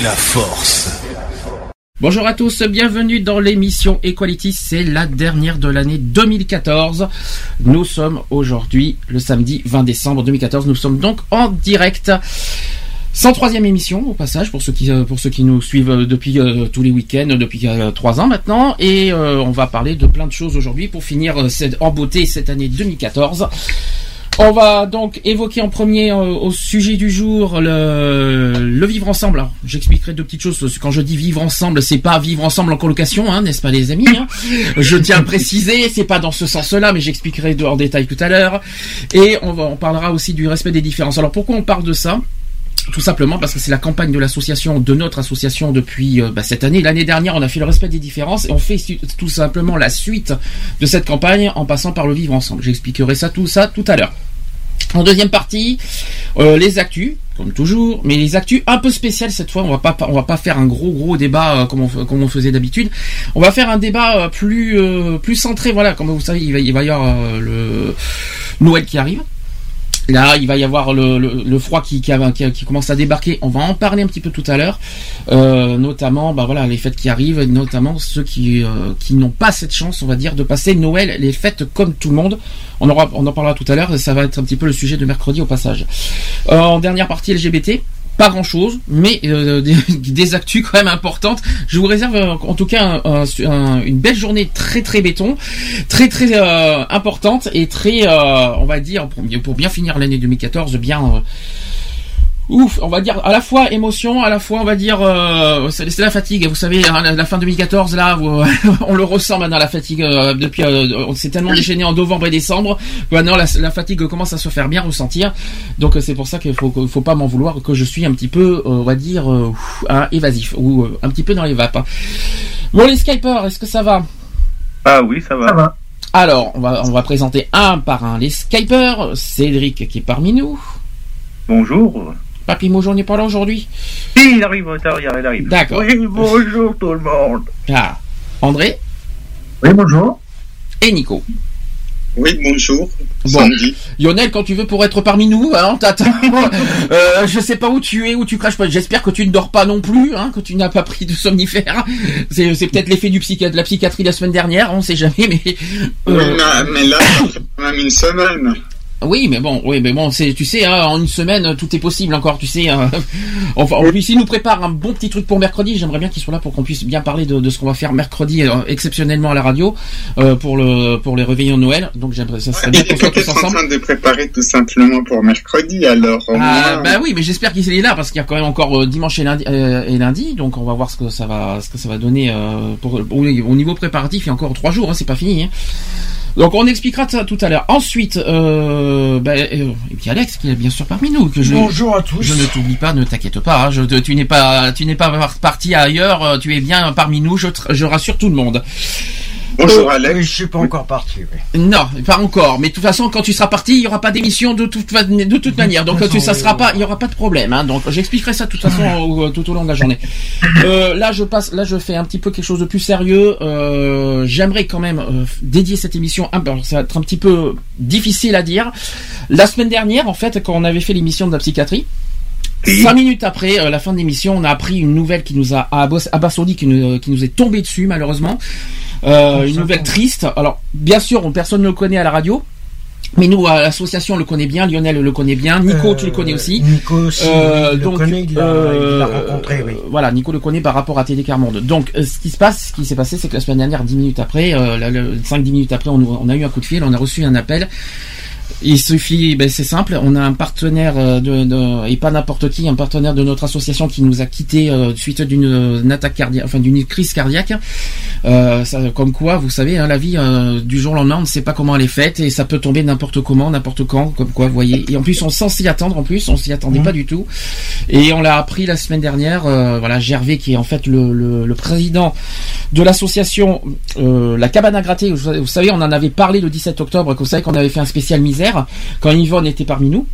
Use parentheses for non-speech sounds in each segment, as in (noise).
la force. Bonjour à tous, bienvenue dans l'émission Equality, c'est la dernière de l'année 2014. Nous sommes aujourd'hui le samedi 20 décembre 2014, nous sommes donc en direct. 103e émission au passage pour ceux qui euh, pour ceux qui nous suivent euh, depuis euh, tous les week-ends depuis euh, trois ans maintenant et on va parler de plein de choses aujourd'hui pour finir cette, en beauté cette année 2014. On va donc évoquer en premier euh, au sujet du jour le, vivre ensemble. J'expliquerai deux petites choses. Quand je dis vivre ensemble, c'est pas vivre ensemble en colocation, hein, n'est-ce pas les amis hein? Je tiens à préciser, c'est pas dans ce sens-là, mais j'expliquerai en détail tout à l'heure. Et on, va, on parlera aussi du respect des différences. Alors pourquoi on parle de ça? Tout simplement parce que c'est la campagne de l'association, de notre association depuis euh, bah, cette année. L'année dernière, on a fait le respect des différences et on fait tout simplement la suite de cette campagne en passant par le vivre ensemble. J'expliquerai ça, tout ça, tout à l'heure. En deuxième partie, euh, les actus, comme toujours, mais les actus un peu spéciales cette fois. On va pas, on va pas faire un gros gros débat euh, comme, on, faisait d'habitude. On va faire un débat euh, plus euh, plus centré. Voilà, comme vous savez, il va, il va y avoir le Noël qui arrive. Là, il va y avoir le, froid qui, qui, qui, commence à débarquer. On va en parler un petit peu tout à l'heure, Euh, notamment, bah voilà, les fêtes qui arrivent, notamment ceux qui euh, qui n'ont pas cette chance, on va dire, de passer Noël, les fêtes comme tout le monde. On aura, on en parlera tout à l'heure. Ça va être un petit peu le sujet de mercredi au passage. Euh, en dernière partie LGBT. Pas grand chose, mais euh, des, (laughs) des actus quand même importantes. Je vous réserve euh, en tout cas un- un- un- une belle journée très très béton, très très euh, importante et très, euh, on va dire, pour, bien finir l'année 2014, bien euh, ouf, on va dire à la fois émotion, à la fois on va dire euh, c'est la fatigue. Vous savez, hein, la, la fin 2014 là, vous- (laughs) on le ressent maintenant la fatigue euh, depuis. euh, on s'est tellement déchaîné en novembre et décembre. que Maintenant la, la fatigue commence à se faire bien ressentir. Donc euh, c'est pour ça qu'il faut faut pas m'en vouloir que je suis un petit peu, euh, on va dire, euh, ouf, hein, évasif ou euh, un petit peu dans les vapes. hein. Bon les Skypers, est-ce que ça va? Ah oui, ça va. Alors on va on va présenter un par un les Skypers. Cédric qui est parmi nous. Bonjour. Papy Mojo n'est pas là aujourd'hui? Si, il arrive, il arrive. D'accord. Oui, bonjour tout le monde. Ah, André? Oui, bonjour. et Nico? Oui, bonjour. Bon. Samedi. Lionel, quand tu veux pour être parmi nous, hein, on t'attend. (laughs) euh, je sais pas où tu es, où tu craches pas. J'espère que tu ne dors pas non plus, hein, que tu n'as pas pris de somnifère. C'est, c'est peut-être l'effet du psychiatre, de la psychiatrie la semaine dernière, on sait jamais, mais. Oui, euh, mais, mais là, ça fait quand même une semaine. Oui, mais bon, oui, mais bon, c'est, tu sais, hein, en une semaine, tout est possible encore, tu sais. hein. (laughs) enfin, en plus, il nous prépare un bon petit truc pour mercredi. J'aimerais bien qu'il soit là pour qu'on puisse bien parler de, de ce qu'on va faire mercredi, euh, exceptionnellement à la radio, euh, pour le, pour les réveillons de Noël. Donc, j'aimerais, ça serait bien qu'on soit tous peut-être en ensemble. train de préparer tout simplement pour mercredi, alors Ah, bah oui, mais j'espère qu'il est là parce qu'il y a quand même encore euh, dimanche et lundi, et lundi, donc on va voir ce que ça va, ce que ça va donner pour, au, au niveau préparatif. Il y a encore trois jours, hein, c'est pas fini. hein. Donc on expliquera ça tout à l'heure. Ensuite, euh, bah, euh, et puis Alex qui est bien sûr parmi nous. Que je, Bonjour à tous. Je ne t'oublie pas, ne t'inquiète pas. hein, je, tu n'es pas, tu n'es pas parti ailleurs. euh, Tu es bien parmi nous. Je, je rassure tout le monde. Bonjour Oui, Alex. je suis pas encore parti. oui. Non, pas encore. Mais de toute façon, quand tu seras parti, il y aura pas d'émission de toute fa- de toute manière. Donc tu, façon, ça oui, sera oui. pas, il y aura pas de problème. Hein. Donc j'expliquerai ça de toute façon au- tout au long de la journée. Euh, là, je passe. Là, je fais un petit peu quelque chose de plus sérieux. Euh, J'aimerais quand même euh, dédier cette émission. Ça va être un petit peu difficile à dire. La semaine dernière, en fait, quand on avait fait l'émission de la psychiatrie. Cinq minutes après euh, la fin de l'émission, on a appris une nouvelle qui nous a abas- abasourdi, qui nous, qui nous est tombée dessus malheureusement. Euh, une nouvelle triste. Alors, bien sûr, on- personne ne le connaît à la radio. Mais nous, à l'association, on le connaît bien. Lionel le connaît bien. Nico, tu le connais aussi. Nico aussi, Euh, il le donc, connaît, il l'a euh, rencontré, oui. Voilà, Nico le connaît par rapport à Télé Carmonde. Donc, euh, ce qui se passe, ce qui s'est passé, c'est que la semaine dernière, 10 minutes après, euh, 5-10 minutes après, on a eu un coup de fil, on a reçu un appel Il suffit, ben c'est simple, on a un partenaire euh, de, de- et pas n'importe qui, un partenaire de notre association qui nous a quitté euh, suite d'une euh, attaque cardiaque, enfin d'une crise cardiaque. Euh, ça, comme quoi, vous savez, hein, la vie euh, du jour au lendemain, on ne sait pas comment elle est faite et ça peut tomber n'importe comment, n'importe quand, comme quoi, vous voyez. Et en plus, on s'en s'y attendre, en plus, on s'y attendait pas du tout. Et on l'a appris la semaine dernière. voilà, Gervais qui est en fait le, le, le président de l'association La Cabane à gratter. Vous, vous savez, on en avait parlé le 17 octobre. que Vous savez qu'on avait fait un spécial quand Yvonne était parmi nous.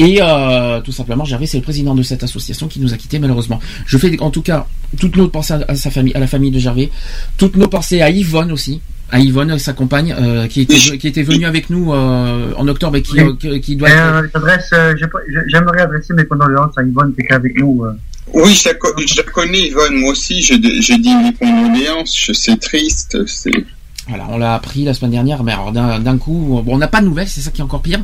Et euh, tout simplement, Gervais, c'est le président de cette association qui nous a quittés malheureusement. Je fais en tout cas toutes nos pensées à, sa famille, à la famille de Gervais, toutes nos pensées à Yvonne aussi, à Yvonne, sa compagne, euh, qui était qui était venue avec nous euh, en octobre et qui Oui. euh, qui- qui doit être, j'ai j'ai- J'aimerais adresser mes condoléances à Yvonne qui était avec nous. euh. Oui, je la, co- je la connais, Yvonne. Moi aussi, je, je dis mes condoléances. C'est triste. C'est Voilà, on l'a appris la semaine dernière, mais alors d'un d'un coup, bon, on n'a pas de nouvelles, c'est ça qui est encore pire.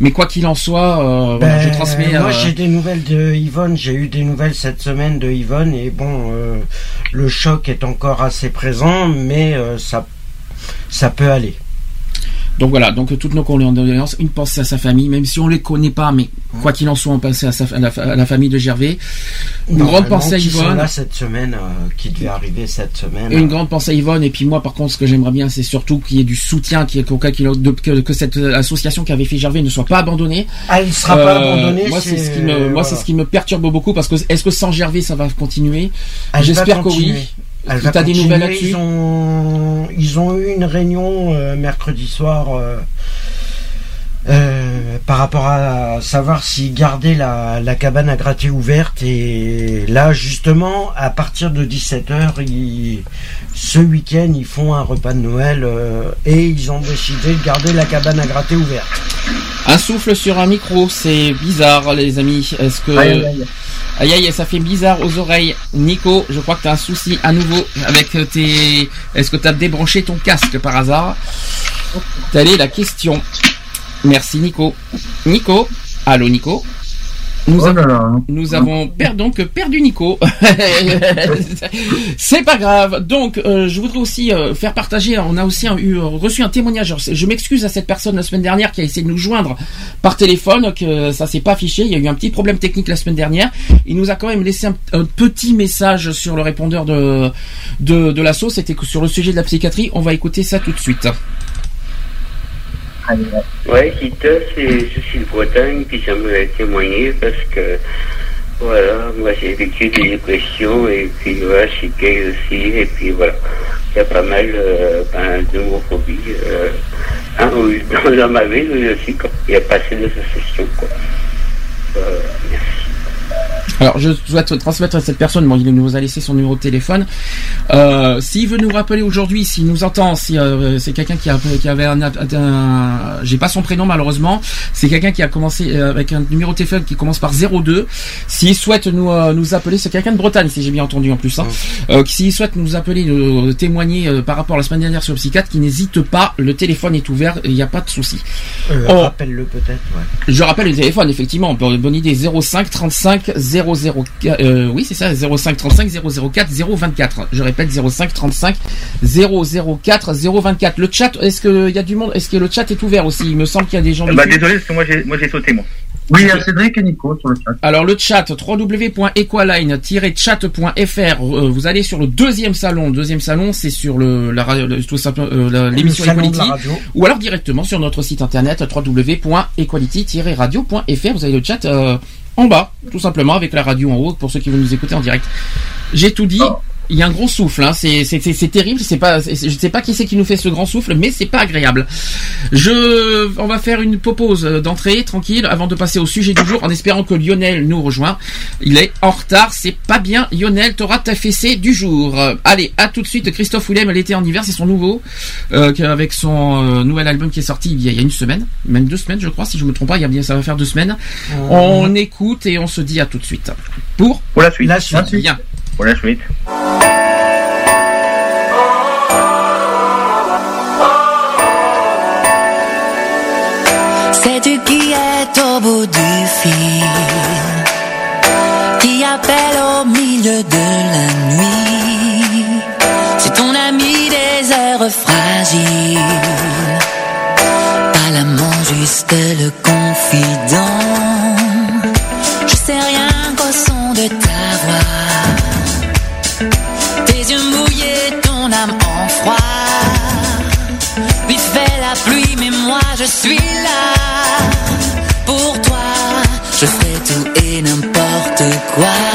Mais quoi qu'il en soit, euh, voilà, je Ben, transmets. Moi, euh, j'ai des nouvelles de Yvonne. J'ai eu des nouvelles cette semaine de Yvonne et bon, euh, le choc est encore assez présent, mais euh, ça, ça peut aller. Donc voilà, donc toutes nos condoléances, une pensée à sa famille, même si on les connaît pas, mais quoi qu'il en soit, on pense à, sa- à la, à la famille de Gervais. Une grande pensée à Yvonne. là cette semaine, euh, qui devait arriver cette semaine. Et une grande pensée à Yvonne. Et puis moi, par contre, ce que j'aimerais bien, c'est surtout qu'il y ait du soutien, qu'il ait- de- que, que cette euh, association qui avait fait Gervais ne soit pas abandonnée. Ah, il sera pas Euh, abandonné. Moi, c'est ce qui me, moi, voilà. c'est ce qui me perturbe beaucoup parce que est-ce que sans Gervais, ça va continuer? Elle J'espère que oui. Elle va T'as des nouvelles là-dessus Ils ont, ils ont eu une réunion euh, mercredi soir euh, par rapport à savoir s'ils gardaient la, la cabane à gratter ouverte. Et là, justement, à partir de 17h, ils, ce week-end, ils font un repas de Noël euh, et ils ont décidé de garder la cabane à gratter ouverte. Un souffle sur un micro, c'est bizarre, les amis. Est-ce que Aïe, aïe, aïe. Aïe aïe, ça fait bizarre aux oreilles. Nico, je crois que tu as un souci à nouveau avec tes... Est-ce que tu as débranché ton casque par hasard? Telle est la question. Merci Nico. Nico Allô Nico nous, Oh avons- là là. nous avons per- donc perdu Nico. (laughs) C'est pas grave. Donc, euh, je voudrais aussi euh, faire partager. On a aussi un- eu, euh, reçu un témoignage. Alors, Je m'excuse à cette personne la semaine dernière qui a essayé de nous joindre par téléphone, que ça s'est pas affiché. Il y a eu un petit problème technique la semaine dernière. Il nous a quand même laissé un, un petit message sur le répondeur de de, de l'assaut. C'était que sur le sujet de la psychiatrie. On va écouter ça tout de suite. Gita, c'est, je suis de Bretagne, puis j'aimerais témoigner parce que, voilà, moi j'ai vécu des dépressions et puis voilà, je suis gay aussi, et puis voilà, il y a pas mal euh, ben, d'homophobie euh, hein, oui, (laughs) dans, ma oui, aussi, quand il y a passé des associations, quoi. Euh, merci. Alors, je souhaite transmettre à cette personne, bon, il nous a laissé son numéro de téléphone. Euh, s'il veut nous rappeler aujourd'hui, s'il nous entend, si euh, c'est quelqu'un qui, a, qui avait un, un- j'ai pas son prénom malheureusement, c'est quelqu'un qui a commencé euh, avec un numéro de téléphone qui commence par 02. S'il souhaite nous euh, nous appeler, c'est quelqu'un de Bretagne, si j'ai bien entendu en plus. Hein. Euh, s'il souhaite nous appeler, nous témoigner euh, par rapport à la semaine dernière sur le psychiatre, qui n'hésite pas, le téléphone est ouvert, il n'y a pas de souci. Euh, Oh. Rappelle-le peut-être. Ouais. Je rappelle le téléphone, effectivement, bonne bonne idée, 05 35 004, euh, oui c'est ça, 05 35 004 024. Je répète, 05 35 004 024. Le chat, est-ce qu'il y a du monde, est-ce que le chat est ouvert aussi? Il me semble qu'il y a des gens Bah, dessus. désolé, parce que moi j'ai, moi j'ai sauté, moi. Oui, il y a Cédric et Nico sur le chat. Alors le chat www.equaline-chat.fr euh, vous allez sur le deuxième salon, deuxième salon c'est sur le la le- euh, l'émission Le Equality ou alors directement sur notre site internet www.equality-radio.fr vous avez le chat euh, en bas tout simplement avec la radio en haut pour ceux qui veulent nous écouter en direct. J'ai tout dit. Il y a un gros souffle, hein. c'est terrible. C'est pas, je sais pas qui c'est qui nous fait ce grand souffle, mais c'est pas agréable. Je, on va faire une pause d'entrée tranquille avant de passer au sujet du jour, en espérant que Lionel nous rejoint. Il est en retard, c'est pas bien. Lionel, t'auras ta fessée du jour. Euh, allez, à tout de suite. Christophe Willem, l'été en hiver, c'est son nouveau, euh, avec son euh, nouvel album qui est sorti il y, a, il y a une semaine, même deux semaines, je crois, si je me trompe pas. Il y a bien, ça va faire deux semaines. On écoute et on se dit à tout de suite. Pour Pour la suite. La suite. bien. Pour la qui est au bout du fil Qui appelle au milieu de la nuit. C'est ton ami des heures fragiles Pas l'amant tout n'importe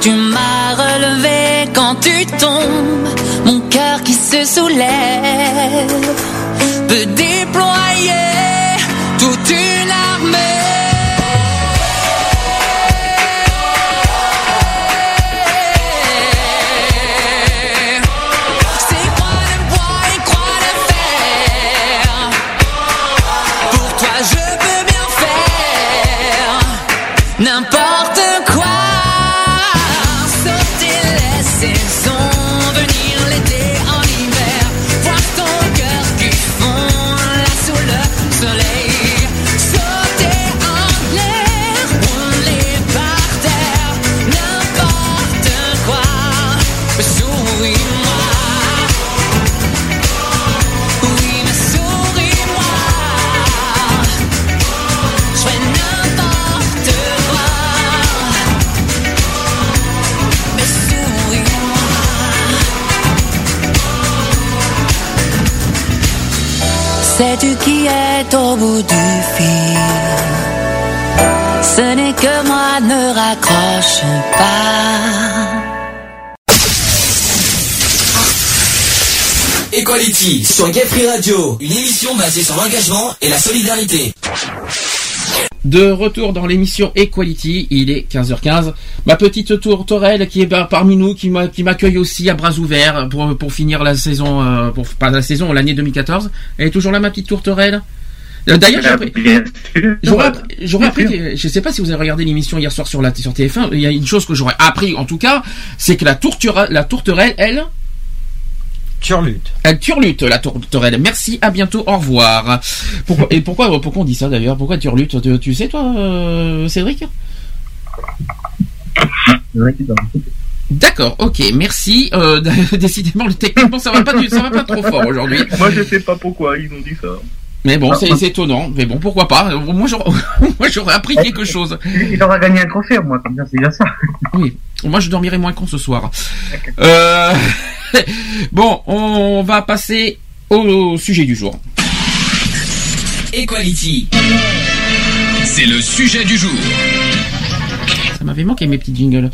Tu m'as relevé quand tu tombes, mon cœur qui se soulève peut déployer toute une est au bout du fil Ce n'est que moi, ne raccroche pas. Equality sur Gay Free Radio, une émission basée sur l'engagement et la solidarité. De retour dans l'émission Equality, il est 15h15. Ma petite tourterelle qui est par- parmi nous, qui m'a- qui m'accueille aussi à bras ouverts pour, pour finir la saison, euh, pour pas la saison, l'année 2014. Elle est toujours là, ma petite tourterelle. Euh, D'ailleurs, j'ai appris- j'aurais appris, j'aurais appris que- je sais pas si vous avez regardé l'émission hier soir sur la sur TF1. Il y a une chose que j'aurais appris, en tout cas, c'est que la tourterelle, la tourterelle, elle, Turlute. elle turlute, la tourterelle. Merci, à bientôt, au revoir. Pourquoi, et pourquoi, pourquoi on dit ça d'ailleurs? Pourquoi turlute? Tu, tu sais, toi, euh, Cédric? D'accord, ok, merci. Euh, (laughs) décidément, le techniquement, ça va pas, ça va pas trop fort aujourd'hui. Moi, je sais pas pourquoi ils ont dit ça. Mais bon, c'est c'est étonnant. Mais bon, pourquoi pas? Moi, j'aurais (laughs) moi, j'aurais appris quelque chose. Il aura gagné un trophée, au moins, comme ça, c'est déjà ça. (laughs) Oui, moi, je dormirai moins con ce soir. Euh, (laughs) bon, on va passer au sujet du jour. Equality. C'est le sujet du jour. Ça m'avait manqué mes petits jingles.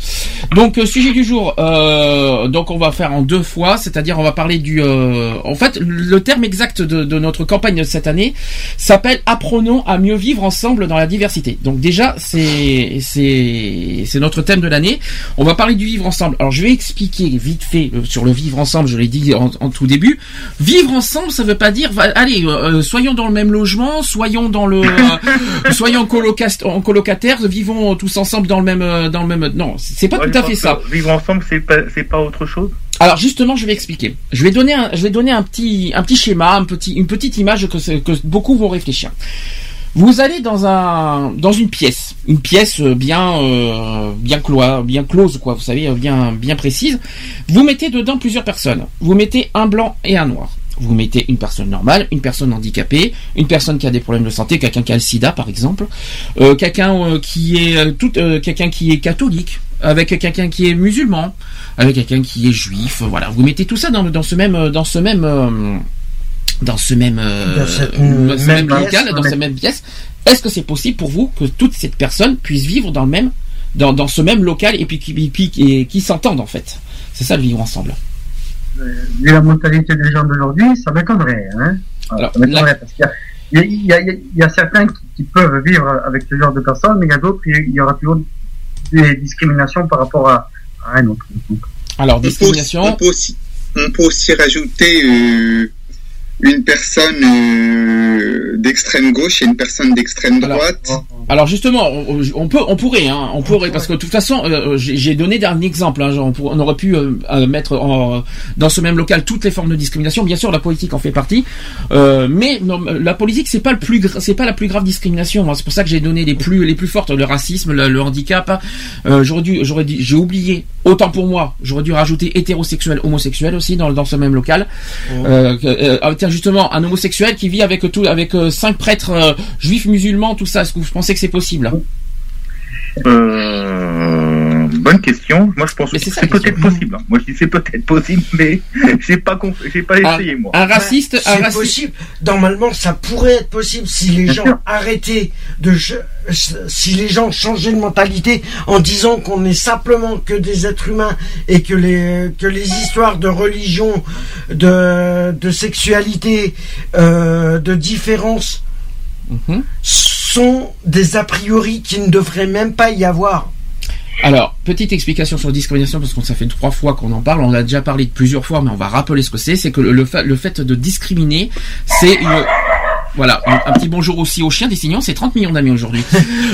Donc euh, sujet du jour. euh, donc on va faire en deux fois, c'est-à-dire on va parler du. euh, en fait, le terme exact de, de notre campagne de cette année s'appelle Apprenons à mieux vivre ensemble dans la diversité. Donc déjà c'est c'est c'est notre thème de l'année. On va parler du vivre ensemble. Alors je vais expliquer vite fait euh, sur le vivre ensemble. Je l'ai dit en, en tout début. Vivre ensemble, ça veut pas dire allez euh, soyons dans le même logement, soyons dans le (laughs) euh, soyons colocast- en colocataires, vivons tous ensemble dans le même euh, dans le même. Non, c'est pas tout à fait ça. Vivre ensemble, c'est pas, c'est pas autre chose? Alors justement, je vais expliquer. Je vais donner un, je vais donner un petit, un petit schéma, un petit, une petite image que, beaucoup vont réfléchir. Vous allez dans un, dans une pièce, une pièce euh, bien, euh, bien cloise, bien close quoi. Vous savez, euh, bien, bien précise. Vous mettez dedans plusieurs personnes. Vous mettez un blanc et un noir. Vous mettez une personne normale, une personne handicapée, une personne qui a des problèmes de santé, quelqu'un qui a le sida par exemple, euh, quelqu'un euh, qui est euh, tout, euh, quelqu'un qui est catholique, avec quelqu'un qui est musulman, avec quelqu'un qui est juif. Voilà, vous mettez tout ça dans, dans ce même euh, dans ce même euh, dans ce même euh, Dans ce même même pièce, local, dans cette même pièce. Est-ce que c'est possible pour vous que toutes ces personnes puissent vivre dans le même dans, dans ce même local et puis qui, et puis- et qui s'entendent en fait? C'est ça le vivre ensemble. Vu la mentalité des gens d'aujourd'hui, ça m'étonnerait. Hein Alors, ça m'étonnerait parce qu'il y a, il y, a, il y a- il y a certains qui, qui peuvent vivre avec ce genre de personnes, mais il y a d'autres, il y aura toujours des discriminations par rapport à, à un autre. Donc, Alors On peut, aussi, discrimination. on, peut aussi, on peut aussi rajouter euh, une personne euh, d'extrême gauche et une personne d'extrême droite. Alors justement, on, on peut, on pourrait, hein, on pourrait, parce que de toute façon, euh, j'ai j'ai donné un exemple. Hein, genre, on, pour- on aurait pu euh, euh, mettre en- dans ce même local toutes les formes de discrimination. Bien sûr, la politique en fait partie, euh, mais non, la politique c'est pas le plus, c'est pas la plus grave discrimination. Moi, C'est pour ça que j'ai donné les plus, les plus fortes, le racisme, le, le handicap. Euh, j'aurais dû, j'aurais j'ai oublié. Autant pour moi, j'aurais dû rajouter hétérosexuel, homosexuel aussi dans, dans ce même local. Euh, justement, un homosexuel qui vit avec tout, avec euh, cinq prêtres euh, juifs, musulmans, tout ça. Est-ce que vous pensez que c'est possible? Euh, bonne question. Moi, je pense Mais que c'est peut-être possible. hein. Moi, je dis c'est peut-être possible, mais (laughs) j'ai pas conf- j'ai pas Un, essayé moi. un raciste, un C'est raciste. possible. Normalement, ça pourrait être possible si les Bien gens sûr. arrêtaient de, si les gens changeaient de mentalité en disant qu'on n'est simplement que des êtres humains et que les, que les histoires de religion, de, de sexualité, euh, de différence Mhm. sont des a priori qui ne devraient même pas y avoir. Alors, petite explication sur la discrimination, parce qu'on ça fait trois fois qu'on en parle, on a déjà parlé de plusieurs fois, mais on va rappeler ce que c'est. C'est que le, le fait, le fait de discriminer, c'est une... Voilà, un, un petit bonjour aussi aux chiens des signons, c'est 30 millions d'amis aujourd'hui. (laughs)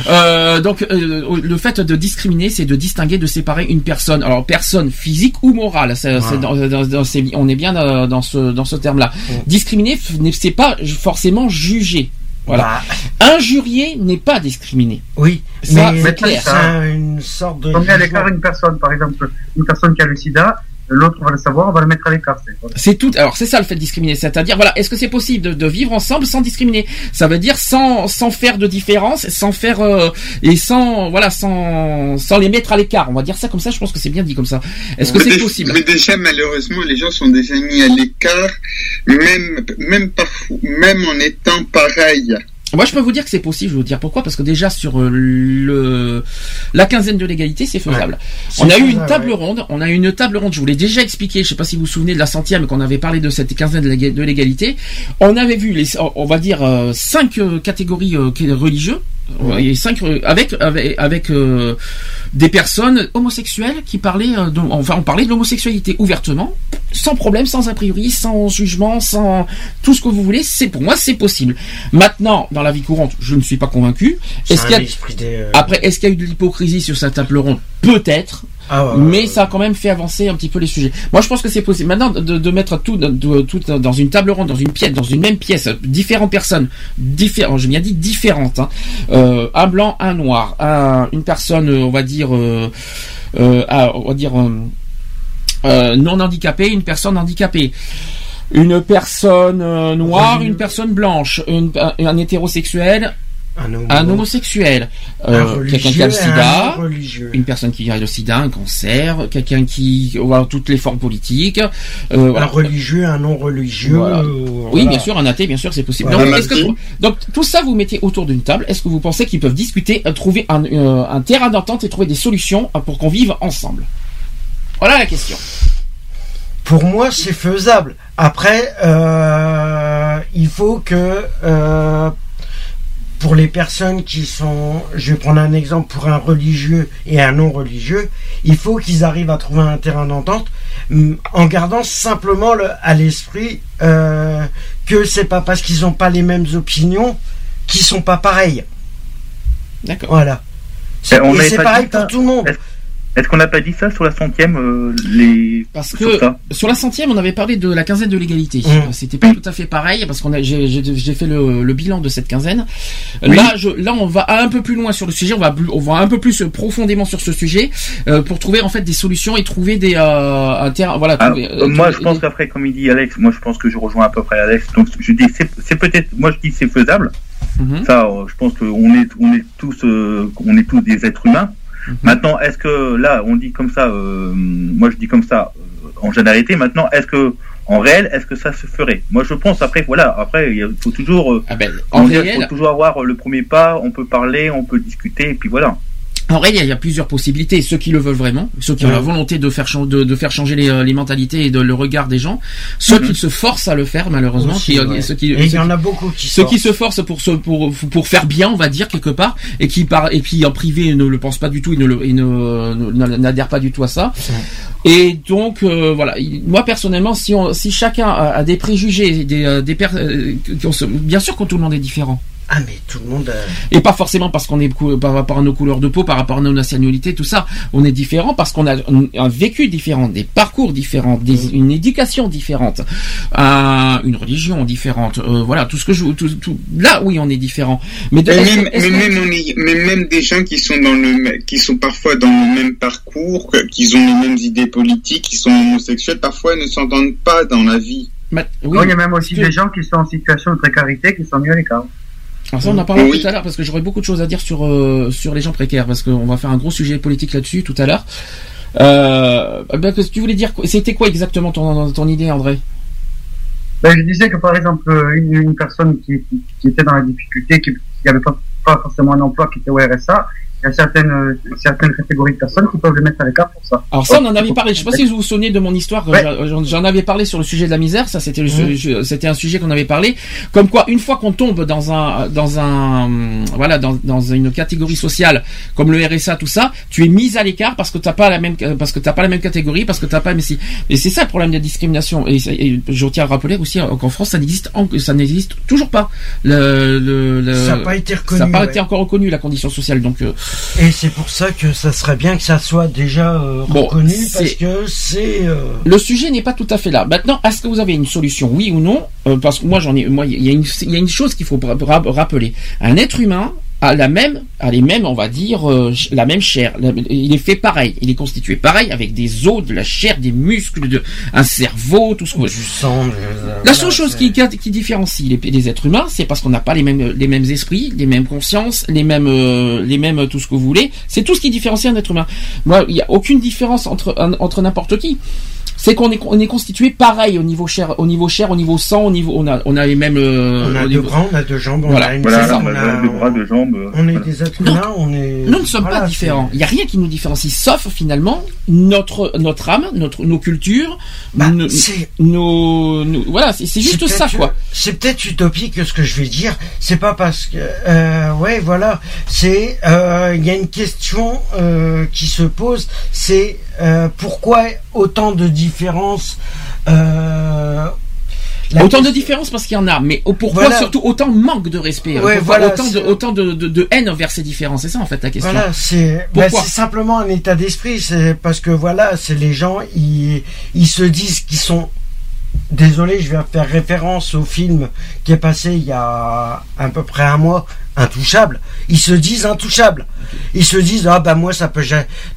Euh, donc, euh, le fait de discriminer, c'est de distinguer, de séparer une personne. Alors, personne physique ou morale, dans- dans- dans- on est bien euh, dans ce, dans ce terme-là. Discriminer, c'est pas forcément juger. Voilà. Bah, Injurier n'est pas discriminer. oui, Ça, mais c'est clair. c'est une sorte de. on met à l'écart une personne, par exemple, une personne qui a le sida, l'autre on va le savoir, on va le mettre à l'écart. c'est- voilà. C'est tout. Alors c'est ça le fait de discriminer, c'est-à-dire voilà, est-ce que c'est possible de, de vivre ensemble sans discriminer? Ça veut dire sans sans faire de différence, sans faire euh, et sans voilà sans sans les mettre à l'écart. On va dire ça comme ça. Je pense que c'est bien dit comme ça. Est-ce que Mais c'est possible? Mais déjà, malheureusement, les gens sont déjà mis à l'écart, même, même, parfois, même en étant pareils. Moi, je peux vous dire que c'est possible. Je vais vous dire pourquoi. Parce que déjà sur euh, le la quinzaine de l'égalité, c'est faisable. On a eu une table ouais. ronde. On a eu une table ronde. Je vous l'ai déjà expliqué. Je sais pas si vous vous souvenez de la centième qu'on avait parlé de cette quinzaine de l'ég- de l'égalité. On avait vu les, on va dire euh, cinq euh, catégories euh, religieuses. Et cinq euh, avec avec, avec euh, des personnes homosexuelles qui parlaient euh, de, enfin on parlait de l'homosexualité ouvertement sans problème sans a priori sans jugement sans tout ce que vous voulez. C'est pour moi c'est possible. Maintenant dans la vie courante je ne suis pas convaincu. C'est est-ce qu'il y un a esprit des, euh, après est-ce qu'il y a eu de l'hypocrisie sur cette table ronde? Peut-être ah ouais, mais ouais, ça a quand même fait avancer un petit peu les sujets. Moi, je pense que c'est possible. Maintenant, de, de mettre tout, de- de- tout dans une table ronde, dans une pièce, dans une même pièce, différentes personnes, différentes, j'ai bien dit différentes, hein. Euh, un blanc, un noir, un- une personne, euh, on va dire, euh, euh, ah, on va dire non handicapée, une personne handicapée. Une personne noire, une personne blanche, une- un, un hétérosexuel, un, homo- un homosexuel, un euh, quelqu'un qui a le un sida, religieux. une personne qui a le sida, un cancer, quelqu'un qui voilà toutes les formes politiques. euh, Un voilà. religieux, un non religieux. Voilà. euh, Oui, bien sûr, un athée, bien sûr, c'est possible. Voilà. Donc, Un que- tout ça, vous mettez autour d'une table. Est-ce que vous pensez qu'ils peuvent discuter, euh, trouver un, euh, un terrain d'entente et trouver des solutions pour qu'on vive ensemble? Voilà la question. Pour moi, c'est faisable. Après, euh, il faut que euh, pour les personnes qui sont, je vais prendre un exemple pour un religieux et un non religieux, il faut qu'ils arrivent à trouver un terrain d'entente hum, en gardant simplement le- à l'esprit euh, que c'est pas parce qu'ils n'ont pas les mêmes opinions qu'ils sont pas pareils. D'accord. Voilà. Et c'est pareil pour tout le monde. Est-ce- qu'on n'a pas dit ça sur la centième euh, les... Parce sur que ça sur la centième, on avait parlé de la quinzaine de l'égalité. Mmh. C'était pas tout à fait pareil parce qu'on a j'ai j'ai- j'ai fait le, le bilan de cette quinzaine. Oui. Là, je, là, on va un peu plus loin sur le sujet. On va on va un peu plus profondément sur ce sujet euh, pour trouver en fait des solutions et trouver des euh, un terrain. Voilà. Ah, trouver, euh, euh, moi, je pense qu'après, comme il dit Alex, moi, je pense que je rejoins à peu près Alex. Donc, je dis, c'est c'est peut-être, moi, je dis, c'est faisable. Mhm. Ça, euh, je pense qu'on est, on est tous, euh, on est tous des êtres humains. Mhm. Maintenant, est-ce que là, on dit comme ça, euh, moi, je dis comme ça euh, en généralité. Maintenant, est-ce que en réel, est-ce que ça se ferait? Moi, je pense. Après, voilà. Après, il faut toujours, euh, Ah ben, en réel, faut toujours avoir le premier pas. On peut parler, on peut discuter, et puis voilà. En réel, il y a plusieurs possibilités. Ceux qui le veulent vraiment, ceux qui ont la volonté de faire, de, de faire changer les, euh, les mentalités et de le regard des gens, ceux Mhm. qui se forcent à le faire malheureusement, Aussi, qui, euh, ouais. ceux qui, Et il y en a beaucoup qui ceux qui se forcent pour se pour pour faire bien, on va dire quelque part, et qui par et qui en privé ne le pensent pas du tout, et ne le n'adhèrent pas du tout à ça. Et donc euh, voilà, il- moi personnellement, si on si chacun a, a des préjugés, des des per- bien sûr que tout le monde est différent. Ah mais tout le monde. euh, Et pas forcément parce qu'on est par rapport à nos couleurs de peau, par rapport à nos nationalités, tout ça. On est différent parce qu'on a un, vécu différent, des parcours différents, des- une éducation différente, un- une religion différente. euh, voilà, tout ce que je, tout, tout- là, oui, on est différent. Mais, de, Mais est-ce même, que- est-ce mais que- même, on est- mais même des gens qui sont dans le, qui sont parfois dans le même parcours, qui ont les mêmes idées politiques, qui sont homosexuels, parfois ne s'entendent pas dans la vie. Oui, Non, il y a même aussi des gens qui sont en situation de précarité qui sont mis à l'écart. Alors ça, on en parlera Oui. tout à l'heure parce que j'aurais beaucoup de choses à dire sur euh, sur les gens précaires parce qu'on va faire un gros sujet politique là-dessus tout à l'heure. Euh, ben, que tu voulais dire C'était quoi exactement ton, ton idée, André? Ben, je disais que par exemple, une, une personne qui, qui, qui était dans la difficulté, qui n'avait pas, pas forcément un emploi, qui était au RSA, il y a certaines, euh, certaines catégories de personnes qui peuvent le mettre à l'écart pour ça. Alors ça, on en avait parlé. Je sais pas si vous vous souvenez de mon histoire. Ouais. J'en- avais parlé sur le sujet de la misère. Ça, c'était le su- c'était un sujet qu'on avait parlé. Comme quoi, une fois qu'on tombe dans un dans un hum, voilà dans, dans une catégorie sociale comme le RSA, tout ça, tu es mis à l'écart parce que t'as pas la même parce que t'as pas la même catégorie, parce que t'as pas mais si et c'est ça le problème de la discrimination. Et, je tiens à rappeler aussi euh, qu'en France, ça n'existe ça n'existe toujours pas. Le, le, le- Ça n'a pas été reconnu. ça n'a pas ouais. été encore reconnu la condition sociale. Donc euh, Et c'est pour ça que ça serait bien que ça soit déjà euh, Bon, reconnu parce que c'est. euh, Le sujet n'est pas tout à fait là. Maintenant, est-ce que vous avez une solution, oui ou non? Euh, Parce que moi, j'en ai, moi, il y a une, il y a une chose qu'il faut ra- ra- rappeler. Un être humain a la même, a les mêmes, on va dire, euh, la même chair. La- Il est fait pareil. Il est constitué pareil avec des os, de la chair, des muscles, de, un cerveau, tout ce qu'on veut. sang. La seule chose qui, qui différencie les, les êtres humains, c'est parce qu'on n'a pas les mêmes, les mêmes esprits, les mêmes consciences, les mêmes, euh, les mêmes tout ce que vous voulez. C'est tout ce qui différencie un être humain. Moi, il n'y a aucune différence entre, un- entre n'importe qui. C'est qu'on est, on est constitué pareil au niveau chair, au niveau chair, au niveau sang, au niveau, on a, on a les mêmes. euh, On a deux niveau- bras, on a deux jambes, on Voilà. a une Voilà, on on a deux bras, deux jambes. On est des êtres Donc, humains, on est. Nous ne sommes voilà, pas différents. Il n'y a rien qui nous différencie, sauf finalement notre, notre âme, notre, nos cultures, Bah, nos, c'est- nos- nos- voilà, c'est c'est juste ça, quoi. C'est peut-être utopique ce que je vais dire. C'est pas parce que, euh, ouais, voilà. C'est, euh, il y a une question euh, qui se pose. C'est euh, pourquoi autant de différences. Euh, la autant de différences parce qu'il y en a, mais pourquoi Voilà. surtout autant manque de respect, Ouais, voilà, autant de c'est- autant de, de, de haine envers ces différences, c'est ça en fait la question. Voilà, c'est c'est simplement un état d'esprit. C'est parce que voilà, c'est les gens, ils, ils se disent qu'ils sont. Désolé, je vais faire référence au film qui est passé il y a à peu près un mois, Intouchable. Ils se disent intouchables. Ils se disent ah bah moi ça peut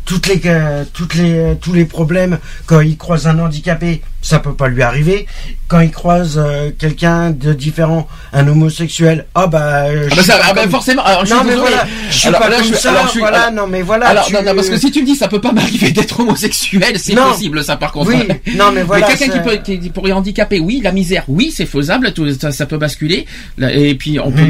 toutes les euh, toutes les tous les problèmes quand ils croisent un handicapé, ça peut pas lui arriver. Quand ils croisent euh, quelqu'un de différent, un homosexuel, ah bah, euh, Ah bah, suis ça- ah bah, comme- forcément. Alors, je suis non mais désolé. voilà, je suis Alors, pas là, comme je suis- ça. alors, je suis- voilà, non mais voilà. Alors tu- non, non, parce que si tu me dis ça peut pas (laughs) m'arriver d'être homosexuel, c'est possible ça par contre. Oui, non mais (laughs) voilà. mais quelqu'un qui peut qui pourrait handicaper, oui, la misère, oui, c'est faisable, tout, ça, ça peut basculer. Et puis on peut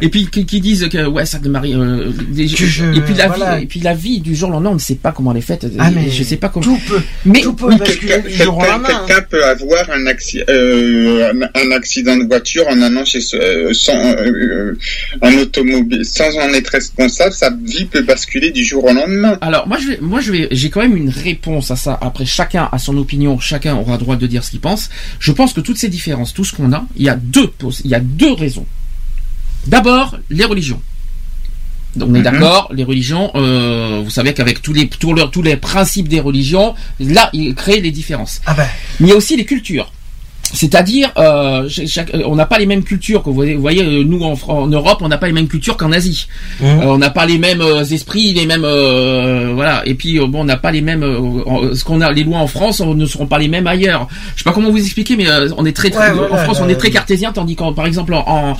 et puis qui, qui disent que ouais ça euh, des- Que je- et puis la voilà. vie et puis la vie du jour au lendemain, on ne sait pas comment elle est faite. Ah, mais je sais pas comment. tout peut, Mais tout peut quelqu'un peut avoir un, acci- euh, un, un accident de voiture en allant chez euh, sans euh, un automobile sans en être responsable, sa vie peut basculer du jour au lendemain. Alors moi je vais, moi je vais, j'ai quand même une réponse à ça. Après chacun a son opinion, chacun aura droit de dire ce qu'il pense. Je pense que toutes ces différences, tout ce qu'on a, il y a deux, pos- il y a deux raisons. D'abord les religions. Donc, on est Mhm. d'accord, les religions, euh, vous savez qu'avec tous les, tous, leurs- tous les principes des religions, là, ils créent les différences. Ah ben, Mais il y a aussi les cultures. C'est-à-dire, euh, chaque- on n'a pas les mêmes cultures. que Vous voyez, vous voyez, euh, nous en, Europe, on n'a pas les mêmes cultures qu'en Asie. Mmh. Euh, on n'a pas les mêmes euh, esprits, les mêmes euh, voilà. Et puis bon, on n'a pas les mêmes. euh, ce qu'on a, les lois en France on ne seront pas les mêmes ailleurs. Je sais pas comment vous expliquer, mais euh, on est très, très Ouais, en France, on est très cartésien, tandis qu'en par exemple en, en-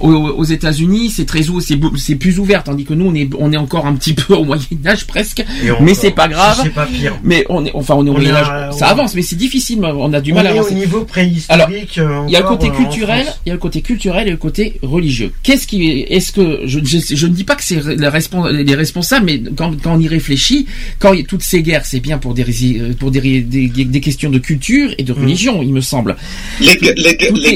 aux, États-Unis, c'est très ou- c'est c'est plus ouvert, tandis que nous, on est on est encore un petit (laughs) peu au Moyen Âge presque. on- Mais c'est pas grave. C'est pas pire. Mais on est enfin on est au Moyen Âge. Ça avance, mais c'est difficile. On a du mal à est au avancer. niveau préhistorique. euh, Il y a le côté euh, culturel, il y a le côté culturel et le côté religieux. Qu'est-ce qui est-ce que je, je, je ne dis pas que c'est les, respons- les responsables, mais quand, quand on y réfléchit, quand il y a toutes ces guerres, c'est bien pour des rési- pour des, des, des questions de culture et de religion, il me semble. Les,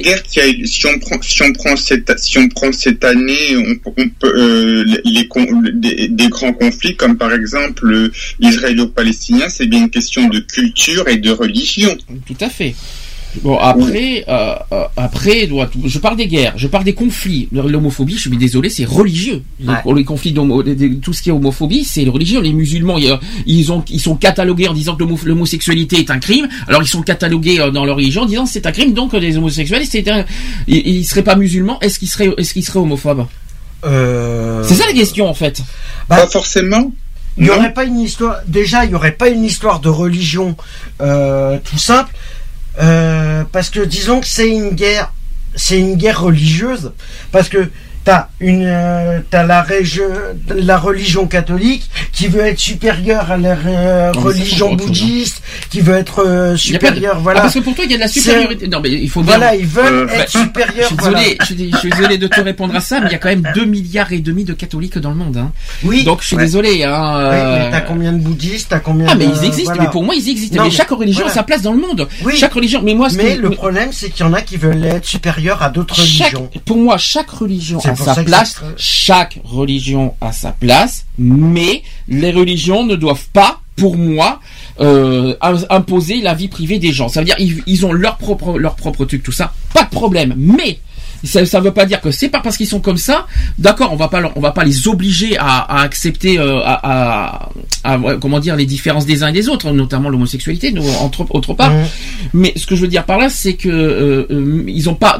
guerres qui a eu, si on prend, si on prend cette, si on prend cette année, on, on peut, euh, les, les con- des, des grands conflits, comme par exemple euh, l'israélo-palestinien, c'est bien une question de culture et de religion. Tout à fait. Bon après, euh, euh, après, doit- je parle des guerres, je parle des conflits. L'homophobie, je suis désolé, c'est religieux. Ouais. les conflits, tout ce qui est homophobie, c'est religieux. Les musulmans, ils ont, ils sont catalogués en disant que l'homo- l'homosexualité est un crime. Alors ils sont catalogués euh, dans leur religion en disant que c'est un crime, donc les homosexuels, c'est un, ils, ils seraient pas musulmans. Est-ce qu'ils seraient, est-ce qu'ils seraient homophobes? Euh, C'est ça la question en fait. Bah, Pas forcément. Il n'y aurait pas une histoire. Déjà, il n'y aurait pas une histoire de religion euh, tout simple, euh, parce que disons que c'est une guerre, c'est une guerre religieuse, parce que t'as une, euh, t'as la région, la religion catholique qui veut être supérieure à la euh, Non, religion hein. bouddhiste, qui veut être euh, de- supérieure. Ah, Voilà. parce que pour toi, il y a de la supériorité. Non mais il faut bien. Voilà, ils veulent être Je supérieurs. suis voilà. désolé, je suis, je suis désolé de te répondre à ça, mais il y a quand même 2 milliards et demi de catholiques dans le monde. Hein. Oui. Donc je suis Ouais. désolé. Hein, mais t'as combien de bouddhistes, t'as combien Ah mais ils existent, voilà. mais pour moi ils existent. Non, mais mais chaque religion voilà. a sa place dans le monde. Oui. Chaque religion. Mais moi, Mais que, le problème, c'est qu'il y en a qui veulent être supérieurs à d'autres religions. pour moi, chaque religion a sa place. c'est- Chaque religion a sa place, mais les religions ne doivent pas, pour moi, euh, im- imposer la vie privée des gens. Ça veut dire ils, ils ont leur propre leur propre truc, tout ça, pas de problème. Mais ça, ça veut pas dire que c'est pas parce qu'ils sont comme ça. D'accord, on va pas leur- on va pas les obliger à, à accepter euh, à, à- à- ouais, comment dire les différences des uns et des autres, notamment l'homosexualité, entre autre part. Mais ce que je veux dire par là, c'est que euh, euh, ils ont pas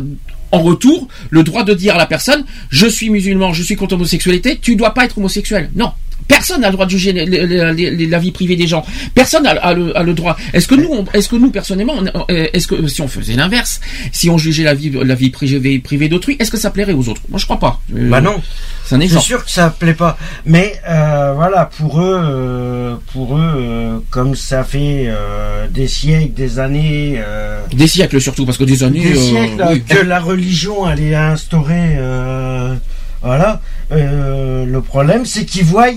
en retour le droit de dire à la personne je suis musulman, je suis contre l'homosexualité, tu dois pas être homosexuel. Non. Personne n'a le droit de juger les- les- les- les- la vie privée des gens. Personne n'a a le, a le droit. Est-ce que nous, est-ce que nous personnellement, on- est-ce que si on faisait l'inverse, si on jugeait la vie, la vie privée, privée d'autrui, est-ce que ça plairait aux autres? Moi, je crois pas. Euh, Bah non. C'est un C'est exemple. sûr que ça plaît pas. Mais euh, voilà, pour eux, euh, pour eux, euh, comme ça fait euh, des siècles, des années, euh, Des siècles surtout, parce que des années. des siècles oui. que la religion elle est instaurée. euh, voilà. Euh, le problème, c'est qu'ils voient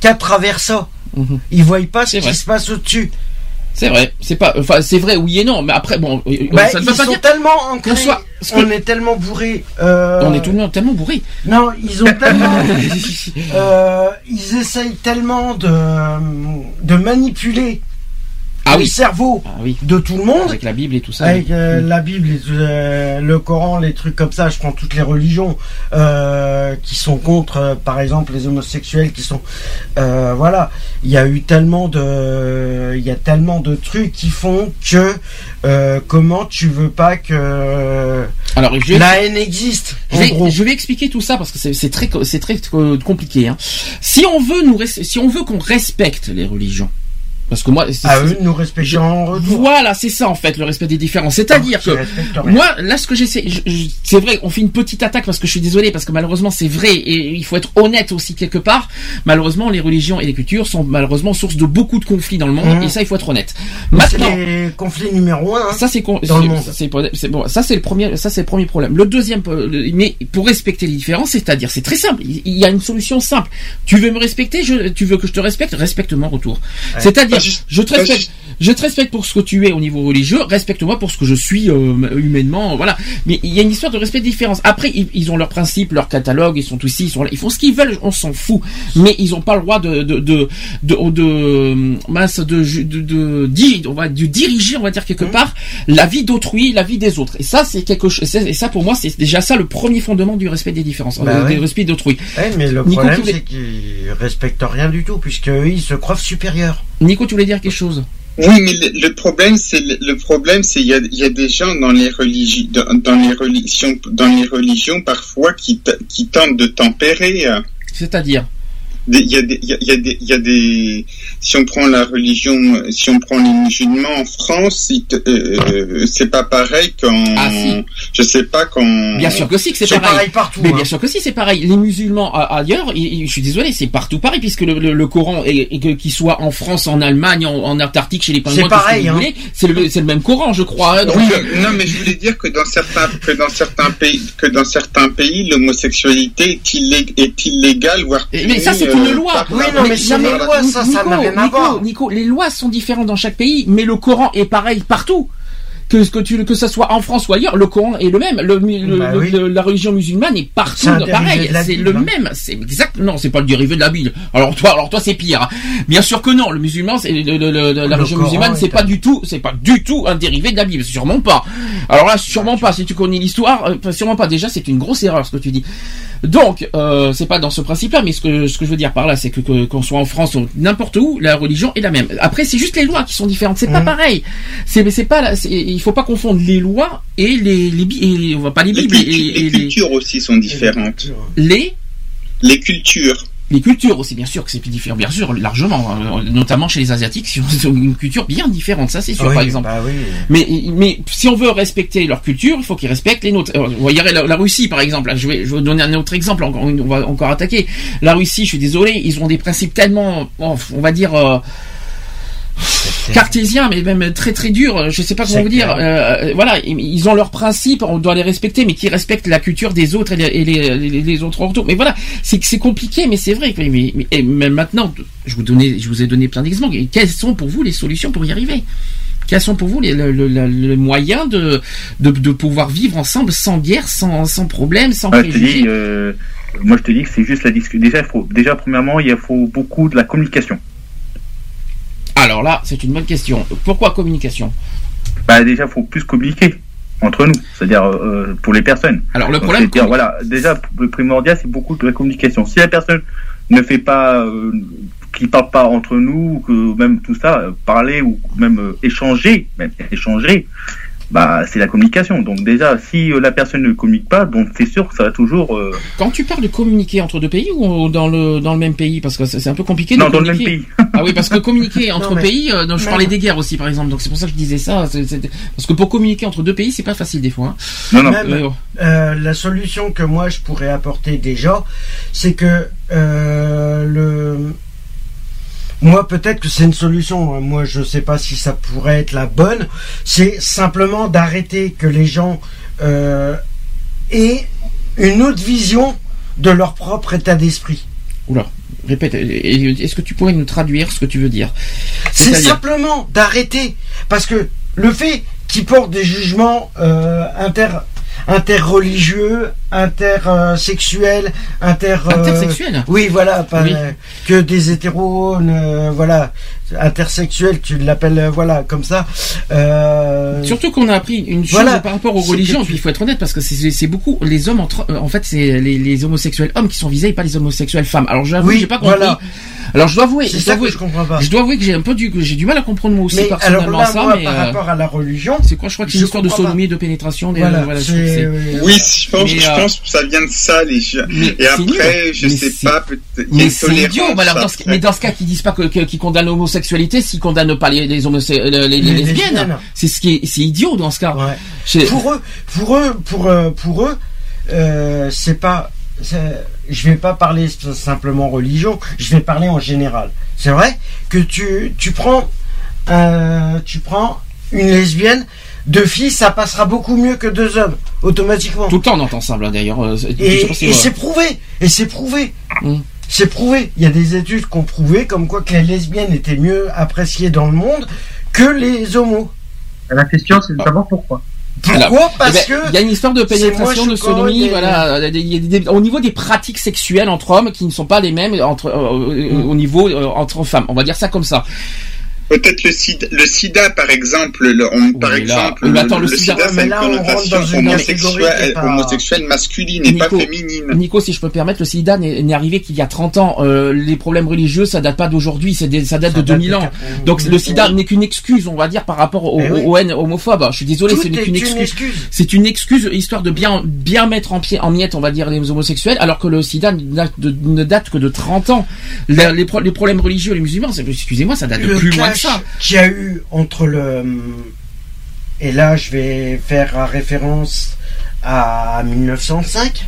qu'à travers ça. Mhm. Ils voient pas ce qui se passe au-dessus. C'est vrai. C'est pas. Enfin, c'est vrai. Oui et non. Mais après, bon, Bah, ça ne veut pas dire. tellement ancrés. soit- que- On est tellement bourrés. euh, On est tout le monde tellement bourré. Non, ils ont tellement. (laughs) euh, ils essayent tellement de, de manipuler Ah le oui. cerveau Ah oui. de tout le monde. Avec la Bible et tout ça. Avec euh, oui. la Bible, les- euh, le Coran, les trucs comme ça, je prends toutes les religions euh, qui sont contre, par exemple, les homosexuels, qui sont, voilà, il y a eu tellement de, il y a tellement de trucs qui font que comment tu veux pas que Alors, je la haine existe. je vais, gros. je vais expliquer tout ça parce que c'est très, très compliqué. Hein. Si on veut nous, si on veut qu'on respecte les religions, parce que moi, c'est- À eux de nous respecter en retour. voilà, c'est ça en fait le respect des différences. C'est-à-dire Qui que. Moi, là, ce que j'essaie, je- je- c'est vrai, on fait une petite attaque parce que je suis désolé, parce que malheureusement, c'est vrai, et il faut être honnête aussi quelque part. Malheureusement, les religions et les cultures sont malheureusement source de beaucoup de conflits dans le monde, Mhm. et ça, il faut être honnête. Maintenant, les conflits numéro un. hein. ça c'est con- dans le c'est- monde. ça, c'est pas- c'est bon, ça c'est le premier, ça c'est le premier problème. Le deuxième, mais pour respecter les différences, c'est-à-dire, c'est très simple. Il y a une solution simple. Tu veux me respecter, je, tu veux que je te respecte, respecte-moi en retour. C'est-à-dire je te respecte, je te respecte pour ce que tu es au niveau religieux, respecte-moi pour ce que je suis euh, humainement, voilà. Mais il y a une histoire de respect de différence. Après, ils, ils ont leurs principes, leur catalogue, ils sont tous ici, ils sont là, ils font ce qu'ils veulent, on s'en fout. Mais ils ont pas le droit de de de de, de, mince, de, de, de, di- on va de diriger, on va dire quelque part, la vie d'autrui, la vie des autres. Et ça, c'est quelque chose. Et ça, pour moi, c'est déjà ça le premier fondement du respect des différences, Bah euh, ouais. du respect d'autrui. Ouais, mais le Nico, problème, c'est qu'ils respectent rien du tout, puisque eux, ils se croient supérieurs. Nico, tu voulais dire quelque chose Oui, mais le, le problème, c'est le, problème, c'est il y a, il y a des gens dans les religions, dans, dans les religions, dans les religions parfois qui, qui tentent de tempérer. euh, C'est-à-dire Il y a des, il y a, des, il y a des, si on prend la religion, si on prend les musulmans en France, euh, euh, c'est pas pareil quand, je sais pas quand. Ah, Bien sûr que si, que c'est pareil. partout. Mais hein. bien sûr que si, c'est pareil. Les musulmans ailleurs, je suis désolé, c'est partout pareil, puisque le, le, le Coran, et, et que- qu'il soit en France, en Allemagne, en, en Antarctique, chez les pingouins, C'est pareil, vous hein. voulez, c'est le, le même Coran, je crois. hein, donc, Oui, non, mais je voulais dire que dans certains, que dans certains pays, que dans certains pays, l'homosexualité est, illég- est illégale, voire. Mais ça, c'est punie, une loi. par- Oui, non, mais c'est mais les lois, ça, ça n'a rien à Nico, voir. Nico, les lois sont différentes dans chaque pays, mais le Coran est pareil partout. Que, que, tu, que ça soit en France ou ailleurs, le Coran est le même. Le, le- Bah le- oui. le- la religion musulmane est partout dérivé pareil. C'est le hein. même. C'est exact. Non, c'est pas le dérivé de la Bible. Alors toi, alors toi, c'est pire. hein. Bien sûr que non. Le musulman, c'est la religion Coran musulmane, c'est est pas du tout, c'est pas du tout un dérivé de la Bible. Sûrement pas. Alors là, sûrement pas. Si tu connais l'histoire, euh, enfin, sûrement pas. Déjà, c'est une grosse erreur ce que tu dis. Donc, euh, c'est pas dans ce principe-là, mais ce que ce que je veux dire par là, c'est que qu'on soit en France ou n'importe où, la religion est la même. Après, c'est juste les lois qui sont différentes. C'est pas Mhm. pareil. C'est c'est pas là. Il faut pas confondre les lois et les les bi- et, on va pas les Les, bibles et, cultu- et les les cultures aussi sont différentes. les Les cultures. les cultures aussi, bien sûr que c'est plus différent, bien sûr, largement, hein, notamment chez les asiatiques, ils ont une culture bien différente, ça c'est sûr, Oui, par exemple. bah oui. Mais, mais si on veut respecter leur culture, il faut qu'ils respectent les nôtres. Euh, Vous voyez la, la Russie, par exemple. Je vais, je vais vous donner un autre exemple. On va encore attaquer. La Russie, je suis désolé, ils ont des principes tellement, on va dire. euh, cartésiens, mais même très très durs, je sais pas comment vous dire. Euh, voilà, ils ils ont leurs principes, on doit les respecter, mais qui respectent la culture des autres et les, et les, les- les autres autour. Mais voilà, c'est que c'est compliqué, mais c'est vrai. Mais, mais- et même maintenant, je vous donnais, je vous ai donné plein d'exemples. Et Quelles sont pour vous les solutions pour y arriver? Quels sont pour vous les, le, le- le- le moyen de, de de pouvoir vivre ensemble sans guerre, sans sans problème, sans Ah, préjugés? euh, moi je te dis que c'est juste la discussion. Déjà, il faut, déjà, premièrement, il faut beaucoup de la communication. Alors là, c'est une bonne question. Pourquoi communication? Bah, déjà, il faut plus communiquer entre nous, c'est-à-dire euh, pour les personnes. Alors le problème, c'est-à-dire, voilà, déjà, le primordial, c'est beaucoup de la communication. Si la personne ne fait pas, euh, qui parle pas entre nous, que même tout ça, euh, parler ou même euh, échanger, même échanger, bah, c'est la communication. Donc déjà, si euh, la personne ne communique pas, donc c'est sûr que ça va toujours. euh, Quand tu parles de communiquer entre deux pays ou dans le dans le même pays? Parce que c'est un peu compliqué de Non, dans le même communiquer. (laughs) Ah oui, parce que communiquer entre Non, mais- pays, euh, non, je Non. parlais des guerres aussi par exemple, donc c'est pour ça que je disais ça. Parce que pour communiquer entre deux pays, c'est pas facile des fois. hein. Non, non. Même, bon. euh, la solution que moi je pourrais apporter déjà, c'est que euh, le moi peut-être que c'est une solution. hein. Moi je sais pas si ça pourrait être la bonne. C'est simplement d'arrêter que les gens euh, aient une autre vision de leur propre état d'esprit. Oula, répète. Est-ce que tu pourrais nous traduire ce que tu veux dire? C'est simplement d'arrêter. Parce que le fait qu'ils portent des jugements euh, inter interreligieux, intersexuels, inter euh, Intersexuels Oui, voilà, pas Oui. que des hétéros, euh, voilà, intersexuels, tu l'appelles euh, voilà comme ça. Euh, Surtout qu'on a appris une chose Voilà. par rapport aux religions, que puis il faut être honnête parce que c'est- beaucoup les hommes entre euh, en fait c'est les, les homosexuels hommes qui sont visés et pas les homosexuels femmes. Alors j'avoue, Oui, j'ai pas compris. voilà. Alors je dois avouer, je ça dois que avouer, je comprends pas. je dois avouer que j'ai un peu du que j'ai du mal à comprendre moi aussi Mais alors personnellement là, ça, moi, mais par euh, rapport à la religion, c'est quoi Je crois que c'est une histoire de pas. sodomie de pénétration. Des, voilà, voilà, je que Oui, je pense, Mais, je pense que ça vient de ça, les gens. Mais Et après, je sais pas, Mais c'est idiot. Mais, alors, dans ce, cas, qu'ils disent pas que, que- qu'ils condamnent l'homosexualité, s'ils condamnent pas les, les, euh, les, les Les lesbiennes. C'est ce qui est, c'est idiot dans ce cas. ouais. Pour eux, pour eux, pour euh, pour eux, euh, c'est pas. Je vais pas parler simplement religion. Je vais parler en général. C'est vrai que tu tu prends euh, tu prends une lesbienne, deux filles, ça passera beaucoup mieux que deux hommes automatiquement. Tout le temps on entend ça d'ailleurs. Et, c'est prouvé. Et c'est prouvé. Mm. C'est prouvé. Il y a des études qui ont prouvé comme quoi que les lesbiennes étaient mieux appréciées dans le monde que les homos. La question, c'est de savoir pourquoi. Pourquoi Alors, Parce eh ben, que il y a une histoire de pénétration, moi, de sodomie, voilà. il y a des- des- au niveau des pratiques sexuelles entre hommes qui ne sont pas les mêmes entre euh, euh, au niveau euh, entre femmes. On va dire ça comme ça. Peut-être le sida, le sida, par exemple, le- on- par là- exemple, mais attends, le, le sida- sida, mais c'est une là, on rentre connotation dans une homosexuelle, pas- homosexuelle masculine et pas Nico, féminine. Nico, si je peux me permettre, le sida n'est n'est arrivé qu'il y a 30 ans. Euh, les problèmes religieux, ça date pas d'aujourd'hui, c'est des- ça date de 2000 ans. Donc le sida n'est qu'une excuse, on va dire, par rapport aux, Eh oui. aux haines homophobes. Je suis désolé, Tout ce n'est qu'une une excuse. C'est une excuse histoire de bien bien mettre en pied en miettes, on va dire, les homosexuels, alors que le sida ne date, que de 30 ans. Les, les pro- les problèmes religieux, les musulmans, excusez-moi, ça date de plus loin ça. qu'il y a eu entre le et là je vais faire référence à 1905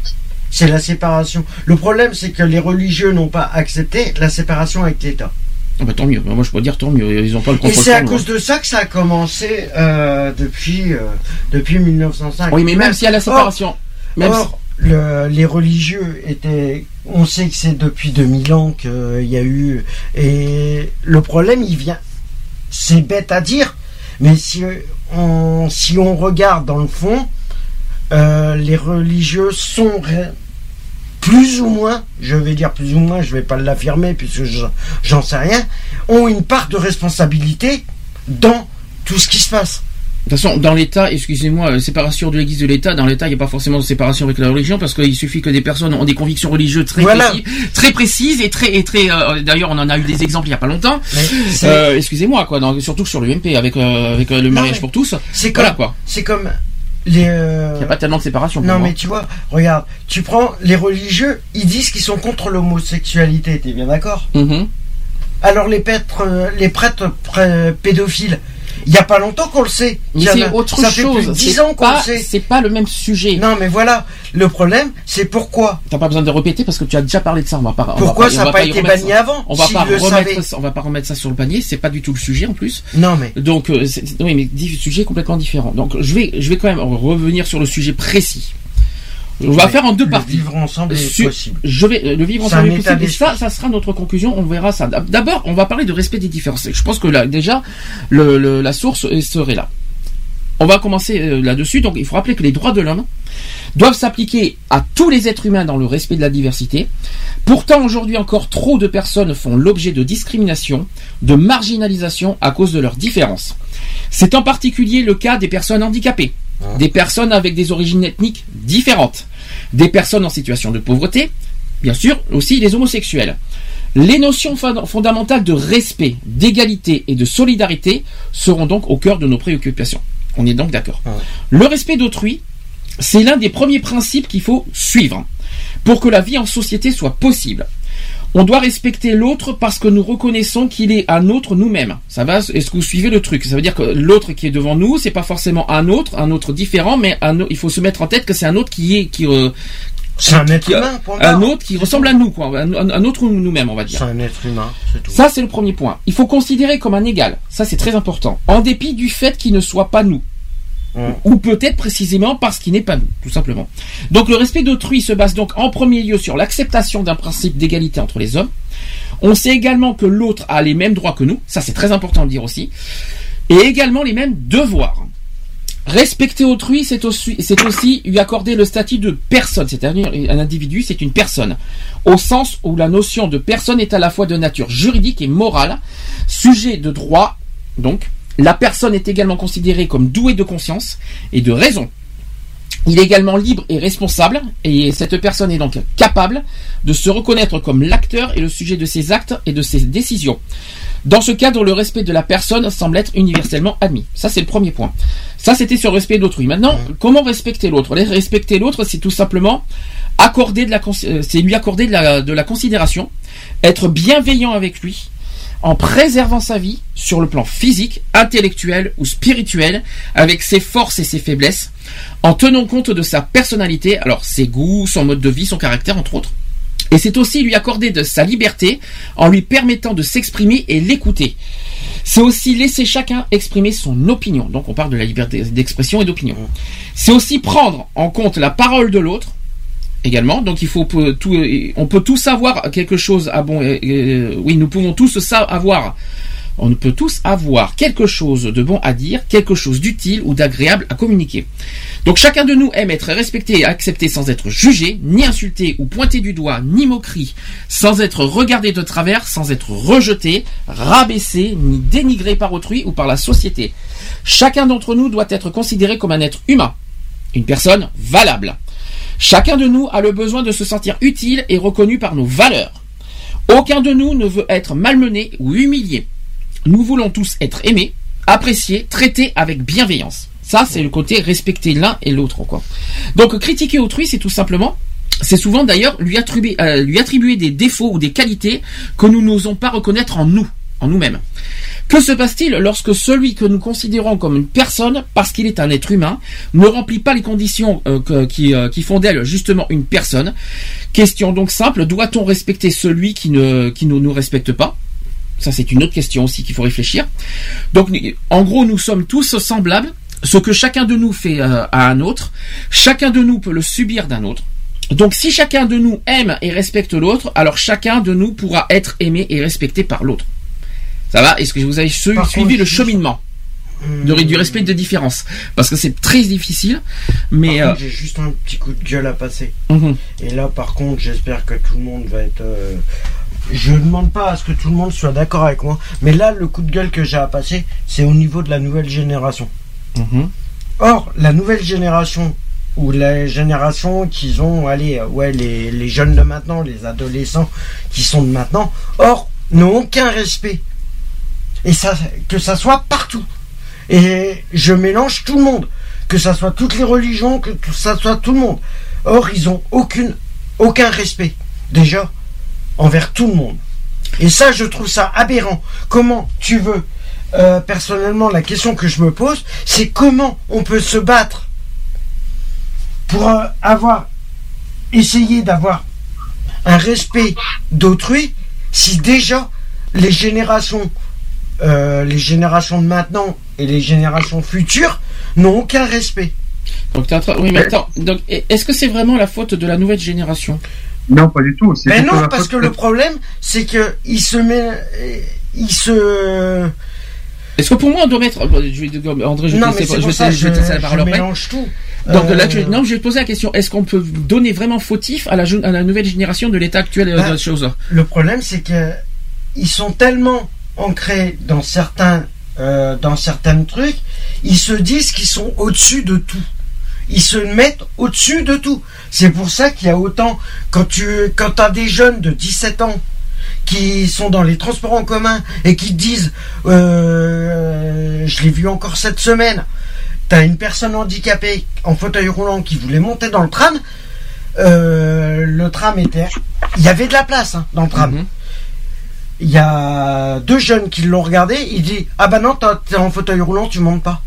c'est la séparation le problème c'est que les religieux n'ont pas accepté la séparation avec l'État Ah bah, tant mieux. Moi, je peux dire tant mieux. Ils ont pas le et contrôle. c'est à cause de ça que ça a commencé euh, depuis euh, depuis 1905 Oui, mais même s'il y a la séparation, Or- même or, le- les religieux étaient on sait que c'est depuis 2000 ans qu'il y a eu et le problème il vient c'est bête à dire, mais si on, regarde dans le fond, euh, les religieux sont plus ou moins, je vais dire plus ou moins, je vais pas l'affirmer puisque je- j'en sais rien, ont une part de responsabilité dans tout ce qui se passe. De toute façon, dans l'État, excusez-moi, euh, séparation de l'Église de l'État, dans l'État, il n'y a pas forcément de séparation avec la religion, parce qu'il suffit que des personnes ont des convictions religieuses très Voilà. précises, très précises et très, et très. euh, D'ailleurs, on en a eu des exemples il n'y a pas longtemps. Euh, excusez-moi, quoi, dans- surtout sur l'UMP avec euh, avec le mariage pour tous. C'est Voilà quoi. c'est comme les. Il n'y a pas tellement de séparation. Non mais tu vois, regarde, tu prends les religieux, ils disent qu'ils sont contre l'homosexualité, t'es bien d'accord Mhm. Alors les prêtres, les prêtres pédophiles, il y a pas longtemps qu'on le sait. Mais Il y en c'est a- autre ça fait plus de chose. 10 C'est ans qu'on le sait. C'est pas le même sujet. Non mais voilà, le problème, c'est pourquoi? T'as pas besoin de répéter parce que tu as déjà parlé de ça. On va pas. on va Pourquoi ça on a va pas été banni ça. avant, On va pas remettre. ça- On va pas remettre ça sur le panier. C'est pas du tout le sujet en plus. Non mais. Donc euh, oui, mais dix sujets complètement différents. Donc je vais, je vais quand même revenir sur le sujet précis. On va faire en deux le parties. vivre ensemble est possible. Je vais euh, le vivre ensemble est possible. Et ça, ça sera notre conclusion. On verra ça. D'abord, on va parler de respect des différences. Je pense que là, déjà, le, le- la source serait là. On va commencer euh, là-dessus. Donc, il faut rappeler que les droits de l'homme doivent s'appliquer à tous les êtres humains dans le respect de la diversité. Pourtant, aujourd'hui encore, trop de personnes font l'objet de discrimination, de marginalisation à cause de leurs différences. C'est en particulier le cas des personnes handicapées, des personnes avec des origines ethniques différentes, des personnes en situation de pauvreté, bien sûr aussi les homosexuels. Les notions fond- fondamentales de respect, d'égalité et de solidarité seront donc au cœur de nos préoccupations. On est donc d'accord. Le respect d'autrui, c'est l'un des premiers principes qu'il faut suivre pour que la vie en société soit possible. On doit respecter l'autre parce que nous reconnaissons qu'il est un autre nous-mêmes. Ça va Est-ce que vous suivez le truc? Ça veut dire que l'autre qui est devant nous, c'est pas forcément un autre, un autre différent, mais un il faut se mettre en tête que c'est un autre qui est qui euh, C'est un être qui- humain, point un barre. autre qui ressemble à nous, quoi, un autre nous-mêmes, on va dire. C'est un être humain, c'est tout. Ça, c'est le premier point. Il faut considérer comme un égal. Ça, c'est très important. En dépit du fait qu'il ne soit pas nous. Ou peut-être précisément parce qu'il n'est pas nous, tout simplement. Donc le respect d'autrui se base donc en premier lieu sur l'acceptation d'un principe d'égalité entre les hommes. On sait également que l'autre a les mêmes droits que nous, ça c'est très important de dire aussi, et également les mêmes devoirs. Respecter autrui, c'est aussi, c'est aussi lui accorder le statut de personne, c'est-à-dire un individu, c'est une personne, au sens où la notion de personne est à la fois de nature juridique et morale, sujet de droit, donc la personne est également considérée comme douée de conscience et de raison. Il est également libre et responsable, et cette personne est donc capable de se reconnaître comme l'acteur et le sujet de ses actes et de ses décisions. Dans ce cadre, le respect de la personne semble être universellement admis. Ça, c'est le premier point. Ça, c'était sur le respect d'autrui. Maintenant, comment respecter l'autre? Respecter l'autre, c'est tout simplement accorder de la, cons- euh, c'est lui accorder de la, de la considération, être bienveillant avec lui, en préservant sa vie sur le plan physique, intellectuel ou spirituel, avec ses forces et ses faiblesses, en tenant compte de sa personnalité, alors ses goûts, son mode de vie, son caractère, entre autres. Et c'est aussi lui accorder de sa liberté en lui permettant de s'exprimer et l'écouter. C'est aussi laisser chacun exprimer son opinion. Donc on parle de la liberté d'expression et d'opinion. C'est aussi prendre en compte la parole de l'autre également. Donc il faut euh, on peut tous savoir quelque chose. Ah bon, euh, oui, nous pouvons tous avoir. On peut tous avoir quelque chose de bon à dire, quelque chose d'utile ou d'agréable à communiquer. Donc chacun de nous aime être respecté et accepté sans être jugé, ni insulté ou pointé du doigt, ni moquerie, sans être regardé de travers, sans être rejeté, rabaissé, ni dénigré par autrui ou par la société. Chacun d'entre nous doit être considéré comme un être humain, une personne valable. Chacun de nous a le besoin de se sentir utile et reconnu par nos valeurs. Aucun de nous ne veut être malmené ou humilié. Nous voulons tous être aimés, appréciés, traités avec bienveillance. Ça, c'est le côté respecter l'un et l'autre, quoi. Donc, critiquer autrui, c'est tout simplement, c'est souvent d'ailleurs lui euh, lui attribuer des défauts ou des qualités que nous n'osons pas reconnaître en nous, nous-mêmes. Que se passe-t-il lorsque celui que nous considérons comme une personne, parce qu'il est un être humain, ne remplit pas les conditions euh, euh, qui font d'elle justement une personne? Question donc simple, doit-on respecter celui qui ne, qui ne nous respecte pas? Ça, c'est une autre question aussi qu'il faut réfléchir. Donc, en gros, nous sommes tous semblables. Ce que chacun de nous fait euh, à un autre, chacun de nous peut le subir d'un autre. Donc, si chacun de nous aime et respecte l'autre, alors chacun de nous pourra être aimé et respecté par l'autre. Ça va Est-ce que vous avez su- Par suivi contre, le cheminement de, du respect de différence Parce que c'est très difficile, mais euh, j'ai juste un petit coup de gueule à passer. Mhm. Et là, par contre, j'espère que tout le monde va être. euh, Je ne demande pas à ce que tout le monde soit d'accord avec moi, mais là, le coup de gueule que j'ai à passer, c'est au niveau de la nouvelle génération. Mhm. Or, la nouvelle génération, ou la génération qu'ils ont, allez, ouais, les, les jeunes de maintenant, les adolescents qui sont de maintenant, or, n'ont aucun respect. Et ça, que ça soit partout. Et je mélange tout le monde. Que ça soit toutes les religions, que ça soit tout le monde. Or, ils ont aucune, aucun respect. Déjà, envers tout le monde. Et ça, je trouve ça aberrant. Comment tu veux euh, Personnellement, la question que je me pose, c'est comment on peut se battre pour euh, avoir essayé d'avoir un respect d'autrui si déjà les générations euh, les générations de maintenant et les générations futures n'ont aucun respect. donc, t'es en train- oui, mais attends, donc, est-ce que c'est vraiment la faute de la nouvelle génération? Non, pas du tout. Mais plutôt non, parce que de- le problème, c'est que il se met, il se. Est-ce que pour moi on doit mettre je vais- André, je vais non, je vais ça, je je, la mélange tout. Donc Euh, là, je, non, je vais te poser la question. Est-ce qu'on peut donner vraiment fautif à la, jeune- à la nouvelle génération de l'état actuel euh, Bah, de la chose Le problème, c'est que ils sont tellement ancrés dans certains, euh, dans certains trucs, ils se disent qu'ils sont au-dessus de tout. Ils se mettent au-dessus de tout. C'est pour ça qu'il y a autant quand tu, quand as des jeunes de 17 ans qui sont dans les transports en commun et qui disent, euh, je l'ai vu encore cette semaine, t'as une personne handicapée en fauteuil roulant qui voulait monter dans le tram. euh, le tram était, il y avait de la place hein, dans le tram. Mhm. Il y a deux jeunes qui l'ont regardé. Il dit ah bah non t'es en fauteuil roulant tu montes pas.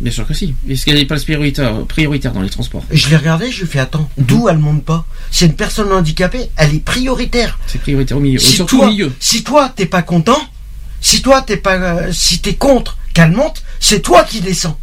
Bien sûr que si. Est-ce qu'elle n'est pas prioritaire, prioritaire dans les transports? Je l'ai regardé je lui fais attends Mhm. d'où elle monte pas? C'est une personne handicapée elle est prioritaire. C'est prioritaire au milieu, Si surtout toi, au milieu. si toi t'es pas content, si toi t'es pas, euh, si t'es contre qu'elle monte, c'est toi qui descends.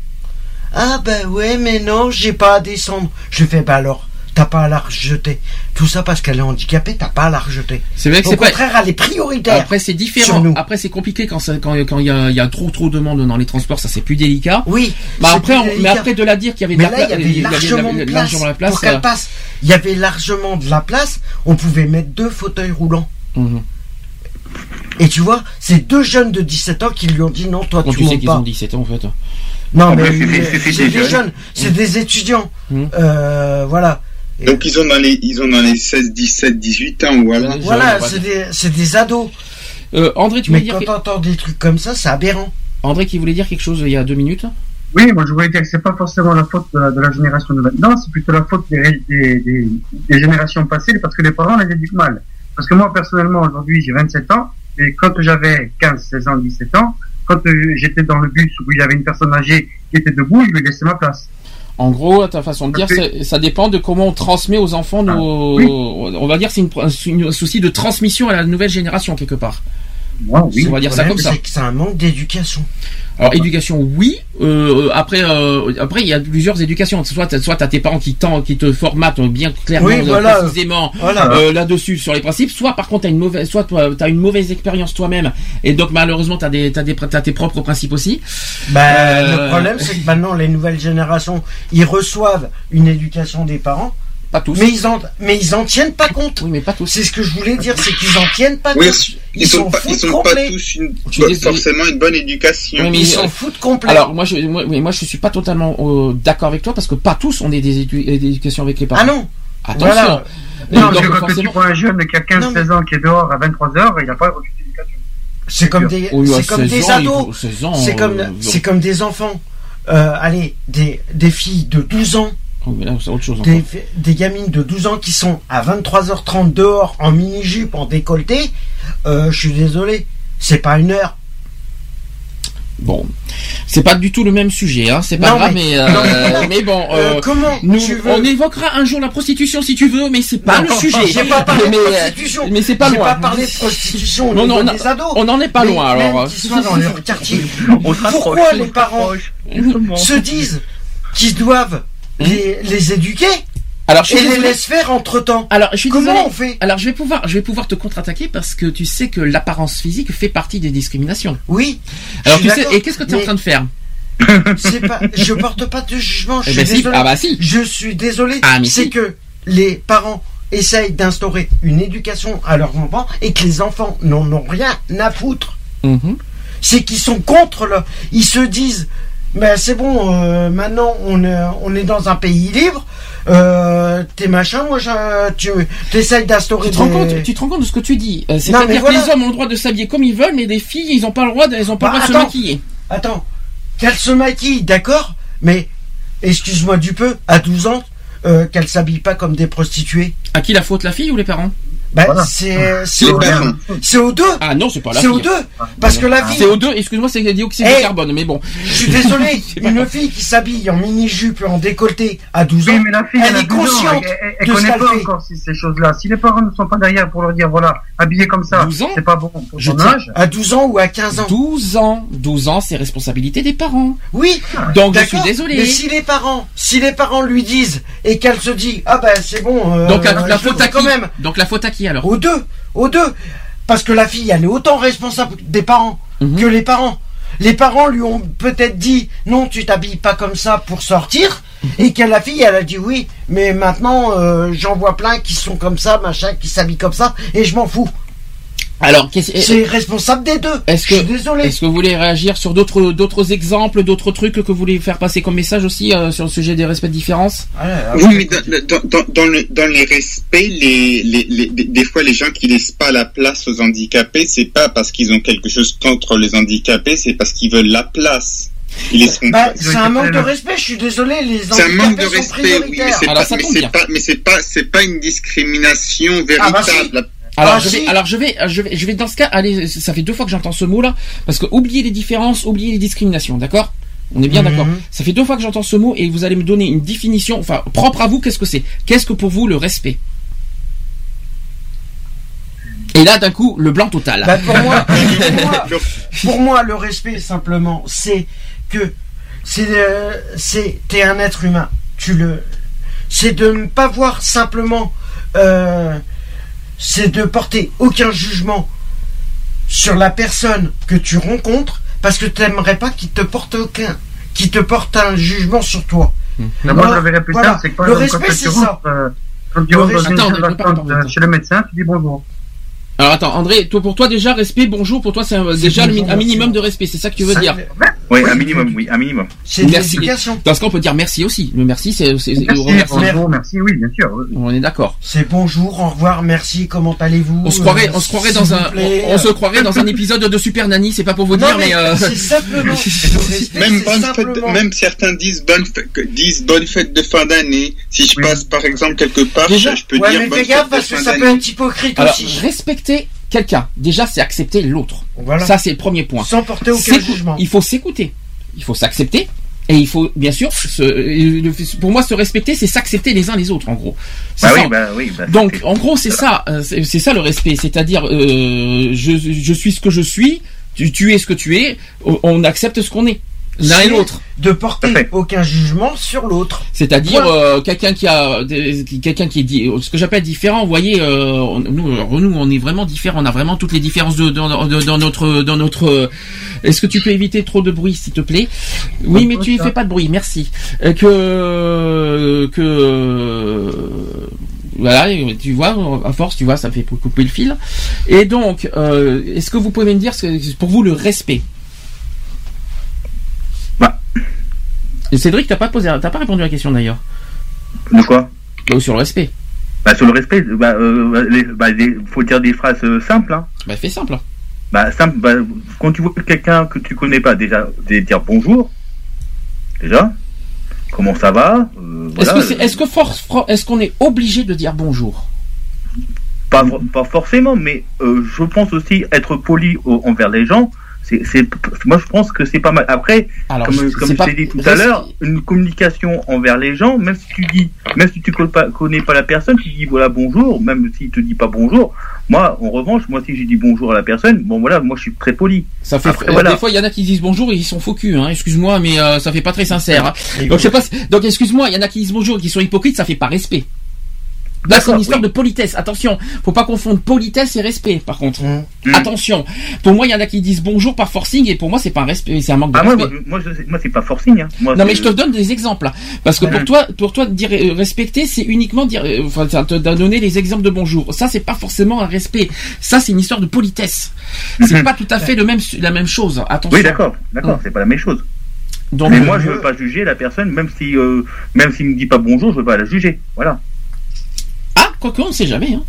Ah bah ouais mais non j'ai pas à descendre. Je fais bah alors t'as pas à la rejeter. Tout ça parce qu'elle est handicapée t'as pas à la rejeter. C'est vrai que Au c'est pas. contraire elle est prioritaire. Après c'est sur différent. nous. Après c'est compliqué quand ça- quand quand il y a, il y a trop trop de monde dans les transports, ça c'est plus délicat. Oui. Bah c'est après, plus on- mais après de la dire qu'il y avait de la là, pla- il y avait il y avait largement de la- place, largement la place. pour qu'elle euh, passe. Il y avait largement de la place. On pouvait mettre deux fauteuils roulants. mhm. Et tu vois, c'est deux jeunes de 17 ans qui lui ont dit non, toi Quand tu, tu sais montes qu'ils ont 17 ans en fait. Non, Ah mais c'est des- c'est jeunes. c'est des étudiants. Mhm. Euh, voilà. Donc ils ont dans les ils ont dans les 16, 17, 18 ans ou alors? Ouais. voilà, Ouais, c'est des, c'est des ados. Euh, André, tu Mais dire quand que- t'entends des trucs comme ça, c'est aberrant. André qui voulait dire quelque chose il y a deux minutes. Oui, moi je voulais dire que c'est pas forcément la faute de la, de la génération de maintenant, c'est plutôt la faute des, des, des, des générations passées parce que les parents les éduquent mal. Parce que moi personnellement aujourd'hui j'ai 27 ans et quand j'avais 15, 16 ans, 17 ans, quand euh, j'étais dans le bus où il y avait une personne âgée qui était debout, je lui laissais ma place. En gros, ta façon de dire, ça dépend de comment on transmet aux enfants nos. oui. On va dire c'est un souci de transmission à la nouvelle génération quelque part. Oui. On va dire ça comme ça. C'est un manque d'éducation. Alors éducation oui. Euh, après euh, après il y a plusieurs éducations. Soit soit t'as tes parents qui qui te formatent bien clairement Oui, euh, voilà. précisément Voilà. euh, là-dessus sur les principes. Soit par contre t'as une mauvaise soit t'as une mauvaise expérience toi-même et donc malheureusement t'as des t'as des t'as tes propres principes aussi. Bah, Euh, Le problème, c'est que maintenant, les nouvelles générations, ils reçoivent une éducation des parents. Pas tous. Mais ils en, mais ils en tiennent pas compte. Oui, mais pas tous. C'est ce que je voulais dire, c'est qu'ils en tiennent pas Oui, compte. ils sont pas, s'en ils foutent sont pas complet. tous une, forcément une bonne éducation. Oui, mais Ils s'en foutent complet. Alors moi je moi, mais moi je suis pas totalement euh, d'accord avec toi parce que pas tous ont des, des édu- des éducations avec les parents. ah non. Attention. Voilà. Non, donc, parce que quand tu prends un jeune qui a 15-16 ans qui est dehors à 23h, il n'a pas d'éducation. C'est comme des, Oui, c'est comme 16 des ados. faut- 16 ans, C'est comme, euh, c'est comme des enfants. Euh, allez, des, des filles de 12 ans, mais là, c'est autre chose. des, gamines de 12 ans qui sont à 23h30 dehors en mini-jupe, en décolleté. Euh, je suis désolé. C'est pas une heure. Bon, c'est pas du tout le même sujet, hein. C'est pas Non, grave, mais- mais, (laughs) euh, non, mais- mais bon, Euh, euh, comment nous, tu veux on évoquera un jour la prostitution si tu veux, mais c'est pas Non, le sujet. J'ai pas parlé mais, de prostitution. mais c'est pas J'ai loin. pas parlé de prostitution Non, non, des ados. on en est pas Mais loin, alors. qu'ils soient dans leur quartier. (laughs) On se rapproche, Pourquoi les parents se disent qu'ils doivent les, les éduquer Alors, je et les laissent faire entre temps Alors, je suis Comment désolé. on fait Alors, je vais pouvoir, je vais pouvoir te contre-attaquer parce que tu sais que l'apparence physique fait partie des discriminations. Oui. Alors, tu sais, et qu'est-ce que tu es en train de faire? pas, je porte pas de jugement. Je Eh suis ben si, désolé. ah bah si. Je suis désolé. Ah, c'est si. que les parents essayent d'instaurer une éducation à leurs enfants et que les enfants n'en ont rien à foutre. Mhm. C'est qu'ils sont contre le. Ils se disent, mais c'est bon. euh, maintenant, on est, on est dans un pays libre. Euh, t'es machin, moi, je- tu essayes d'instaurer. Tu te, rends compte, tu te rends compte de ce que tu dis Euh, C'est-à-dire que les hommes ont le droit de s'habiller comme ils veulent, mais les filles, ils n'ont pas le droit, de, ont pas Bah, le droit de attends. se maquiller. Attends, qu'elle se maquille, d'accord, mais excuse-moi du peu, à 12 ans, euh, qu'elle s'habille pas comme des prostituées. À qui la faute, la fille ou les parents? Bah, Voilà. c'est c'est Les aux, parents. c'est aux deux. Ah non, c'est pas la C'est fille. aux deux. Parce que la C'est fille, aux deux, excuse-moi, c'est dioxyde Eh. de carbone, mais bon. je suis désolé, (laughs) une fille qui s'habille en mini-jupe et en décolleté à 12 Oui, ans, mais la fille, elle a est 12 ans, consciente elle, elle, elle de ce connaît qu'elle pas fait. encore si- ces choses-là. Si les parents ne sont pas derrière pour leur dire, voilà, habillé comme ça, 12 ans c'est pas bon pour Je ton tiens- âge. À 12 ans ou à 15 ans. 12 ans. 12 ans, c'est responsabilité des parents. Oui, Donc, je suis d'accord. désolé. Mais si les parents, si les parents lui disent et qu'elle se dit, ah ben c'est bon, euh, Donc, la, le faute à quand qui? même. Donc, la faute à qui? Alors Aux deux, aux deux. Parce que la fille, elle est autant responsable des parents Mhm. que les parents. Les parents lui ont peut-être dit non, tu t'habilles pas comme ça pour sortir, et que la fille, elle a dit oui, mais maintenant euh, j'en vois plein qui sont comme ça, machin, qui s'habillent comme ça, et je m'en fous. Alors, C'est responsable des deux. Est-ce Je suis que, désolé. est-ce que vous voulez réagir sur d'autres, d'autres exemples, d'autres trucs que vous voulez faire passer comme message aussi euh, sur le sujet des respects de différence? Ah, Oui, mais dans, dans, dans, dans le, dans les respects, les, les, les, des des fois, les gens qui laissent pas la place aux handicapés, c'est pas parce qu'ils ont quelque chose contre les handicapés, c'est parce qu'ils veulent la place. Ils laisseront Bah, c'est un manque de respect, je suis désolé, les C'est un manque de handicapés sont respect, oui, mais c'est pas, mais c'est pas, pas, pas une discrimination Ah, bah, véritable. Alors, Ah, je vais, si. alors je vais, je vais, je vais dans ce cas, aller, ça fait deux fois que j'entends ce mot-là, parce que oubliez les différences, oubliez les discriminations, d'accord? On est bien Mhm. d'accord. Ça fait deux fois que j'entends ce mot et vous allez me donner une définition, enfin propre à vous. Qu'est-ce que c'est? Qu'est-ce que pour vous le respect? Et là, d'un coup, le blanc total. Bah, pour, moi, (laughs) pour, moi, pour moi, le respect, simplement, c'est que c'est euh, c'est t'es un être humain. Tu le, c'est de ne pas voir simplement, euh, c'est de porter aucun jugement sur la personne que tu rencontres, parce que tu n'aimerais pas qu'il te porte aucun, qu'il te porte un jugement sur toi. Mais moi, je l'avais répété, Voilà. c'est que par Le respect, tu c'est ça. euh, quand tu Le rentres dans respect- une Attends, salle attends, d'attente, attends, euh, attends. chez le médecin, tu dis bonjour. Alors attends, André, toi, pour toi déjà respect, bonjour, pour toi c'est déjà bonjour, un minimum de respect, c'est ça que tu veux Ça, dire? Oui, un minimum, oui, un minimum. C'est Merci. l'éducation. Dans ce cas, on peut dire merci aussi. Le merci, c'est, bonjour, merci, oui, bien sûr. oui. On est d'accord. C'est bonjour, au revoir, merci, comment allez-vous? On se croirait, euh, on se croirait s'il dans un, plaît. on, on se croirait dans un épisode de Super Nanny. C'est pas pour vous Non, dire, mais, euh, c'est simplement. (laughs) le respect, Même, fête, certains disent bonne, fête, disent bonne fête de fin d'année. Si je Oui. passe par exemple quelque part, Déjà, je peux Ouais, dire mais fais gaffe parce que ça peut être hypocrite alors aussi. Respecter quelqu'un. Déjà, c'est accepter l'autre. Voilà. Ça, c'est le premier point. Sans porter aucun jugement. Il faut s'écouter. Il faut s'accepter. Et il faut bien sûr, se- le- pour moi, se respecter, c'est s'accepter les uns les autres, en gros. Bah ça. oui, bah oui. bah Donc, en gros, c'est ça, euh, c'est ça le respect, c'est-à-dire, euh, je, je suis ce que je suis, tu, tu es ce que tu es, on accepte ce qu'on est, l'un et l'autre. De porter aucun jugement sur l'autre. C'est-à-dire euh, quelqu'un qui a quelqu'un qui est di- ce que j'appelle différent. Vous voyez, euh, on- nous, alors, nous, on est vraiment différents. On a vraiment toutes les différences de, dans, de- dans notre dans notre. Est-ce que tu peux éviter trop de bruit, s'il te plaît? Oui, mais tu fais pas de bruit. Merci. Euh, que que voilà, tu vois, à force, tu vois, ça fait couper le fil. Et donc, euh, est-ce que vous pouvez me dire, ce que- pour vous, le respect? Et Cédric, t'as pas posé, t'as pas répondu à la question d'ailleurs. De quoi? Bah, sur le respect. Bah, sur le respect, bah, euh, les- bah, les- faut dire des phrases euh, simples. Hein. Bah, fais simple. Bah, simple. Bah, quand tu vois quelqu'un que tu connais pas, déjà, dire bonjour. Déjà. Comment ça va? Euh, Est-ce que c'est, est-ce que for- for- est-ce qu'on est obligé de dire bonjour? Pas, pas forcément, mais euh, je pense aussi être poli au- envers les gens. C'est, moi, je pense que c'est pas mal. Après, Alors, comme, je- comme je t'ai dit tout à l'heure, une communication envers les gens, même si tu dis, même si tu connais pas, la personne, tu dis voilà bonjour, même s'il te dit pas bonjour. Moi, en revanche, moi si j'ai dit bonjour à la personne, bon voilà, moi je suis très poli. Ça fait Après, euh, voilà. des fois il y en a qui disent bonjour et ils sont faux cul, hein. excuse-moi mais euh, ça fait pas très sincère. hein. Donc je sais pas si- donc excuse-moi, il y en a qui disent bonjour et qui sont hypocrites, ça fait pas respect. Là c'est une histoire de politesse. Attention, faut pas confondre politesse et respect par contre. Mmh. Attention. Pour moi il y en a qui disent bonjour par forcing et pour moi c'est pas un respect, c'est un manque de Ah, moi, respect. moi, moi, je- moi, c'est pas forcing. Hein. Moi, Non mais je te donne des exemples là. parce que pour toi pour toi dire euh, respecter c'est uniquement dire euh, enfin te donner les exemples de bonjour. Ça c'est pas forcément un respect. Ça c'est une histoire de politesse. C'est pas tout à fait le même la même chose. Attention. Oui, d'accord, d'accord, c'est pas la même chose. Donc, mais euh, moi, je veux pas juger la personne, même si, euh, même s'il me dit pas bonjour, je veux pas la juger. Voilà. Ah, quoique on ne sait jamais. Hein.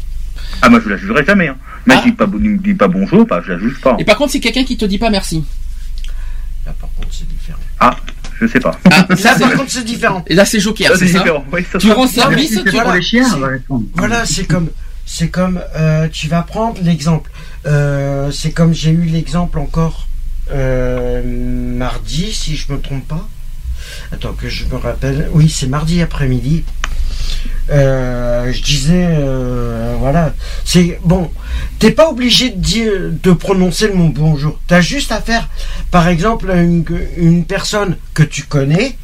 Ah, moi, je la jugerai jamais. Hein. Même s'il pas, il me dit pas bonjour, bah, je la juge pas. Et par contre, c'est quelqu'un qui te dit pas merci. Là, par contre, c'est différent. Ah, je sais pas. Ah, Là, par contre, c'est différent. Et là, c'est Joker, c'est ça différent. Oui, ça Tu rends mais service, tu les chiens, répondre. Voilà, c'est comme, c'est comme, euh, tu vas prendre l'exemple. Euh, c'est comme j'ai eu l'exemple encore euh, mardi, si je me trompe pas. Attends que je me rappelle. Oui, c'est mardi après-midi. Euh, je disais, euh, voilà, c'est bon. T'es pas obligé de dire, de prononcer le mot bonjour. T'as juste à faire, par exemple, une, une personne que tu connais.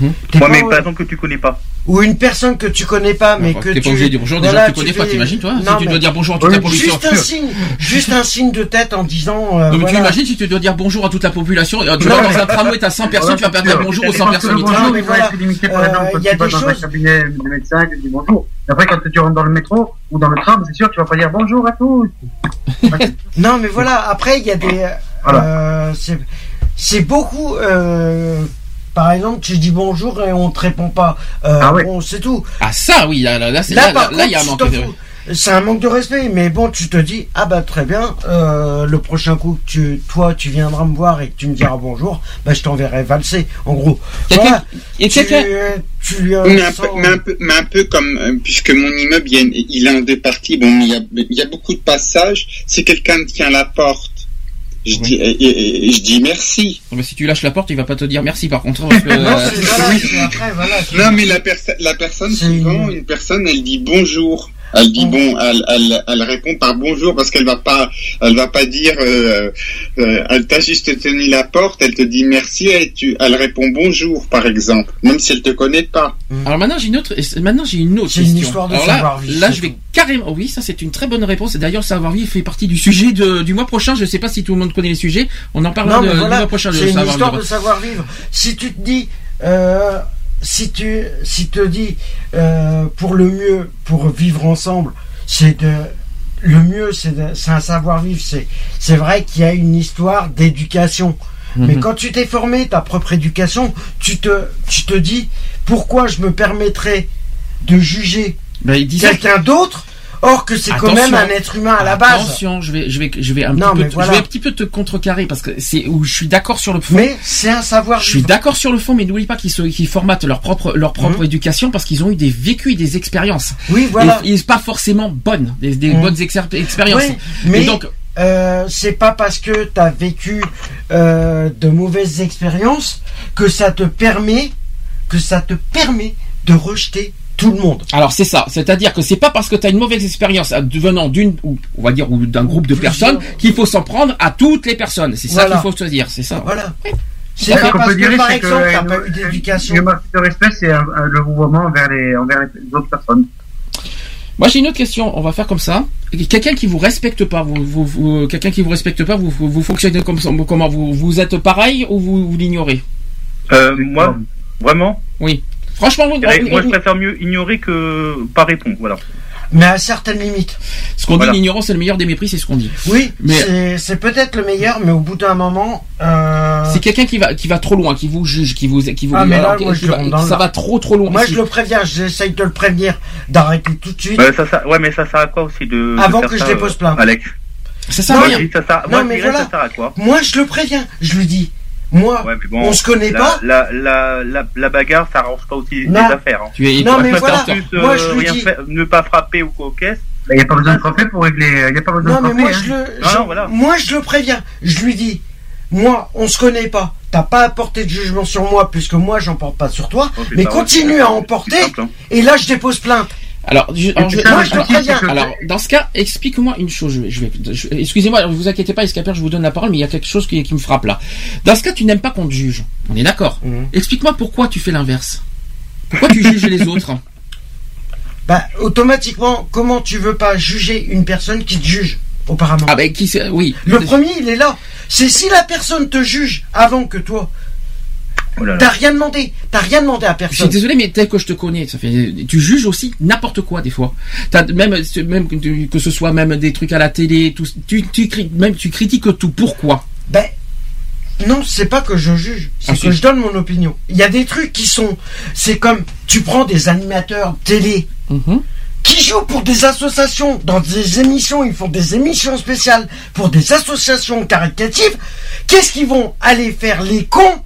Moi, pas- mais par exemple, que tu connais pas. Ou une personne que tu connais pas, mais que T'es tu pas obligé de dire bonjour à des voilà, gens que tu connais pas, fais- t'imagines, toi Si Non, tu dois dire bonjour à toute la population. Juste un signe, juste un signe de tête en disant. euh, Non, mais tu voilà. imagines si tu dois dire bonjour à toute la population, euh, tu Non, vas dans un tramway, t'as 100 personnes, tu vas faire dire bonjour aux 100 personnes. Bonjour, mais il va voilà. être limité, par Euh, il y a tu vas des dans un choses- cabinet de médecin, tu dis bonjour. Et après, quand tu rentres dans le métro ou dans le tram, c'est sûr, tu vas pas dire bonjour à tous. (laughs) Non, mais voilà. Après, il y a des. euh, c'est- c'est beaucoup. Par exemple, tu dis bonjour et on te répond pas. Euh, Ah ouais. Bon, c'est tout. Ah ça, oui, là, là, là, c'est- Là, là, par là, là, il y a un contre, manque de... C'est un manque de respect, mais bon, tu te dis, ah bah très bien, euh, le prochain coup que tu, toi, tu viendras me voir et que tu me diras bonjour, bah je t'enverrai valser, en gros. Voilà. Et tu, tu lui Mais un, peu, mais, un peu, mais un peu comme, euh, puisque mon immeuble, il, y a- il est en deux parties, bon, il y a, il y a beaucoup de passages. Si quelqu'un tient la porte, je, dis, et- et- et je dis merci. Mais si tu lâches la porte, il va pas te dire merci par contre. Parce que, Non, euh, c'est voilà, c'est après, voilà. tu- Non, mais la, perso- la personne, souvent, une personne, elle dit bonjour. Elle dit bon, elle, elle, elle répond par bonjour parce qu'elle va pas, elle va pas dire, euh, euh, elle t'a juste tenu la porte, elle te dit merci et tu, elle répond bonjour par exemple, même si elle te connaît pas. Alors maintenant j'ai une autre, maintenant j'ai une autre question. une histoire de Alors là, savoir-vivre, Là, je vais carrément. Oui, ça c'est une très bonne réponse. Et D'ailleurs, savoir-vivre fait partie du sujet de, du mois prochain. Je sais pas si tout le monde connaît les sujets. On en parlera Non, de- du mois prochain. de c'est une savoir histoire vivre. de savoir-vivre. Si tu te dis, euh, si tu, si te dis, euh, pour le mieux, pour vivre ensemble, c'est de, le mieux, c'est un savoir-vivre. C'est, c'est vrai qu'il y a une histoire d'éducation. Mais Mhm. quand tu t'es formé ta propre éducation, tu te, tu te dis, pourquoi je me permettrais de juger Ben, quelqu'un d'autre, or que c'est quand même un être humain à la base. Attention, je vais, je vais, je vais un Non, petit peu, te- voilà. je vais un petit peu te contrecarrer parce que c'est où je suis d'accord sur le fond. Mais c'est un savoir Je suis d'accord sur le fond, mais n'oublie pas qu'ils qu'ils formatent leur propre, leur propre Mhm. éducation parce qu'ils ont eu des vécus et des expériences. Oui, voilà. Et, et pas forcément bonnes, des, des Mhm. bonnes expériences. Oui, mais Et donc, euh, c'est pas parce que tu as vécu euh, de mauvaises expériences que ça te permet que ça te permet de rejeter tout le monde. Alors c'est ça, c'est-à-dire que c'est pas parce que tu as une mauvaise expérience euh, venant d'une ou on va dire ou d'un groupe de personnes qu'il faut s'en prendre à toutes les personnes. C'est ça qu'il faut se dire, c'est ça. Voilà. Ce C'est pas qu'on parce peut dire, que par exemple t'as une- pas eu d'éducation. Marque de respect, c'est un- le vouvoiement envers les, envers les autres personnes. Moi j'ai une autre question, on va faire comme ça. Quelqu'un qui vous respecte pas, vous, vous, vous- quelqu'un qui vous respecte pas, vous, vous, vous fonctionnez comme ça- comment vous, vous êtes pareil ou vous, vous l'ignorez? Euh, moi, vraiment? Oui. Franchement, moi, je préfère mieux ignorer que pas répondre. Voilà. Mais à certaines limites. Ce qu'on Voilà. dit, l'ignorance c'est le meilleur des mépris, c'est ce qu'on dit. Oui, Mais- c'est- peut-être le meilleur, mais au bout d'un moment. euh, C'est quelqu'un qui va qui va trop loin, qui vous juge, qui vous qui vous Ah, mais là, moi, qui je va- ça le- va trop trop loin. Moi, je le préviens, j'essaye de le prévenir d'arrêter tout de suite. Ouais, ça, ça- ouais, mais ça sert à quoi aussi de. Avant que je dépose euh, plainte. Alex? Ça sert à rien. Ça sert- Non, moi, je mais dirais, voilà. ça sert à quoi? Moi, je le préviens. Je lui dis, moi, Ouais, mais bon, on se connaît la, pas. La, la, la, la bagarre, ça arrange pas aussi Non. les affaires. hein. Tu es Non, mais voilà. faire- Juste, Moi, euh, je lui rien dis- ne pas frapper ou quoi aux caisses. Il n'y a pas besoin de frapper pour régler, il n'y a pas besoin Non, de mais frapper. moi, hein. je le, non, voilà. moi, je le préviens. Je lui dis, moi, on se connaît pas. T'as pas apporté de jugement sur moi, puisque moi, j'en porte pas sur toi. Oh, mais continue à en porter. simple, hein. Et là, je dépose plainte. Alors, je, alors, je- ça, moi, le je le souci, préviens. c'est que- Alors, dans ce cas, explique-moi une chose. Je vais, je vais, je- excusez-moi, ne vous inquiétez pas, Escaper, je vous donne la parole, mais il y a quelque chose qui, qui me frappe là. Dans ce cas, tu n'aimes pas qu'on te juge. On est d'accord. Mhm. Explique-moi pourquoi tu fais l'inverse. Pourquoi tu juges les autres (laughs) Bah, automatiquement, comment tu veux pas juger une personne qui te juge auparavant? Ah ben qui c'est Oui. Le premier, il est là. C'est si la personne te juge avant que toi, Oh t'as rien demandé. T'as rien demandé à Je suis personne. désolé, mais tel que je te connais, ça fait, tu juges aussi n'importe quoi des fois. T'as même, même que ce soit même des trucs à la télé, tout, tu, tu, même tu critiques tout. Pourquoi? Ben, non, c'est pas que je juge, c'est Ah, que si. je donne mon opinion. Il y a des trucs qui sont. C'est comme, tu prends des animateurs télé Mhm. qui jouent pour des associations, dans des émissions, ils font des émissions spéciales pour des associations caritatives. Qu'est-ce qu'ils vont aller faire les cons?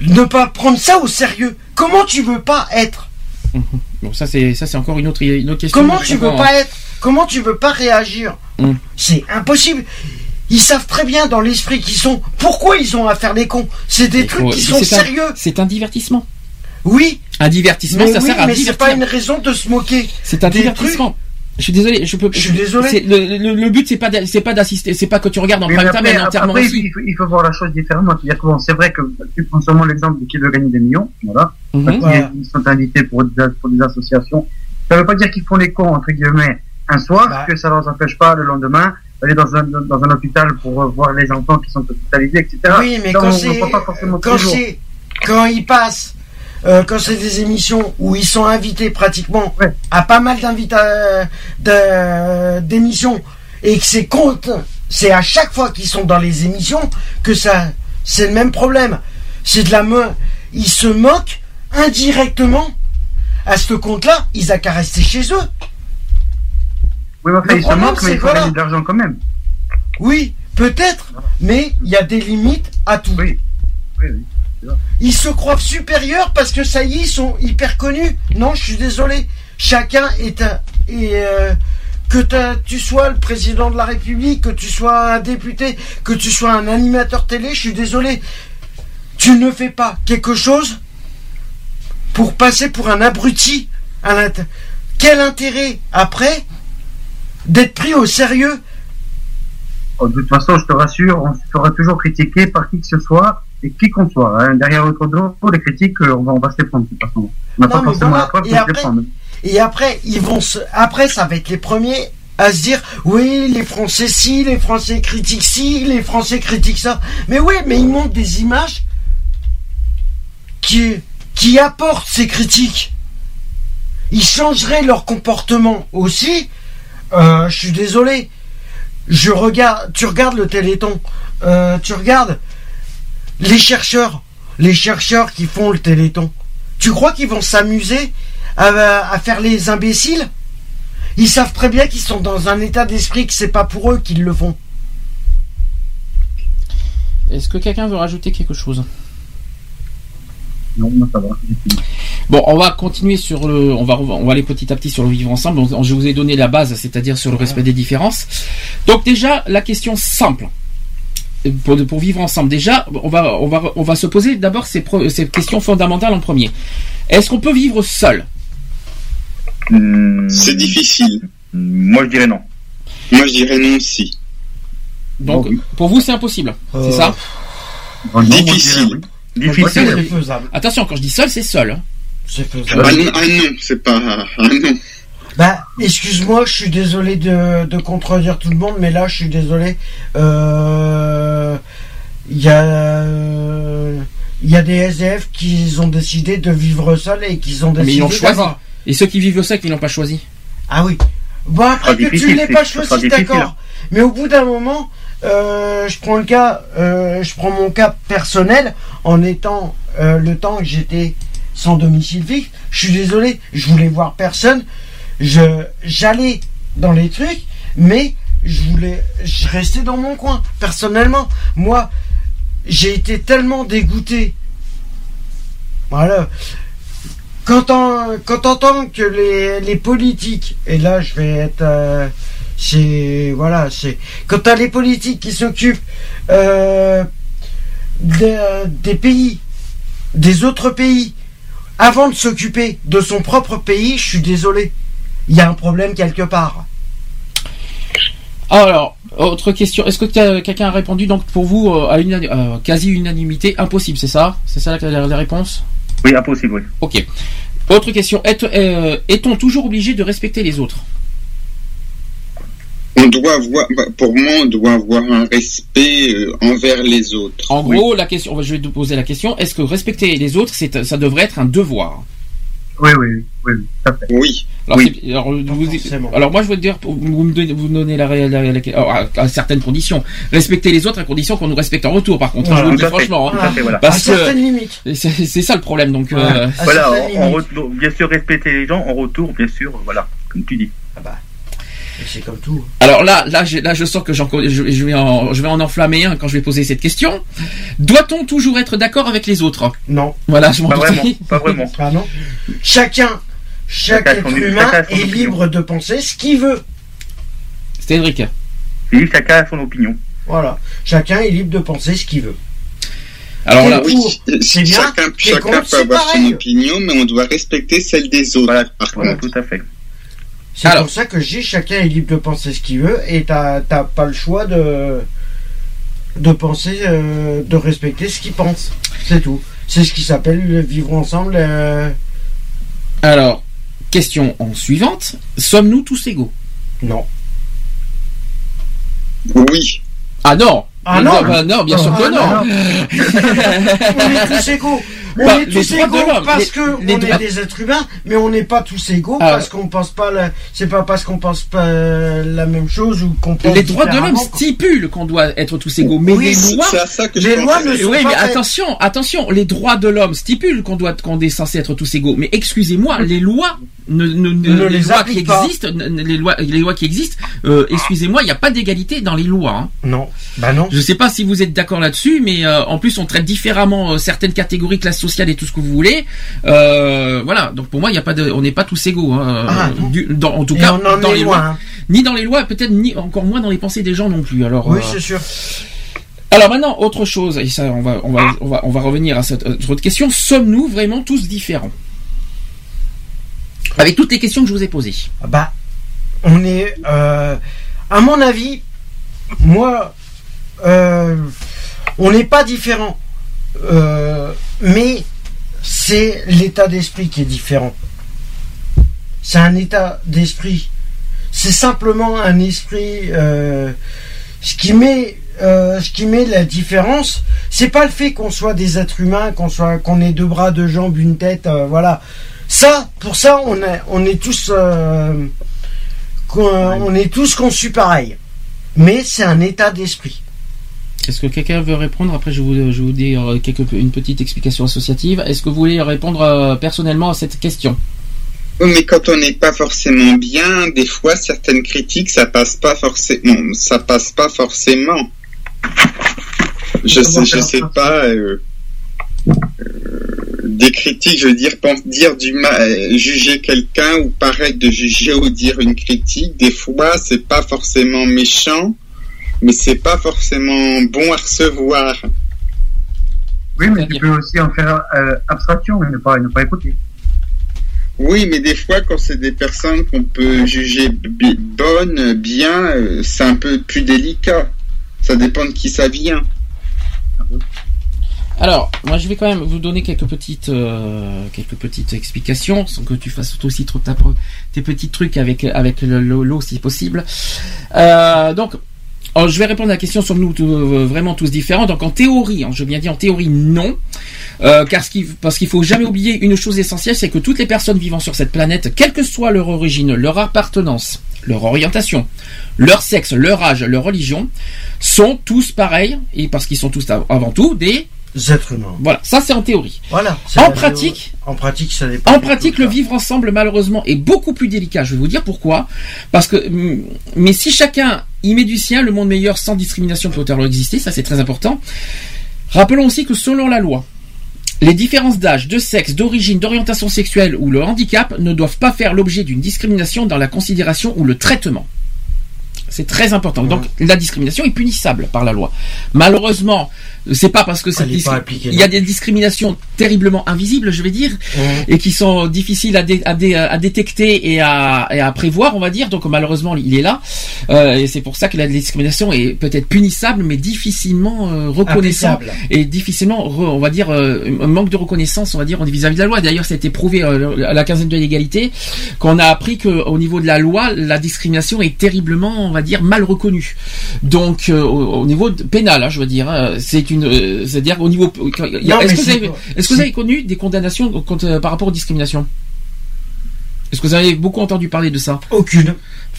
Ne pas prendre ça au sérieux. Comment tu veux pas être (laughs) Bon, ça c'est ça c'est encore une autre une autre question. Comment tu veux pas hein. être Comment tu veux pas réagir Mm. C'est impossible. Ils savent très bien dans l'esprit qu'ils sont. Pourquoi ils ont à faire les cons C'est des trucs faut- qui sont sérieux. C'est un divertissement. Oui, Un divertissement, mais ça oui, sert à mais c'est pas une raison de se moquer. C'est un des divertissement. Je suis désolé, je peux. Je suis désolé. c'est- Le, le, le but c'est pas c'est pas d'assister, c'est pas que tu regardes en Mais prime time, après, mais entièrement après, aussi. il, faut, il faut voir la chose différemment. Que bon, c'est vrai que tu prends seulement l'exemple de qui veut gagner des millions, voilà. Ils sont invités pour des, pour des associations. Ça veut pas dire qu'ils font les cons, entre guillemets, un soir, Bah. que ça leur empêche pas le lendemain d'aller dans un, dans un hôpital pour voir les enfants qui sont hospitalisés, etc. Oui, mais quand c'est c'est quand ils passent, euh, quand c'est des émissions où ils sont invités pratiquement Ouais. à pas mal d'émissions et que c'est compte, c'est à chaque fois qu'ils sont dans les émissions que ça, c'est le même problème. C'est de la main, ils se moquent indirectement. À ce compte-là, ils a qu'à rester chez eux. Oui, enfin, ils se moquent, mais il faut voilà. gagner de l'argent quand même. Oui, peut-être, mais il y a des limites à tout. Oui. Oui, oui. Ils se croient supérieurs parce que ça y est, ils sont hyper connus. Non, je suis désolé. Chacun est un. Et, euh, que tu sois le président de la République, que tu sois un député, que tu sois un animateur télé, je suis désolé. Tu ne fais pas quelque chose pour passer pour un abruti. à Quel intérêt après d'être pris au sérieux? Oh, de toute façon, je te rassure, on sera toujours critiqué par qui que ce soit et qui qu'on soit. Hein. Derrière notre dos, les critiques, euh, on va, on va se les prendre de toute façon. On n'a Non, pas mais forcément voilà. la preuve Et après- prendre. Et après, ils vont se, après, ça va être les premiers à se dire, oui, les Français ci, les Français critiquent ci, les Français critiquent ça. Mais oui, mais ils montrent des images qui, qui apportent ces critiques. Ils changeraient leur comportement aussi. Euh, je suis désolé. Je regarde, tu regardes le Téléthon, euh, tu regardes les chercheurs, les chercheurs qui font le Téléthon. Tu crois qu'ils vont s'amuser à, à faire les imbéciles? Ils savent très bien qu'ils sont dans un état d'esprit que c'est pas pour eux qu'ils le font. Est-ce que quelqu'un veut rajouter quelque chose? Non, moi, ça va. Bon, on va continuer sur le, on va, on va aller petit à petit sur le vivre ensemble. Je vous ai donné la base, c'est-à-dire sur le respect des différences. Donc déjà, la question simple. Pour, pour vivre ensemble, déjà, on va, on va, on va se poser d'abord ces, questions fondamentales en premier. Est-ce qu'on peut vivre seul? C'est difficile. Moi, je dirais non. Moi, je dirais non aussi. Donc, pour vous, c'est impossible. Euh, C'est ça Difficile. Difficile. C'est faisable. Attention, quand je dis seul, c'est seul. hein. C'est Ah faisable. non, ah non, c'est pas. Ah non. Bah, excuse-moi, je suis désolé de, de contredire tout le monde, mais là, je suis désolé. Euh, Il y a, euh, il y a des SDF qui ont décidé de vivre seuls et qui ont décidé. Mais ils l'ont choisi. Et ceux qui vivent seul, qui l'ont pas choisi. Ah oui. Bon après que tu l'aies pas choisi, d'accord. Mais au bout d'un moment, euh, je prends le cas, euh, je prends mon cas personnel en étant euh, le temps que j'étais sans domicile fixe. Je suis désolé, je voulais voir personne. Je j'allais dans les trucs, mais je voulais, je restais dans mon coin. Personnellement, moi, j'ai été tellement dégoûté. Voilà. Quand on, quand on entend que les, les politiques, et là je vais être, euh, c'est voilà, c'est quand t'as les politiques qui s'occupent euh, des pays, des autres pays, avant de s'occuper de son propre pays, je suis désolé, il y a un problème quelque part. Alors, autre question. Est-ce que quel- quelqu'un a répondu donc pour vous euh, à une euh, quasi unanimité impossible, c'est ça? C'est ça la, la- la réponse? Oui, impossible, oui. Ok. Autre question. Est- euh, Est-on toujours obligé de respecter les autres? On doit avoir, pour moi, on doit avoir un respect envers les autres. En gros, la question. Je vais te poser la question. Est-ce que respecter les autres, c'est ça devrait être un devoir? Oui, oui, oui, oui, alors, Oui. c'est- alors, vous- forcément. alors moi je veux dire, vous vous me donnez, vous me donnez la, la, la- la- alors, à, à certaines conditions. Respecter les autres à condition qu'on nous respecte en retour. Par contre, Voilà, je vous le dis tout à fait, franchement. hein. tout à fait, voilà. à Parce certaines que limites. c'est ça le problème. Donc, Voilà. euh, À Voilà, certaines en, en limites. retour- bien sûr, respecter les gens, en retour, bien sûr, voilà, comme tu dis. Ah bah, c'est comme tout. Alors là, là, je, là, je sens que j'en- je, je vais en, je vais en enflammer un quand je vais poser cette question. Doit-on toujours être d'accord avec les autres? Non. Voilà, je m'en Pas vraiment, pas vraiment. Ah non. Chacun, chaque Chacun son- être humain chacun son est opinion. libre de penser ce qu'il veut. Cédric. Oui, chacun a son opinion. Voilà. Chacun est libre de penser ce qu'il veut. Alors là, oui. c'est bien, chacun, chacun contre, peut c'est avoir son pareil. opinion, mais on doit respecter celle des autres. Voilà, par voilà, contre. tout à fait. C'est pour ça que je dis chacun est libre de penser ce qu'il veut et t'as t'as pas le choix de de penser, euh, de respecter ce qu'il pense. C'est tout. C'est ce qui s'appelle le vivre ensemble. euh, alors, question en suivante. Sommes-nous tous égaux? Non. Oui. Ah non Ah non. bah non, bien sûr Ah que non. non. (laughs) on est tous égaux. On Bah, est les tous droits de égaux l'homme, parce les- que les on droits- est des êtres humains, mais on n'est pas tous égaux Ah. parce qu'on pense pas la... c'est pas parce qu'on pense pas euh, la même chose ou qu'on pense Les droits de l'homme qu'on- stipulent qu'on doit être tous égaux, mais Oui, les lois ça que je les lois ne sont oui, pas mais attention, attention, les droits de l'homme stipulent qu'on doit, qu'on est censé être tous égaux. Mais excusez-moi, les lois, ne, ne- ne- Ne les, les lois qui pas. existent, ne- ne- les lois, les lois qui existent, euh, excusez-moi, il n'y a pas d'égalité dans les lois. hein. Non. Bah non. Je sais pas si vous êtes d'accord là-dessus, mais euh, en plus on traite différemment euh, certaines catégories, classes sociales et tout ce que vous voulez. Euh, voilà, donc pour moi, il y a pas de, on n'est pas tous égaux. Hein, Ah, euh, non. du- dans- en tout Et cas, en dans les lois, hein. ni dans les lois, peut-être ni encore moins dans les pensées des gens non plus. Alors, Oui, euh, c'est sûr. alors maintenant, autre chose, et ça, on va, on va, on va, on va revenir à cette autre question. Sommes-nous vraiment tous différents? Avec toutes les questions que je vous ai posées. Bah, on est, euh, à mon avis, moi, euh, on n'est pas différent, Euh, mais c'est l'état d'esprit qui est différent. C'est un état d'esprit. C'est simplement un esprit. euh, ce qui met, euh, ce qui met la différence, c'est pas le fait qu'on soit des êtres humains, qu'on soit, qu'on ait deux bras, deux jambes, une tête, euh, voilà. Ça, pour ça, on est, on est tous, euh, on est tous conçus pareil. Mais c'est un état d'esprit. Est-ce que quelqu'un veut répondre? Après, je vais vous, je vous dire euh, quelque, une petite explication associative. Est-ce que vous voulez répondre euh, personnellement à cette question? Oui, mais quand on n'est pas forcément bien, des fois certaines critiques, ça passe pas forcément. Ça passe pas forcément. Je sais, je sais pas. euh, euh, des critiques, je veux dire, dire du mal, juger quelqu'un ou paraître de juger ou dire une critique, des fois, c'est pas forcément méchant, mais c'est pas forcément bon à recevoir. Oui, mais tu peux aussi en faire euh, abstraction et ne pas, ne pas écouter. Oui, mais des fois, quand c'est des personnes qu'on peut juger bonnes, bien, euh, c'est un peu plus délicat. Ça dépend de qui ça vient. Alors, moi, je vais quand même vous donner quelques petites, euh, quelques petites explications, sans que tu fasses toi aussi trop ta, tes petits trucs avec avec le- le- l'eau si possible. Euh, donc, oh, je vais répondre à la question sommes-nous tous- euh, vraiment tous différents Donc, en théorie, hein, je viens dire en théorie, non, Euh, car ce qui, parce qu'il faut jamais oublier une chose essentielle, c'est que toutes les personnes vivant sur cette planète, quelle que soit leur origine, leur appartenance, leur orientation, leur sexe, leur âge, leur religion, sont tous pareils, et parce qu'ils sont tous av- avant tout des êtres humains. Voilà, ça c'est en théorie. Voilà. En pratique, en pratique, ça en pratique, le vivre ensemble, malheureusement, est beaucoup plus délicat. Je vais vous dire pourquoi. Parce que, hum, mais si chacun y met du sien, le monde meilleur sans discrimination peut alors exister. Ça, c'est très important. Rappelons aussi que selon la loi, les différences d'âge, de sexe, d'origine, d'orientation sexuelle ou le handicap ne doivent pas faire l'objet d'une discrimination dans la considération ou le traitement. C'est très important. Donc la discrimination est punissable par la loi. Malheureusement, c'est pas parce que appliquée, il y a des discriminations terriblement invisibles, je vais dire, et qui sont difficiles à, dé- à, dé- à détecter et à, et à prévoir, on va dire. Donc malheureusement, il est là, Euh, et c'est pour ça que la discrimination est peut-être punissable, mais difficilement euh, reconnaissable et difficilement, re- on va dire, euh, un manque de reconnaissance, on va dire, vis-à-vis de la loi. D'ailleurs, ça a été prouvé à la quinzaine de l'égalité qu'on a appris que au niveau de la loi, la discrimination est terriblement, on va dire, mal reconnue. Donc au, au niveau de- pénal, hein, je veux dire, hein, c'est une, euh, c'est-à-dire au niveau. Est-ce que, est-ce que vous avez connu des condamnations contre- euh, par rapport aux discriminations? Est-ce que vous avez beaucoup entendu parler de ça? Aucune.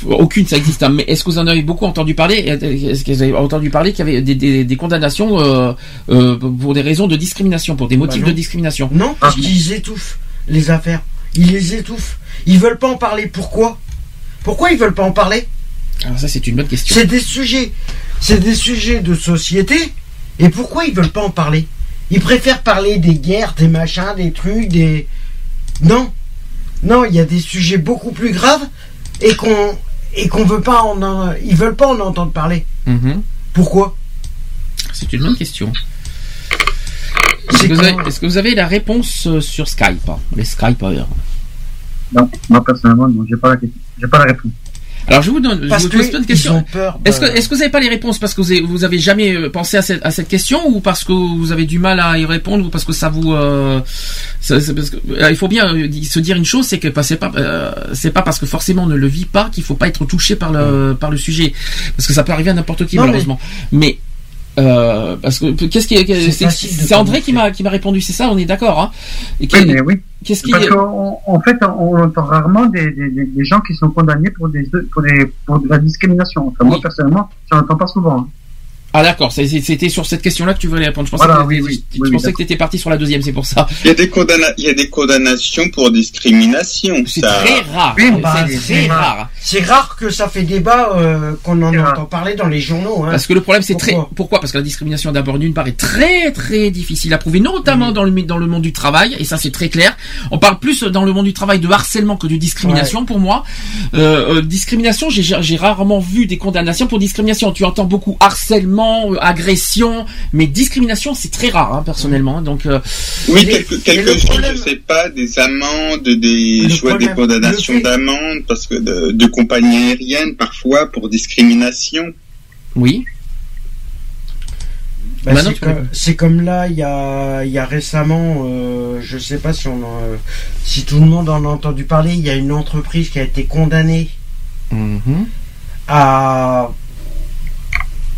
Aucune, ça existe. hein, Mais est-ce que vous en avez beaucoup entendu parler? Est-ce que vous avez entendu parler qu'il y avait des, des- des condamnations euh, euh, pour des raisons de discrimination, pour des motifs non. de discrimination? Non, parce qu'ils étouffent les affaires. Ils les étouffent. Ils veulent pas en parler. Pourquoi? Pourquoi ils veulent pas en parler? Alors ça, c'est une bonne question. C'est des sujets. C'est des sujets de société. Et pourquoi ils veulent pas en parler? Ils préfèrent parler des guerres, des machins, des trucs, des. Non. Non, il y a des sujets beaucoup plus graves et qu'on et qu'on veut pas en, en- ils veulent pas en entendre parler. Mhm. Pourquoi? C'est une bonne question. Est-ce que, vous avez- est-ce que vous avez la réponse euh, sur Skype hein, Les Skypeurs. Non, moi personnellement, non, j'ai pas la question. J'ai pas la réponse. Alors je vous donne, Parce je vous pose peur de- Est-ce que, est-ce que vous n'avez pas les réponses parce que vous avez, vous avez jamais euh, pensé à cette, à cette question ou parce que vous avez du mal à y répondre ou parce que ça vous, euh, ça- parce que, euh, il faut bien euh, se dire une chose, c'est que bah, c'est pas, euh, c'est pas parce que forcément on ne le vit pas qu'il faut pas être touché par le, par le sujet, parce que ça peut arriver à n'importe qui Non, mais- malheureusement. Mais euh, parce que qu'est-ce qui, C'est André qui m'a, qui m'a répondu, c'est ça, on est d'accord, hein Et Oui, quel- mais oui. Qu'est-ce qui, Parce qu'en en fait, on entend rarement des, des, des- gens qui sont condamnés pour des pour des pour de la discrimination. Enfin, moi personnellement, j'en entends pas souvent. Ah d'accord, c'était sur cette question-là que tu voulais répondre. Je pensais Voilà, que, oui, t'étais- oui, je oui, oui, pensais que tu étais parti sur la deuxième, c'est pour ça. Il y a des, condamna- il y a des condamnations pour discrimination. C'est ça... très rare. Oui, bah, c'est rare. rare. C'est rare que ça fait débat euh, qu'on en entend parler dans les journaux. Hein. Parce que le problème, c'est très. Pourquoi Parce que la discrimination, d'abord, d'une part, est très très difficile à prouver, notamment dans le dans le monde du travail, et ça c'est très clair. On parle plus dans le monde du travail de harcèlement que de discrimination pour moi. Euh, euh, discrimination, j'ai j'ai rarement vu des condamnations pour discrimination. Tu entends beaucoup harcèlement, agression, mais discrimination, c'est très rare, hein, personnellement. Donc euh, Oui, quelque, chose, problème- je sais pas, des amendes, des, vois des condamnations d'amendes parce que de, de compagnies aériennes parfois pour discrimination. oui. Bah, c'est, comme, là, il y a, il y a récemment, euh, je sais pas si on en, si tout le monde en a entendu parler, il y a une entreprise qui a été condamnée Mhm. à,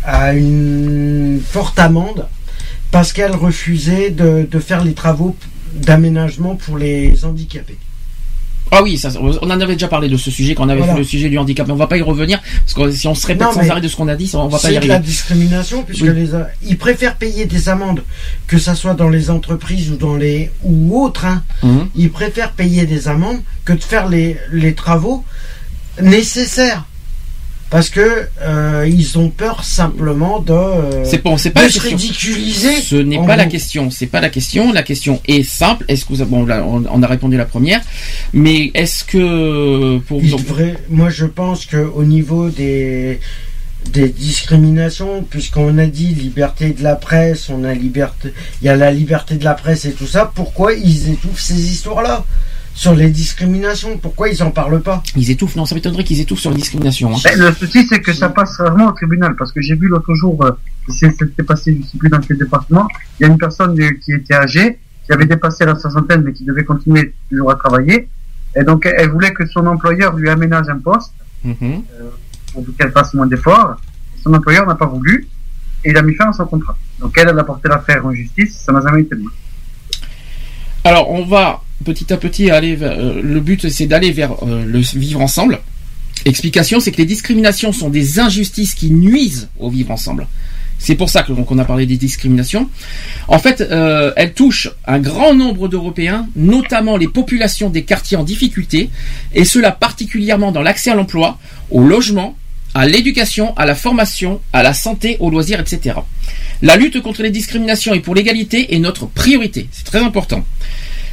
à une forte amende parce qu'elle refusait de, de faire les travaux d'aménagement pour les handicapés. Ah oui, ça, on en avait déjà parlé de ce sujet quand on avait Voilà. fait le sujet du handicap, mais on va pas y revenir parce que si on se répète Non, sans arrêt de ce qu'on a dit, on va pas y C'est de la arriver. discrimination puisque Oui. les, a- ils préfèrent payer des amendes que ça soit dans les entreprises ou dans les ou autres. hein. Mhm. Ils préfèrent payer des amendes que de faire les, les travaux nécessaires. Parce que euh, ils ont peur simplement de, euh, C'est bon, c'est pas de la se question. ridiculiser. Ce n'est pas la question. C'est pas la question. La question est simple. Est-ce que vous avez- bon, on, a répondu la première, mais est-ce que pour devrait- moi, je pense que au niveau des des discriminations, puisqu'on a dit liberté de la presse, on a liberté, il y a la liberté de la presse et tout ça. Pourquoi ils étouffent ces histoires-là? Sur les discriminations Pourquoi ils en parlent pas ils étouffent Non, ça m'étonnerait qu'ils étouffent sur la discrimination. hein. Ben, le souci, c'est que ça passe vraiment au tribunal, parce que j'ai vu l'autre jour, euh, c'est- c'était passé, je sais plus dans quel département, il y a une personne euh, qui était âgée, qui avait dépassé la soixantaine, mais qui devait continuer toujours à travailler, et donc elle voulait que son employeur lui aménage un poste, pour qu'elle fasse moins d'efforts. Son employeur n'a pas voulu, et il a mis fin à son contrat. Donc elle, elle a porté l'affaire en justice, ça n'a jamais été bon. Alors, on va petit à petit aller euh, le but, c'est d'aller vers euh, le vivre ensemble. Explication, c'est que les discriminations sont des injustices qui nuisent au vivre ensemble. C'est pour ça que donc on a parlé des discriminations. En fait, euh, elles touchent un grand nombre d'Européens, notamment les populations des quartiers en difficulté, et cela particulièrement dans l'accès à l'emploi, au logement, à l'éducation, à la formation, à la santé, aux loisirs, etc. La lutte contre les discriminations et pour l'égalité est notre priorité. C'est très important.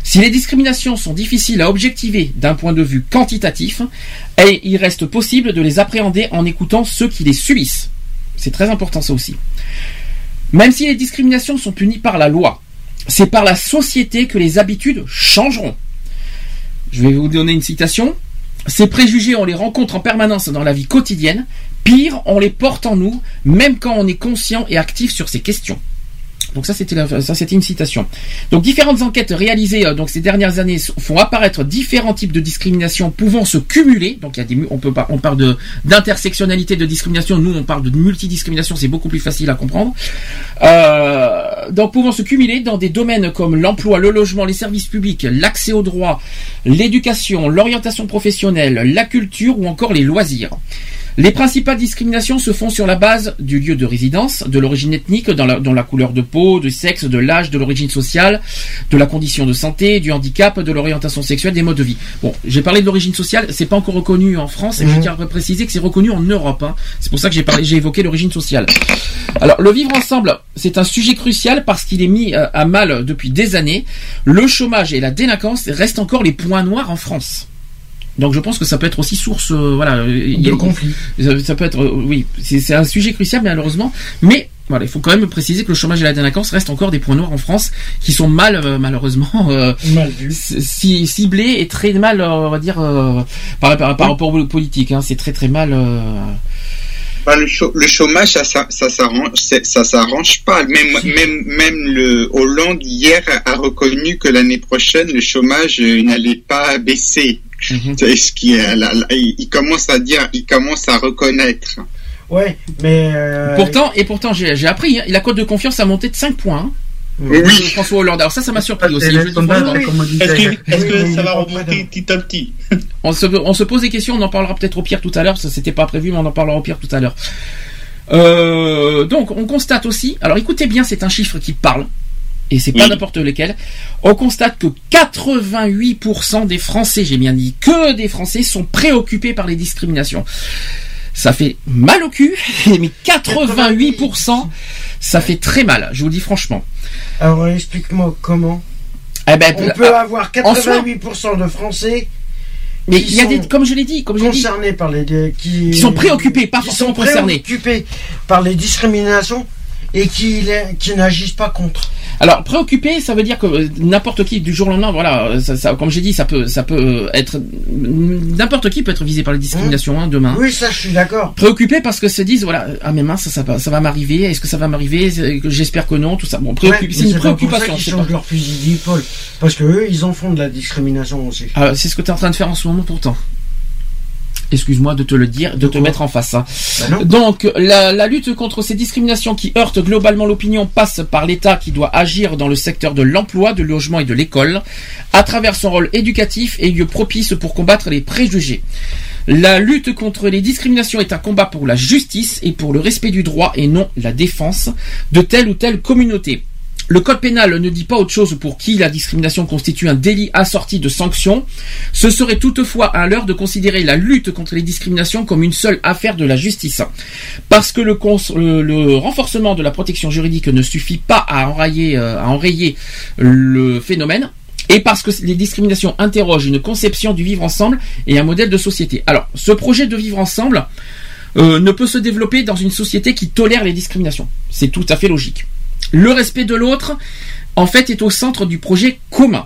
Si les discriminations sont difficiles à objectiver d'un point de vue quantitatif, et il reste possible de les appréhender en écoutant ceux qui les subissent. C'est très important ça aussi. Même si les discriminations sont punies par la loi, c'est par la société que les habitudes changeront. Je vais vous donner une citation. Ces préjugés, on les rencontre en permanence dans la vie quotidienne. Pire, on les porte en nous, même quand on est conscient et actif sur ces questions. Donc ça c'était une citation. Donc différentes enquêtes réalisées euh, ces dernières années font apparaître différents types de discrimination pouvant se cumuler. Donc il on peut pas on parle d'intersectionnalité de discrimination. Nous on parle de multidiscrimination, c'est beaucoup plus facile à comprendre. Euh, donc pouvant se cumuler dans des domaines comme l'emploi, le logement, les services publics, l'accès aux droits, l'éducation, l'orientation professionnelle, la culture ou encore les loisirs. Les principales discriminations se font sur la base du lieu de résidence, de l'origine ethnique, dans la, dans la couleur de peau, du sexe, de l'âge, de l'origine sociale, de la condition de santé, du handicap, de l'orientation sexuelle, des modes de vie. Bon, j'ai parlé de l'origine sociale, c'est pas encore reconnu en France, et je tiens à préciser que c'est reconnu en Europe. hein. C'est pour ça que j'ai parlé, j'ai évoqué l'origine sociale. Alors, le vivre ensemble, c'est un sujet crucial parce qu'il est mis euh, à mal depuis des années. Le chômage et la délinquance restent encore les points noirs en France. Donc je pense que ça peut être aussi source, euh, voilà, euh, y a- De conflit. Ça, ça peut être, euh, oui, c'est un sujet crucial malheureusement, mais voilà, il faut quand même préciser que le chômage et la délinquance restent encore des points noirs en France qui sont mal, euh, malheureusement, euh, Mal ciblés et très mal, euh, on va dire, euh, par, par, par rapport aux politiques. Hein, c'est très très mal. euh, Bah, le, chômage, ça, ça, ça s'arrange, c'est- ça s'arrange pas. Même, même, même le Hollande hier a reconnu que l'année prochaine le chômage n'allait pas baisser. Mhm. C'est ce qui est, là, là, il, commence à dire, il commence à reconnaître. Ouais, mais euh, Pourtant, et pourtant, j'ai j'ai appris, hein, la cote de confiance a monté de 5 points. hein, Oui. François Hollande. Alors ça, ça m'a surpris aussi. Est-ce que, ça va remonter petit à petit? On se, on se pose des questions, on en parlera peut-être au pire tout à l'heure, ça c'était pas prévu, mais on en parlera au pire tout à l'heure. Euh, donc on constate aussi, alors écoutez bien, c'est un chiffre qui parle, et c'est pas Oui. n'importe lequel. On constate que 88% des Français, j'ai bien dit, que des Français sont préoccupés par les discriminations. Ça fait mal au cul, (laughs) mais 88%, ça fait très mal, je vous le dis franchement. alors explique-moi comment. Eh ben, On peut ah, avoir en soi- 88% de Français mais qui il y a des, sont comme je l'ai dit, comme je l'ai dit, concernés par les qui, qui sont préoccupés, pas qui forcément sont concernés. préoccupés par les discriminations et qui qui n'agissent pas contre. Alors préoccupé, ça veut dire que euh, n'importe qui du jour au lendemain, voilà, euh, ça, ça- comme j'ai dit, ça peut, ça peut euh, être n'importe qui peut être visé par les discriminations hein, demain. Oui, ça je suis d'accord. Préoccupé parce que se disent voilà ah mais mince ça, ça, va- ça va m'arriver est-ce que ça va m'arriver j'espère que non tout ça bon préoccupé Ouais, c'est une pour ça préoccupation c'est changent leur fusil d'épaule parce que eux ils en font de la discrimination aussi. Ah, c'est ce que tu es en train de faire en ce moment pourtant excuse-moi de te le dire de te mettre en face hein. Bah. Donc, la, la lutte contre ces discriminations qui heurtent globalement l'opinion passe par l'État qui doit agir dans le secteur de l'emploi, du logement et de l'école, à travers son rôle éducatif et lieu propice pour combattre les préjugés. La lutte contre les discriminations est un combat pour la justice et pour le respect du droit et non la défense de telle ou telle communauté. Le code pénal ne dit pas autre chose pour qui la discrimination constitue un délit assorti de sanctions. Ce serait toutefois à l'heure de considérer la lutte contre les discriminations comme une seule affaire de la justice. Parce que le, renforcement de la protection juridique ne suffit pas à enrayer, euh, à enrayer le phénomène. Et parce que les discriminations interrogent une conception du vivre ensemble et un modèle de société. Alors, ce projet de vivre ensemble euh, ne peut se développer dans une société qui tolère les discriminations. C'est tout à fait logique. Le respect de l'autre, en fait, est au centre du projet commun.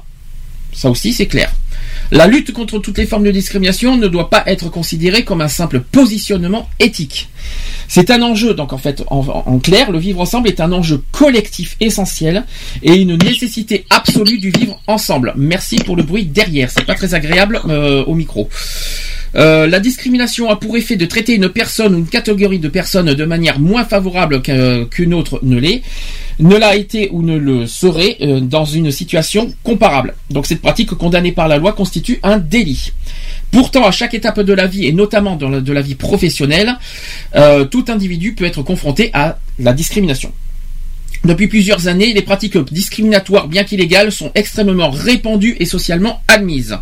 Ça aussi, c'est clair. La lutte contre toutes les formes de discrimination ne doit pas être considérée comme un simple positionnement éthique. C'est un enjeu, donc en fait, en, clair, le vivre ensemble est un enjeu collectif essentiel et une nécessité absolue du vivre ensemble. Merci pour le bruit derrière, c'est pas très agréable euh, au micro. Euh, la discrimination a pour effet de traiter une personne ou une catégorie de personnes de manière moins favorable qu'un- qu'une autre ne l'est, ne l'a été ou ne le serait euh, dans une situation comparable. Donc cette pratique condamnée par la loi constitue un délit. Pourtant, à chaque étape de la vie, et notamment de la vie professionnelle, euh, tout individu peut être confronté à la discrimination. Depuis plusieurs années, les pratiques discriminatoires, bien qu'illégales, sont extrêmement répandues et socialement admises.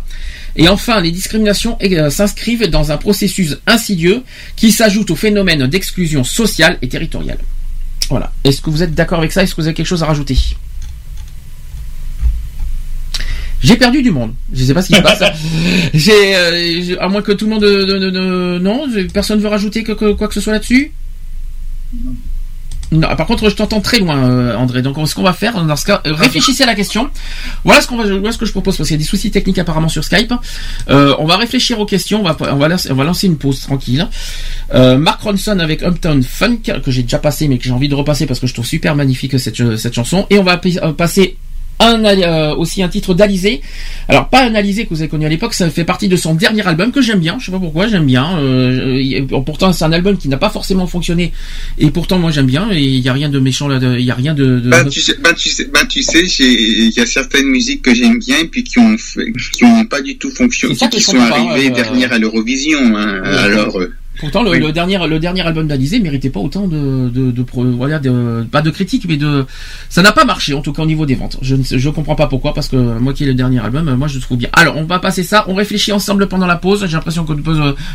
Et enfin, les discriminations euh, s'inscrivent dans un processus insidieux qui s'ajoute au phénomène d'exclusion sociale et territoriale. Voilà. Est-ce que vous êtes d'accord avec ça? Est-ce que vous avez quelque chose à rajouter? J'ai perdu du monde. Je sais pas ce qui se passe. (laughs) J'ai, euh, à moins que tout le monde, ne- ne- ne- non, personne veut rajouter que- que- quoi que ce soit là-dessus? Non, par contre, je t'entends très loin, euh, André. Donc, ce qu'on va faire, dans ce cas, euh, réfléchissez à la question. Voilà ce que je propose parce qu'il y a des soucis techniques apparemment sur Skype. Euh, on va réfléchir aux questions. On va, lancer, une pause tranquille. Mark Ronson avec Uptown Funk que j'ai déjà passé, mais que j'ai envie de repasser parce que je trouve super magnifique cette, chanson. Et on va pa- passer un euh, aussi un titre d'Alizé. Alors pas un Alizé que vous avez connu à l'époque, ça fait partie de son dernier album que j'aime bien. Je sais pas pourquoi, j'aime bien. Euh, pourtant c'est un album qui n'a pas forcément fonctionné et pourtant moi j'aime bien et il y a rien de méchant là, il y a rien de. de- Bah tu sais, bah, tu sais, bah, tu sais, j'ai- il y a certaines musiques que j'aime bien et puis qui ont fait- qui ont pas du tout fonctionné, qui sont arrivées euh, dernières à l'Eurovision. hein. Alors, euh, Pourtant, le, Oui. le dernier, le dernier album d'Alizé méritait pas autant de, de, de, pro- voilà, de- pas de critiques, mais de, ça n'a pas marché, en tout cas au niveau des ventes. Je ne je comprends pas pourquoi, parce que moi qui est le dernier album, moi je le trouve bien. Alors, on va passer ça, on réfléchit ensemble pendant la pause. J'ai l'impression que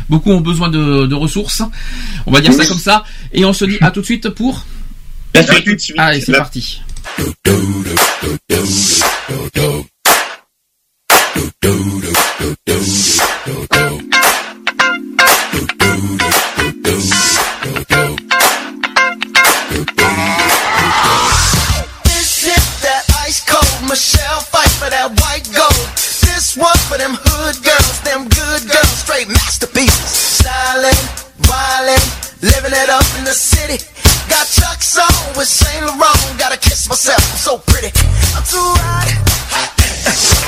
beaucoup ont besoin de, de ressources. On va dire ça comme ça. Et on se dit à tout de suite pour, La suite. allez, c'est parti. Michelle fight for that white gold. This one for them hood girls, them good girls, straight masterpieces. Stylin', wildin', living it up in the city. Got Chuck's on with Saint Laurent. Gotta kiss myself, I'm so pretty. I'm too hot.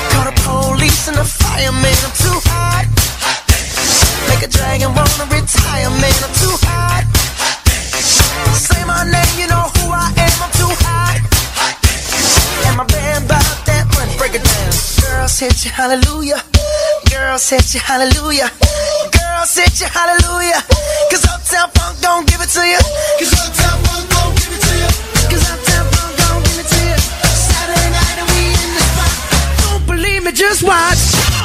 Call the police and the fireman. I'm too hot. Make a dragon wanna retire, man. I'm too hot. Say my name, you know who I am. I'm too hot. Band that money. Break it down. Girls hit you, hallelujah. Girls hit you, hallelujah. Girls hit you, hallelujah. Cause Uptown Funk don't give it to you. Cause Uptown Funk don't give it to you. Cause Uptown Funk don't give it to you. Saturday night and we in the spot. Don't believe me, just watch.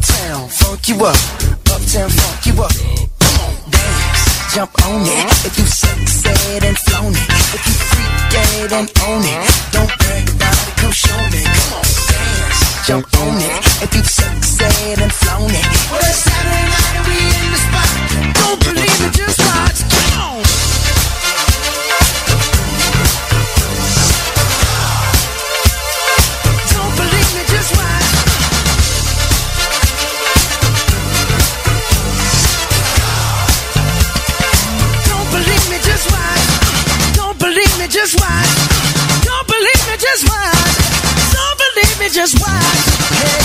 Uptown funk you up, uptown, funk you up. Come on, dance, jump on it. If you sexed and flown it, if you freak dead and own it, don't brag about it, come show me. Come on, dance, jump on it. If you sexed and flown it, well it's Saturday night and we in the spot. Don't believe it, just watch. Come on. me just watch. Hey.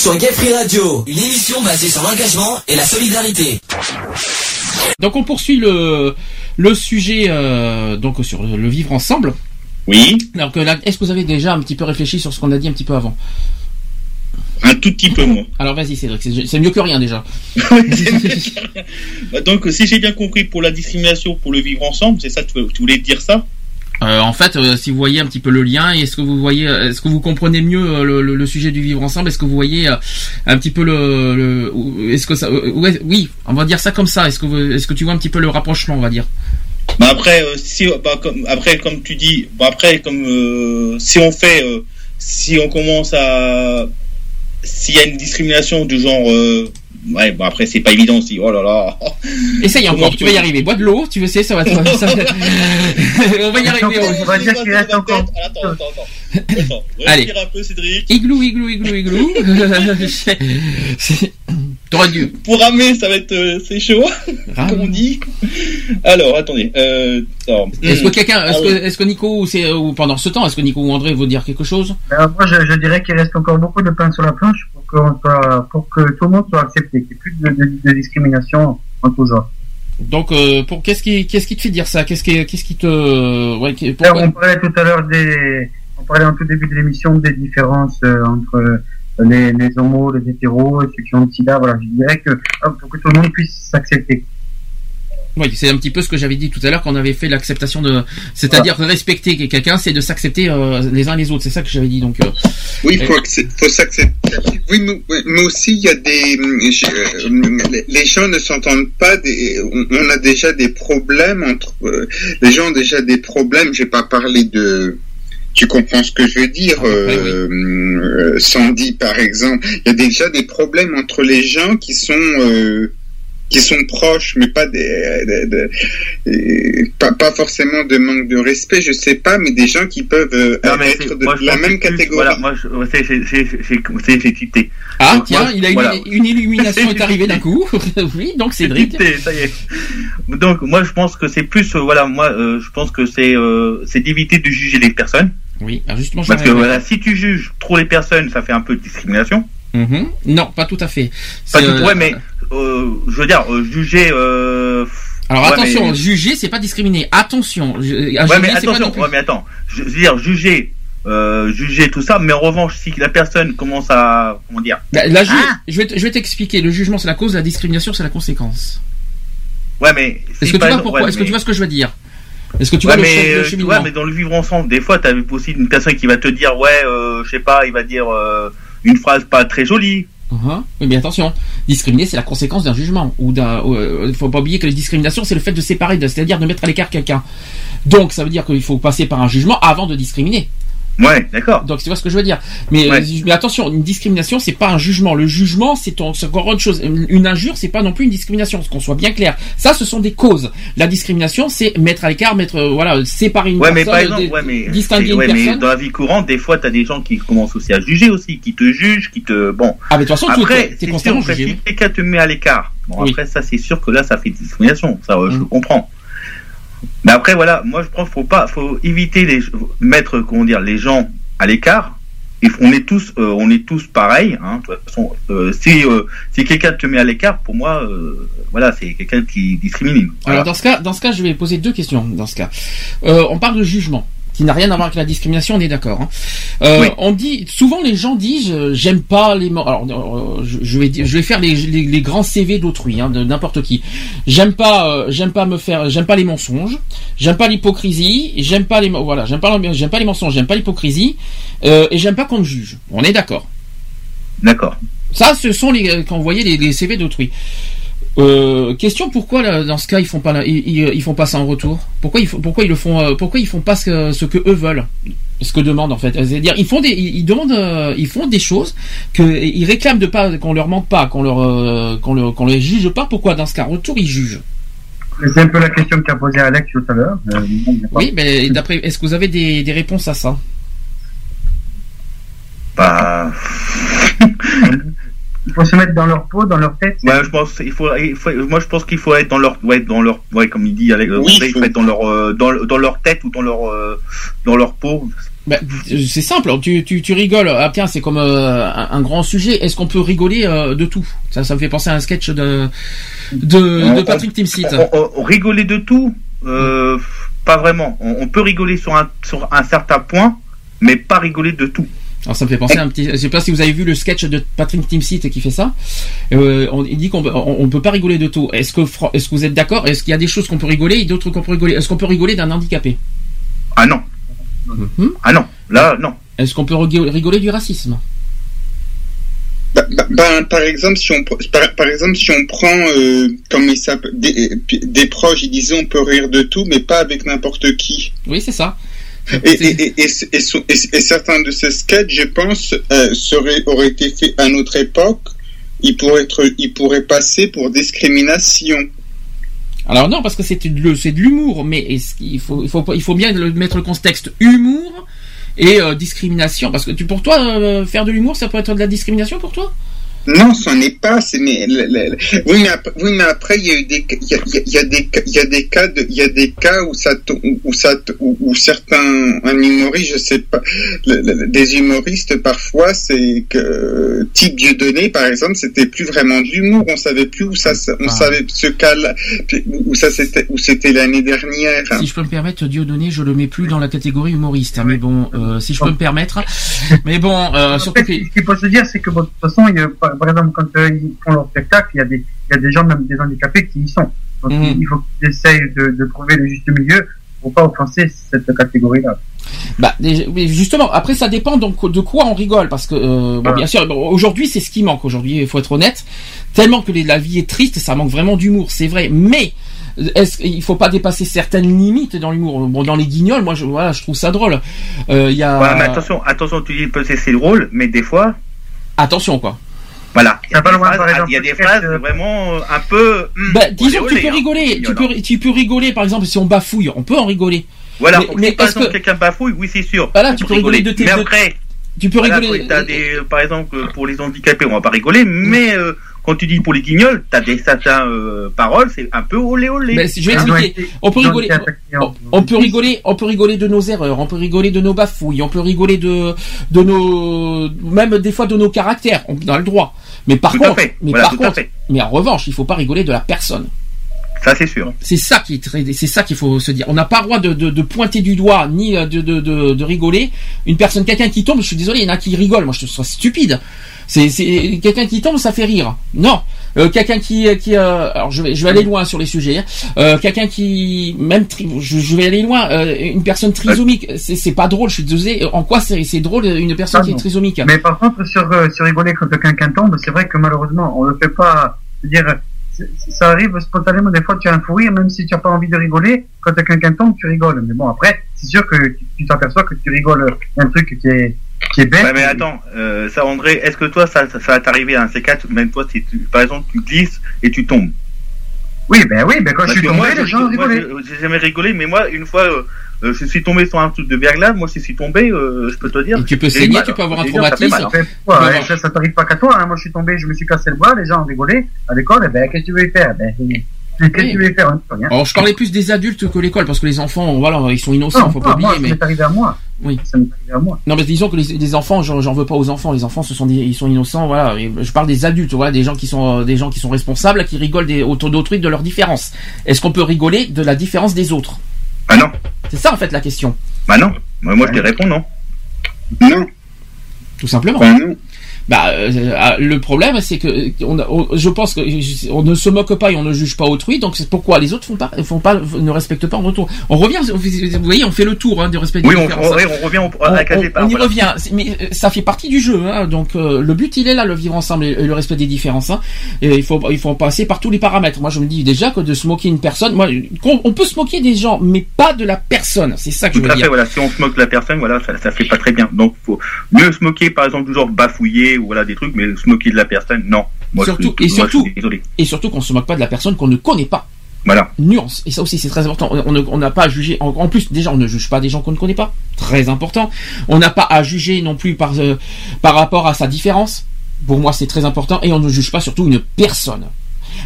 sur Gay Free Radio, une émission basée sur l'engagement et la solidarité. Donc on poursuit le, le sujet euh, donc sur le vivre ensemble. Oui. Est-ce que vous avez déjà un petit peu réfléchi sur ce qu'on a dit un petit peu avant? Un tout petit peu moins. Alors vas-y Cédric, c'est mieux que rien déjà. (laughs) Bah, donc si j'ai bien compris, pour la discrimination, pour le vivre ensemble, c'est ça, tu voulais dire ça? Euh, en fait, euh, si vous voyez un petit peu le lien, est-ce que vous voyez, euh, est-ce que vous comprenez mieux euh, le, le- le sujet du vivre ensemble? Est-ce que vous voyez euh, un petit peu le, le- est-ce que ça, euh, ouais, oui, on va dire ça comme ça. Est-ce que, est-ce que tu vois un petit peu le rapprochement, on va dire? Bah après, si, bah, comme, après, comme tu dis, bah, après, comme si on fait, si on commence à, s'il y a une discrimination du genre, ouais, bon après c'est pas évident aussi. Oh là là. (laughs) Essaye Comment encore, tu vas y arriver. Bois de l'eau, tu veux essayer, ça va. Te... ça (laughs) (laughs) on va y arriver. On va dire qu'il reste encore. Attends, attends, attends. attends. Allez. Respire un peu, Cédric. Igloo, igloo, igloo, igloo. T'aurais dû. Pour ramer, ça va être, euh, c'est chaud, comme on dit. Alors, attendez. Euh, Est-ce que quelqu'un, est-ce Ah que, oui. est-ce que Nico ou c'est ou pendant ce temps, est-ce que Nico ou André veut dire quelque chose? Alors, moi, je, je dirais qu'il reste encore beaucoup de pain sur la planche pour, qu'on soit, pour que tout le monde soit accepté, qu'il n'y ait plus de, de- de discrimination en tout genre. Donc, euh, pour qu'est-ce qui, qu'est-ce qui te fait dire ça? Qu'est-ce qui, qu'est-ce qui te, ouais, qui- Alors, on parlait tout à l'heure des, on parlait en tout début de l'émission des différences euh, entre euh, les, les homos, les hétéros, et ceux qui ont le sida. Voilà, je dirais que pour que tout le monde puisse s'accepter. Oui, c'est un petit peu ce que j'avais dit tout à l'heure quand on avait fait l'acceptation de, c'est-à-dire respecter quelqu'un, c'est de s'accepter euh, les uns les autres. C'est ça que j'avais dit. Donc, euh, Oui, il faut, faut s'accepter. Oui, mais, aussi, il y a des. je- euh, les- gens ne s'entendent pas. Des, on, a déjà des problèmes entre. les gens ont déjà des problèmes. Je vais pas parler de. Tu comprends ce que je veux dire, euh, Sandy, par exemple. Il y a déjà des problèmes entre les gens qui sont. euh, qui sont proches, mais pas des, des- des- pas, pas forcément de manque de respect, je sais pas, mais des gens qui peuvent euh, Non, mais être de moi, la même catégorie. Voilà, moi, c'est, c'est, c'est, c'est, c'est, c'est cité. ah Donc, tiens, moi, il a une, voilà. une illumination (laughs) est arrivée d'un coup. (laughs) oui, donc Cédric. Cité, ça y est. Donc, moi, je pense que c'est plus, euh, voilà, moi, euh, je pense que c'est, euh, c'est d'éviter de juger les personnes. Oui, alors justement, Parce que voilà, si tu juges trop les personnes, ça fait un peu de discrimination. Mhm. Non, pas tout à fait. Pas tout- euh, ouais, mais euh, je veux dire, euh, juger. Euh, Alors ouais, attention, mais- juger, c'est pas discriminer. Attention, ju- ouais, juger, mais pas attention, plus- ouais, mais attends, je veux dire, juger, euh, juger tout ça, mais en revanche, si la personne commence à, comment dire, Bah, la ju- Ah je vais, t'expliquer. Le jugement, c'est la cause. La discrimination, c'est la conséquence. ouais, mais Est-ce si que tu vois exemple- pourquoi ouais, Est-ce que tu vois ce que je veux dire? Est-ce que tu vois le, mais, le cheminement? ouais, mais dans le vivre ensemble, des fois, t'as aussi une personne qui va te dire, ouais, euh, je sais pas, il va dire euh, une phrase pas très jolie. Uh-huh. Mais attention, discriminer, c'est la conséquence d'un jugement. Ou d'un. Il faut pas oublier que la discrimination, c'est le fait de séparer, c'est-à-dire de mettre à l'écart quelqu'un. Donc, ça veut dire qu'il faut passer par un jugement avant de discriminer. Ouais, d'accord. Donc, tu vois ce que je veux dire. Mais, Ouais. euh, mais attention, une discrimination, c'est pas un jugement. Le jugement, c'est encore autre chose. Une injure, c'est pas non plus une discrimination. Qu'on soit bien clair. Ça, ce sont des causes. La discrimination, c'est mettre à l'écart, mettre, euh, voilà, séparer une Ouais, mais personne, par exemple, ouais, mais, distinguer une ouais, mais personne. dans la vie courante, des fois, t'as des gens qui commencent aussi à juger aussi, qui te jugent, qui te, bon. Ah, mais de toute façon, tu- après, t'es c'est constamment sûr jugé, si quelqu'un te met à l'écart, bon, Oui. après, ça, c'est sûr que là, ça fait discrimination. Ça, euh, je Mm. comprends. Mais après, voilà, moi, je pense qu'il faut pas, faut éviter les, mettre, comment dire, les gens à l'écart. Et on est tous, euh, on est tous pareils. Hein, de toute façon, euh, si, euh, si quelqu'un te met à l'écart, pour moi, euh, voilà, c'est quelqu'un qui discrimine. Voilà. Alors dans ce cas, dans ce cas, je vais poser deux questions. Dans ce cas, Euh, on parle de jugement, qui n'a rien à voir avec la discrimination. On est d'accord. hein. Euh, Oui. On dit souvent les gens disent euh, j'aime pas les. Alors euh, je, vais je vais faire les, les, les grands CV d'autrui, hein, de n'importe qui. J'aime pas j'aime pas me faire j'aime pas les mensonges, j'aime pas l'hypocrisie, j'aime pas les mo- voilà j'aime pas j'aime pas les mensonges, j'aime pas l'hypocrisie euh, et j'aime pas qu'on me juge. On est d'accord. D'accord. Ça, ce sont les quand vous voyez les, les CV d'autrui. Euh, question pourquoi là, dans ce cas ils font pas la- ils, font pas ça en retour? Pourquoi ils font pourquoi ils le font euh, pourquoi ils font pas ce que, ce que eux veulent? Ce que demandent en fait, c'est-à-dire ils font des ils, ils demandent euh, ils font des choses que ils réclament de pas qu'on leur mente pas, qu'on leur euh, qu'on leur qu'on les juge pas. Pourquoi dans ce cas en retour ils jugent? C'est un peu la question qu'a posée Alex tout à l'heure. Euh, Oui, mais d'après est-ce que vous avez des, des réponses à ça? Bah, (laughs) (laughs) Il faut se mettre dans leur peau, dans leur tête. Ouais, je pense il faut, il faut- moi je pense qu'il faut être dans leur ouais dans leur ouais comme il dit Alex, Oui, il faut être dans leur euh, dans, dans leur tête ou dans leur euh, dans leur peau Bah, c'est simple, tu, tu, tu rigoles. Ah tiens, c'est comme euh, un, un grand sujet. Est-ce qu'on peut rigoler euh, de tout? Ça, ça me fait penser à un sketch de de, de Patrick Timsit. rigoler de tout, euh, pas vraiment. On, on peut rigoler sur un, sur un certain point, mais pas rigoler de tout. Alors ça me fait penser à un petit. Je sais pas si vous avez vu le sketch de Patrick Timsit qui fait ça. Euh, on, il dit qu'on peut, on, on peut pas rigoler de tout. Est-ce que est-ce que vous êtes d'accord? Est-ce qu'il y a des choses qu'on peut rigoler et d'autres qu'on peut rigoler? Est-ce qu'on peut rigoler d'un handicapé? Ah non. Ah non. Là, non. Est-ce qu'on peut rigoler du racisme? Bah, bah, bah, par exemple, si on par, par exemple si on prend euh, comme il des, des proches, ils disaient on peut rire de tout, mais pas avec n'importe qui. Oui, c'est ça. Et, et, et, et, certains de ces sketchs, je pense, euh, seraient, auraient été faits à notre époque. Ils pourraient être, ils pourraient passer pour discrimination. Alors non, parce que c'est de, c'est de l'humour, mais qu'il faut, il faut, il faut bien le mettre le contexte humour et euh, discrimination, parce que tu, pour toi, euh, faire de l'humour, ça peut être de la discrimination pour toi? Non, c'en est pas. Le- le- le- oui, mais après, oui, mais après, il y a eu des, il y a, il y a- il y a des, cas- il y a des cas, de- il y a des cas où ça, to- où, où ça, où, où certains, un humoriste, je sais pas, le- le- des humoristes parfois, c'est que type Dieudonné, par exemple, c'était plus vraiment de l'humour. On savait plus où ça, se- on Ah. savait ce cas-là, puis où ça c'était, où c'était l'année dernière. Si je peux me permettre, Dieudonné, je le mets plus dans la catégorie humoriste, hein, mais bon, euh, si je peux me permettre. Mais bon, euh, surtout que... Ce qu'il faut se dire, c'est que bon, de toute façon, il y a, par, par exemple, quand euh, ils font leur spectacle, il y, a des, il y a des gens, même des handicapés, qui y sont. Donc Mhm. il faut qu'ils essayent de, de trouver le juste milieu pour pas offenser cette catégorie-là. Bah, justement, après ça dépend donc de quoi on rigole, parce que euh, bon, bien sûr, bon, aujourd'hui c'est ce qui manque. Aujourd'hui, il faut être honnête, tellement que les- la vie est triste, ça manque vraiment d'humour, c'est vrai. Mais est-ce qu'il faut pas dépasser certaines limites dans l'humour? Bon, dans les guignols, moi, je, voilà, je trouve ça drôle. Euh, Il y a Ouais, mais attention, attention, tu dis peut-être c'est drôle, mais des fois, attention quoi. Voilà. Il y a pas des loin, phrases, par exemple, il y a des sketch, phrases euh, vraiment euh, un peu. hum, Bah, disons que tu peux hein. rigoler, tu peux, tu peux rigoler, par exemple, si on bafouille, on peut en rigoler. Voilà, mais, mais, mais par est-ce exemple que quelqu'un bafouille, oui c'est sûr. Voilà, tu peux rigoler de tes- Mais après, tu peux voilà, rigoler. des, par exemple pour les handicapés, on va pas rigoler, mais euh, quand tu dis pour les guignols, t'as des certaines euh, paroles, c'est un peu olé olé. Ben, je vais Hein expliquer. On peut rigoler. On, on peut rigoler. On peut rigoler de nos erreurs. On peut rigoler de nos bafouilles. On peut rigoler de de nos même des fois de nos caractères. On a le droit. Mais par Tout contre, fait. mais Voilà, par contre, mais en revanche, il faut pas rigoler de la personne. Ça c'est sûr. C'est ça qui est c'est ça qu'il faut se dire. On n'a pas le droit de, de, de pointer du doigt ni euh, de, de, de, rigoler. Une personne, quelqu'un qui tombe, je suis désolé, il y en a qui rigolent. Moi, je trouve ça stupide. C'est, c'est quelqu'un qui tombe, ça fait rire. Non, Euh, quelqu'un qui, qui, euh, alors je vais, je vais aller loin sur les sujets. hein. Euh, quelqu'un qui, même, tri- je, je vais aller loin. Euh, une personne trisomique, c'est, c'est pas drôle. Je suis désolé. En quoi c'est, c'est drôle une personne Ah, qui est trisomique? Mais par contre, sur, euh, sur rigoler quand quelqu'un tombe, c'est vrai que malheureusement, on le fait pas. C'est- ça arrive spontanément. Des fois, tu as un fou rire, même si tu n'as pas envie de rigoler. Quand quelqu'un tombe, tu rigoles. Mais bon, après, c'est sûr que tu tu t'aperçois que tu rigoles un truc qui est, qui est bête. Ouais, mais attends, euh, ça André, est-ce que toi ça, ça, ça va t'arriver à un C4, même toi si tu, par exemple tu glisses et tu tombes? Oui, ben oui, ben quand Parce je suis tombé, moi, les gens rigolaient. J'ai jamais rigolé, mais moi une fois euh, euh, je suis tombé sur un truc de verglas, moi si je suis tombé, euh, je peux te dire. Et tu peux saigner, mal, tu peux avoir un traumatisme. mal. Hein, ça, ça t'arrive pas qu'à toi. Hein. Moi, je suis tombé, je me suis cassé le bras, les gens ont rigolé. À l'école, eh ben, qu'est-ce que tu veux y faire? Ben, qu'est-ce que tu veux y faire hein, rien. Alors, je parlais plus des adultes que l'école parce que les enfants, voilà, ils sont innocents, Non, faut pas moi, oublier. ça m'est arrivé à moi. oui. Ça m'est arrivé à moi. Non mais disons que les, les enfants, j'en veux pas aux enfants. Les enfants, ce sont des, ils sont innocents, voilà. Et je parle des adultes, voilà, des gens qui sont, euh, des gens qui sont responsables, qui rigolent des, autour d'autrui de leurs différences. Est-ce qu'on peut rigoler de la différence des autres? Ah non. C'est ça en fait la question. Bah non. Moi, moi, je te réponds non. Non. Tout simplement. Bah non. Bah, euh, ah, le problème, c'est que euh, on, a- on- je pense que je- on ne se moque pas et on ne juge pas autrui. Donc c'est pourquoi les autres font pas, font pas, ne respectent pas en retour. On revient, vous voyez, on fait le tour hein, du respect des on, différences. on- oui, on revient au- à la départ. on y voilà. revient, mais euh, ça fait partie du jeu. Hein, donc euh, le but, il est là, le vivre ensemble et, et le respect des différences. Hein, et il faut, il faut passer par tous les paramètres. Moi, je me dis déjà que de se moquer une personne, moi, qu'on- on peut se moquer des gens, mais pas de la personne. C'est ça que je Tout veux à fait, dire. voilà. Si on se moque de la personne, voilà, ça, ça fait pas très bien. Donc, faut mieux se moquer, par exemple, du genre bafouiller ou voilà des trucs, mais se moquer de la personne, non. Moi, je surtout, suis- et moi, je surtout, et surtout qu'on se moque pas de la personne qu'on ne connaît pas. Voilà. Nuance. Et ça aussi, c'est très important. On- On ne- on n'a pas à juger. En, en plus, déjà, on ne juge pas des gens qu'on ne connaît pas. Très important. On n'a pas à juger non plus par, euh, par rapport à sa différence. Pour moi, c'est très important. Et on ne juge pas surtout une personne.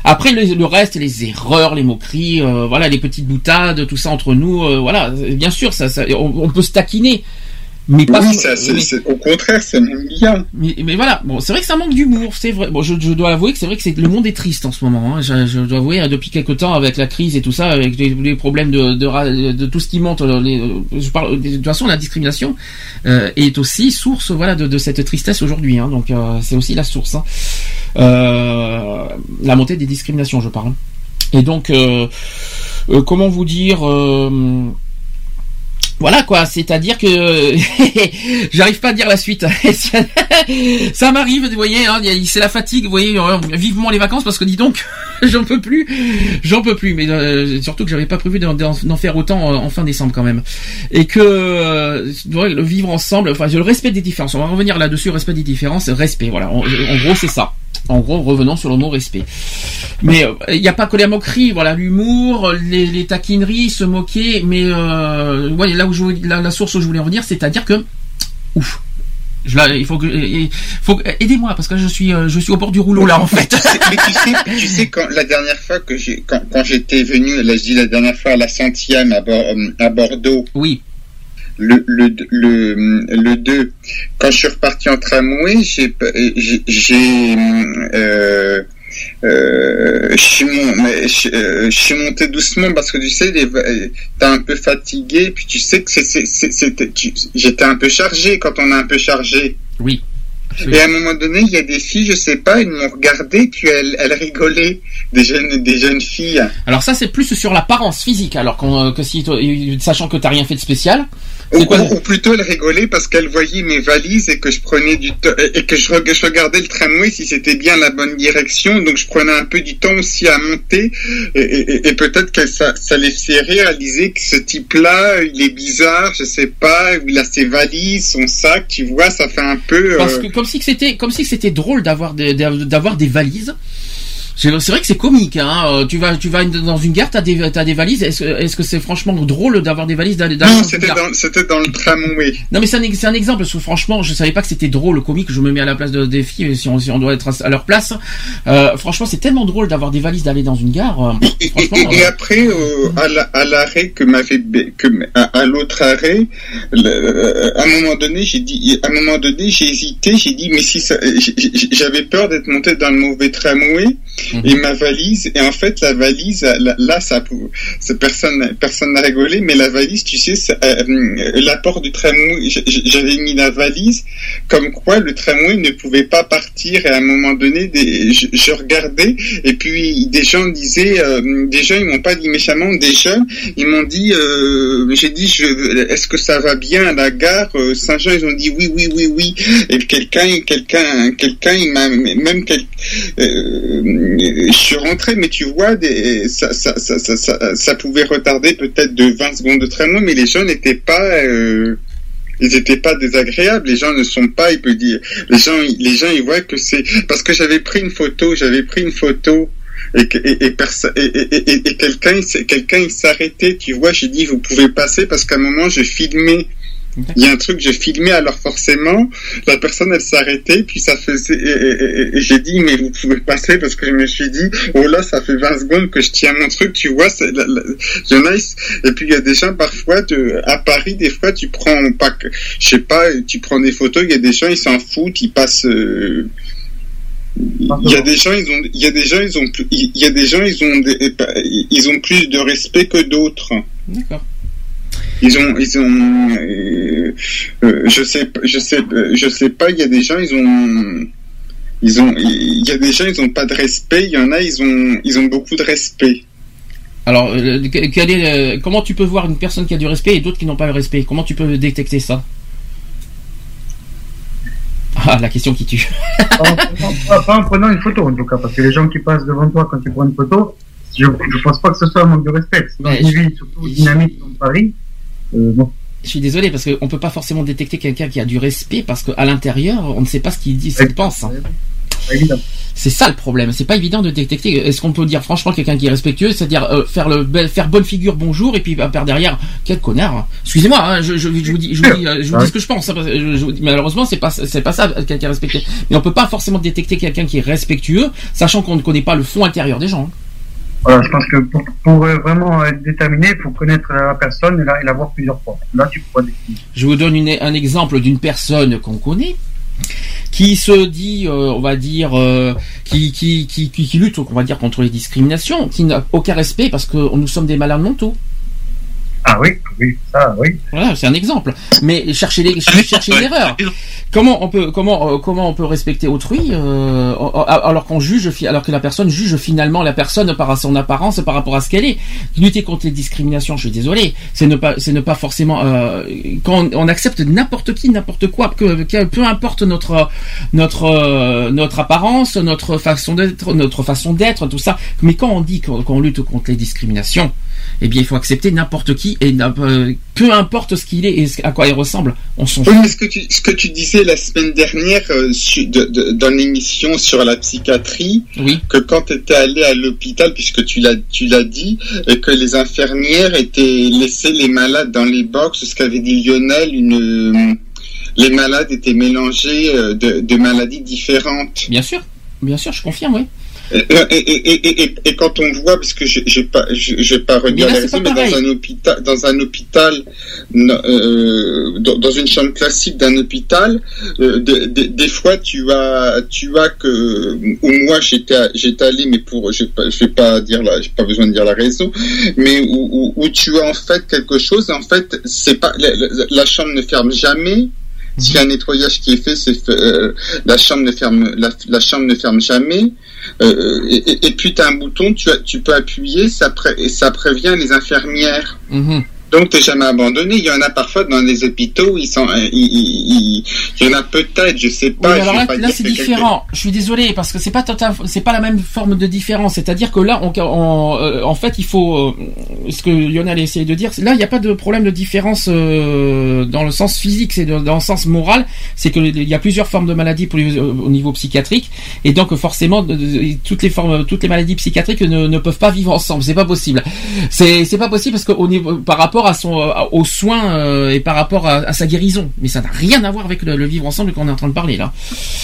Après, le, le reste, les erreurs, les moqueries, euh, voilà, les petites boutades, tout ça entre nous, euh, voilà. Bien sûr, ça, ça- on, on peut se taquiner. Mais pas oui, ça, c'est- mais- au contraire, c'est même bien. Mais, mais voilà, bon, c'est vrai que ça manque d'humour, c'est vrai. Bon, je, je dois avouer que c'est vrai que c'est le monde est triste en ce moment. Hein. Je, je dois avouer, hein, depuis quelque temps, avec la crise et tout ça, avec les, les problèmes de, de, de tout ce qui monte, euh, les, euh, je parle de toute façon, la discrimination euh, est aussi source, voilà, de, de cette tristesse aujourd'hui. Hein. Donc, euh, c'est aussi la source. Hein. Euh, la montée des discriminations, je parle. Et donc, euh, euh, comment vous dire euh, voilà quoi, c'est-à-dire que (laughs) j'arrive pas à dire la suite. (laughs) ça m'arrive, vous voyez, hein, c'est la fatigue, vous voyez, euh, vivement les vacances parce que dis donc, (laughs) j'en peux plus, j'en peux plus, mais euh, surtout que j'avais pas prévu d'en- faire autant euh, en fin décembre quand même, et que euh, le vivre ensemble, enfin le respect des différences, on va revenir là-dessus, respect des différences, respect, voilà, en, gros c'est ça. En gros, revenons sur le mot respect. Mais euh, il n'y a pas que la moquerie, voilà, l'humour, les, taquineries, se moquer, mais euh, là où je, la, la source où je voulais en venir, c'est-à-dire que, ouf, je, là, il faut que, il faut que- aidez-moi parce que je suis, euh, je suis au bord du rouleau là en fait. (laughs) Mais tu sais, tu sais quand la dernière fois que j'ai, quand, quand j'étais venu, là je dis la dernière fois à la centième à, euh, à Bordeaux. Oui. Le, le, le, le 2, quand je suis reparti en tramway, j'ai, j'ai, j'ai, euh, euh, je suis mon- mais je, euh, je suis monté doucement parce que tu sais, les- euh, t'es un peu fatigué, puis tu sais que c'était- j'étais un peu chargé quand on est un peu chargé. Oui. Et à un moment donné, il y a des filles, je sais pas, elles m'ont regardé, puis elles, elles rigolaient, des jeunes, des jeunes filles. Alors ça c'est plus sur l'apparence physique, alors que si, sachant que t'as rien fait de spécial. Ou, ou- ou plutôt elles rigolaient parce qu'elles voyaient mes valises et que je prenais du et que je, reg- je regardais le tramway si c'était bien la bonne direction, donc je prenais un peu du temps aussi à monter, et, et- et peut-être que ça, ça les fait réaliser que ce type-là, il est bizarre, je sais pas, il a ses valises, son sac, tu vois, ça fait un peu... Parce euh, que comme si que c'était comme si c'était drôle d'avoir des d'avoir des valises. C'est vrai que c'est comique, hein. Euh, Tu vas, tu vas dans une gare, t'as des, t'as des valises. Est-ce, que- est-ce que c'est franchement drôle d'avoir des valises d'aller Non, dans une c'était gare dans, c'était dans le tramway. Non, mais c'est un, un exemple. Parce que franchement, je savais pas que c'était drôle, comique. Je me mets à la place de, des filles, si on, si on doit être à, leur place. Euh, franchement, c'est tellement drôle d'avoir des valises d'aller dans une gare. euh, Et après, euh, à la- l'arrêt que m'avait que à, à l'autre arrêt, le- à un moment donné, j'ai dit, à un moment donné, j'ai hésité, j'ai dit, mais si j'avais peur d'être monté dans le mauvais tramway et ma valise, et en fait la valise, là, ça, personne, personne n'a rigolé, mais la valise, tu sais, ça, euh, l'apport du tramway, j'avais mis la valise comme quoi le tramway ne pouvait pas partir et à un moment donné, des, je, regardais et puis des gens disaient, euh, des gens ils m'ont pas dit méchamment, des jeunes ils m'ont dit, euh, j'ai dit, est-ce que ça va bien à la gare? Euh, Saint-Jean Ils ont dit oui, oui, oui, oui. Et quelqu'un, quelqu'un, quelqu'un, il m'a même quel, euh, je suis rentré, mais tu vois, des, ça, ça, pouvait retarder peut-être de 20 secondes de tramway, mais les gens n'étaient pas euh, ils n'étaient pas désagréables. Les gens ne sont pas, il peut dire, les gens, les gens, ils voient que c'est parce que j'avais pris une photo, j'avais pris une photo et, et, et, quelqu'un, quelqu'un, il s'arrêtait. Tu vois, j'ai dit, vous pouvez passer parce qu'à un moment, je filmais. Il y a un truc, je filmais, alors forcément, la personne, elle s'arrêtait, puis ça faisait, et, et- et- et j'ai dit, mais vous pouvez passer, parce que je me suis dit, oh là, ça fait 20 secondes que je tiens mon truc, tu vois, c'est, la- ils- et puis il y a des gens, parfois, de, à Paris, des fois, tu prends, pas je sais pas, tu prends des photos, il y a des gens, ils s'en foutent, ils passent, euh, il y a des gens, ils ont, il y a des gens, ils ont, il y a des gens, ils ont, des- ils ont plus de respect que d'autres. D'accord. Ils ont, ils ont, euh, euh, je sais, je sais, euh, je sais pas. Il y a des gens, ils ont, ils ont, il y a des gens, ils ont pas de respect. Il y en a, ils ont, ils ont beaucoup de respect. Alors, euh, que- quel est, euh, comment tu peux voir une personne qui a du respect et d'autres qui n'ont pas le respect? Comment tu peux détecter ça? Ah, la question qui tue. pas, en prenant une photo en tout cas, parce que les gens qui passent devant toi quand tu prends une photo, je, je pense pas que ce soit un manque de respect. Dans une je- ville surtout dynamique comme Paris, bon, Je suis désolé parce qu'on peut pas forcément détecter quelqu'un qui a du respect parce qu'à l'intérieur, on ne sait pas ce qu'il dit, ce qu'il pense. hein. C'est ça le problème. C'est pas évident de détecter. Est-ce qu'on peut dire franchement quelqu'un qui est respectueux, c'est-à-dire euh, faire le faire bonne figure, bonjour, et puis euh, par derrière, quel connard. Excusez-moi, hein, je, je, je vous dis, je vous dis, euh, je vous dis ce que je pense. hein, je- malheureusement, c'est pas c'est pas ça quelqu'un qui est respecté. Mais on peut pas forcément détecter quelqu'un qui est respectueux, sachant qu'on ne connaît pas le fond intérieur des gens. hein. Je pense que pour, pour, euh, vraiment être déterminé, il faut connaître la personne et la, et voir plusieurs fois. Là, tu pourras définir. Je vous donne un exemple d'une personne qu'on connaît qui se dit, euh, on va dire, euh, qui lutte, on va dire, contre les discriminations, qui n'a aucun respect parce que nous sommes des malades mentaux. Ah oui, oui, ça, oui. Voilà, c'est un exemple. Mais chercher les, chercher l'erreur. Comment on peut, comment, euh, comment on peut respecter autrui euh, alors qu'on juge, alors que la personne juge finalement la personne par son apparence, par rapport à ce qu'elle est. Lutter contre les discriminations, je suis désolé, c'est ne pas, c'est ne pas forcément euh, quand on, on accepte n'importe qui, n'importe quoi, que, que- peu importe notre notre euh, notre apparence, notre façon d'être, notre façon d'être, tout ça. Mais quand on dit qu'on qu'on lutte contre les discriminations, eh bien, il faut accepter n'importe qui et euh, peu importe ce qu'il est et à quoi il ressemble, on s'en Oui, fout. mais ce que tu, ce que tu disais la semaine dernière euh, su- de- de- dans l'émission sur la psychiatrie, que quand tu étais allé à l'hôpital, puisque tu l'as tu l'as dit, et que les infirmières étaient laissées les malades dans les box, ce qu'avait dit Lionel, une euh, les malades étaient mélangés euh, de, de maladies différentes. Bien sûr, bien sûr, je confirme, oui. Et, et, et, et, et, quand on voit, parce que je j'ai pas, je- j'ai pas Mais là, regardé ça, pas mais dans un hôpital, dans un hôpital, euh, dans, dans une chambre classique d'un hôpital, euh, de- de- des fois tu as, tu as que, ou moi j'étais, j'étais allé, mais pour, je, vais pas- je vais pas dire la, j'ai pas besoin de dire la raison, mais où, où, où tu as en fait quelque chose, en fait, c'est pas, la- la chambre ne ferme jamais. S'il y a un nettoyage qui est fait, c'est euh, la chambre ne ferme, la, la chambre ne ferme jamais. Euh, et, puis tu as un bouton, tu, tu peux appuyer, ça, pré- ça prévient les infirmières. Mhm. Donc t'es jamais abandonné. Il y en a parfois dans les hôpitaux, ils sont, euh, il, y en a peut-être, je sais Oui, pas. je alors là, c'est que différent. Je suis désolé parce que c'est pas total, c'est pas la même forme de différence. C'est-à-dire que là, on, on- euh, en fait, il faut euh, ce que Lionel essaye de dire. Là, il n'y a pas de problème de différence euh, dans le sens physique, c'est dans le sens moral. C'est que il y a plusieurs formes de maladies pour les- au niveau psychiatrique, et donc forcément, toutes les formes, toutes les maladies psychiatriques ne, ne peuvent pas vivre ensemble. C'est pas possible. C'est pas possible parce qu'au niveau par rapport à son euh, aux soins euh, et par rapport à, à sa guérison. Mais ça n'a rien à voir avec le, le vivre ensemble qu'on est en train de parler là.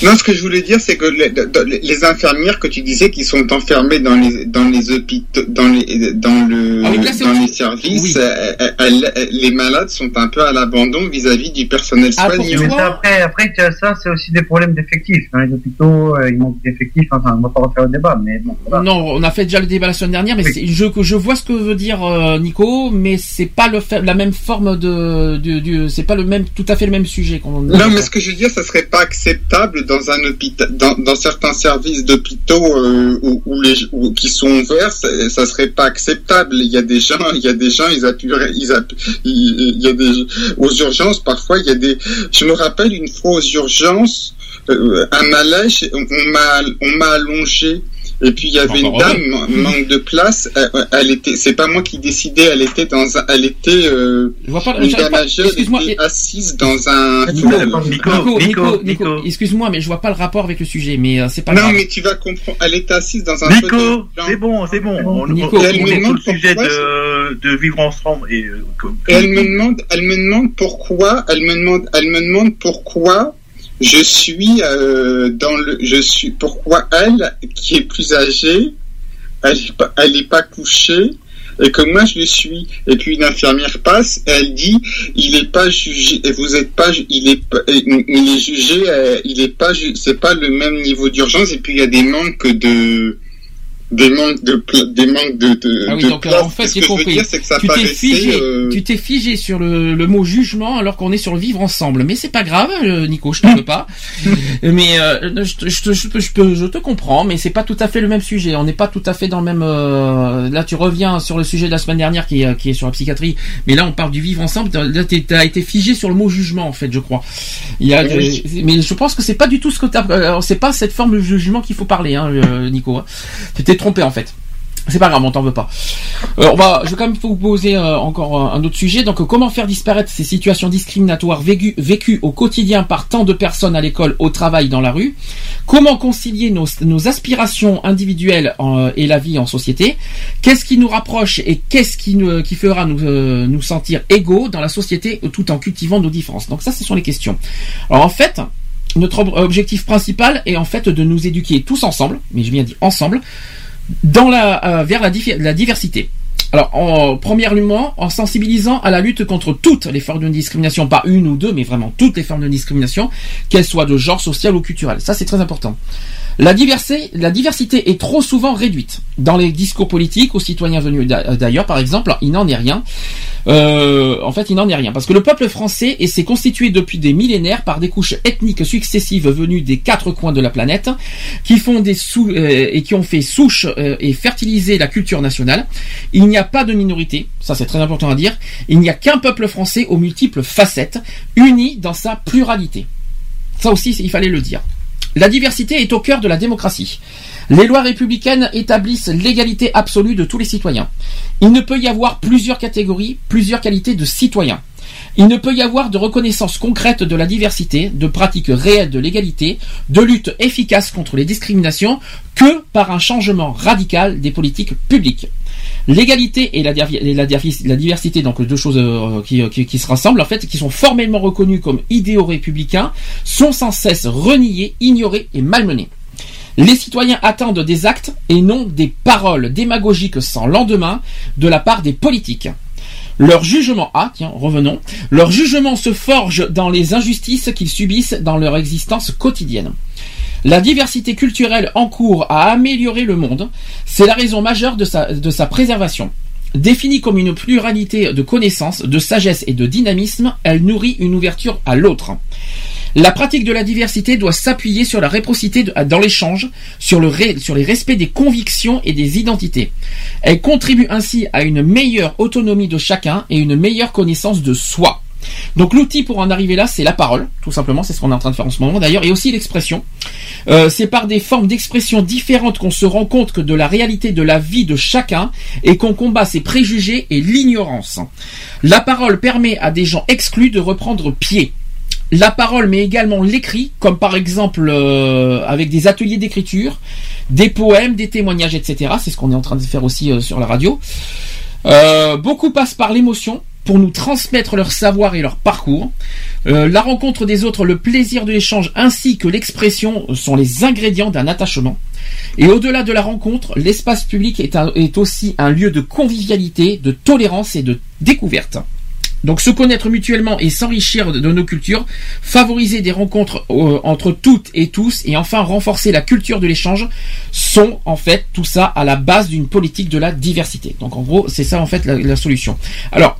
Non, ce que je voulais dire, c'est que les, infirmières que tu disais qui sont enfermées dans les dans les hôpitaux, dans les dans le Ah oui, là, dans les services, Oui. euh, elles- elles- les malades sont un peu à l'abandon vis-à-vis du personnel Ah, soignant. Mais après, après, tu as ça, c'est aussi des problèmes d'effectifs. Dans les hôpitaux, euh, il manque d'effectifs. Enfin, on va pas refaire le débat, mais bon, voilà. Non, on a fait déjà le débat la semaine dernière, mais c'est- je, je vois ce que veut dire euh, Nico, mais c'est pas le fa- la même forme de, du, du- c'est pas le même, tout à fait le même sujet qu'on. Non, mais ce que je veux dire, ça serait pas acceptable dans un hôpital, dans, dans certains services d'hôpitaux euh, où, où les où- qui sont ouverts, ça, ça serait pas acceptable. Il y a des gens, il y a des gens, ils appuieraient, ils appu- il y a des aux urgences parfois, il y a des. Je me rappelle une fois aux urgences, euh, un malaise, on on m'a allongé. Et puis il y avait une dame, man- manque de place. Elle, elle était, c'est pas moi qui décidais. Elle était dans, un, elle était euh, pas- une dame âgée, elle était assise dans un. Nico, Nico, Nico, Nico, excuse-moi, mais je vois pas le rapport avec le sujet, mais euh, c'est pas Non, grave. mais tu vas comprendre. Elle était assise dans un Nico, c'est bon, c'est bon. On, Nico, on- on elle me est sur demande le sujet pourquoi de, de vivre ensemble et euh, comme- Et elle me demande, elle me demande pourquoi, elle me demande, elle me demande pourquoi je suis euh, dans le, je suis, pourquoi elle, qui est plus âgée, elle est pas, elle est pas couchée et que moi je le suis. Et puis une infirmière passe, elle dit, il est pas jugé, et vous êtes pas, il est, pas- il est jugé, euh, il est pas, c'est pas le même niveau d'urgence. Et puis il y a des manques de des manques de pla- des manques de, de, Ah oui, de donc place. alors, en fait, j'ai compris. dire, que ça tu t'es figé, euh, tu t'es figé sur le, le mot jugement alors qu'on est sur le vivre ensemble. Mais c'est pas grave, euh, Nico, je t'en veux pas. (laughs) mais euh, je, te- je, te- je, je, peux- je te comprends, mais c'est pas tout à fait le même sujet. On n'est pas tout à fait dans le même. euh, là, tu reviens sur le sujet de la semaine dernière qui est, qui est sur la psychiatrie, mais là, on parle du vivre ensemble. Là, t'es- t'as été figé sur le mot jugement, en fait, je crois. Il y a, Oui. euh, mais je pense que c'est pas du tout ce que t'as. euh, c'est pas cette forme de jugement qu'il faut parler, hein, euh, Nico. hein. Tu t'es trompé, en fait. C'est pas grave, on t'en veut pas. Euh, on va, je vais quand même vous poser euh, encore un, un autre sujet. Donc, euh, comment faire disparaître ces situations discriminatoires vécues, vécues au quotidien par tant de personnes à l'école, au travail, dans la rue? Comment concilier nos, nos aspirations individuelles en- et la vie en société? Qu'est-ce qui nous rapproche et qu'est-ce qui, nous, qui fera nous, euh, nous sentir égaux dans la société euh, tout en cultivant nos différences? Donc, ça, ce sont les questions. Alors, en fait, notre ob- objectif principal est en fait de nous éduquer tous ensemble, mais je viens dire ensemble, euh, vers la diversité. Alors, en, premièrement, en sensibilisant à la lutte contre toutes les formes de discrimination, pas une ou deux, mais vraiment toutes les formes de discrimination, qu'elles soient de genre, social ou culturel. Ça, c'est très important. La diversité, est trop souvent réduite. Dans les discours politiques, aux citoyens venus d'a- d'ailleurs, par exemple, il n'en est rien. Euh, en fait, il n'en est rien. Parce que le peuple français s'est constitué depuis des millénaires par des couches ethniques successives venues des quatre coins de la planète, qui font des euh, et qui ont fait souche euh, et fertilisé la culture nationale. Il n'y a pas de minorité, ça c'est très important à dire. Il n'y a qu'un peuple français aux multiples facettes, uni dans sa pluralité. Ça aussi, il fallait le dire. La diversité est au cœur de la démocratie. Les lois républicaines établissent l'égalité absolue de tous les citoyens. Il ne peut y avoir plusieurs catégories, plusieurs qualités de citoyens. Il ne peut y avoir de reconnaissance concrète de la diversité, de pratique réelle de l'égalité, de lutte efficace contre les discriminations que par un changement radical des politiques publiques. L'égalité et la, diversité, donc deux choses euh, qui, qui- se rassemblent en fait, qui sont formellement reconnues comme idéaux républicains, sont sans cesse reniées, ignorées et malmenées. Les citoyens attendent des actes et non des paroles démagogiques sans lendemain de la part des politiques. Leur jugement, ah revenons, leur jugement se forge dans les injustices qu'ils subissent dans leur existence quotidienne. La diversité culturelle encourt à améliorer le monde, c'est la raison majeure de sa, préservation. Définie comme une pluralité de connaissances, de sagesse et de dynamisme, elle nourrit une ouverture à l'autre. La pratique de la diversité doit s'appuyer sur la réciprocité dans l'échange, sur les respects des convictions et des identités. Elle contribue ainsi à une meilleure autonomie de chacun et une meilleure connaissance de soi. Donc l'outil pour en arriver là, c'est la parole, tout simplement, c'est ce qu'on est en train de faire en ce moment d'ailleurs, et aussi l'expression. Euh, c'est par des formes d'expression différentes qu'on se rend compte que de la réalité de la vie de chacun et qu'on combat ses préjugés et l'ignorance. La parole permet à des gens exclus de reprendre pied. La parole, mais également l'écrit, comme par exemple euh, avec des ateliers d'écriture, des poèmes, des témoignages, etc. C'est ce qu'on est en train de faire aussi euh, sur la radio. Beaucoup passent par l'émotion pour nous transmettre leur savoir et leur parcours. Euh, la rencontre des autres, le plaisir de l'échange ainsi que l'expression sont les ingrédients d'un attachement. Et au-delà de la rencontre, l'espace public est, un- est aussi un lieu de convivialité, de tolérance et de découverte. Donc se connaître mutuellement et s'enrichir de, de nos cultures, favoriser des rencontres euh, entre toutes et tous et enfin renforcer la culture de l'échange sont en fait tout ça à la base d'une politique de la diversité. Donc en gros c'est ça en fait la, la solution. Alors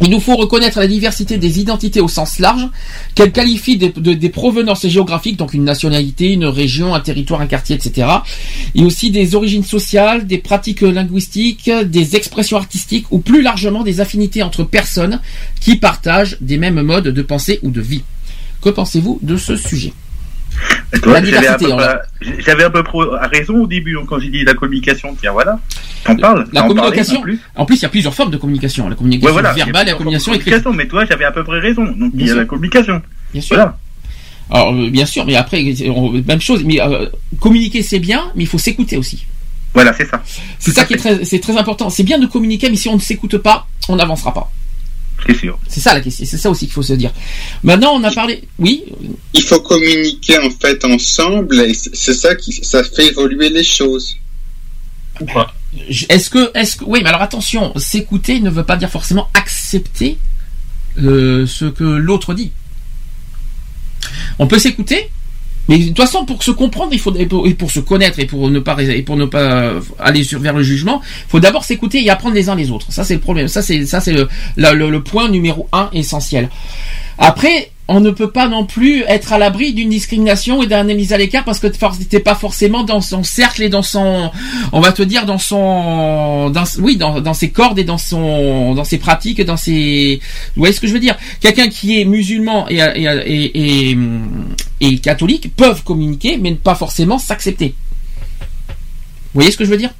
il nous faut reconnaître la diversité des identités au sens large, qu'elles qualifient des, de- des provenances géographiques, donc une nationalité, une région, un territoire, un quartier, etc. Et aussi des origines sociales, des pratiques linguistiques, des expressions artistiques ou plus largement des affinités entre personnes qui partagent des mêmes modes de pensée ou de vie. Que pensez-vous de ce sujet? J'avais à peu près- raison au début quand j'ai dit la communication. Tiens, voilà. T'en parles. La parlais communication, plus en plus il y a plusieurs formes de communication. La communication Ouais, voilà. Verbale et la communication écrite. Mais toi, j'avais à peu près raison. Donc, il y a la communication. Bien sûr. Voilà. Alors euh, bien sûr, mais après on- même chose. Mais euh, communiquer c'est bien, mais il faut s'écouter aussi. Voilà, c'est ça. C'est ça qui est très important. C'est bien de communiquer, mais si on ne s'écoute pas, on n'avancera pas. C'est sûr. C'est ça la question. C'est ça aussi qu'il faut se dire. Maintenant, on a parlé. Oui. Il faut communiquer en fait ensemble et c'est ça qui ça fait évoluer les choses. Je- Est-ce que, est-ce que, oui, mais alors attention, s'écouter ne veut pas dire forcément accepter euh, ce que l'autre dit. On peut s'écouter, mais de toute façon, pour se comprendre, il faut et pour, se connaître et pour ne pas et pour ne pas aller sur vers le jugement, il faut d'abord s'écouter et apprendre les uns les autres. Ça c'est le problème. Ça c'est ça c'est le, le point numéro un essentiel. Après, on ne peut pas non plus être à l'abri d'une discrimination et d'un mise à l'écart parce que t'es pas forcément dans son cercle et dans son, on va te dire dans son, oui, dans, dans ses cordes et dans son, dans ses pratiques, dans ses, vous voyez ce que je veux dire? Quelqu'un qui est musulman et, et, et, et catholique peuvent communiquer, mais ne pas forcément s'accepter. Vous voyez ce que je veux dire?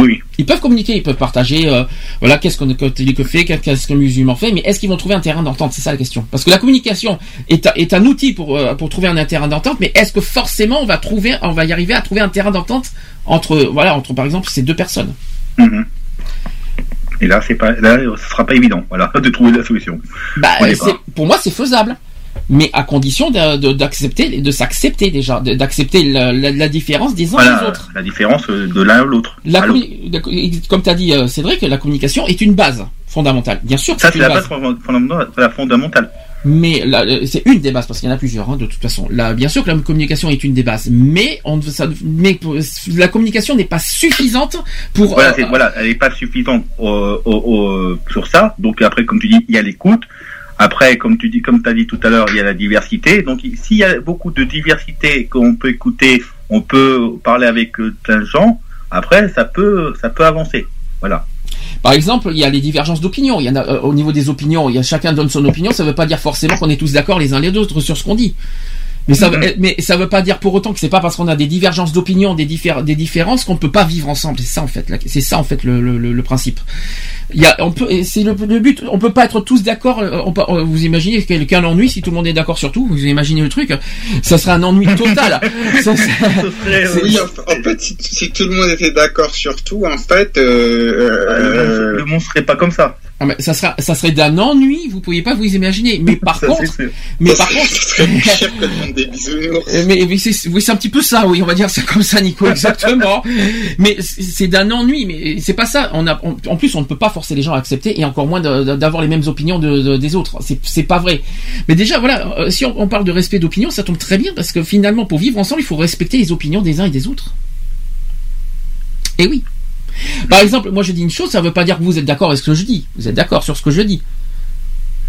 Oui. Ils peuvent communiquer, ils peuvent partager, euh, voilà, qu'est-ce qu'un catholique fait, qu'est-ce qu'un musulman fait, mais est-ce qu'ils vont trouver un terrain d'entente? C'est ça la question. Parce que la communication est, un- est un outil pour, euh, pour trouver un terrain d'entente, mais est-ce que forcément on va trouver, on va y arriver à trouver un terrain d'entente entre, voilà, entre par exemple ces deux personnes? Mhm. Et là, c'est pas, là, ce sera pas évident, voilà, (laughs) de trouver la solution. Bah, pour moi, c'est faisable. Mais à condition d'accepter, de, s'accepter déjà, d'accepter la, la- la différence des uns Voilà, des autres. la différence euh, de l'un à l'autre. Comme tu as dit, euh, Cédric, la communication est une base fondamentale. Bien sûr que Ça, c'est la base. base fond- fondamentale. Mais euh, c'est une des bases parce qu'il y en a plusieurs hein, de toute façon. Là, bien sûr que la communication est une des bases, mais on, ça, mais pour- la communication n'est pas suffisante pour. Voilà, euh, elle n'est pas suffisante au- au- sur ça. Donc après, comme tu dis, il y a l'écoute. Après, comme tu dis, comme tu as dit tout à l'heure, il y a la diversité. Donc il- s'il y a beaucoup de diversité qu'on peut écouter, on peut parler avec euh, plein de gens. Après, ça peut, ça peut avancer. Voilà. Par exemple, il y a les divergences d'opinion. Il y en a euh, au niveau des opinions. Il y a chacun donne son opinion. Ça ne veut pas dire forcément qu'on est tous d'accord les uns les autres sur ce qu'on dit. Mais ça, veut, mais ça veut pas dire pour autant que c'est pas parce qu'on a des divergences d'opinion, des, diffé- des différences qu'on peut pas vivre ensemble. C'est ça en fait, c'est ça en fait le, le- le principe. Il y a, on peut, c'est le, le but. On peut pas être tous d'accord. euh, euh, Vous imaginez quel, quel ennui si tout le monde est d'accord sur tout. Vous imaginez le truc Ça serait un ennui total. (laughs) Ça serait- Oui, en, en fait, si, si tout le monde était d'accord sur tout, en fait, euh, euh, le monde serait pas comme ça. Ah, mais ça sera, ça serait d'un ennui, vous pourriez pas vous imaginer. Mais (laughs) par Ça, contre, mais ça par serait- contre, (laughs) des bisounours. Euh, mais, mais c'est oui, c'est un petit peu ça, oui, on va dire c'est comme ça, Nico, exactement. mais c'est c'est d'un ennui, mais c'est pas ça. On a, on- en plus, on ne peut pas forcer les gens à accepter et encore moins d'avoir les mêmes opinions de, de- des autres. C'est pas vrai. Mais déjà, voilà, euh, si on, on parle de respect d'opinion, ça tombe très bien parce que finalement, pour vivre ensemble, il faut respecter les opinions des uns et des autres. Et oui. Par exemple, moi je dis une chose, ça veut pas dire que vous êtes d'accord avec ce que je dis. Vous êtes d'accord sur ce que je dis.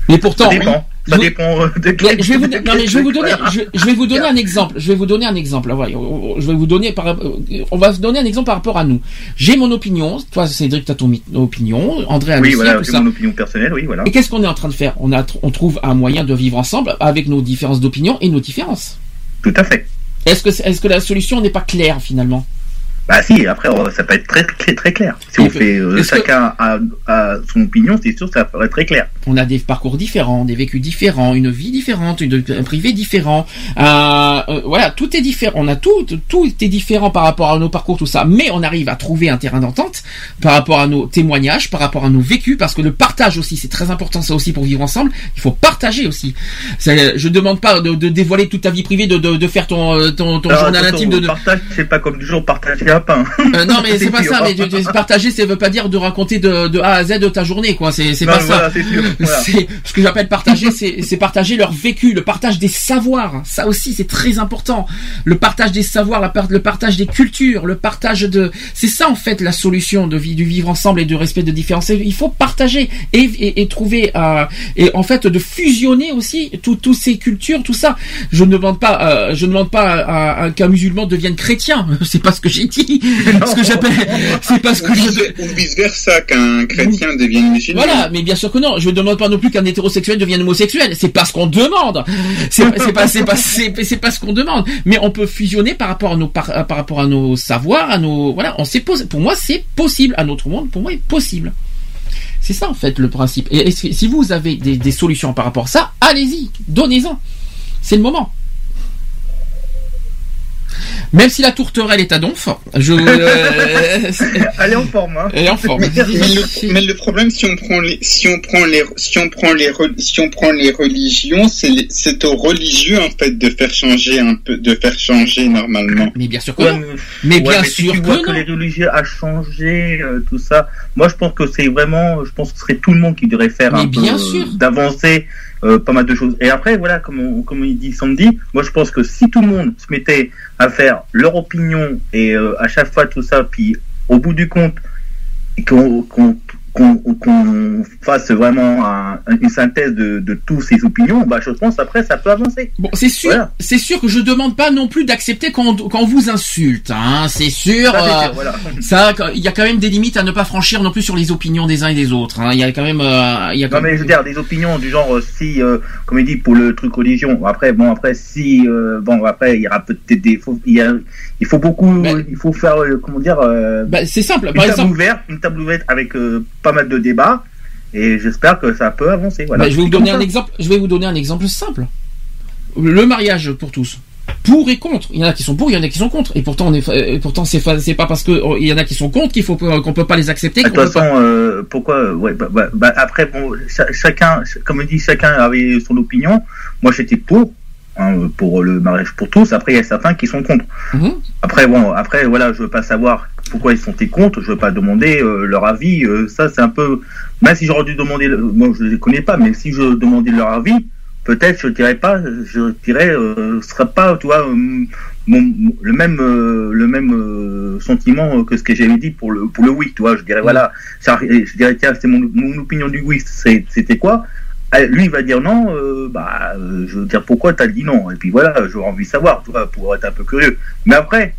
Mais pourtant, Ça dépend. Ça vous- dépend euh, de mais je vais vous, non, mais je vais vous donner, Voilà. je, je vais vous donner un exemple. Je vais vous donner un exemple. Ouais, je vais vous donner par, on va se donner un exemple par rapport à nous. J'ai mon opinion. Toi, Cédric, t'as ton opinion. André a Oui, voilà, tout c'est ça. mon opinion personnelle, oui, voilà. Et qu'est-ce qu'on est en train de faire? On, a, on trouve un moyen de vivre ensemble avec nos différences d'opinion et nos différences. Tout à fait. Est-ce que, est-ce que la solution n'est pas claire finalement? Bah si, après ça peut être très très, très clair. Si on fait euh, est-ce que- chacun a, a son opinion, c'est sûr que ça ferait très clair. On a des parcours différents, des vécus différents, une vie différente, une, un privé différent. Euh, euh, voilà, tout est différent. On a tout, tout est différent par rapport à nos parcours, tout ça. Mais on arrive à trouver un terrain d'entente par rapport à nos témoignages, par rapport à nos vécus, parce que le partage aussi, c'est très important ça aussi pour vivre ensemble. Il faut partager aussi. Je demande pas de, de dévoiler toute ta vie privée, de, de, de faire ton, euh, ton, ton Alors, journal intime de, de- partage, c'est pas comme toujours partager Euh, non mais (laughs) c'est pas sûr. ça, mais partager, ça veut pas dire de raconter de, de A à Z de ta journée, quoi. C'est pas ça. sûr, voilà. (laughs) Ce que j'appelle partager, c'est partager leur vécu, le partage des savoirs. Ça aussi, c'est très important. Le partage des savoirs, la part- le partage des cultures, le partage de. C'est ça en fait la solution de vie, du vivre ensemble et de respect de différences. Il faut partager et, et, et trouver euh, et en fait de fusionner aussi toutes ces cultures, tout ça. Je ne demande pas, euh, je ne demande pas qu'un musulman devienne chrétien. (laughs) C'est pas ce que j'ai dit. Ce que j'appelle, c'est pas ce que Ou Ou vice versa, qu'un chrétien devienne musulman. Voilà, mais bien sûr que non. Je ne demande pas non plus qu'un hétérosexuel devienne homosexuel. C'est pas ce qu'on demande. C'est pas c'est pas c'est pas ce qu'on demande. Mais on peut fusionner par rapport à nos par, par rapport à nos savoirs, à nos voilà. On s'est posé. Pour moi, c'est possible. À notre monde, pour moi, est possible. C'est ça en fait le principe. Et si vous avez des, des solutions par rapport à ça, allez-y, donnez-en. C'est le moment. Même si la tourterelle est à donf, je. euh, (laughs) Elle est en forme, hein. Elle est en forme. Mais le, mais le problème, si on prend les, si on prend les, si on prend les, si on prend les religions, c'est, aux religieux en fait de faire changer un peu, de faire changer normalement. Mais bien sûr que Ouais, non. mais, Mais ouais, bien mais si sûr tu que vois non. que les religieux a changé euh, tout ça. Moi, je pense que c'est vraiment, je pense que ce serait tout le monde qui devrait faire Mais un bien peu, sûr. euh, d'avancer euh, pas mal de choses. Et après, voilà, comme on- comme il dit Sandy, moi je pense que si tout le monde se mettait à faire leur opinion et euh, à chaque fois tout ça, puis au bout du compte, qu'on qu'on qu'on fasse vraiment un- une synthèse de, de tous ces opinions, bah je pense après ça peut avancer. Bon, c'est sûr, c'est sûr que je demande pas non plus d'accepter quand, quand on vous insulte, hein. C'est sûr. Ça, euh, sûr, voilà. (laughs) ça, il y a quand même des limites à ne pas franchir non plus sur les opinions des uns et des autres. Hein. Il y a quand même, euh, il y a Non quand mais je veux dire des opinions du genre euh, si euh, comme il dit pour le truc religion après bon après si euh, bon après il y aura peut-être des faut, il y a il faut beaucoup il faut faire euh, comment dire euh, Bah, c'est simple une par table exemple. ouverte une table ouverte avec euh, pas mal de débats et j'espère que ça peut avancer voilà Bah, je vais vous donner un exemple. Je vais vous donner un exemple simple. Le mariage pour tous. pour et contre. Il y en a qui sont pour, il y en a qui sont contre. Et pourtant, on est, euh, et pourtant, c'est, pas parce que oh, il y en a qui sont contre qu'il faut qu'on peut pas les accepter. De qu'on toute pas- façon, euh, pourquoi ouais, bah, bah, bah, Après, bon, cha- chacun, ch- comme on dit, chacun avait son opinion. Moi, j'étais pour, hein, pour le mariage pour tous. Après, il y a certains qui sont contre. Mhm. Après, bon, après, voilà, je veux pas savoir pourquoi ils sont contre. Je veux pas demander euh, leur avis. euh, ça, c'est un peu. Même si j'aurais dû demander, le- bon, je les connais pas, mais si je demandais leur avis, peut-être je dirais pas, je dirais, euh, ce serait pas, tu vois, euh, mon- le même, le même sentiment que ce que j'avais dit pour le, pour le oui, tu vois. Je dirais voilà, ça, je dirais tiens, c'est mon, mon opinion du oui, c'était quoi? Lui, il va dire non, euh, bah, euh, je veux dire pourquoi t'as dit non, et puis voilà, j'aurais envie de savoir, tu vois, pour être un peu curieux. Mais après,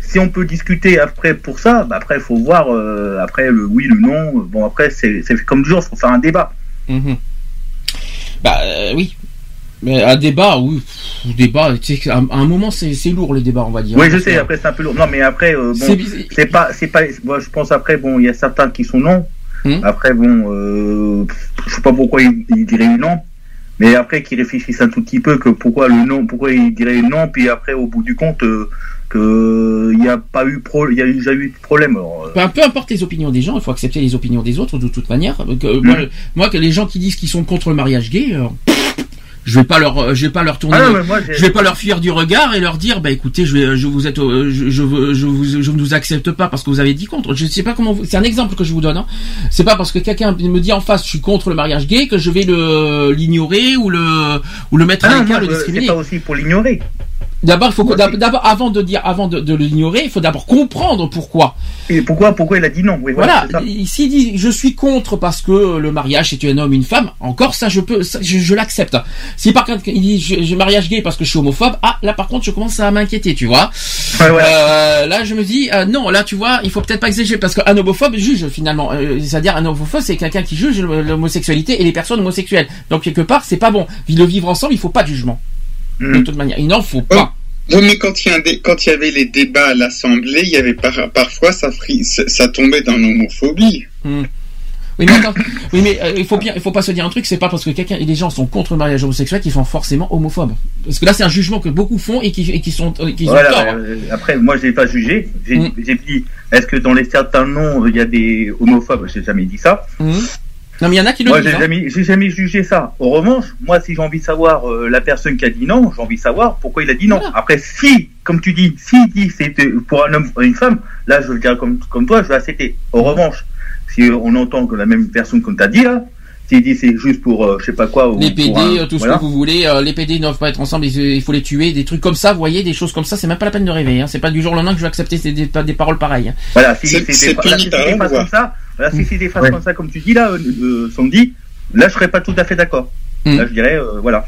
si on peut discuter après pour ça, bah après, faut voir euh, après le oui, le non. Bon, après, c'est comme toujours, faut faire un débat. Mhm. Bah oui. Mais un débat, oui, pff, débat, tu sais, à un moment c'est lourd les débats, on va dire. Oui, je Parce sais. que- Après, c'est un peu lourd. Non, mais après, euh, bon, C'est pas, c'est pas. Moi, je pense après, bon, il y a certains qui sont non. Hmm? Après, bon, euh, je sais pas pourquoi ils, ils diraient non. Mais après, qu'ils réfléchissent un tout petit peu que pourquoi le non, pourquoi ils diraient non, puis après, au bout du compte, euh, que il n'y a pas eu pro, il y a eu eu de problème. Alors, euh, Peu, peu importe les opinions des gens, il faut accepter les opinions des autres de toute manière. Que, euh, moi, moi, que les gens qui disent qu'ils sont contre le mariage gay, euh, je vais pas leur, euh, je vais pas leur tourner, Ah non, moi, je vais pas leur fuir du regard et leur dire, bah écoutez, je vais, je vous êtes, euh, je, je, vous, je ne vous accepte pas parce que vous avez dit contre. Je sais pas comment, vous- c'est un exemple que je vous donne. Hein. C'est pas parce que quelqu'un me dit en face, je suis contre le mariage gay que je vais le l'ignorer ou le ou le mettre Ah à l'écart, le discriminer. c'est pas aussi pour l'ignorer. D'abord, il faut d'abord, avant de dire, avant de, de l'ignorer, il faut d'abord comprendre pourquoi. Et pourquoi, pourquoi il a dit non Oui, voilà. S'il dit je suis contre parce que le mariage c'est un homme une femme, encore ça je peux, ça, je, je l'accepte. Si par contre il dit je, je mariage gay parce que je suis homophobe, ah là par contre je commence à m'inquiéter, tu vois. Euh, là je me dis euh, non, là tu vois, il faut peut-être pas exagérer parce qu'un homophobe juge finalement. Euh, C'est-à-dire un homophobe c'est quelqu'un qui juge l'homosexualité et les personnes homosexuelles. Donc quelque part c'est pas bon. Le vivre ensemble il faut pas de jugement. Hmm. De toute manière, il n'en faut pas. Oui, mais quand il, y a un dé- quand il y avait les débats à l'Assemblée, il y avait par- parfois ça, fri- ça, ça tombait dans l'homophobie. Hmm. Oui mais, attends, oui, mais euh, il faut bien, il faut pas se dire un truc, c'est pas parce que quelqu'un et les gens sont contre le mariage homosexuel qu'ils sont forcément homophobes. Parce que là c'est un jugement que beaucoup font et qui, et qui sont, euh, qui Voilà, tort. euh, après, moi, je l'ai pas jugé. J'ai Mm. j'ai dit, est-ce que dans les certains noms, il y a des homophobes? J'ai jamais dit ça. Non mais il y en a qui le Moi, disent. j'ai hein. jamais, j'ai jamais jugé ça. En revanche, moi, si j'ai envie de savoir euh, la personne qui a dit non, j'ai envie de savoir pourquoi il a dit non. Après, si, comme tu dis, s'il dit c'est euh, pour un homme ou une femme, là, je le dirais comme, comme toi, je vais accepter. En revanche, si on entend que la même personne qu'on t'a dit là, s'il dit c'est juste pour euh, je sais pas quoi, ou Les PD, pour un- tout ce voilà. que vous voulez, euh, les PD ne doivent pas être ensemble, il il faut les tuer, des trucs comme ça, vous voyez, des choses comme ça, c'est même pas la peine de rêver. Hein. C'est pas du jour au lendemain que je vais accepter des, des, des paroles pareilles. hein. Voilà, si C'est- des, si des loi. comme ça, voilà, si c'est des phrases Ouais. comme ça, comme tu dis là, euh, euh, Sandy, là je serais pas tout à fait d'accord. Mm. Là je dirais, euh, voilà.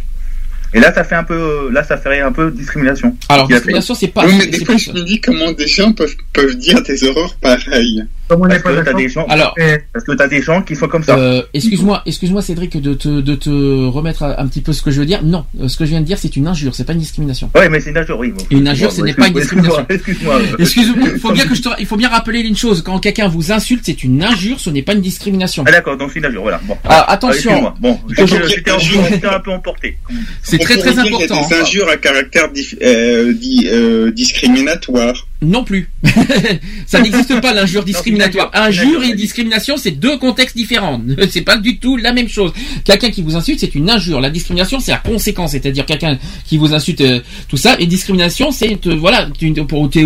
Et là ça fait un peu, euh, là ça ferait un peu discrimination. Alors, discrimination, c'est pas. oui, mais des fois, je me dis comment des gens peuvent, peuvent dire des horreurs pareilles. Comme on n'est Parce pas que t'as d'accord. des gens, Alors, parce que t'as des gens qui sont comme ça. Euh, excuse-moi, excuse-moi Cédric de te, de te remettre à- un petit peu ce que je veux dire. Non, euh, ce que je viens de dire c'est une injure, c'est pas une discrimination. Ouais, mais c'est une injure, oui. bon. Une injure, ce n'est pas une discrimination. Excuse-moi. excuse-moi. Excuse-moi, il faut bien que je te, il faut bien rappeler une chose. Quand quelqu'un vous insulte, c'est une injure, ce n'est pas une discrimination. Ah d'accord, donc c'est une injure, voilà. Bon. Ah, attention. excuse-moi. Bon, Je- j'étais un, peu- j'étais un peu emporté. C'est très très important. des injures à caractère euh, euh, discriminatoire. Non plus. (laughs) ça n'existe pas l'injure discriminatoire. injure, et discrimination, c'est deux contextes différents. (laughs) C'est pas du tout la même chose. Quelqu'un qui vous insulte, c'est une injure. La discrimination, c'est la conséquence, c'est-à-dire quelqu'un qui vous insulte, euh, tout ça. Et discrimination, c'est euh, voilà, tu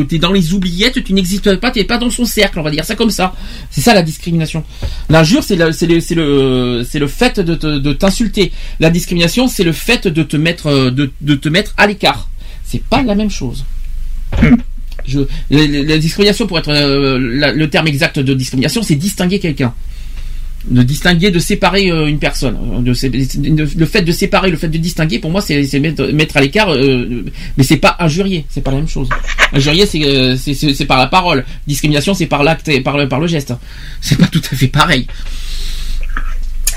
t'es dans les oubliettes, tu n'existes pas, t'es pas dans son cercle, on va dire ça comme ça. C'est ça la discrimination. L'injure, c'est le, c'est le, c'est le, c'est le fait de te- de t'insulter. La discrimination, c'est le fait de te mettre, euh, de, de te mettre à l'écart. C'est pas la même chose. La, discrimination, pour être euh, le terme exact de discrimination, c'est distinguer quelqu'un. De distinguer, de séparer euh, une personne. Le fait de séparer, le fait de distinguer, pour moi, c'est mettre, à l'écart. euh, mais c'est pas injurier, c'est pas la même chose. Injurier, c'est par la parole. Discrimination, c'est par l'acte et par le, par le geste. C'est pas tout à fait pareil.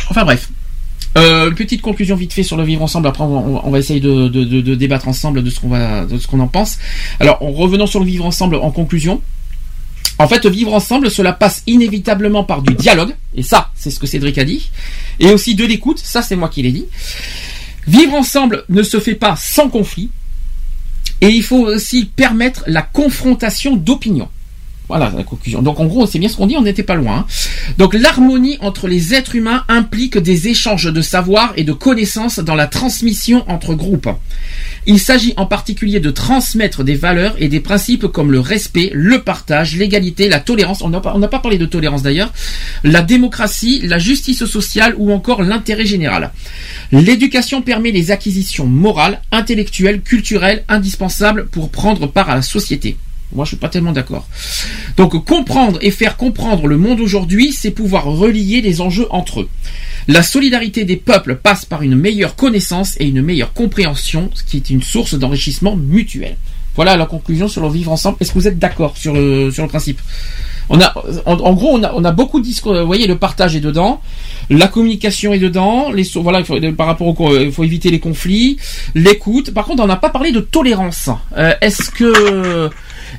Enfin bref. Euh, petite conclusion vite fait sur le vivre ensemble. Après, on, va- essayer de débattre ensemble de ce qu'on va, de ce qu'on en pense. Alors, en revenant sur le vivre ensemble en conclusion. En fait, vivre ensemble, cela passe inévitablement par du dialogue, et ça, c'est ce que Cédric a dit, et aussi de l'écoute, ça c'est moi qui l'ai dit. Vivre ensemble ne se fait pas sans conflit. Et il faut aussi permettre la confrontation d'opinions. Voilà la conclusion. Donc en gros, c'est bien ce qu'on dit, on n'était pas loin. hein. Donc l'harmonie entre les êtres humains implique des échanges de savoir et de connaissances dans la transmission entre groupes. Il s'agit en particulier de transmettre des valeurs et des principes comme le respect, le partage, l'égalité, la tolérance. On n'a pas, on n'a pas parlé de tolérance d'ailleurs. La démocratie, la justice sociale ou encore l'intérêt général. L'éducation permet les acquisitions morales, intellectuelles, culturelles indispensables pour prendre part à la société. Moi, je suis pas tellement d'accord. Donc, comprendre et faire comprendre le monde aujourd'hui, c'est pouvoir relier les enjeux entre eux. La solidarité des peuples passe par une meilleure connaissance et une meilleure compréhension, ce qui est une source d'enrichissement mutuel. Voilà la conclusion sur le vivre ensemble. Est-ce que vous êtes d'accord sur le, sur le principe? En, gros, on a, on a beaucoup de discours. Vous voyez, le partage est dedans, la communication est dedans. Les, voilà, il faut, par rapport au, co- il faut éviter les conflits, l'écoute. Par contre, on n'a pas parlé de tolérance. Euh, est-ce que,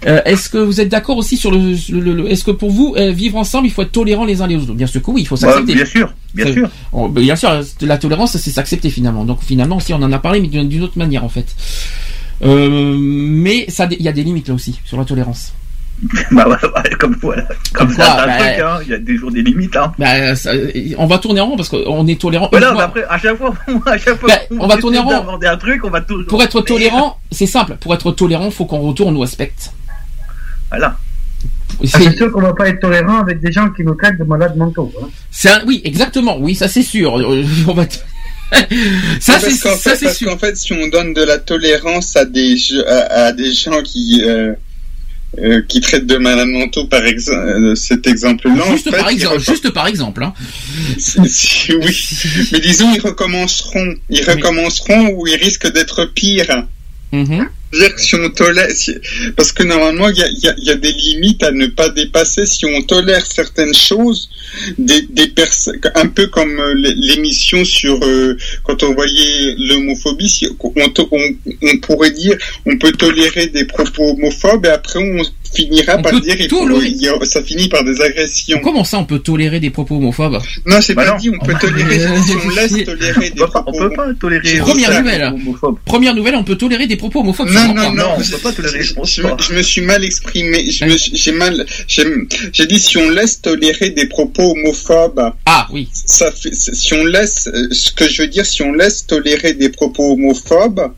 euh, est-ce que vous êtes d'accord aussi sur le, le- le- est-ce que pour vous, euh, vivre ensemble, il faut être tolérant les uns les autres? Bien sûr que oui, il faut Bah, s'accepter. bien sûr, bien Ça- sûr. Oh, bah, bien sûr, la tolérance, c'est s'accepter finalement. Donc finalement, aussi, on en a parlé, mais d'une autre manière en fait. Euh, mais ça, il y a des limites là aussi sur la tolérance. (laughs) bah ouais, ouais, comme voilà, comme quoi, ça, bah, hein. Il y a des jours des limites, hein. Bah, ça- on va tourner en rond parce qu'on est tolérant. Voilà, fois. après, à chaque fois, (laughs) à chaque fois, Bah, on va tourner en rond. un truc, on va toujours. Pour être tolérant, c'est simple. Pour être tolérant, faut qu'on retourne au respecte. Voilà. Ah, C'est sûr qu'on va pas être tolérant avec des gens qui nous traitent de malades mentaux. hein. C'est un- oui, exactement. Oui, ça c'est sûr. Euh, (laughs) On va. t- (laughs) ça parce c'est qu'en ça fait, c'est parce sûr. qu'en fait, si on donne de la tolérance à des je- à, à des gens qui euh, euh, qui traitent de malades mentaux, par exemple, cet exemple-là, en Juste fait, par exemple, juste par exemple. Hein. si- si- oui, (laughs) mais disons ils recommenceront, ils recommenceront ou ils risquent d'être pires. Mhm. C'est-à-dire que si on tolère, si- parce que normalement il y a, y a- y a des limites à ne pas dépasser. Si on tolère certaines choses, des, des personnes, un peu comme euh, l'é- l'émission sur euh, quand on voyait l'homophobie, si on, on, on pourrait dire on peut tolérer des propos homophobes et après on finira On par peut dire il faut- ça finit par des agressions. Comment ça, on peut tolérer des propos homophobes Non, c'est Bah pas non. dit. On peut bah, tolérer euh, si on laisse tolérer des On propos. on peut pas tolérer. Première euh, nouvelle. Première nouvelle, on peut tolérer des propos homophobes. Non, non, pas- non, on je, peut pas tolérer, je je- je me suis mal exprimé. Suis- J'ai mal. J'ai j'ai dit si on laisse tolérer des propos homophobes, Ah oui. ça fait. Si on laisse, euh, ce que je veux dire, si on laisse tolérer des propos homophobes,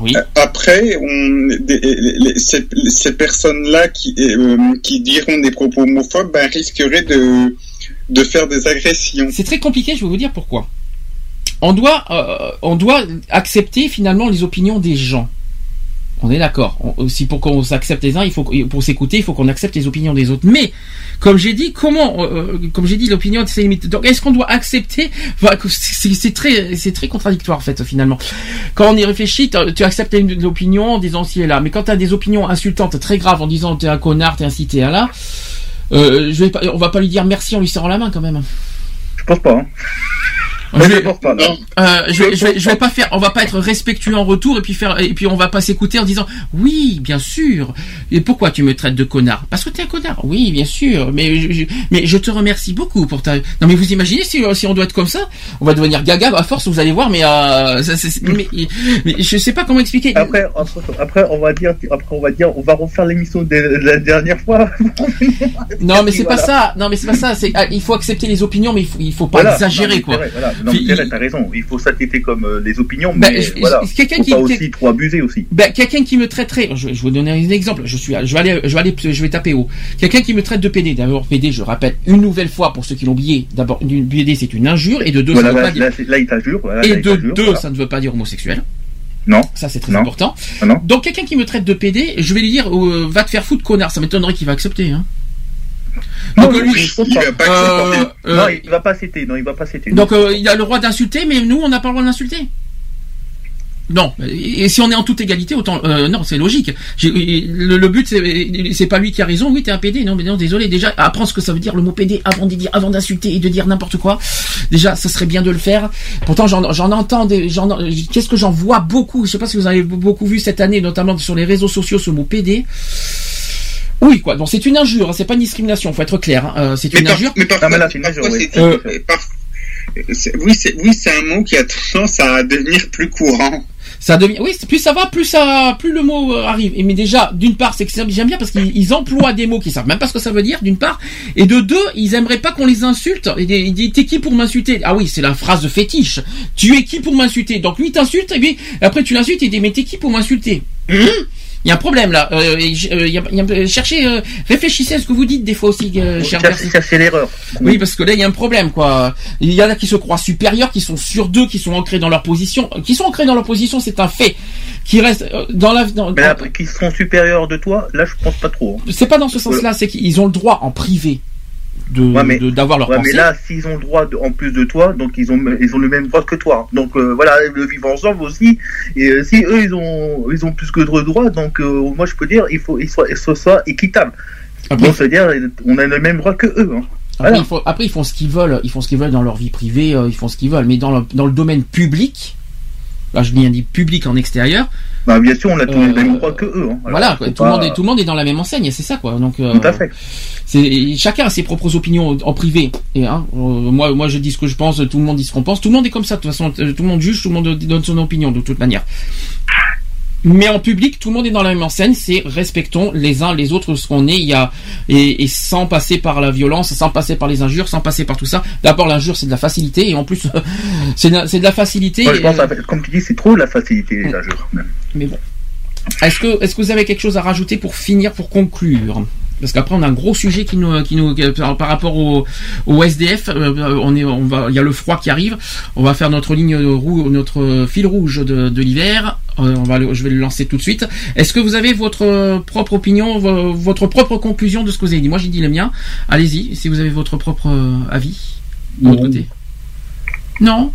Oui. euh, après, on, des- les- les- ces, ces personnes-là qui euh, qui diront des propos homophobes, ben, risqueraient de de faire des agressions. C'est très compliqué, je vais vous dire pourquoi. On doit, euh, on doit accepter finalement les opinions des gens. On est d'accord. Si pour qu'on s'accepte les uns, il faut pour s'écouter, il faut qu'on accepte les opinions des autres. Mais comme j'ai dit, comment, euh, comme j'ai dit, l'opinion c'est limite. Donc est-ce qu'on doit accepter? C'est très, c'est très contradictoire en fait finalement. Quand on y réfléchit, tu acceptes une opinion en disant ci et là. Mais quand tu as des opinions insultantes très graves en disant t'es un connard, t'es un ci, t'es là, euh, je vais pas, on va pas lui dire merci en lui serrant la main quand même. Je pense pas. Hein. Je vais- pas. Euh, je vais, je vais, je vais pas faire, on va pas être respectueux en retour et puis faire, et puis on va pas s'écouter en disant oui, bien sûr. Et pourquoi tu me traites de connard? Parce que t'es un connard. Oui, bien sûr. Mais je, je- mais je te remercie beaucoup pour ta. Non mais vous imaginez si, si on doit être comme ça, on va devenir gaga à force. Vous allez voir. Mais, euh, ça, mais, mais je sais pas comment expliquer. Après, après, on va dire, après, on va dire, on va refaire l'émission de la dernière fois. Non mais c'est (laughs) pas ça. Non mais c'est pas ça. C'est ah, il faut accepter les opinions, mais il faut, il faut pas Voilà. exagérer Non, quoi. c'est vrai, Voilà. Non, mais vrai, t'as raison. Il faut s'acquitter comme euh, les opinions, Bah, mais je- voilà. quelqu'un qui- pas aussi trop abuser aussi. Ben, quelqu'un qui me traiterait, je, vais- je vous donner un exemple. Je suis, je vais aller, je vais aller, je vais taper haut. Quelqu'un qui me traite de PD. D'abord, PD, je rappelle une nouvelle fois pour ceux qui l'ont oublié. D'abord, une PD, c'est une injure, et de deux, Voilà, ça ne veut là, pas dire. là, c'est- là, il t'injure. voilà, là, Et de deux, voilà. ça ne veut pas dire homosexuel. Non. Ça, c'est très Non. important. Ah non. Donc, quelqu'un qui me traite de PD, je vais lui dire, euh, va te faire foutre, connard. Ça m'étonnerait qu'il va accepter, hein. Donc, Non, lui, il pas. va pas euh, euh, Non, il va pas citer. Non, il va pas citer. donc, euh, il a le droit d'insulter, mais nous, on n'a pas le droit d'insulter. Non, et si on est en toute égalité, autant euh, non, c'est logique. Le, le but, c'est pas lui qui a raison. Oui, t'es un PD. Non, mais non, désolé. Déjà, apprends ce que ça veut dire le mot PD avant de dire, avant d'insulter et de dire n'importe quoi. Déjà, ça serait bien de le faire. Pourtant, j'en j'en entends des, j'en, qu'est-ce que j'en vois beaucoup? Je sais pas si vous avez beaucoup vu cette année, notamment sur les réseaux sociaux, ce mot PD. Oui, quoi. Donc c'est une injure. hein, C'est pas une discrimination. Faut être clair. hein. Euh, c'est Mais une par- injure. mais parfois, Ah, mais là, c'est une parfois, injure, oui. c'est- Euh, par- c'est- oui, c'est oui, c'est un mot qui a tendance à devenir plus courant. ça devient. Oui, plus ça va, plus ça, plus le mot euh, arrive. Et mais déjà, d'une part, c'est que c'est- j'aime bien parce qu'ils ils emploient des mots qui savent même pas ce que ça veut dire, d'une part, et de deux, ils aimeraient pas qu'on les insulte. Et des- ils disent t'es qui pour m'insulter? Ah oui, c'est la phrase de fétiche. Tu es qui pour m'insulter? Donc lui t'insulte et puis après tu l'insultes et il dit mais t'es qui pour m'insulter? Hum? Il y a un problème là. Euh, y a- y a- cherchez, euh, réfléchissez à ce que vous dites des fois aussi, euh, cher Cherchez cherchez l'erreur. oui, parce que là, il y a un problème, quoi. Il y en a qui se croient supérieurs, qui sont sûrs d'eux, qui sont ancrés dans leur position. Qui sont ancrés dans leur position, c'est un fait. Qui restent euh, dans la... dans- Mais après, qu'ils seront supérieurs de toi, là, je pense pas trop. hein. C'est pas dans ce sens-là, c'est qu'ils ont le droit en privé Ouais, d'avoir leur Ouais, pensée. mais là, s'ils ont le droit de- en plus de toi, donc ils ont ils ont le même droit que toi. Donc euh, voilà, le vivre ensemble aussi. Et euh, si eux ils ont ils ont plus que de droits, donc euh, moi je peux dire il faut il soit il soit, soit équitable. donc c'est-à-dire on a le même droit que eux. hein. Après, Voilà. ils font, après, ils font ce qu'ils veulent. Ils font ce qu'ils veulent dans leur vie privée. ils font ce qu'ils veulent. Mais dans le, dans le domaine public, là, je bien dit public en extérieur. Bah, bien sûr, on a tous les mêmes droits que eux. hein. Alors, voilà, quoi, tout, le pas- monde est, tout le monde est dans la même enseigne, c'est ça, quoi. Donc, euh, Tout à fait. C'est chacun a ses propres opinions en privé. Et hein, euh, moi, moi, je dis ce que je pense. Tout le monde dit ce qu'on pense. Tout le monde est comme ça. De toute façon, euh, tout le monde juge. Tout le monde donne son opinion de toute manière. Mais en public, tout le monde est dans la même enseigne. C'est respectons les uns les autres ce qu'on est. Il y a et, et sans passer par la violence, sans passer par les injures, sans passer par tout ça. D'abord, l'injure c'est de la facilité et en plus, (laughs) c'est de, de la facilité. Je pense, comme tu dis, c'est trop la facilité, les injures. même. mais bon. Est-ce que, est-ce que vous avez quelque chose à rajouter pour finir, pour conclure? Parce qu'après, on a un gros sujet qui nous, qui nous, par par rapport au, au SDF. euh, on est, on va, il y a le froid qui arrive. On va faire notre ligne rouge, notre fil rouge de, de l'hiver. Euh, On va, je vais le lancer tout de suite. Est-ce que vous avez votre propre opinion, vo- votre propre conclusion de ce que vous avez dit? Moi, j'ai dit le mien. Allez-y, si vous avez votre propre euh, avis de votre côté. Non?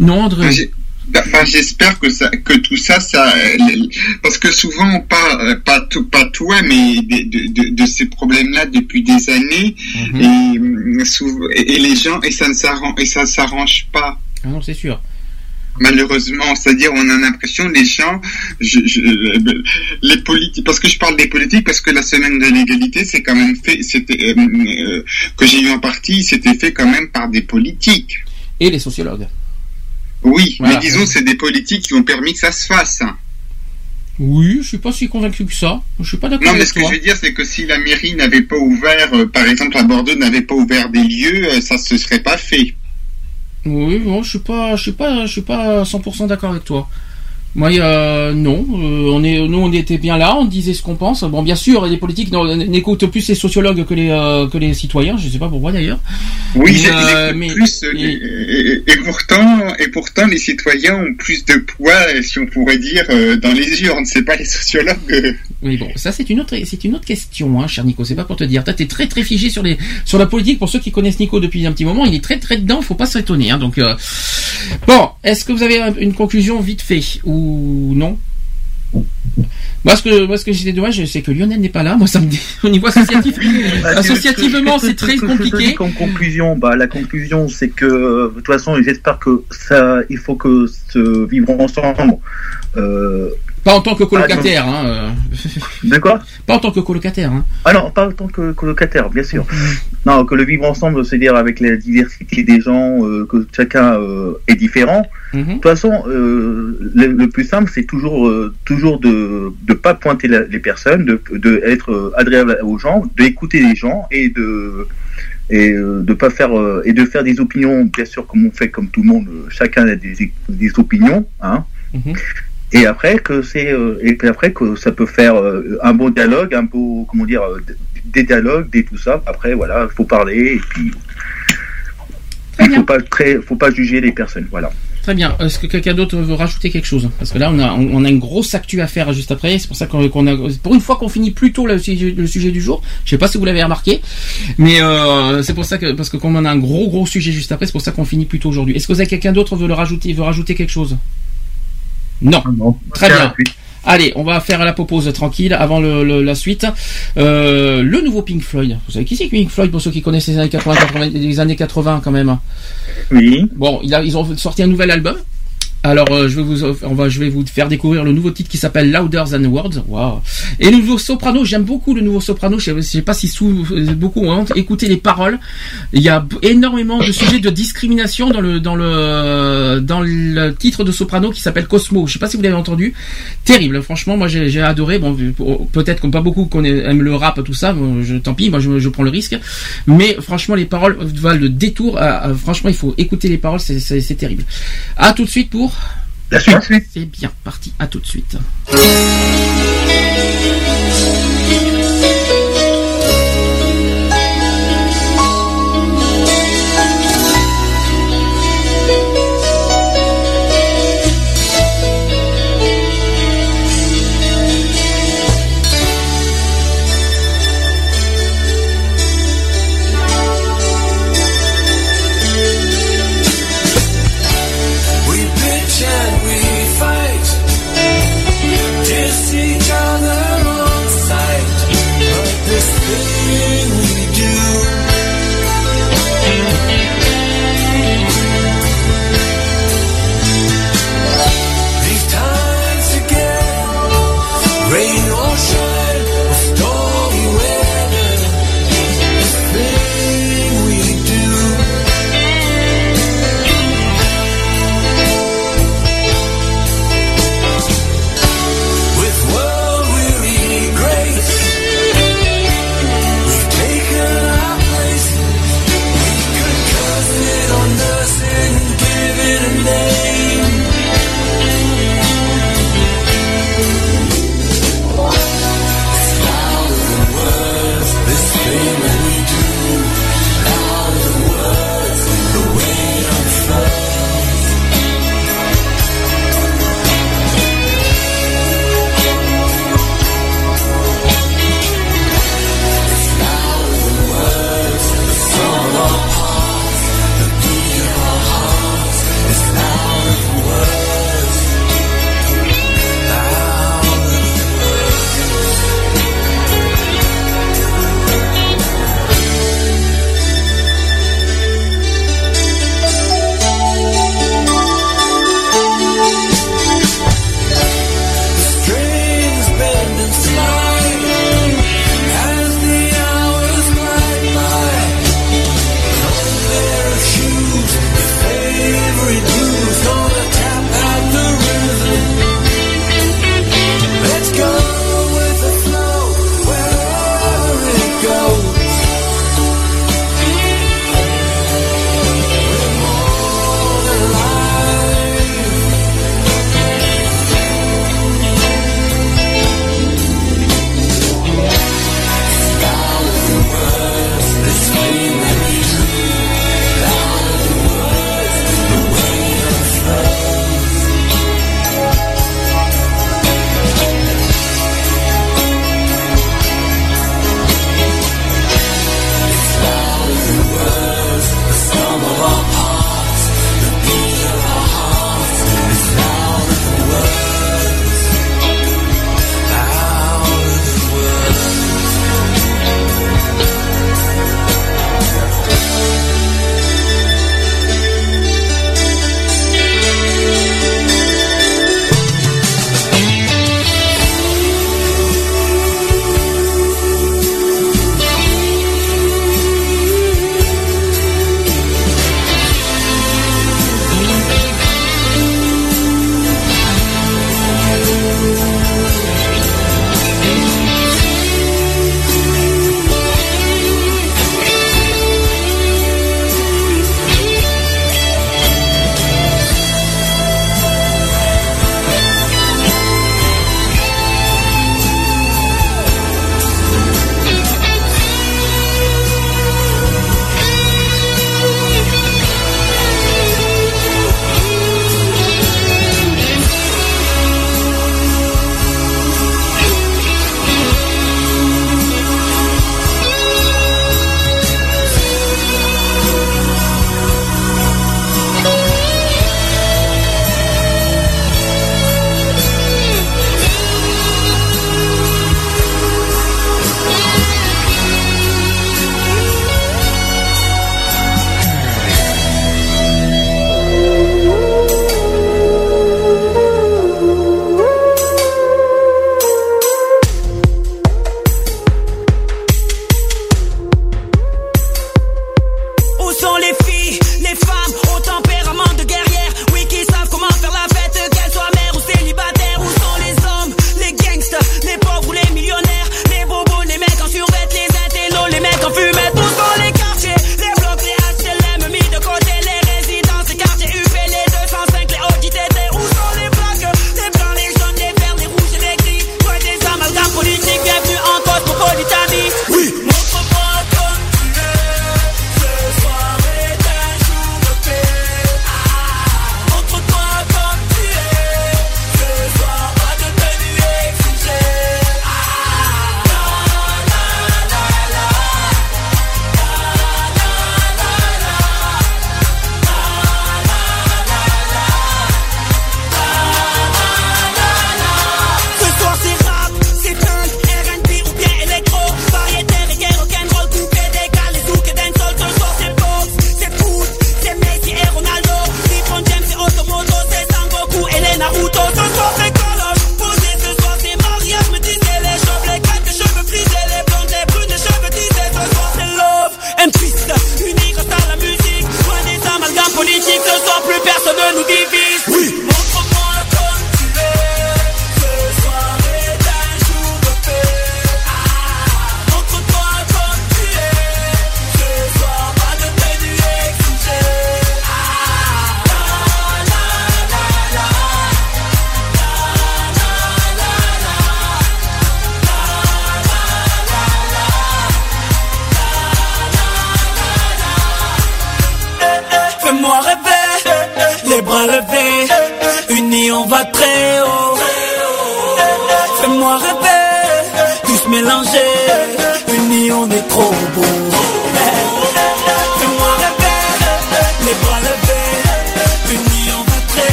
Non, André? J'ai- Enfin, j'espère que ça, que tout ça, ça, parce que souvent on parle, euh, pas tout, pas toi, mais de, de, ces problèmes-là depuis des années, Mhm. et, hum, souvent- et, et les gens, et ça ne s'arrange, et ça s'arrange pas. Ah non, c'est sûr. Malheureusement, c'est-à-dire on a l'impression les gens, je, je- les politiques, parce que je parle des politiques parce que la semaine de l'égalité, c'est quand même fait, c'était euh, euh, que j'ai eu en partie, c'était fait quand même par des politiques. Et les sociologues. Oui, Voilà. mais disons c'est des politiques qui ont permis que ça se fasse. Oui, je suis pas si convaincu que ça. Je suis pas d'accord Non, mais avec ce que je veux dire, c'est que si la mairie n'avait pas ouvert, euh, par exemple à Bordeaux, n'avait pas ouvert des lieux, euh, ça se serait pas fait. Oui, bon, je suis pas, je suis pas, je suis pas 100% d'accord avec toi. Moi, euh, non, euh, on est, nous, on était bien là, on disait ce qu'on pense. Bon, bien sûr, les politiques n'écoutent plus les sociologues que les, euh, que les citoyens. Je sais pas pourquoi d'ailleurs. Oui, Mais, euh, mais- plus, et, et- et pourtant, et pourtant, les citoyens ont plus de poids, si on pourrait dire, dans les urnes. C'est pas les sociologues. Oui, bon, ça c'est une autre, c'est une autre question, hein, cher Nico. C'est pas pour te dire. Toi, t'es très très figé sur les, sur la politique. Pour ceux qui connaissent Nico depuis un petit moment, il est très très dedans. Faut pas s'étonner. Hein, donc, euh, bon, est-ce que vous avez un- une conclusion vite fait ou non? Moi, ce que, moi, ce que j'étais dommage, c'est que Lionel n'est pas là. Moi, ça me dit, au niveau associatif, (laughs) Bah, associativement, c'est très compliqué. Comme conclusion, bah, la conclusion, c'est que, de toute façon, j'espère que ça, il faut que ce vivre ensemble. Euh, Pas en tant que colocataire, hein. euh. De quoi Pas en tant que colocataire, hein. Ah non, pas en tant que colocataire, bien sûr. Non, que le vivre ensemble, c'est-à-dire avec la diversité des gens, euh, que chacun euh, est différent. Mhm. De toute façon, euh, le, le plus simple, c'est toujours, toujours de ne pas pointer la- les personnes, de, de être agréable aux gens, d'écouter les gens et de et de pas faire et de faire des opinions, bien sûr, comme on fait comme tout le monde, chacun a des, des opinions, hein. Mhm. Et après que c'est euh, et après que ça peut faire euh, un bon dialogue, un beau comment dire euh, des dialogues, des tout ça. Après voilà, il faut parler et puis il faut pas très, faut pas juger les personnes. Voilà. Très bien. Est-ce que quelqu'un d'autre veut rajouter quelque chose? Parce que là, on a, on a une grosse actu à faire juste après. C'est pour ça qu'on qu'on a, pour une fois qu'on finit plus tôt le sujet, le sujet du jour. Je sais pas si vous l'avez remarqué, mais euh, c'est pour ça que parce que comme on a un gros gros sujet juste après, c'est pour ça qu'on finit plus tôt aujourd'hui. Est-ce que vous avez quelqu'un d'autre veut le rajouter, veut rajouter quelque chose? Non. Très bien. Allez, on va faire la pause tranquille avant le, le- la suite. Euh, le nouveau Pink Floyd. Vous savez qui c'est Pink Floyd pour ceux qui connaissent les années 80, 80 les années 80 quand même? Oui. Bon, il a- ils ont sorti un nouvel album. Alors, euh, je vais vous, on va, je vais vous faire découvrir le nouveau titre qui s'appelle Louder Than Words. Waouh. Et le nouveau soprano, j'aime beaucoup le nouveau soprano. Je je sais pas si sous, beaucoup ont écouté les paroles. Il y a énormément de sujets de discrimination dans le, dans le, dans le titre de soprano qui s'appelle Cosmo. Je sais pas si vous l'avez entendu. Terrible. Franchement, moi, j'ai adoré. Bon, peut-être comme pas beaucoup qu'on aime le rap, tout ça. bon, tant pis. Moi, je, prends le risque. Mais franchement, les paroles valent le détour. à- à- franchement, il faut écouter les paroles. C'est terrible. À tout de suite pour. La suite. C'est bien parti. À tout de suite.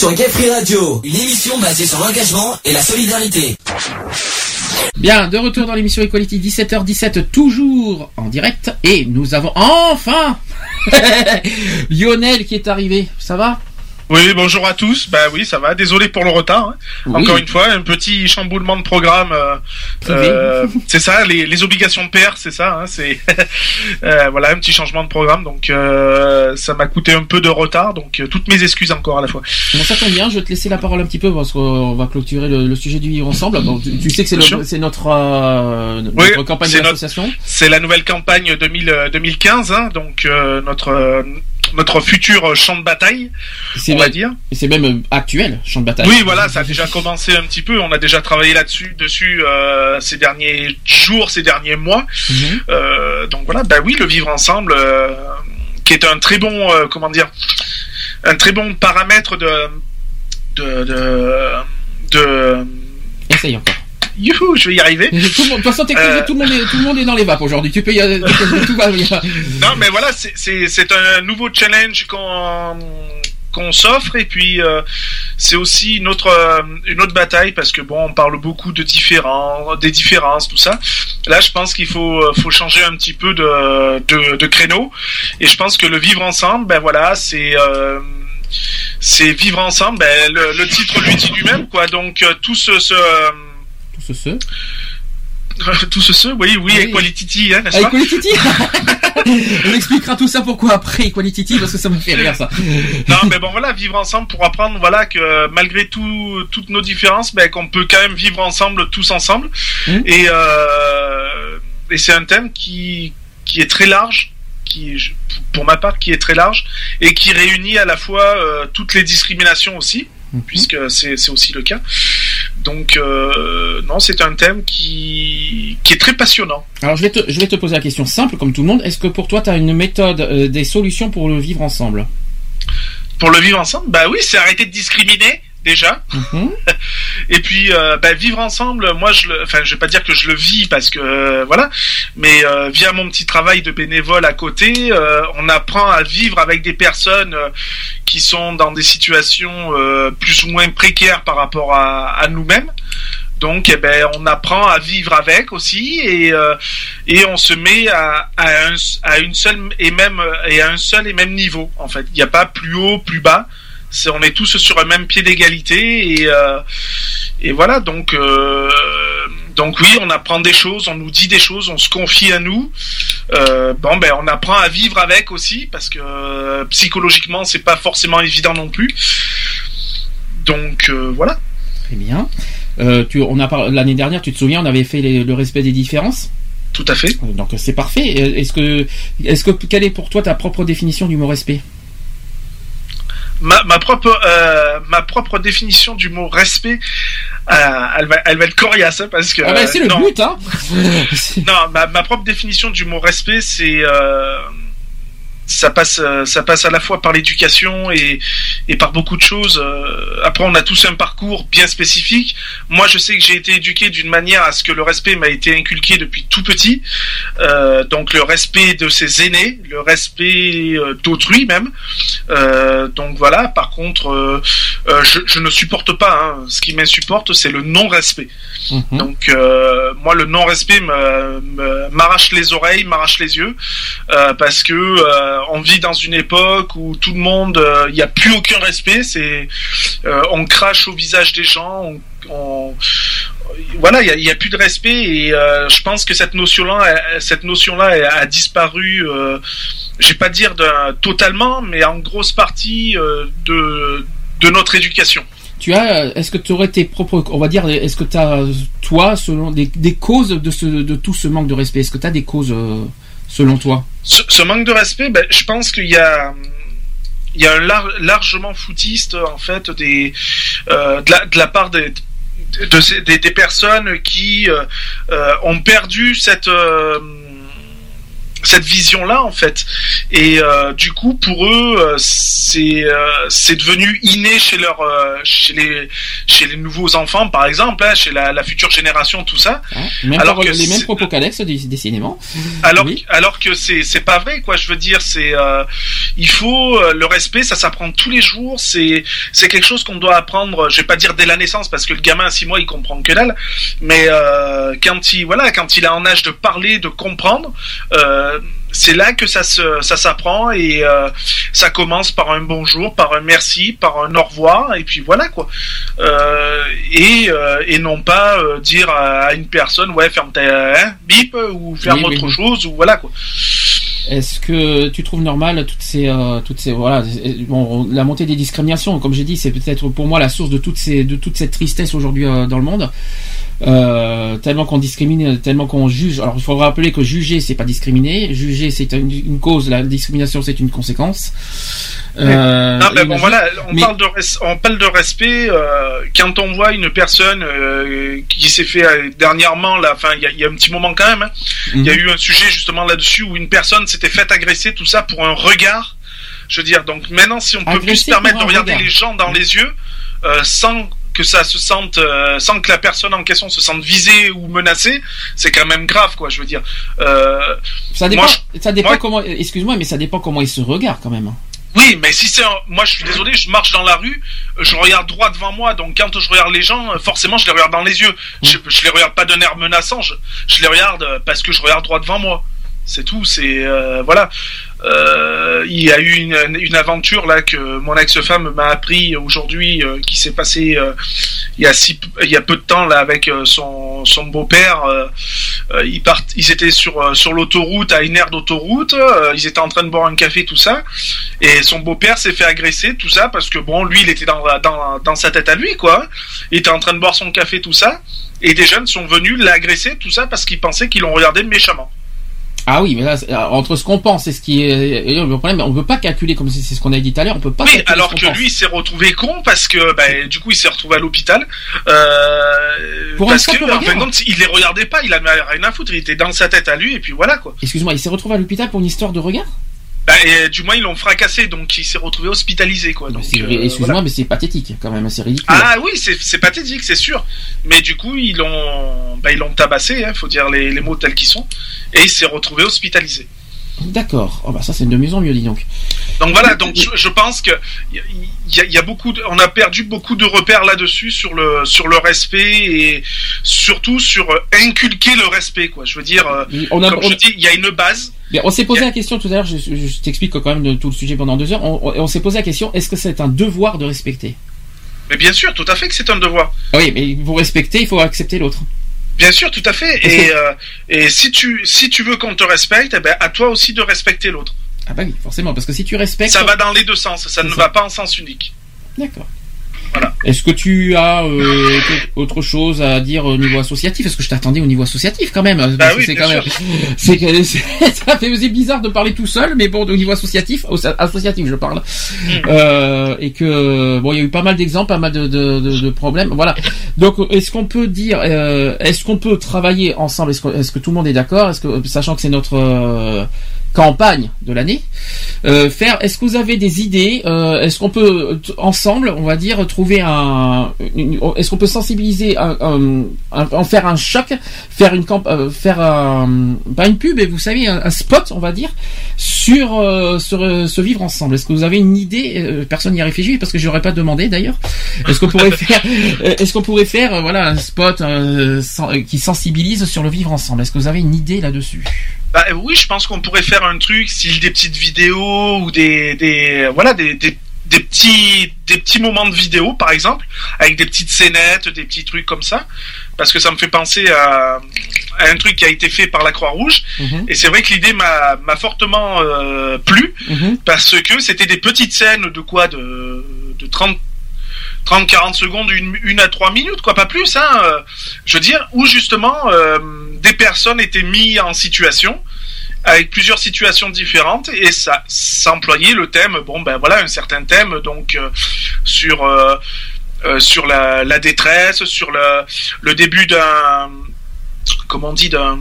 Sur Gay Free Radio, une émission basée sur l'engagement et la solidarité. Bien, de retour dans l'émission Equality 17h17, toujours en direct. Et nous avons enfin (laughs) Lionel qui est arrivé. Ça va? Oui, bonjour à tous. Bah oui, ça va. Désolé pour le retard. hein. Oui. Encore une fois, un petit chamboulement de programme. euh, euh, c'est ça, les, les obligations de père, c'est ça. hein, c'est (laughs) euh, voilà un petit changement de programme. Donc euh, ça m'a coûté un peu de retard. Donc toutes mes excuses encore à la fois. Bon, ça tombe bien, je vais te laisser la parole un petit peu parce qu'on va clôturer le, le sujet du vivre ensemble. Bon, tu, tu sais que c'est, notre, Oui, campagne de c'est la nouvelle campagne 2000, euh, 2015. hein, donc notre notre futur champ de bataille, C'est on va même- dire. C'est même euh, actuel, champ de bataille. Oui, voilà, ça a déjà commencé un petit peu. On a déjà travaillé là-dessus, dessus euh, ces derniers jours, ces derniers mois. Mhm. Euh, donc voilà, bah oui, le vivre ensemble, euh, qui est un très bon, euh, comment dire, un très bon paramètre de de de, de... Essaye encore. Youhou, je vais y arriver. (laughs) Tout le monde- de toute façon, t'es Euh, tout, le monde est, tout le monde est dans les vapes aujourd'hui. Tu peux y aller. tout va bien. (laughs) Non, mais voilà, c'est- un nouveau challenge qu'on qu'on s'offre et puis euh, c'est aussi une autre euh, une autre bataille parce que bon on parle beaucoup de différents des différences tout ça là je pense qu'il faut euh, faut changer un petit peu de, de de créneau et je pense que le vivre ensemble ben voilà c'est euh, c'est vivre ensemble ben le, le titre lui dit lui-même quoi donc tout ce, ce ce ce. (laughs) tout ce, ce oui oui, Equality hein, n'est-ce Ah, pas Equality (laughs) (laughs) On expliquera tout ça pourquoi après Equality parce que ça me fait rire ça. non, mais bon, voilà, vivre ensemble pour apprendre, voilà, que malgré tout, toutes nos différences, ben, qu'on peut quand même vivre ensemble, tous ensemble. Et, euh, et c'est un thème qui, qui est très large, qui, pour ma part, qui est très large et qui réunit à la fois euh, toutes les discriminations aussi, puisque c'est c'est aussi le cas. Donc, euh, non, c'est un thème qui, qui est très passionnant. Alors je vais, te, je vais te poser la question simple comme tout le monde. Est-ce que pour toi tu as une méthode, euh, des solutions pour le vivre ensemble? Pour le vivre ensemble, bah oui, c'est arrêter de discriminer déjà. (laughs) Et puis euh, bah, vivre ensemble, moi je le, enfin je vais pas dire que je le vis parce que euh, voilà, mais euh, via mon petit travail de bénévole à côté, on apprend à vivre avec des personnes qui sont dans des situations plus ou moins précaires par rapport à, à nous-mêmes. Donc, eh ben, on apprend à vivre avec aussi et euh, et on se met à, à, un, à une seule et même et à un seul et même niveau en fait. Il n'y a pas plus haut, plus bas. On est tous sur un même pied d'égalité et euh, et voilà donc euh, donc oui on apprend des choses, on nous dit des choses, on se confie à nous. Euh, bon ben on apprend à vivre avec aussi parce que psychologiquement c'est pas forcément évident non plus. Donc voilà. Très bien. Tu, on a l'année dernière, tu te souviens, on avait fait les- le respect des différences? Tout à fait. Donc c'est parfait. Est-ce que, est-ce que quelle est pour toi ta propre définition du mot respect? Ma, ma propre euh, ma propre définition du mot respect euh, elle va elle va être coriace hein, parce que Ah ben, c'est le non. but, hein. (laughs) non ma, ma propre définition du mot respect c'est euh, ça passe euh, ça passe à la fois par l'éducation et et par beaucoup de choses Euh, après on a tous un parcours bien spécifique moi je sais que j'ai été éduqué d'une manière à ce que le respect m'a été inculqué depuis tout petit Euh, donc le respect de ses aînés le respect d'autrui même euh, donc voilà. Par contre, euh, je, je ne supporte pas. hein. Ce qui m'insupporte, c'est le non-respect. Donc euh, moi, le non-respect m'arrache les oreilles, m'arrache les yeux, parce que on vit dans une époque où tout le monde, euh, il n'y a plus aucun respect. C'est, euh, on crache au visage des gens. Voilà, il n'y a, plus de respect et euh, je pense que cette notion-là, cette notion-là a disparu. Euh, je vais pas dire totalement, mais en grosse partie euh, de notre éducation. Tu as, euh, est-ce que tu aurais tes propres, on va dire, est-ce que tu as, toi, selon des, causes de, tout ce manque de respect Est-ce que tu as des causes euh, selon toi? Ce, ce manque de respect, ben, je pense qu'il y a, il y a un lar- largement foutiste en fait des, euh, de, la, de la part des, de des, des personnes qui euh, euh, ont perdu cette euh, cette vision-là en fait et euh, du coup pour eux euh, c'est euh, c'est devenu inné chez leur euh, chez les chez les nouveaux enfants par exemple hein, chez la, la future génération tout ça Même Alors que les mêmes propos qu'Alex, dé- décidément. alors, alors que c'est c'est pas vrai quoi. Je veux dire, c'est euh, il faut euh, le respect, ça s'apprend tous les jours. C'est c'est quelque chose qu'on doit apprendre. Je vais pas dire dès la naissance parce que le gamin à six mois il comprend que dalle. Mais euh, quand il voilà quand il a en âge de parler, de comprendre. Euh, c'est là que ça se ça s'apprend et euh, ça commence par un bonjour, par un merci, par un au revoir et puis voilà quoi. Euh, et euh, et non pas dire à, une personne ouais ferme ta hein, bip ou ferme Oui, autre oui. chose ou voilà quoi. Est-ce que tu trouves normal toutes ces, toutes ces, voilà, bon, la montée des discriminations, comme j'ai dit, c'est peut-être pour moi la source de toutes ces, de toute cette tristesse aujourd'hui dans le monde. Euh, tellement qu'on discrimine, tellement qu'on juge. Alors il faut rappeler que juger c'est pas discriminer, juger c'est une, une cause, la discrimination c'est une conséquence. Euh, non, et bon, voilà, on, mais- parle de res- on parle de respect euh, quand on voit une personne euh, qui s'est fait euh, dernièrement, là, enfin, il y y a un petit moment quand même, hein, il y a eu un sujet justement là-dessus où une personne s'était faite agresser, tout ça pour un regard. Je veux dire, donc maintenant, si on peut plus se permettre de regarder regard. les gens dans les yeux euh, sans que ça se sente, euh, sans que la personne en question se sente visée ou menacée, c'est quand même grave, quoi. Je veux dire. Euh, ça dépend, moi, je- ça dépend moi- comment, excuse-moi, mais ça dépend comment ils se regardent quand même. hein. oui, mais si c'est un... moi, je suis désolé, je marche dans la rue, je regarde droit devant moi, donc quand je regarde les gens, forcément, je les regarde dans les yeux. Je, je les regarde pas d'un air menaçant, je, je les regarde euh, parce que je regarde droit devant moi. C'est tout. C'est euh, voilà. Euh, il y a eu une, aventure là que mon ex-femme m'a appris aujourd'hui, euh, qui s'est passée euh, il y a y a peu de temps là avec son, beau-père. ils étaient sur l'autoroute à une aire d'autoroute. ils étaient en train de boire un café, tout ça. Et son beau-père s'est fait agresser, tout ça, parce que bon, lui, il était dans, dans sa tête à lui, quoi. Il était en train de boire son café, tout ça. Et des jeunes sont venus l'agresser, tout ça, parce qu'ils pensaient qu'ils l'ont regardé méchamment. Ah oui, mais là, alors, entre ce qu'on pense et ce qui est, le problème, on peut pas calculer comme c'est ce qu'on a dit tout à l'heure, on peut pas. Oui, alors que pense. lui, il s'est retrouvé con parce que, bah, du coup, il s'est retrouvé à l'hôpital. Euh, Pour parce que, en fin de compte, il les regardait pas, il avait rien à foutre, il était dans sa tête à lui, et puis voilà, quoi. Excuse-moi, il s'est retrouvé à l'hôpital pour une histoire de regard? Bah, et, du moins, ils l'ont fracassé, donc il s'est retrouvé hospitalisé, quoi. Donc, euh, Excuse-moi, voilà. mais c'est pathétique quand même, c'est ridicule. Ah oui, c'est c'est pathétique, c'est sûr. Mais du coup, ils l'ont, bah, ils l'ont tabassé, hein, faut dire les, les mots tels qu'ils sont, et il s'est retrouvé hospitalisé. D'accord. Oh bah ça c'est de mieux en mieux, dis donc. Donc voilà, donc je, je pense que il y, a- y y beaucoup, de- on a perdu beaucoup de repères là-dessus sur le sur le respect et surtout sur euh, inculquer le respect, quoi. Je veux dire, euh, On a- comme on- je dis, il y a une base. Mais on s'est posé la question tout à l'heure, je, je t'explique quand même de tout le sujet pendant deux heures. On, on- on s'est posé la question est-ce que c'est un devoir de respecter? Mais bien sûr, tout à fait que c'est un devoir. Ah Oui, mais pour respecter, il faut accepter l'autre. Bien sûr, tout à fait. Et, euh, et si tu si tu veux qu'on te respecte, eh ben à toi aussi de respecter l'autre. Ah bah oui, forcément, parce que si tu respectes. Ça va dans les deux sens, ça ne ça. va pas en sens unique. D'accord. Est-ce que tu as euh, autre chose à dire au niveau associatif? Est-ce que je t'attendais au niveau associatif quand même. Parce Bah que oui, c'est quand même, sûr. (laughs) c'est que- c'est- (laughs) ça fait c'est bizarre de parler tout seul, mais bon, au niveau associatif, associatif, je parle, Hmm. Euh, et que bon, il y a eu pas mal d'exemples, pas mal de, de, de- de problèmes, voilà. Donc, est-ce qu'on peut dire, euh, est-ce qu'on peut travailler ensemble? Est-ce que, est-ce que tout le monde est d'accord? Est-ce que, sachant que c'est notre euh, campagne de l'année, euh, faire. Est-ce que vous avez des idées euh, Est-ce qu'on peut t- ensemble, on va dire, trouver un. Est-ce qu'on peut sensibiliser, un, un- en faire un choc, faire une camp, euh, faire pas une pub, mais vous savez, un, spot, on va dire, sur euh, sur euh, ce vivre ensemble. Est-ce que vous avez une idée Euh, Personne n'y a réfléchi parce que je n'aurais pas demandé d'ailleurs. Est-ce qu'on pourrait faire, euh, est-ce qu'on pourrait faire, euh, voilà, un spot euh, euh, qui sensibilise sur le vivre ensemble? Est-ce que vous avez une idée là-dessus? Bah oui, je pense qu'on pourrait faire un truc, style des petites vidéos ou des, des voilà, des, des, des petits, des petits moments de vidéo, par exemple, avec des petites scénettes, des petits trucs comme ça, parce que ça me fait penser à, à un truc qui a été fait par la Croix-Rouge. Mhm. Et c'est vrai que l'idée m'a m'a fortement euh, plu, parce que c'était des petites scènes de quoi, de, de 30 30-40 secondes, une, une à trois minutes, quoi, pas plus, hein, euh, je veux dire, où justement euh, des personnes étaient mises en situation, avec plusieurs situations différentes, et ça, ça employait le thème, bon ben voilà, un certain thème, donc euh, sur la détresse, sur le, le début d'un, comment on dit, d'un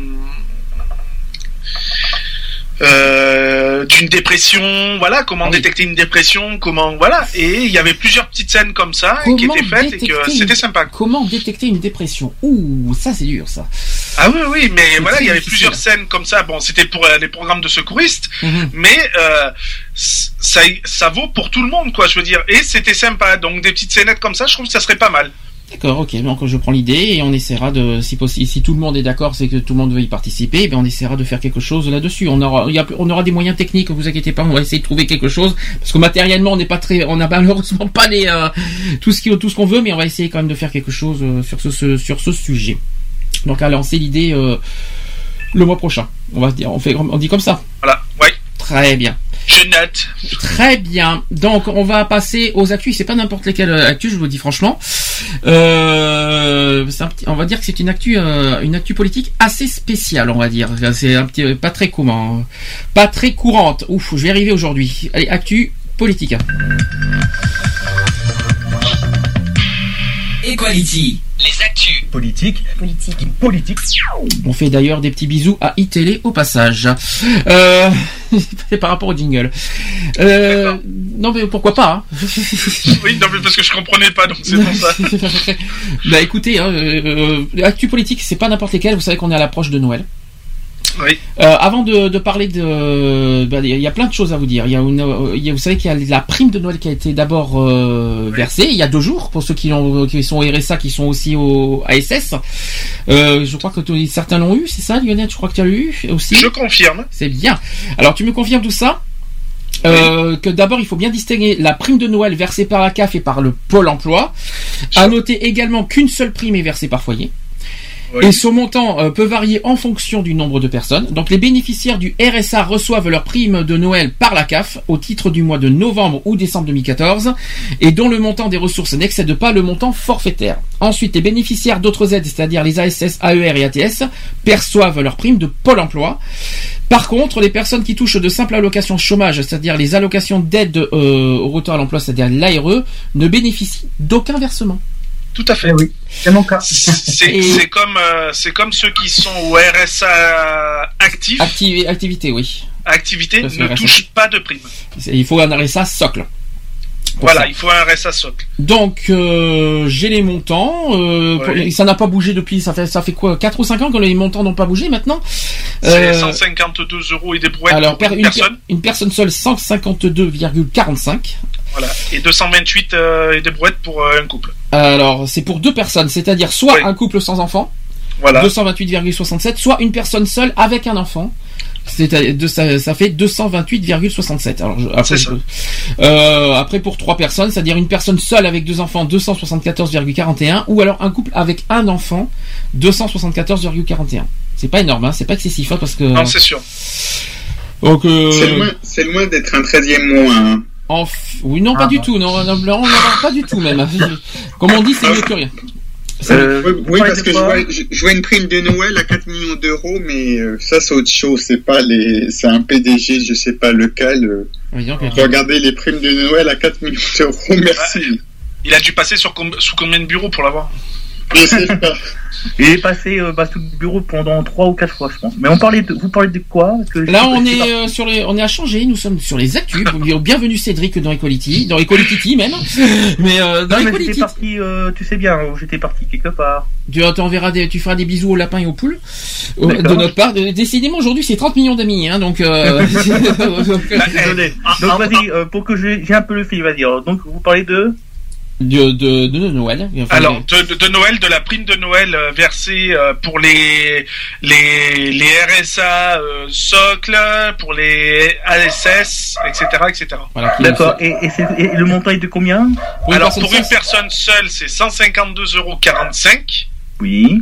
euh, d'une dépression, voilà, comment détecter une dépression, comment, voilà, et il y avait plusieurs petites scènes comme ça qui étaient faites et que c'était sympa. Comment détecter une dépression? Ouh, ça c'est dur ça. Ah oui, oui, mais C'est voilà, il y avait difficile. plusieurs scènes comme ça. Bon, c'était pour euh, les programmes de secouristes, Mhm. mais euh, ça, ça vaut pour tout le monde, quoi, je veux dire. Et c'était sympa. Donc des petites scénettes comme ça, je trouve que ça serait pas mal. D'accord, ok, donc je prends l'idée et on essaiera de, si possible, si tout le monde est d'accord, c'est que tout le monde veut y participer, ben on essaiera de faire quelque chose là-dessus. On aura, il y a- on aura des moyens techniques, vous inquiétez pas, on va essayer de trouver quelque chose, parce que matériellement on n'est pas très, on n'a malheureusement pas les, euh, tout ce qui, tout ce qu'on veut, mais on va essayer quand même de faire quelque chose euh, sur ce, ce- sur ce sujet. Donc à lancer l'idée euh, le mois prochain. On va se dire, on fait, on dit comme ça. Voilà, ouais. Très bien. Je note. Très bien. Donc on va passer aux actus. C'est pas n'importe lesquelles euh, actus, je vous le dis franchement. Euh, c'est un petit- on va dire que c'est une actu, euh, une actu politique assez spéciale, on va dire. C'est un petit, pas très courant, pas très courante. Ouf, je vais arriver aujourd'hui. Allez, actu politique. Equality. Politique. Politique. Politique. On fait d'ailleurs des petits bisous à iTélé au passage. Euh, (laughs) c'est par rapport au jingle. Euh, non mais pourquoi pas hein. (laughs) oui, non, mais parce que je comprenais pas, donc c'est pour ça. (laughs) Bah écoutez, hein, euh, euh, actu politique, c'est pas n'importe lesquels. Vous savez qu'on est à l'approche de Noël. Oui. Euh, avant de, de parler de, bah, il y a plein de choses à vous dire. Il y a, une, il y a- vous savez qu'il y a la prime de Noël qui a été d'abord euh, versée il y a deux jours pour ceux qui, ont, qui sont au RSA, qui sont aussi au ASS. Euh, je crois que certains l'ont eu, c'est ça, Lionel Je crois que tu as eu aussi. Je confirme. C'est bien. Alors tu me confirmes tout ça? Euh, que d'abord il faut bien distinguer la prime de Noël versée par la CAF et par le Pôle Emploi. À noter également qu'une seule prime est versée par foyer. Et son montant euh, peut varier en fonction du nombre de personnes. Donc les bénéficiaires du RSA reçoivent leur prime de Noël par la CAF au titre du mois de novembre ou décembre 2014 et dont le montant des ressources n'excède pas le montant forfaitaire. Ensuite, les bénéficiaires d'autres aides, c'est-à-dire les ASS, AER et ATS, perçoivent leur prime de Pôle emploi. Par contre, les personnes qui touchent de simples allocations chômage, c'est-à-dire les allocations d'aide euh, au retour à l'emploi, c'est-à-dire l'ARE, ne bénéficient d'aucun versement. Tout à fait. oui, c'est mon cas. C'est comme, euh, c'est comme ceux qui sont au RSA actif, Acti- activité, oui. activité, ne RSA. touchent pas de prime. Il faut un RSA socle. Voilà, ça. il faut un RSA socle. Donc euh, j'ai les montants. euh, pour- ça n'a pas bougé depuis. Ça fait ça fait quoi 4 ou 5 ans que les montants n'ont pas bougé maintenant. C'est Euh, 152 euros et des brouettes alors pour une une, personne. une personne seule 152,45. Voilà. Et 228 euh, et des brouettes pour euh, un couple. Alors c'est pour deux personnes, c'est-à-dire soit un couple sans enfant, Voilà. 228,67, soit une personne seule avec un enfant. C'est de ça, ça fait 228,67. Alors je- après, je euh, après pour trois personnes, c'est-à-dire une personne seule avec deux enfants 274,41 ou alors un couple avec un enfant 274,41. C'est pas énorme, hein, c'est pas excessif hein, parce que. Non, c'est sûr. Donc euh, C'est loin, loin d'être un 13e mois. hein. en f- oui non pas Ah, du bah. tout, non, non, non, non, pas du tout même. (laughs) Comme on dit, c'est mieux que rien. Euh, oui, parce que je vois, je, vois une prime de Noël à 4 millions d'euros, mais euh, ça c'est autre chose. C'est pas les, c'est un PDG, je sais pas lequel. euh. Oui, Regardez les primes de Noël à 4 millions d'euros, (laughs) merci. Il a dû passer sur com- sous combien de bureaux pour l'avoir? (laughs) Il est passé euh, bah, sous le bureau pendant 3 ou 4 fois, je pense. Mais on parlait de, vous parlez de quoi? Parce que je Là, on est euh, sur les, on est à changer. Nous sommes sur les actus. (laughs) Bienvenue Cédric dans Equality, dans Equality même. (laughs) Mais euh, dans Non, mais Equality, j'étais parti, euh, tu sais bien, j'étais parti quelque part. tu des, tu feras des bisous aux lapins et aux poules euh, de notre part. Décidément, aujourd'hui, c'est 30 millions d'amis, hein, donc. Euh, donc, euh, Désolé. Donc vas-y, euh, pour que j'ai un peu le fil, vas-y. Donc vous parlez de? De, de, de Noël. Enfin, Alors de, Noël, de la prime de Noël euh, versée euh, pour les les les RSA euh, socle, pour les ASS, etc., etc. Voilà, D'accord. Et, et, c'est- et le montant est de combien Alors pour une personne seule, c'est 152,45 euros. Oui.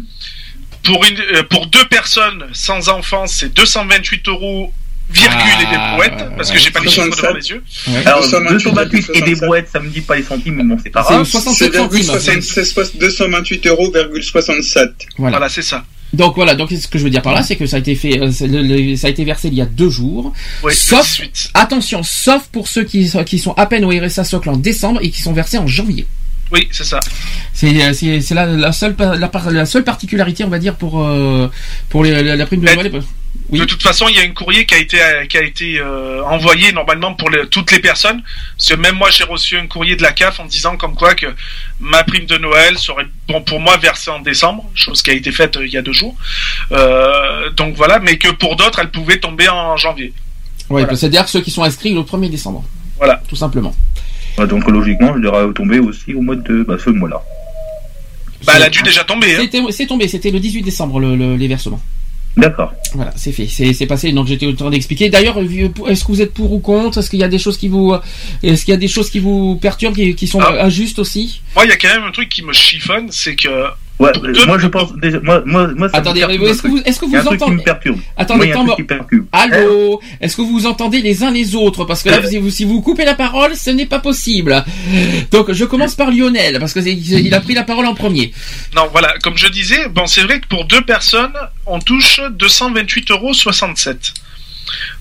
Pour une euh, pour deux personnes sans enfants, c'est 228 euros. Virgule et des Ah, brouettes, parce que j'ai pas les chiffres devant les yeux. Alors, 228 et des brouettes, ça me dit pas les centimes, mais bon, c'est pas grave. 67 virgule centimes. 60 c'est soix- 228 euros, virgule 67. Voilà, c'est ça. Donc voilà, donc ce que je veux dire par là, c'est que ça a été fait, euh, le- le- ça a été versé il y a deux jours. Le sauf, 18. attention, sauf pour ceux qui, qui sont à peine au RSA socle en décembre et qui sont versés en janvier. Oui, c'est ça. C'est euh, la, la seule la, la seule particularité, on va dire, pour euh, pour les- la, la prime de De toute façon, il y a un courrier qui a été qui a été euh, envoyé normalement pour les- toutes les personnes. Parce que même moi, j'ai reçu un courrier de la CAF en disant comme quoi que ma prime de Noël serait bon pour moi versée en décembre, chose qui a été faite euh, il y a deux jours. Euh, donc voilà, mais que pour d'autres, elle pouvait tomber en janvier. Ouais, c'est-à-dire ceux qui sont inscrits le 1er décembre. Voilà. Tout simplement. Ouais, donc logiquement, je devrais tomber aussi au mois de bah, ce mois-là. Bah, elle a dû déjà tomber. Hein. C'est tombé, c'était le 18 décembre le, le- les versements. D'accord. Voilà, c'est fait, c'est c'est passé. Donc j'étais en train d'expliquer. D'ailleurs, est-ce que vous êtes pour ou contre? Est-ce qu'il y a des choses qui vous, est-ce qu'il y a des choses qui vous perturbent, qui, qui sont Ah. injustes aussi? Moi, il y a quand même un truc qui me chiffonne, c'est que Ouais, euh, moi je pense déjà, moi, moi, moi ça Attendez, me perturbe est-ce que vous, est-ce que un truc qui entendez me perturbe. Attendez, Moi, il y a un quand truc qui me perturbe. Allô Est-ce que vous entendez les uns les autres Parce que là, si vous, si vous coupez la parole, ce n'est pas possible. Donc, je commence par Lionel, parce que il a pris la parole en premier. Non, voilà, comme je disais, bon, c'est vrai que pour deux personnes, on touche 228,67 euros.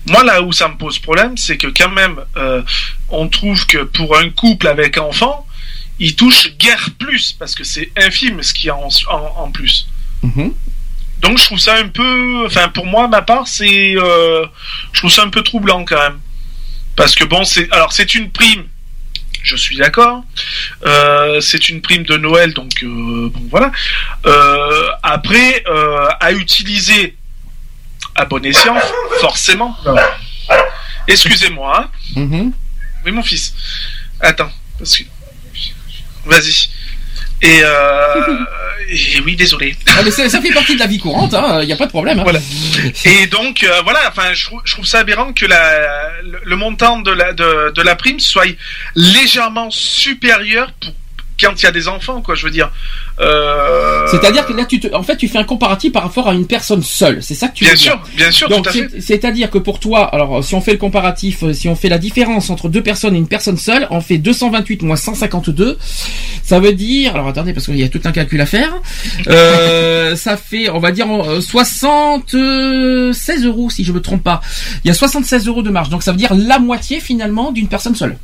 Moi, là où ça me pose problème, c'est que quand même, euh, on trouve que pour un couple avec enfant, il touche guère plus, parce que c'est infime ce qu'il y a en, en- en plus. Donc, je trouve ça un peu, enfin, pour moi, ma part, c'est, euh, je trouve ça un peu troublant quand même. Parce que bon, c'est, alors c'est une prime je suis d'accord. Euh, c'est une prime de Noël, donc euh, bon voilà. Après, à utiliser à bon escient, forcément. Excusez-moi. hein. Mhm. Oui, mon fils. Attends, parce que vas-y. Et, euh, (laughs) et oui, désolé. Ah, mais ça, ça fait partie de la vie courante, il n'y a pas de problème. hein. Voilà. Et donc euh, voilà, enfin je trouve, je trouve ça aberrant que la, le, le montant de la de, de la prime soit légèrement supérieur pour quand il y a des enfants, quoi. Je veux dire. Euh, C'est-à-dire que là, tu te, en fait, tu fais un comparatif par rapport à une personne seule. C'est ça que tu Bien veux sûr, dire. bien sûr, Donc, à c'est- fait. c'est-à-dire que pour toi, alors, si on fait le comparatif, euh, si on fait la différence entre deux personnes et une personne seule, on fait 228 moins 152. Ça veut dire, alors attendez, parce qu'il y a tout un calcul à faire. (laughs) Euh, ça fait, on va dire, euh, 76 euros, si je me trompe pas. Il y a 76 euros de marge. Donc, ça veut dire la moitié, finalement, d'une personne seule.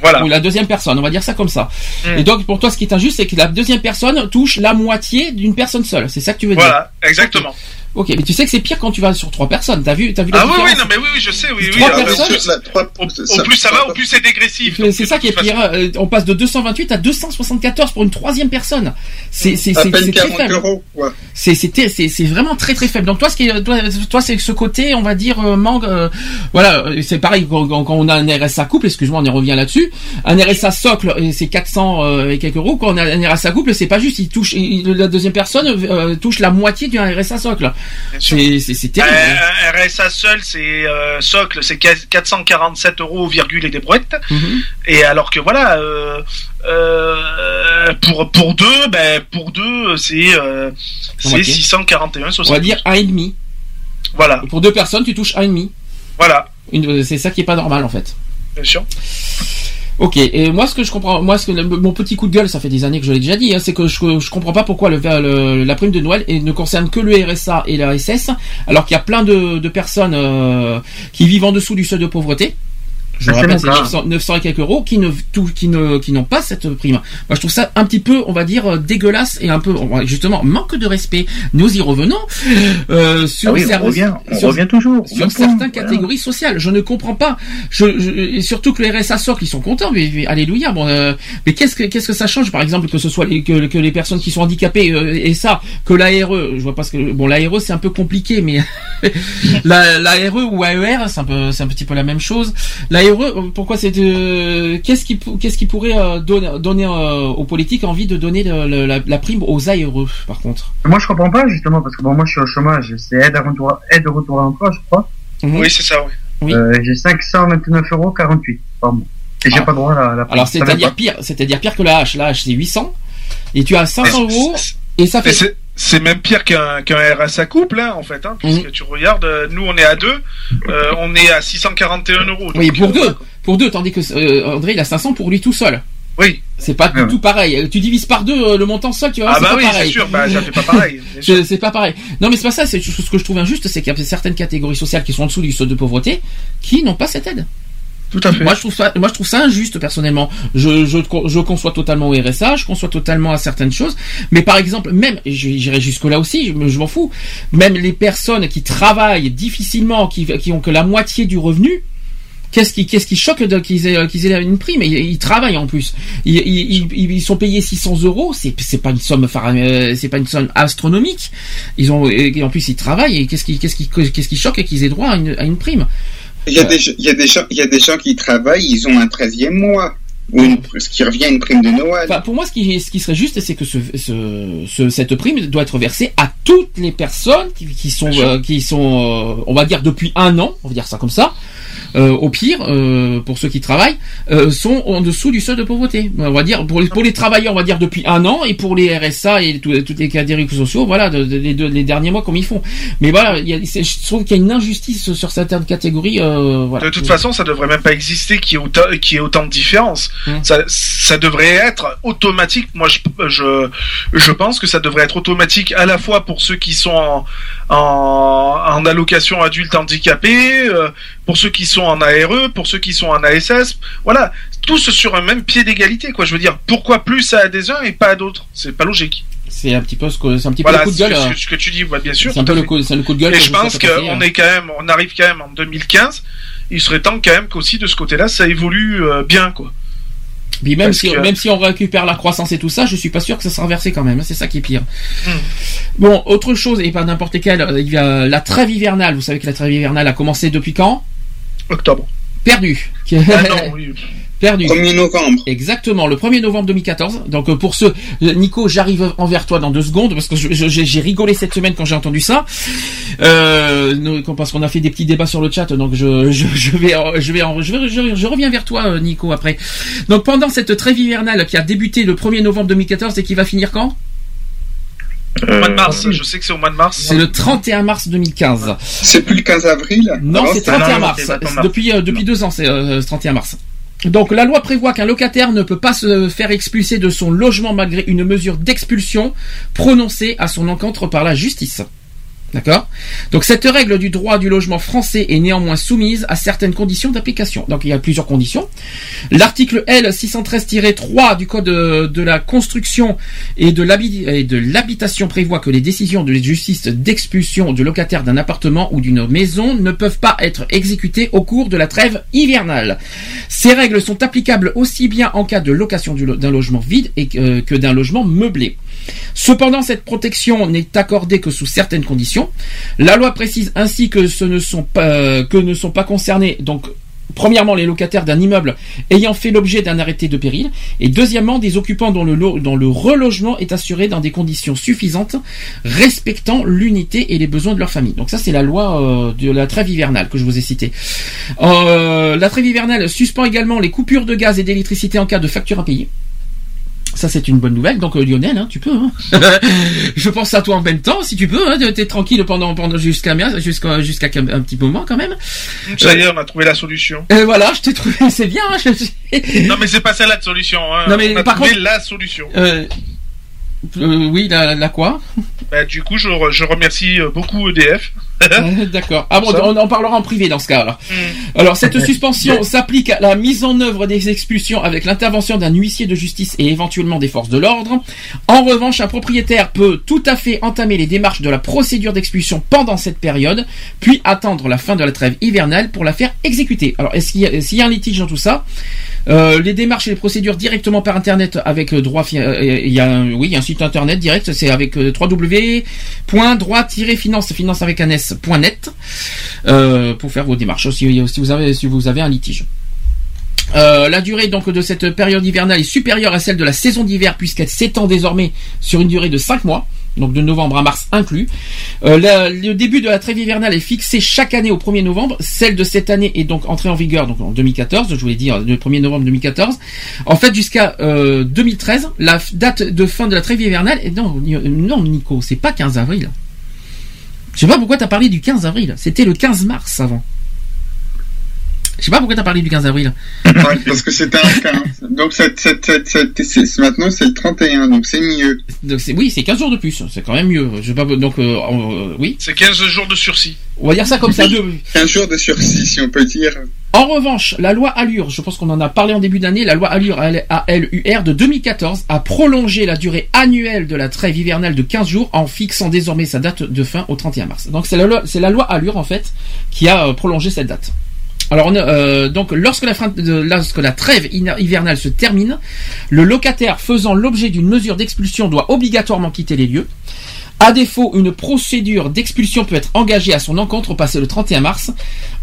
Voilà. Ou la deuxième personne, on va dire ça comme ça. Mm. Et donc, pour toi, ce qui est injuste, c'est que la deuxième personne touche la moitié d'une personne seule. C'est ça que tu veux dire Voilà, exactement. Ok, mais tu sais que c'est pire quand tu vas sur trois personnes. T'as vu, t'as vu la Ah oui, oui, non, mais oui, oui, je sais, oui, oui. Trois alors, personnes, au, au- au plus ça va, au plus c'est dégressif. Mais C'est ça qui est pire. euh, On passe de 228 à 274 pour une troisième personne. C'est c'est À c'est peine c'est très 40 faible. euros, quoi. C'est c'est c'est vraiment très très faible. Donc toi ce qui est toi, toi c'est ce côté on va dire euh, manque euh, voilà euh, c'est pareil quand, quand- on a un RSA couple excuse-moi on y revient là-dessus un RSA socle et c'est 400 euh, et quelques euros quand on a un RSA couple c'est pas juste il touche il- la deuxième personne euh, touche la moitié du RSA socle. C'est terrible. hein. Euh, RSA seul, c'est euh, socle, c'est 447 euros virgule et des brouettes. Mhm. Et alors que voilà, euh, pour pour deux, ben pour deux, c'est c'est moitié. 641 On va dire un et demi. Voilà. pour deux personnes tu touches un et demi. Voilà. C'est ça qui est pas normal en fait. Bien sûr. Ok, et moi ce que je comprends, moi ce que mon petit coup de gueule, ça fait des années que je l'ai déjà dit, hein, c'est que je, je comprends pas pourquoi le, le- la prime de Noël ne concerne que le RSA et la SS, alors qu'il y a plein de, de personnes euh, qui vivent en dessous du seuil de pauvreté. Je rappelle, c'est même pas. 900, 900 et quelques euros qui ne tout, qui ne qui n'ont pas cette prime. Moi, je trouve ça un petit peu, on va dire, euh, dégueulasse et un peu, justement, manque de respect. Nous y revenons euh, sur, Ah oui, on revient, on sur- revient toujours, sur point, certaines voilà. catégories sociales. Je ne comprends pas. Je, je- et surtout que les RSA socle, ils sont contents. Mais, mais alléluia. Bon, euh, mais qu'est-ce que qu'est-ce que ça change, par exemple, que ce soit les, que, que les personnes qui sont handicapées euh, et ça, que l'ARE, je vois pas ce que bon l'ARE c'est un peu compliqué, mais (laughs) la l'ARE ou AER c'est un peu c'est un petit peu la même chose. L'ARE heureux. Pourquoi c'est de... qu'est-ce qui qu'est-ce qui pourrait euh, donner, donner euh, aux politiques envie de donner le- le- la, la prime aux aéreux par contre? Moi, je comprends pas, justement, parce que bon, moi, je suis au chômage. C'est aide, à retour, aide au retour à l'emploi, je crois. Oui, c'est ça, oui. Euh, j'ai 529 euros 48 par mois. Et j'ai Ah. pas droit à la, la prime. Alors c'est-à-dire pire, c'est-à-dire pire que la hache. La hache c'est 800 et tu as 500 euros et ça fait. C'est- même pire qu'un qu'un RSA couple, hein, en fait, hein, puisque Mhm. tu regardes, euh, nous on est à deux, euh, on est à 641 euros. Oui, pour euh, deux, pour deux, tandis que euh, André il a 500 pour lui tout seul. Oui. C'est pas du tout pareil. Tu divises par deux le montant seul, tu vois. Ah bah pas oui, c'est sûr, bah, ça fait pas pareil, (laughs) c'est pas pareil. Non, mais c'est pas ça. C'est ce que je trouve injuste, c'est qu'il y a certaines catégories sociales qui sont en dessous du seuil de pauvreté qui n'ont pas cette aide. Tout à fait. Moi, je trouve ça, moi, je trouve ça injuste personnellement. Je, je, je conçois totalement au RSA, je conçois totalement à certaines choses. Mais par exemple, même, j'irai jusque là aussi, je, me- je m'en fous. Même les personnes qui travaillent difficilement, qui, qui ont que la moitié du revenu. Qu'est-ce qui, qu'est-ce qui choque qu'ils aient, qu'ils aient une prime? Ils, ils travaillent en plus. Ils, ils, ils, sont payés 600 euros. C'est, c'est pas une somme, euh, c'est pas une somme astronomique. Ils ont, et en plus ils travaillent. Et qu'est-ce qui, qu'est-ce qui, qu'est-ce qui choque? Qu'ils aient droit à une, à une prime. Il y, a des, gens, il y a des gens qui travaillent, ils ont un 13e mois, une, ce qui revient à une prime de Noël. Enfin, pour moi, ce qui, ce qui serait juste, c'est que ce, ce, ce- cette prime doit être versée à toutes les personnes qui, qui sont, euh, qui sont, euh, on va dire depuis un an, on va dire ça comme ça. euh, au pire, euh, pour ceux qui travaillent, euh, sont en dessous du seuil de pauvreté. On va dire pour les, pour les travailleurs, on va dire depuis un an, et pour les RSA et tout- toutes les catégories sociaux, voilà, de- de- les, les derniers mois comme ils font. Mais voilà, il y a, je trouve qu'il y a une injustice sur certaines catégories. Euh, voilà. De toute façon, ça devrait même pas exister qu'il y ait autant, qu'il y ait autant de différences. Hum. Ça, ça devrait être automatique. Moi, je, je, je pense que ça devrait être automatique à la fois pour ceux qui sont en, en, en allocation adulte handicapé, euh, pour ceux qui sont en ARE, pour ceux qui sont en ASS. Voilà, tous sur un même pied d'égalité. Quoi, je veux dire, pourquoi plus à des uns et pas à d'autres? C'est pas logique. C'est un petit peu ce que, c'est un petit Voilà, peu le coup de gueule. ce, que- ce que tu dis, ouais, bien sûr. C'est un peu le coup, c'est le coup de gueule. Et je pense qu'on hein. est quand même, on arrive quand même en 2015. Il serait temps quand même qu'aussi de ce côté-là, ça évolue euh, bien, quoi. Puis même Parce si, que- même si on récupère la croissance et tout ça, je suis pas sûr que ça sera reversé quand même. hein, C'est ça qui est pire. Hmm. Bon, autre chose, et pas n'importe quelle, euh, il y a la trêve hivernale. Vous savez que la trêve hivernale a commencé depuis quand? Octobre. Perdu. Ah non, (laughs) oui. Perdu. 1er novembre. Exactement, le 1er novembre 2014. Donc euh, pour ceux, euh, Nico, j'arrive envers toi dans deux secondes parce que je- je- j'ai rigolé cette semaine quand j'ai entendu ça. Euh, nous- parce qu'on a fait des petits débats sur le chat, donc je, je, je vais, je vais, en- je vais, je, je reviens vers toi, Nico, après. Donc pendant cette trêve hivernale qui a débuté le 1er novembre 2014 et qui va finir quand? Au mois de mars, je sais que c'est au mois de mars. C'est le 31 mars 2015. C'est plus le 15 avril Non, Avant, c'est c'était- 31 non, mars. Depuis, euh, depuis deux ans, c'est euh, 31 mars. Donc la loi prévoit qu'un locataire ne peut pas se faire expulser de son logement malgré une mesure d'expulsion prononcée à son encontre par la justice. D'accord Donc cette règle du droit du logement français est néanmoins soumise à certaines conditions d'application. Donc il y a plusieurs conditions. L'article L 613-3 du Code de, la construction et de l'habitation prévoit que les décisions de justice d'expulsion de locataires d'un appartement ou d'une maison ne peuvent pas être exécutées au cours de la trêve hivernale. Ces règles sont applicables aussi bien en cas de location du lo- d'un logement vide que, que d'un logement meublé. Cependant, cette protection n'est accordée que sous certaines conditions. La loi précise ainsi que ce ne sont pas, que ne sont pas concernés, donc, Premièrement, les locataires d'un immeuble ayant fait l'objet d'un arrêté de péril, et deuxièmement, des occupants dont le, lo- dont le relogement est assuré dans des conditions suffisantes, respectant l'unité et les besoins de leur famille. Donc ça, c'est la loi euh, de la trêve hivernale que je vous ai citée. Euh, la trêve hivernale suspend également les coupures de gaz et d'électricité en cas de facture impayée. Ça c'est une bonne nouvelle. Donc euh, Lionel, hein, tu peux. hein. (laughs) je pense à toi en même temps, si tu peux. Hein, T'es tranquille pendant pendant jusqu'à jusqu'à jusqu'à un petit moment quand même. Ça y est, on a trouvé la solution. Euh, voilà, je t'ai trouvé. (laughs) C'est bien. hein, je- Non, mais c'est pas ça la solution. Hein. Non, mais on a par trouvé contre- la solution. Euh, euh, oui, la, la quoi? Bah, du coup, je, re- je remercie beaucoup EDF. Euh, (laughs) D'accord. Ah bon, on en parlera en privé dans ce cas. Alors, alors cette suspension s'applique à la mise en œuvre des expulsions avec l'intervention d'un huissier de justice et éventuellement des forces de l'ordre. En revanche, un propriétaire peut tout à fait entamer les démarches de la procédure d'expulsion pendant cette période, puis attendre la fin de la trêve hivernale pour la faire exécuter. Alors, est-ce qu'il y a, s'il y a un litige dans tout ça? Euh, les démarches et les procédures directement par internet avec le droit fi- euh, il y a un, oui il y a un site internet direct c'est avec euh, www.droit-finance finance avec un s.net euh, pour faire vos démarches si, si vous avez si vous avez un litige Euh, la durée donc de cette période hivernale est supérieure à celle de la saison d'hiver puisqu'elle s'étend désormais sur une durée de 5 mois, donc de novembre à mars inclus. Euh, le début de la trêve hivernale est fixé chaque année au 1er novembre. Celle de cette année est donc entrée en vigueur donc en 2014, je voulais dire le 1er novembre 2014. En fait jusqu'à euh, 2013, la date de fin de la trêve hivernale est non, non Nico, c'est pas 15 avril. Je sais pas pourquoi t'as parlé du 15 avril. C'était le 15 mars avant. Je sais pas pourquoi t'as parlé du 15 avril. Ouais, parce que c'était un 15. Donc cette, cette, cette, maintenant c'est le 31, donc c'est mieux. Donc oui, c'est 15 jours de plus, c'est quand même mieux. Je sais pas donc euh, euh, oui. C'est 15 jours de sursis. On va dire ça comme ça. deux- 15 jours de sursis, si on peut dire. En revanche, la loi Allure, je pense qu'on en a parlé en début d'année, la loi Allure ALUR de 2014 a prolongé la durée annuelle de la trêve hivernale de 15 jours en fixant désormais sa date de fin au 31 mars. Donc c'est la loi, la loi Allure en fait qui a euh, prolongé cette date. Alors euh, donc lorsque la, trêve hivernale se termine, le locataire faisant l'objet d'une mesure d'expulsion doit obligatoirement quitter les lieux. À défaut, une procédure d'expulsion peut être engagée à son encontre passé le 31 mars.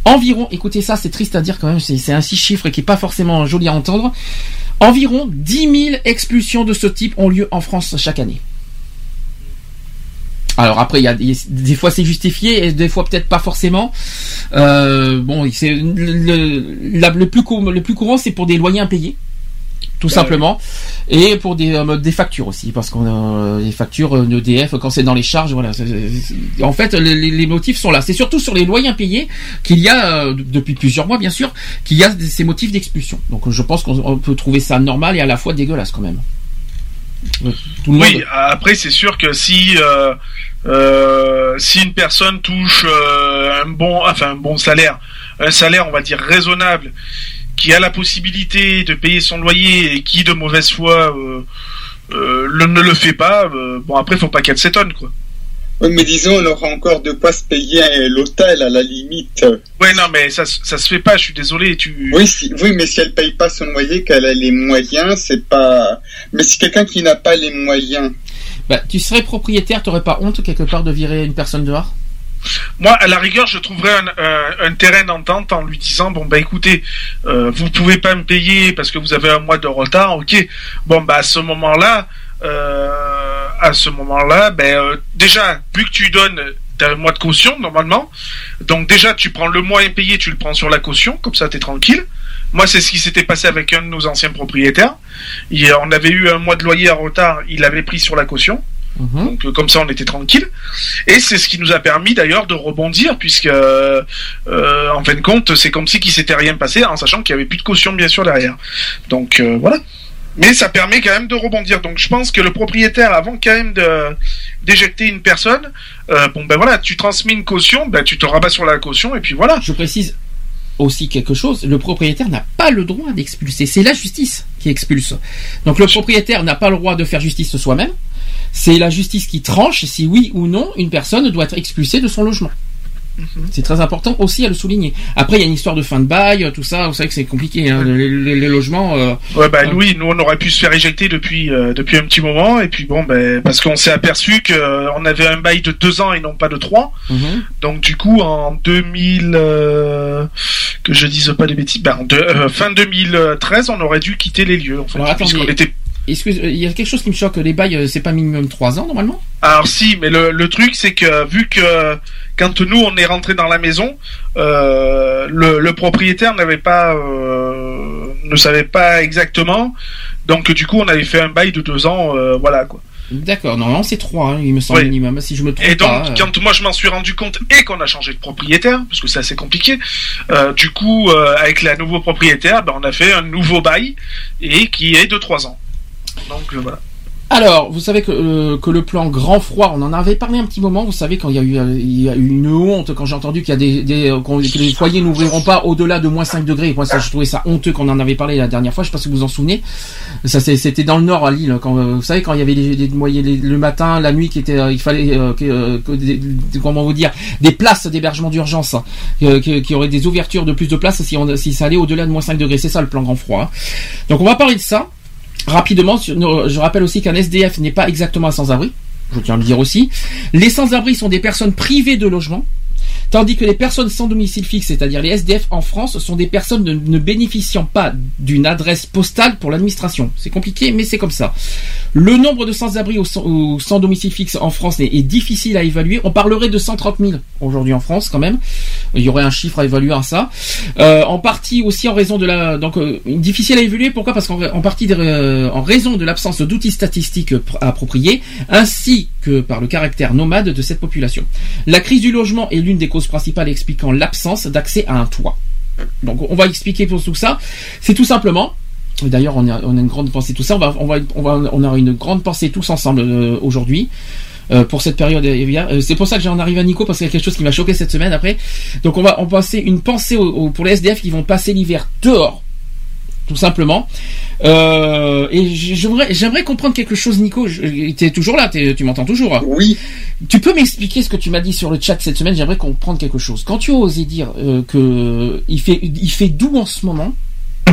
Environ, écoutez ça, c'est triste à dire quand même, c'est c'est un six chiffres qui est pas forcément joli à entendre. Environ 10 000 expulsions de ce type ont lieu en France chaque année. Alors après, il y a des, fois c'est justifié et des fois peut-être pas forcément. Euh, bon, c'est le, le- la- le plus cou- le plus courant, c'est pour des loyers impayés, tout simplement, et pour des, euh, des factures aussi, parce qu'on a euh, des factures euh, d'EDF quand c'est dans les charges. Voilà. c'est- c'est- En fait, les, les- les motifs sont là. C'est surtout sur les loyers impayés qu'il y a euh, depuis plusieurs mois, bien sûr, qu'il y a ces motifs d'expulsion. Donc je pense qu'on on peut trouver ça normal et à la fois dégueulasse quand même. Tout le Oui, monde- après c'est sûr que si euh, euh, si une personne touche euh, un bon enfin un bon salaire, un salaire on va dire raisonnable, qui a la possibilité de payer son loyer et qui de mauvaise foi le, ne le fait pas, bon après faut pas qu'elle s'étonne quoi. Oui, mais disons, on aura encore de quoi se payer euh, l'hôtel à la limite. Ouais non mais ça ça se fait pas, je suis désolé, tu Oui, si, oui, mais si elle paye pas son loyer, qu'elle a les moyens, c'est pas. Mais si quelqu'un qui n'a pas les moyens, Bah, tu serais propriétaire, t'aurais pas honte quelque part de virer une personne dehors? Moi, à la rigueur, je trouverais un, un- un terrain d'entente en lui disant bon bah écoutez, euh, vous pouvez pas me payer parce que vous avez un mois de retard, ok. Bon bah à ce moment-là, euh, à ce moment-là, ben euh, déjà vu que tu donnes t'as un mois de caution normalement, donc déjà tu prends le mois impayé, tu le prends sur la caution, comme ça t'es tranquille. Moi, c'est ce qui s'était passé avec un de nos anciens propriétaires. Il- on avait eu un mois de loyer en retard, il l'avait pris sur la caution. Donc euh, comme ça on était tranquille. Et c'est ce qui nous a permis d'ailleurs de rebondir puisque euh, euh, en fin de compte c'est comme si qu'il s'était rien passé en sachant qu'il y avait plus de caution bien sûr derrière. Donc voilà. Mais ça permet quand même de rebondir. Donc je pense que le propriétaire avant quand même de d'éjecter une personne, euh, bon ben voilà, tu transmets une caution, ben tu te rabats sur la caution et puis voilà. Je précise aussi quelque chose, le propriétaire n'a pas le droit d'expulser, c'est la justice qui expulse. Donc le propriétaire n'a pas le droit de faire justice soi-même, c'est la justice qui tranche si oui ou non une personne doit être expulsée de son logement. C'est très important aussi à le souligner. Après, il y a une histoire de fin de bail, tout ça. Vous savez que c'est compliqué. Hein, les, les- les logements. euh, Ouais bah oui, nous on aurait pu se faire éjecter depuis euh, depuis un petit moment et puis bon ben parce qu'on s'est aperçu que euh, on avait un bail de deux ans et non pas de trois. mhm. Donc du coup en 2000 euh, que je dise pas des bêtises, ben, en euh, fin 2013 on aurait dû quitter les lieux en fait, Alors était excuse- il y a quelque chose qui me choque. Les bails, euh, c'est pas minimum 3 ans normalement? Alors si, mais le, le truc c'est que vu que quand nous on est rentré dans la maison, euh, le, le propriétaire n'avait pas, euh, ne savait pas exactement, donc du coup on avait fait un bail de deux ans, euh, voilà quoi. D'accord. Normalement, c'est 3 il me semble Oui. minimum. Si je me trompe Et donc pas. euh. quand moi je m'en suis rendu compte et qu'on a changé de propriétaire, parce que c'est assez compliqué, euh, du coup euh, avec la nouveau propriétaire, ben, on a fait un nouveau bail et qui est de trois ans. Donc voilà. Alors, vous savez que, euh, que le plan grand froid, on en avait parlé un petit moment. Vous savez quand il y a eu, euh, une honte quand j'ai entendu qu'il y a des, euh, que les foyers n'ouvriront pas au-delà de moins 5 degrés. Moi, je trouvais ça honteux qu'on en avait parlé la dernière fois. Je sais pas si vous vous en souvenez. Ça, c'était dans le nord à Lille. Quand euh, vous savez quand il y avait les, les, le matin, la nuit, qui était, il fallait que, des- comment vous dire, des places d'hébergement d'urgence, hein, que- qui auraient des ouvertures de plus de places si, on, ça allait au-delà de moins 5 degrés. C'est ça le plan grand froid. hein. Donc, on va parler de ça. Rapidement, je rappelle aussi qu'un SDF n'est pas exactement un sans-abri. Je tiens à le dire aussi. Les sans-abri sont des personnes privées de logement. Tandis que les personnes sans domicile fixe, c'est-à-dire les SDF en France, sont des personnes ne, bénéficiant pas d'une adresse postale pour l'administration. C'est compliqué, mais c'est comme ça. Le nombre de sans-abri ou sans, domicile fixe en France est, difficile à évaluer. On parlerait de 130 000 aujourd'hui en France quand même. Il y aurait un chiffre à évaluer à ça. Euh, en partie aussi en raison de la donc euh, difficile à évaluer. Pourquoi? Parce qu'en en partie euh, en raison de l'absence d'outils statistiques pr- appropriés, ainsi que par le caractère nomade de cette population. La crise du logement est l'une des causes principales expliquant l'absence d'accès à un toit. Donc on va expliquer pour tout ça. C'est tout simplement. D'ailleurs, on a, a une grande pensée tout ça. On va, aura une grande pensée tous ensemble euh, aujourd'hui. euh, pour cette période euh, c'est pour ça que j'en arrive à Nico parce qu'il y a quelque chose qui m'a choqué cette semaine après donc on va va passer une pensée pour les SDF qui vont passer l'hiver dehors tout simplement. Euh, et j'aimerais comprendre quelque chose Nico. Tu es toujours là tu m'entends toujours. Oui. Tu peux m'expliquer ce que tu m'as dit sur le chat cette semaine j'aimerais comprendre quelque chose. Quand tu as osé dire euh, que il fait il fait doux en ce moment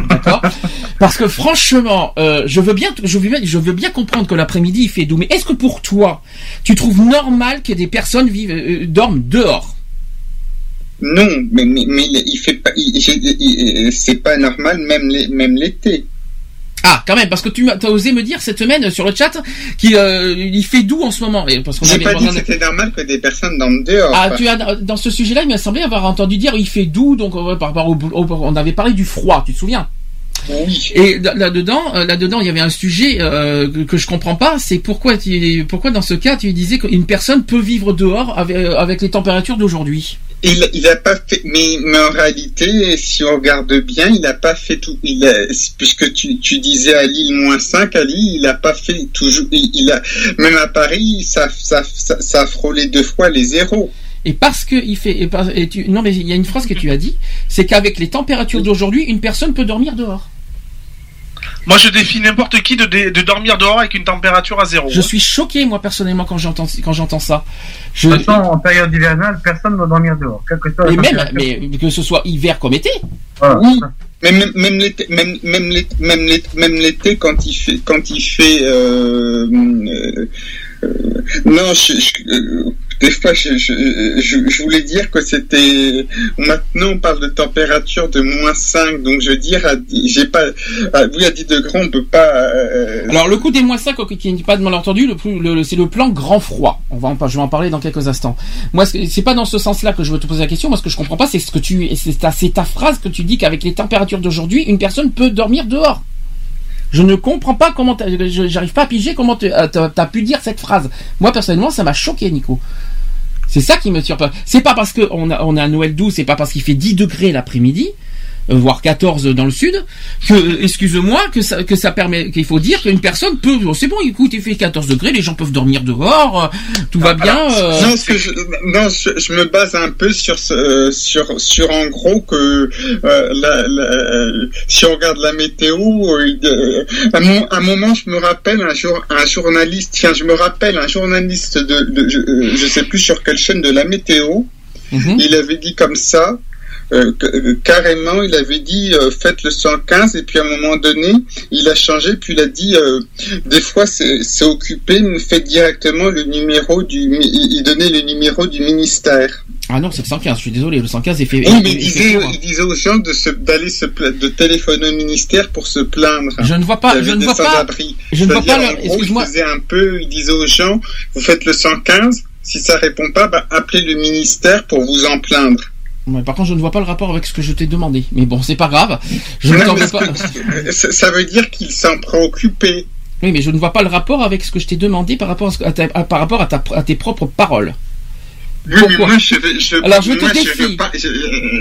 D'accord (laughs) Parce que franchement, euh, je veux bien, je veux bien, je veux bien comprendre que l'après-midi il fait doux, mais est-ce que pour toi, tu trouves normal que des personnes vivent, dorment dehors? Non, mais, mais, mais il fait pas, il- il- il- c'est pas normal, même les- même l'été. Ah, quand même, parce que tu as osé me dire cette semaine sur le chat qu'il euh, il fait doux en ce moment. Et parce qu'on J'ai avait- pas dit que c'était normal que des personnes dorment dehors. Ah, tu as dans ce sujet-là, il m'a semblé avoir entendu dire il fait doux, donc euh, par rapport au, au- on avait parlé du froid, tu te souviens? Oui. Et là- là-dedans, euh, là-dedans, il y avait un sujet euh, que, je comprends pas, c'est pourquoi tu, pourquoi dans ce cas tu disais qu'une personne peut vivre dehors avec, avec les températures d'aujourd'hui? Il, pas fait, mais, en réalité, si on regarde bien, il a pas fait tout. Il a, puisque tu, disais à Lille moins 5, à Lille, il a pas fait toujours. Il, a, même à Paris, ça, a frôlé deux fois les zéros. Et parce que il fait, et tu, non mais il y a une phrase que tu as dit, c'est qu'avec les températures d'aujourd'hui, une personne peut dormir dehors. Moi, je défie n'importe qui de, dé- de dormir dehors avec une température à zéro. Je suis choqué moi personnellement quand j'entends quand j'entends ça. Je, De toute façon, en période hivernale, personne ne doit dormir dehors. Quelle que soit mais même, mais que ce soit hiver comme été. Voilà. Oui. Mais même, même l'été, même, même l'été, même l'été, même l'été, quand il fait, quand il fait, euh, euh, euh, non, je, je- euh, des fois, je, je, je, je voulais dire que c'était, maintenant, on parle de température de moins 5, donc je veux dire, j'ai pas, à, oui, à 10 degrés, on peut pas, euh, Alors le coup des moins 5 qui n'est pas de malentendu, le, le- c'est le plan grand froid. On va en, je vais en parler dans quelques instants. Moi, c'est pas dans ce sens-là que je veux te poser la question. Moi, ce que je comprends pas, c'est ce que tu, c'est ta, c'est ta phrase que tu dis qu'avec les températures d'aujourd'hui, une personne peut dormir dehors. Je ne comprends pas comment, t'as- j'arrive pas à piger comment tu as pu dire cette phrase. Moi, personnellement, ça m'a choqué, Nico. C'est ça qui me pas. C'est pas parce qu'on a, on a un Noël doux, c'est pas parce qu'il fait 10 degrés l'après-midi, euh, voire 14 dans le sud, que, euh, excuse-moi, que ça, que ça permet, qu'il faut dire qu'une personne peut, oh, c'est bon, écoute, il fait 14 degrés, les gens peuvent dormir dehors, euh, tout va bien. euh, Non, ce que je, non, je, je me base un peu sur euh, sur, sur en gros que euh, la, la- si on regarde la météo, euh, euh, à, un mo- à un moment, je me rappelle un jour un journaliste, tiens, je me rappelle un journaliste de, de je, euh, je sais plus sur quelle chaîne de la météo, Mhm. il avait dit comme ça. Euh, euh, carrément, il avait dit euh, faites le 115 et puis à un moment donné, il a changé puis il a dit euh, des fois c'est c'est occupé, mais faites directement le numéro du il donnait le numéro du ministère. Ah non, c'est le 115, je suis désolé, le 115 est fait. Oui, mais il disait, hein. il disait aux gens de se d'aller se de téléphoner au ministère pour se plaindre. Je ne vois pas- je ne vois pas- je ne vois pas le- excuse-moi. Il disait un peu, il disait aux gens, vous faites le 115. Si ça répond pas, bah, appelez le ministère pour vous en plaindre. Ouais, par contre, je ne vois pas le rapport avec ce que je t'ai demandé. Mais bon, c'est pas grave. Je Non, mais pas. ça veut dire qu'il s'en préoccupait. Oui, mais je ne vois pas le rapport avec ce que je t'ai demandé par rapport à, ce- à ta- à- par rapport à, ta, à tes propres paroles. Oui, mais moi, je, je, Alors, je te moi, défie. pas- je,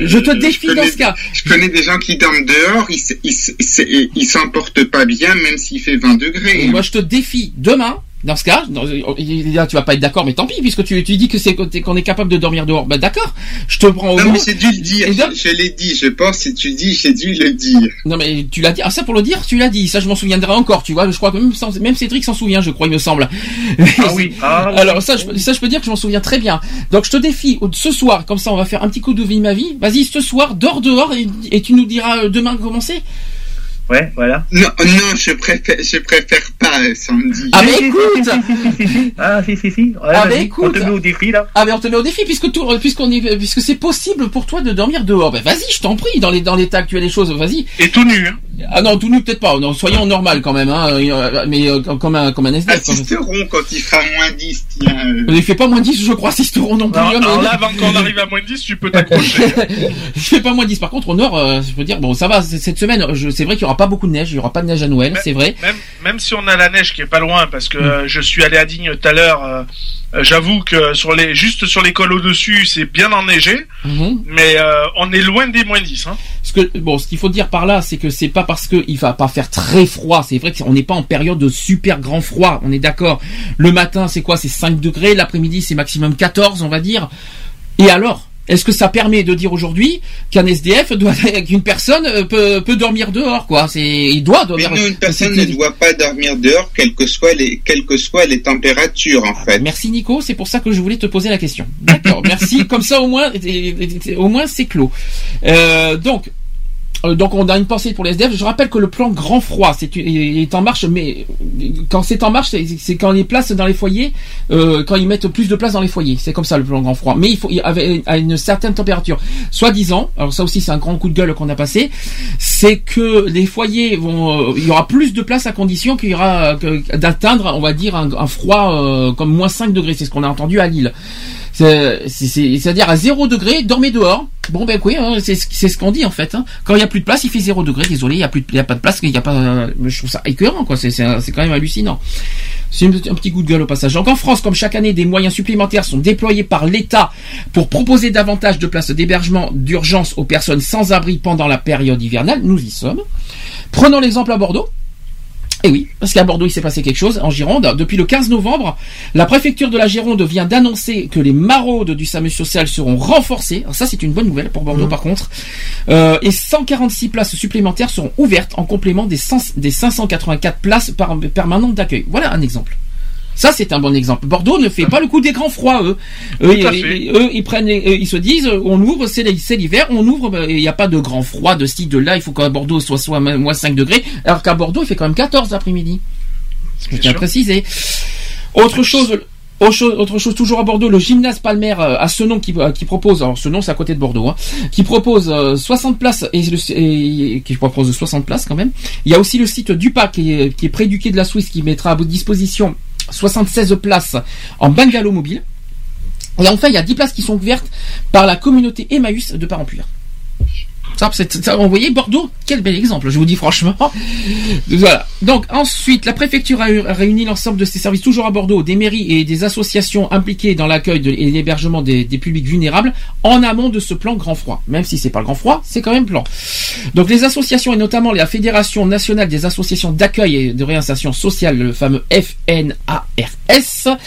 Je te défie connais- dans ce cas. Je connais des gens qui dorment dehors, ils s'en portent pas bien, même s'il fait 20 degrés. Et moi, je te défie demain. Dans ce cas, dans- tu vas pas être d'accord, mais tant pis, puisque tu, tu dis que c'est qu'on est capable de dormir dehors. Ben d'accord, je te prends au Non, mot. mais j'ai dû le dire, Et donc- je, je l'ai dit, je pense, si tu dis, j'ai dû le dire. Non mais tu l'as dit. Ah ça pour le dire, tu l'as dit. Ça je m'en souviendrai encore. Tu vois, je crois que même, même Cédric s'en souvient, je crois, il me semble. Ah oui. (laughs) Ah. Alors ça, je, ça je peux dire que je m'en souviens très bien. Donc je te défie ce soir, comme ça on va faire un petit coup de vie ma vie. Vas-y ce soir, dors dehors et, et tu nous diras euh, demain comment c'est? Ouais, voilà. Non, non, je préfère, je préfère pas. samedi. Ah mais écoute Ah si si si. Ouais, Ah, bah, écoute. On te met au défi là. Ah mais on te met au défi puisque tout, puisqu'on est, puisque c'est possible pour toi de dormir dehors. Ben vas-y, je t'en prie, dans les dans l'état actuel des choses, vas-y. Et tout nu. Hein. Ah non, tout nu peut-être pas. Non, soyons normal quand même, hein. euh, Mais euh, comme un comme un SDF. Assisteront quand il fera moins 10, tiens. euh. Il fait pas moins 10, je crois, Sisteron non plus. Alors, hein, mais- là, avant qu'on arrive à moins 10, tu peux t'accrocher. (laughs) je fais pas moins 10. Par contre, au nord, euh, je peux dire, bon, ça va, cette semaine, je- c'est vrai qu'il y aura pas beaucoup de neige, il y aura pas de neige à Noël, c'est vrai. Même, même si on a la neige qui est pas loin, parce que Mm. euh, je suis allé à Digne tout à l'heure, euh, euh, j'avoue que sur les, juste sur les cols au-dessus, c'est bien enneigé, Mhm. mais euh, on est loin des moins 10. Hein. Ce que, bon, ce qu'il faut dire par là, c'est que c'est pas parce qu'il va pas faire très froid. C'est vrai qu'on n'est pas en période de super grand froid. On est d'accord. Le matin, c'est quoi? C'est 5 degrés. L'après-midi, c'est maximum 14, on va dire. Et alors? Est-ce que ça permet de dire aujourd'hui qu'un SDF doit, (laughs) qu'une personne euh, peut, peut dormir dehors, quoi? C'est, il doit Mais dormir. non, une personne ne doit pas dormir dehors, quelles que soient les, quelles que soient les températures, en fait. Merci Nico, c'est pour ça que je voulais te poser la question. D'accord, merci. (laughs) Comme ça au moins, au moins c'est clos. Euh, donc. Euh, Donc on a une pensée pour les SDF. Je rappelle que le plan grand froid c'est est en marche, mais quand c'est en marche, c'est quand les places dans les foyers, euh, quand ils mettent plus de place dans les foyers, c'est comme ça le plan grand froid. Mais il faut il- à une certaine température. Soit disant, alors ça aussi c'est un grand coup de gueule qu'on a passé, c'est que les foyers vont, euh, il y aura plus de place à condition qu'il y aura d'atteindre, on va dire un, un froid euh, comme moins 5 degrés. C'est ce qu'on a entendu à Lille. C'est- c'est- c'est- C'est-à-dire à 0 degré, dormez dehors. Bon ben oui, hein, c'est ce qu'on dit en fait. hein. Quand il y a plus de place, il fait 0 degré. Désolé, il y a plus, de- y a pas de place, il y a pas. euh, Je trouve ça écœurant quoi. C'est quand même hallucinant. C'est un petit coup de gueule au passage. Donc en France, comme chaque année, des moyens supplémentaires sont déployés par l'État pour proposer davantage de places d'hébergement d'urgence aux personnes sans abri pendant la période hivernale. Nous y sommes. Prenons l'exemple à Bordeaux. Et oui, parce qu'à Bordeaux, il s'est passé quelque chose en Gironde. Depuis le 15 novembre, la préfecture de la Gironde vient d'annoncer que les maraudes du SAMU social seront renforcées. Alors ça, c'est une bonne nouvelle pour Bordeaux, par contre. Euh, et 146 places supplémentaires seront ouvertes en complément des, 100 des 584 places par, permanentes d'accueil. Voilà un exemple. Ça, c'est un bon exemple. Bordeaux ne fait pas le coup des grands froids, eux. Eux, ils, ils- eux, ils prennent, les- ils se disent, euh, on ouvre, c'est l'hiver, on ouvre, bah, il n'y a pas de grand froid de ci, de là, il faut qu'à Bordeaux soit soit moins 5 degrés, alors qu'à Bordeaux, il fait quand même 14 l'après-midi. Je tiens à préciser. Autre chose, autre chose, toujours à Bordeaux, le gymnase Palmer euh, à ce nom qui, euh, qui propose, alors ce nom c'est à côté de Bordeaux, hein, qui propose euh, 60 places et, qui propose 60 places quand même. Il y a aussi le site Dupac qui est, qui est près du quai de la Suisse qui mettra à votre disposition 76 places en bungalow mobile. Et enfin, il y a 10 places qui sont ouvertes par la communauté Emmaüs de Parampure. Ça, vous voyez, Bordeaux, quel bel exemple, je vous dis franchement. (laughs) Voilà. Donc, ensuite, la préfecture a réuni l'ensemble de ses services, toujours à Bordeaux, des mairies et des associations impliquées dans l'accueil et l'hébergement des, des publics vulnérables, en amont de ce plan grand froid. Même si c'est pas le grand froid, c'est quand même plan. Donc, les associations, et notamment la Fédération nationale des associations d'accueil et de réinsertion sociale, le fameux FNARS,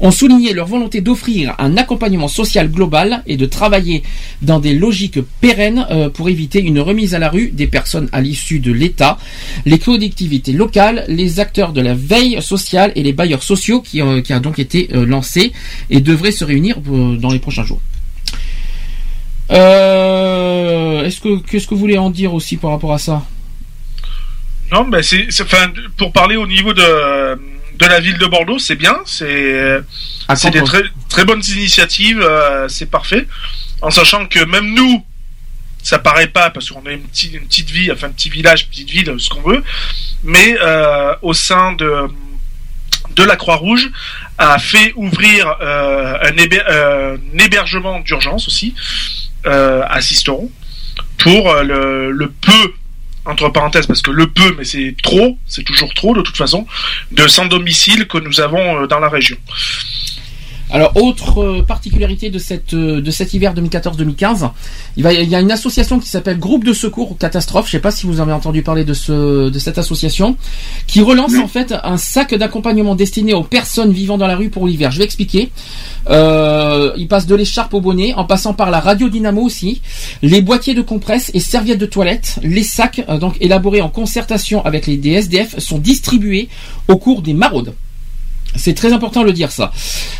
ont souligné leur volonté d'offrir un accompagnement social global et de travailler dans des logiques pérennes euh, pour éviter une remise à la rue des personnes à l'issue de l'État, les collectivités locales, les acteurs de la veille sociale et les bailleurs sociaux qui, ont- qui a donc été euh, lancé et devraient se réunir euh, dans les prochains jours. Euh, est-ce que qu'est-ce que vous voulez en dire aussi par rapport à ça? Non, c'est, enfin, pour parler au niveau de, de la ville de Bordeaux, c'est bien, c'est, c'est des très, très bonnes initiatives, euh, c'est parfait. En sachant que même nous, ça paraît pas parce qu'on a une petite, ville, enfin un petit village, petite ville, ce qu'on veut, mais euh, au sein de de la Croix-Rouge a fait ouvrir euh, euh, un hébergement d'urgence aussi à Sisteron pour le, le peu entre parenthèses parce que le peu mais c'est trop c'est toujours trop de toute façon de sans domicile que nous avons dans la région Alors, autre euh, particularité de, cette, euh, de cet hiver 2014-2015, il, va- il y a une association qui s'appelle Groupe de secours aux catastrophes, je ne sais pas si vous avez entendu parler de, ce, de cette association, qui relance en fait un sac d'accompagnement destiné aux personnes vivant dans la rue pour l'hiver. Je vais expliquer. Euh, il passe de l'écharpe au bonnet, en passant par la radio dynamo aussi, les boîtiers de compresse et serviettes de toilette, les sacs donc élaborés en concertation avec les DSDF sont distribués au cours des maraudes. C'est très important de le dire ça.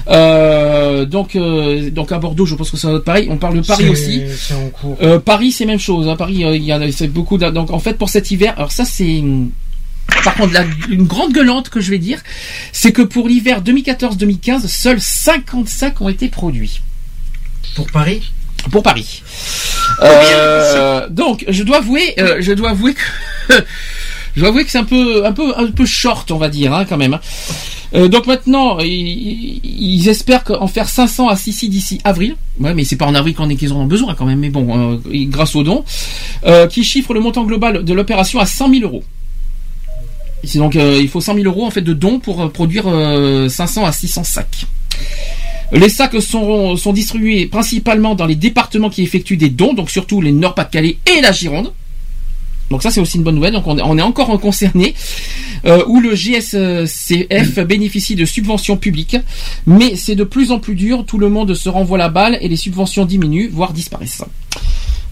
Euh, donc, euh, donc à Bordeaux, je pense que ça va être pareil. On parle de Paris aussi. C'est en cours. Euh, Paris, c'est même chose. hein. Paris, euh, il y a c'est beaucoup. Donc en fait, pour cet hiver, alors ça c'est par contre, la- une grande gueulante que je vais dire, c'est que pour l'hiver 2014-2015, seuls 50 sacs ont été produits. Pour Paris? Pour Paris. Euh, donc, je dois avouer, euh, je dois avouer que, (laughs) je dois avouer que c'est un peu, un peu, un peu short, on va dire, hein, quand même. hein. Euh, donc maintenant, ils, espèrent en faire 500 à 600 d'ici avril. Ouais, mais c'est pas en avril qu'on est qu'ils en ont besoin quand même. Mais bon, euh, grâce aux dons, euh, qui chiffre le montant global de l'opération à 100 000 euros. Donc, il faut 100 000 euros en fait de dons pour produire euh, 500 à 600 sacs. Les sacs sont, sont distribués principalement dans les départements qui effectuent des dons, donc surtout les Nord-Pas-de-Calais et la Gironde. Donc ça c'est aussi une bonne nouvelle, donc on, est- on est encore concerné, euh, où le GSCF (coughs) bénéficie de subventions publiques, mais c'est de plus en plus dur, tout le monde se renvoie la balle et les subventions diminuent, voire disparaissent.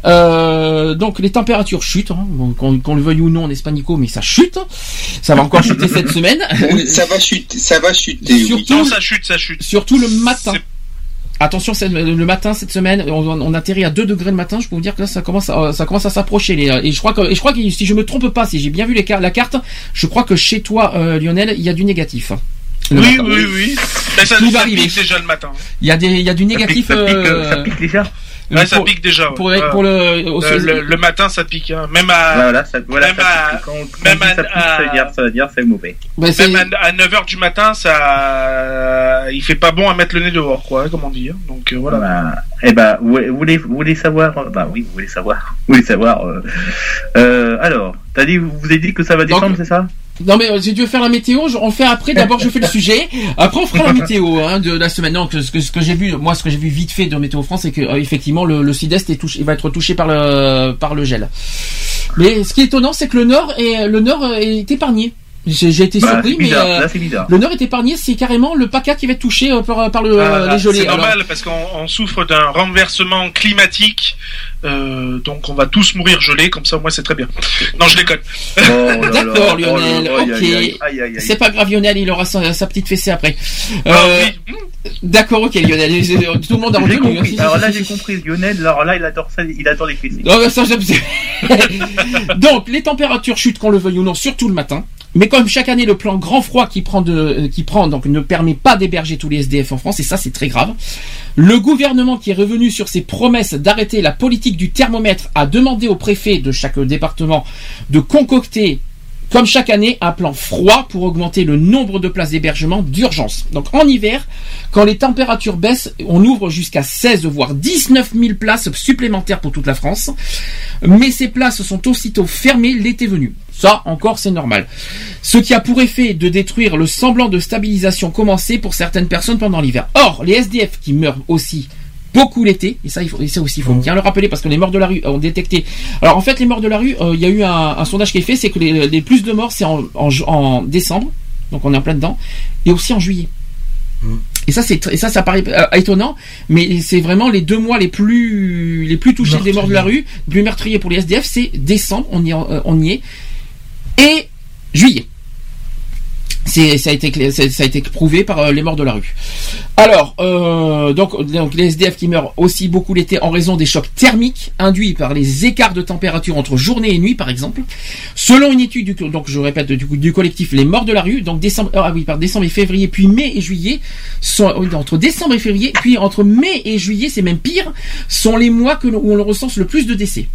Euh, donc les températures chutent, hein, bon, qu'on le veuille ou non en Espanico, mais ça chute. Ça va encore chuter (coughs) cette semaine. Oui, ça va chuter, ça va chuter. oui. Surtout- Non, ça chute, ça chute. Surtout le matin. Attention, le matin cette semaine, on, on atterrit à 2 degrés le matin. Je peux vous dire que là, ça commence, à, ça commence à s'approcher. les- Et je crois que, et je crois que si je me trompe pas, si j'ai bien vu les, la carte, je crois que chez toi, euh, Lionel, il y a du négatif. hein, Oui, oui, oui. Ça, Tout va ça arriver. pique déjà le matin. Il y a des, il y a du négatif. ça pique, euh, ça pique déjà. Ouais, ça pour- pique déjà. pour- Ouais. pour le- Euh, le, le matin, ça pique. hein. Même à, Voilà, ça, voilà, même ça à, pique. Quand, quand même on dit à- ça pique, à- ça veut dire, ça veut dire c'est mauvais. Bah, même à, 9h du matin, ça, il fait pas bon à mettre le nez dehors, quoi, hein, comme on dit. hein. Donc euh, voilà. Bah, eh ben, vous, vous voulez, vous voulez savoir euh, Bah oui, vous voulez savoir. (laughs) Vous voulez savoir. euh, euh, alors, t'as dit, vous vous avez dit que ça va descendre, c'est ça? Non mais euh, si tu veux faire la météo, on le fait après. D'abord je fais le sujet, après on fera la météo hein, de la semaine. Non, ce que, ce que j'ai vu, moi ce que j'ai vu vite fait de Météo France, c'est que euh, effectivement le, sud-est est touché, va être touché par le gel. Mais ce qui est étonnant, c'est que le nord le nord est épargné. J'ai j'ai été Bah, surpris, mais euh, nord est épargné. C'est carrément le PACA qui va être touché euh, par, par le, Ah, les gelées. c'est Alors- normal parce qu'on on souffre d'un renversement climatique, euh, donc on va tous mourir gelés, comme ça moi c'est très bien. Non, je déconne. (laughs) D'accord, oh Lionel. là, aïe, ok. aïe, aïe, aïe, aïe, aïe. C'est pas grave, Lionel. Il aura sa, sa petite fessée après. Ah, Euh, D'accord, ok, Lionel. Tout le monde a hein. compris. Alors là, j'ai compris. Lionel, alors là, il adore ça, il adore les fessées. Non, ça, j'aime- (laughs) Donc, les températures chutent, qu'on le veuille ou non, surtout le matin. Mais comme chaque année, le plan grand froid qui prend, euh, donc ne permet pas d'héberger tous les SDF en France, et ça c'est très grave. Le gouvernement qui est revenu sur ses promesses d'arrêter la politique du thermomètre a demandé au préfet de chaque département de concocter comme chaque année, un plan froid pour augmenter le nombre de places d'hébergement d'urgence. Donc en hiver, quand les températures baissent, on ouvre jusqu'à 16 voire 19 000 places supplémentaires pour toute la France. Mais ces places sont aussitôt fermées l'été venu. Ça, encore, c'est normal. Ce qui a pour effet de détruire le semblant de stabilisation commencé pour certaines personnes pendant l'hiver. Or, les SDF qui meurent aussi beaucoup l'été, et ça, il faut, et ça aussi, il faut bien le rappeler parce que les morts de la rue ont détecté. Alors en fait, les morts de la rue, euh, il y a eu un, un sondage qui est fait, c'est que les, les plus de morts, c'est en, en, ju- en décembre, donc on est en plein dedans, et aussi en juillet. Et ça, c'est ça, ça paraît euh, étonnant, mais c'est vraiment les deux mois les plus les plus touchés des morts de la rue, plus meurtriers pour les SDF, c'est décembre, on y, euh, on y est, et juillet. Ça a été, prouvé par euh, les morts de la rue. Alors, euh, donc, les SDF qui meurent aussi beaucoup l'été en raison des chocs thermiques induits par les écarts de température entre journée et nuit, par exemple. Selon une étude, du, collectif Les Morts de la rue, donc décembre, ah et février, puis mai et juillet, sont, entre décembre et février, puis entre mai et juillet, c'est même pire, sont les mois où on recense le plus de décès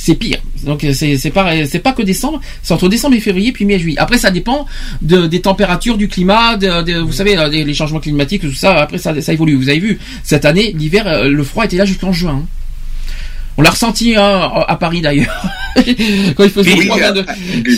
c'est pire. Donc c'est c'est pas c'est pas que décembre, c'est entre décembre et février puis mai et juillet. Après ça dépend de, des températures, du climat, de, vous savez euh, les changements climatiques tout ça. Après ça ça évolue. Vous avez vu cette année l'hiver euh, le froid était là jusqu'en juin. hein. On l'a ressenti hein, à Paris d'ailleurs. (laughs) quand il faisait Oui, euh, de-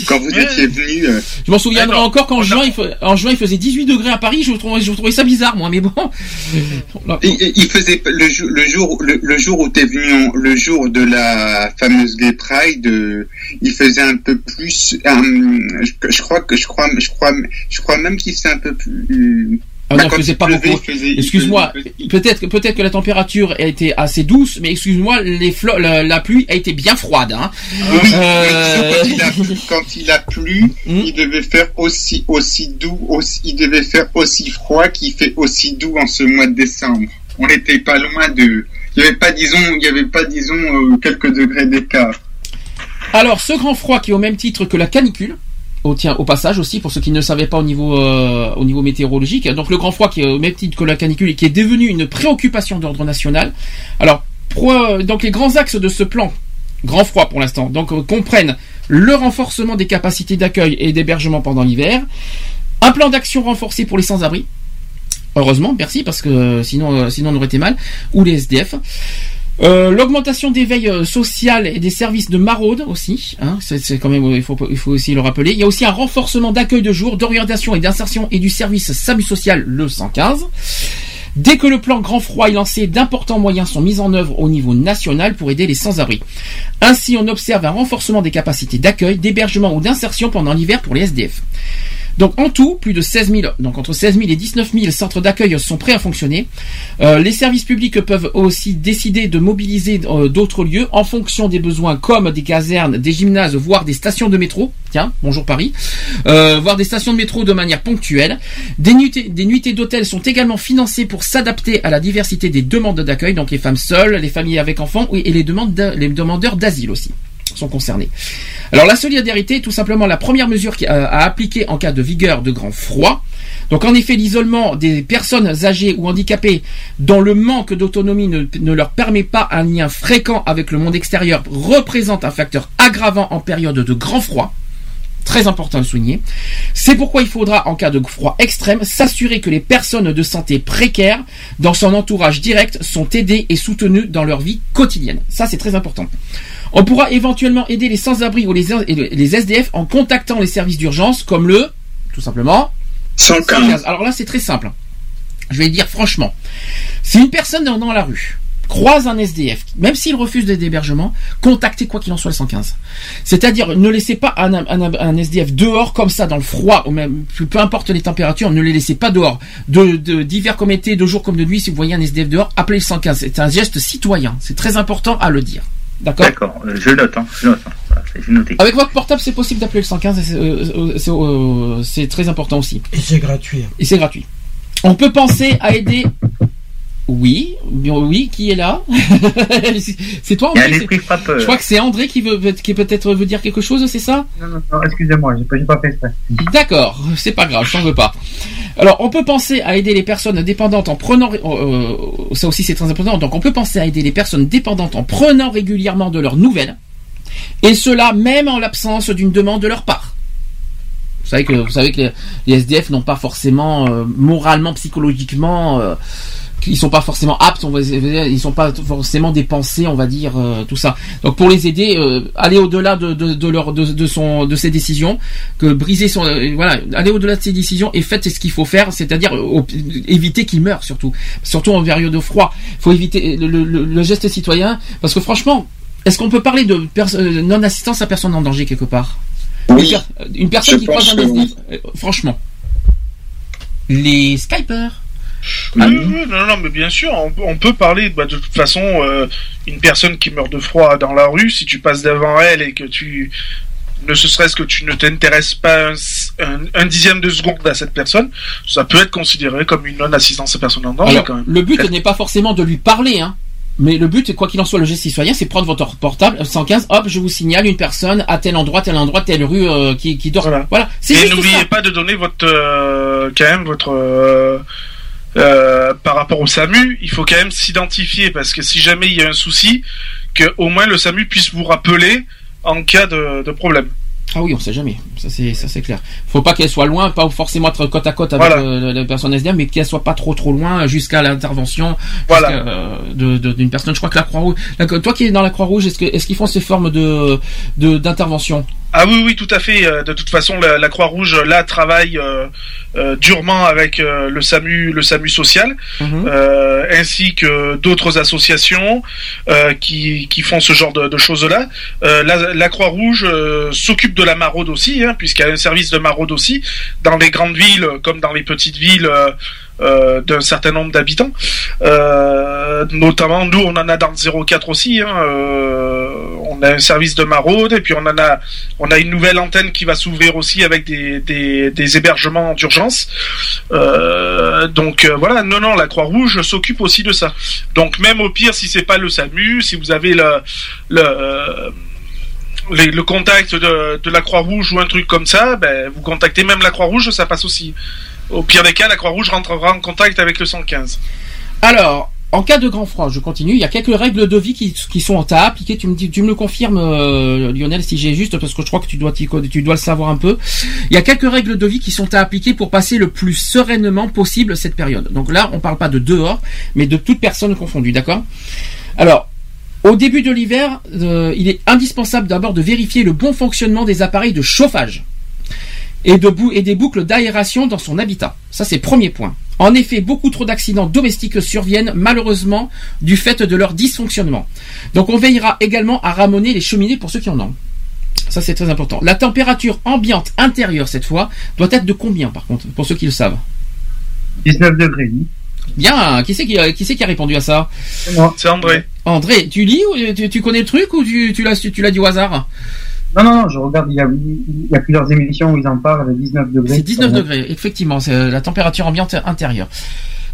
quand vous étiez venu, euh, Je m'en souviendrai encore qu'en juin, il fa- en juin il faisait 18 degrés à Paris. Je trouvais, je trouvais ça bizarre moi, mais bon. (laughs) il, il faisait le jour, le jour, le, le jour où t'es venu, en- le jour de la fameuse Gay Pride, euh, il faisait un peu plus. euh, je, je crois que je crois, je crois, je crois même qu'il faisait un peu plus. Ah Bah, faisait pas pleuvait, beaucoup. Excuse-moi, peut-être que peut-être que la température a été assez douce, mais excuse-moi, les la, la pluie a été bien froide. Hein. Oui, Euh, quand, il a, quand il a plu, Hmm? il devait faire aussi aussi doux, aussi, il devait faire aussi froid qu'il fait aussi doux en ce mois de décembre. On n'était pas loin de, il y avait pas disons, il y avait pas disons euh, quelques degrés d'écart. Alors, ce grand froid qui est au même titre que la canicule, au, passage aussi, pour ceux qui ne savaient pas au niveau, euh, au niveau météorologique. Donc le grand froid, qui est au même titre que la canicule, et qui est devenu une préoccupation d'ordre national. Alors, euh, donc les grands axes de ce plan, grand froid pour l'instant, donc euh, comprennent le renforcement des capacités d'accueil et d'hébergement pendant l'hiver, un plan d'action renforcé pour les sans-abri. Heureusement, merci, parce que sinon, sinon on aurait été mal. Ou les SDF. Euh, L'augmentation des veilles euh, sociales et des services de maraude aussi, hein, c'est quand même, il faut, il faut aussi le rappeler. Il y a aussi un renforcement d'accueil de jour, d'orientation et d'insertion et du service SAMU social, le 115. Dès que le plan Grand Froid est lancé, d'importants moyens sont mis en œuvre au niveau national pour aider les sans-abri. Ainsi, on observe un renforcement des capacités d'accueil, d'hébergement ou d'insertion pendant l'hiver pour les SDF. Donc en tout, plus de 16 000, donc entre 16 000 et 19 000 centres d'accueil sont prêts à fonctionner. Euh, les services publics peuvent aussi décider de mobiliser euh, d'autres lieux en fonction des besoins, comme des casernes, des gymnases, voire des stations de métro. Tiens, bonjour Paris. Euh, voire des stations de métro de manière ponctuelle. Des nuitées, des nuitées d'hôtel sont également financées pour s'adapter à la diversité des demandes d'accueil, donc les femmes seules, les familles avec enfants et les, demandes les demandeurs d'asile aussi sont concernés. Alors la solidarité est tout simplement la première mesure euh, à appliquer en cas de vigueur de grand froid. Donc en effet, l'isolement des personnes âgées ou handicapées dont le manque d'autonomie ne, ne leur permet pas un lien fréquent avec le monde extérieur représente un facteur aggravant en période de grand froid. Très important de souligner. C'est pourquoi il faudra, en cas de froid extrême, s'assurer que les personnes de santé précaires dans son entourage direct sont aidées et soutenues dans leur vie quotidienne. Ça, c'est très important. On pourra éventuellement aider les sans-abri ou les, SDF en contactant les services d'urgence comme le, tout simplement, 115. Alors là, c'est très simple. Je vais le dire franchement. Si une personne dans dans la rue croise un SDF, même s'il refuse des hébergements, contactez quoi qu'il en soit le 115. C'est-à-dire, ne laissez pas un, un- un SDF dehors comme ça dans le froid, ou même peu importe les températures, ne les laissez pas dehors. De de- d'hiver comme été, de jour comme de nuit, si vous voyez un SDF dehors, appelez le 115. C'est un geste citoyen. C'est très important à le dire. D'accord D'accord, euh, je note, hein, je note. hein. Voilà, noté. Avec votre portable, c'est possible d'appeler le 115. et c'est, euh, euh, c'est, euh, C'est très important aussi. Et c'est gratuit. Et c'est gratuit. On peut penser à aider. Oui, oui, qui est là (laughs) C'est toi André. Je crois que c'est André qui veut qui peut-être veut dire quelque chose, c'est ça? Non, non, non, excusez-moi, j'ai pas, j'ai pas fait exprès. D'accord, c'est pas grave, je t'en veux pas. Alors, on peut penser à aider les personnes dépendantes en prenant, euh, ça aussi c'est très important. Donc, on peut penser à aider les personnes dépendantes en prenant régulièrement de leurs nouvelles, et cela même en l'absence d'une demande de leur part. Vous savez que vous savez que les, les SDF n'ont pas forcément euh, moralement, psychologiquement, euh, ils sont pas forcément aptes, on va dire, ils sont pas forcément dépensés, on va dire euh, tout ça. Donc pour les aider, euh, aller au-delà de, de, de leur de, de son de ses décisions, que briser son euh, voilà, aller au-delà de ses décisions et faites ce qu'il faut faire, c'est-à-dire euh, éviter qu'il meure surtout, surtout en période de froid. Il faut éviter le, le- geste citoyen parce que franchement, est-ce qu'on peut parler de euh, non-assistance à personne en danger quelque part? Oui, une, per- une personne qui croise un SDF, euh, franchement, les Skypers. Oui, oui, oui, non, non, mais bien sûr, on, peut- on peut parler bah, de toute façon, euh, une personne qui meurt de froid dans la rue, si tu passes devant elle et que tu, ne ce serait-ce que tu ne t'intéresses pas un, un- un dixième de seconde à cette personne, ça peut être considéré comme une non-assistance à personne en danger Alors, quand même. le but n'est pas forcément de lui parler, hein. Mais le but, quoi qu'il en soit, le geste citoyen, c'est prendre votre portable, 115, hop, je vous signale une personne à tel endroit, tel endroit, telle rue euh, qui, qui dort. Voilà. C'est Et n'oubliez pas de donner votre, euh, quand même votre, euh, euh, par rapport au SAMU, il faut quand même s'identifier parce que si jamais il y a un souci, que au moins le SAMU puisse vous rappeler en cas de, de problème. Ah oui, on sait jamais. Ça c'est ça c'est clair. Faut pas qu'elle soit loin, pas forcément être côte à côte avec Voilà. euh, la personne SDM, mais qu'elle soit pas trop trop loin jusqu'à l'intervention Voilà. euh, d'une personne. Je crois que la Croix Rouge. Toi qui es dans la Croix Rouge, est-ce que est-ce qu'ils font ces formes de de d'intervention? Ah oui, oui, tout à fait. Euh, De toute façon, la, la Croix-Rouge là travaille euh, euh, durement avec euh, le SAMU, le SAMU social, euh, ainsi que d'autres associations qui, qui font ce genre de, de choses-là. La la Croix-Rouge s'occupe de la maraude aussi, hein, puisqu'il y a un service de maraude aussi dans les grandes villes comme dans les petites villes. euh, euh, d'un certain nombre d'habitants. Euh, notamment, nous, on en a dans le 04 aussi. Hein, on a un service de maraude et puis on en a, on a une nouvelle antenne qui va s'ouvrir aussi avec des, hébergements d'urgence. Donc voilà, non, non, la Croix-Rouge s'occupe aussi de ça. Donc même au pire, si c'est pas le SAMU, si vous avez le, le contact de, de la Croix-Rouge ou un truc comme ça, ben, vous contactez même la Croix-Rouge, ça passe aussi. Au pire des cas, la Croix-Rouge rentrera en contact avec le 115. Alors, en cas de grand froid, je continue. Il y a quelques règles de vie qui, qui sont à appliquer. Tu me dis, tu me le confirmes, euh, Lionel, si j'ai juste, parce que je crois que tu dois, tu dois le savoir un peu. Il y a quelques règles de vie qui sont à appliquer pour passer le plus sereinement possible cette période. Donc là, on parle pas de dehors, mais de toute personne confondue, d'accord? Alors. Au début de l'hiver, euh, il est indispensable d'abord de vérifier le bon fonctionnement des appareils de chauffage et, des boucles d'aération dans son habitat. Ça, c'est premier point. En effet, beaucoup trop d'accidents domestiques surviennent malheureusement du fait de leur dysfonctionnement. Donc on veillera également à ramener les cheminées pour ceux qui en ont. Ça, c'est très important. La température ambiante intérieure, cette fois, doit être de combien, par contre, pour ceux qui le savent? 19 degrés. Bien, qui c'est qui, a- qui, c'est qui a répondu à ça C'est André. André, tu lis ou tu, tu connais le truc ou tu, tu l'as tu l'as dit au hasard Non, non, non, je regarde, il y a, il y a plusieurs émissions où ils en parlent, avec 19 degrés. C'est 19 degrés, effectivement, c'est euh, la température ambiante intérieure.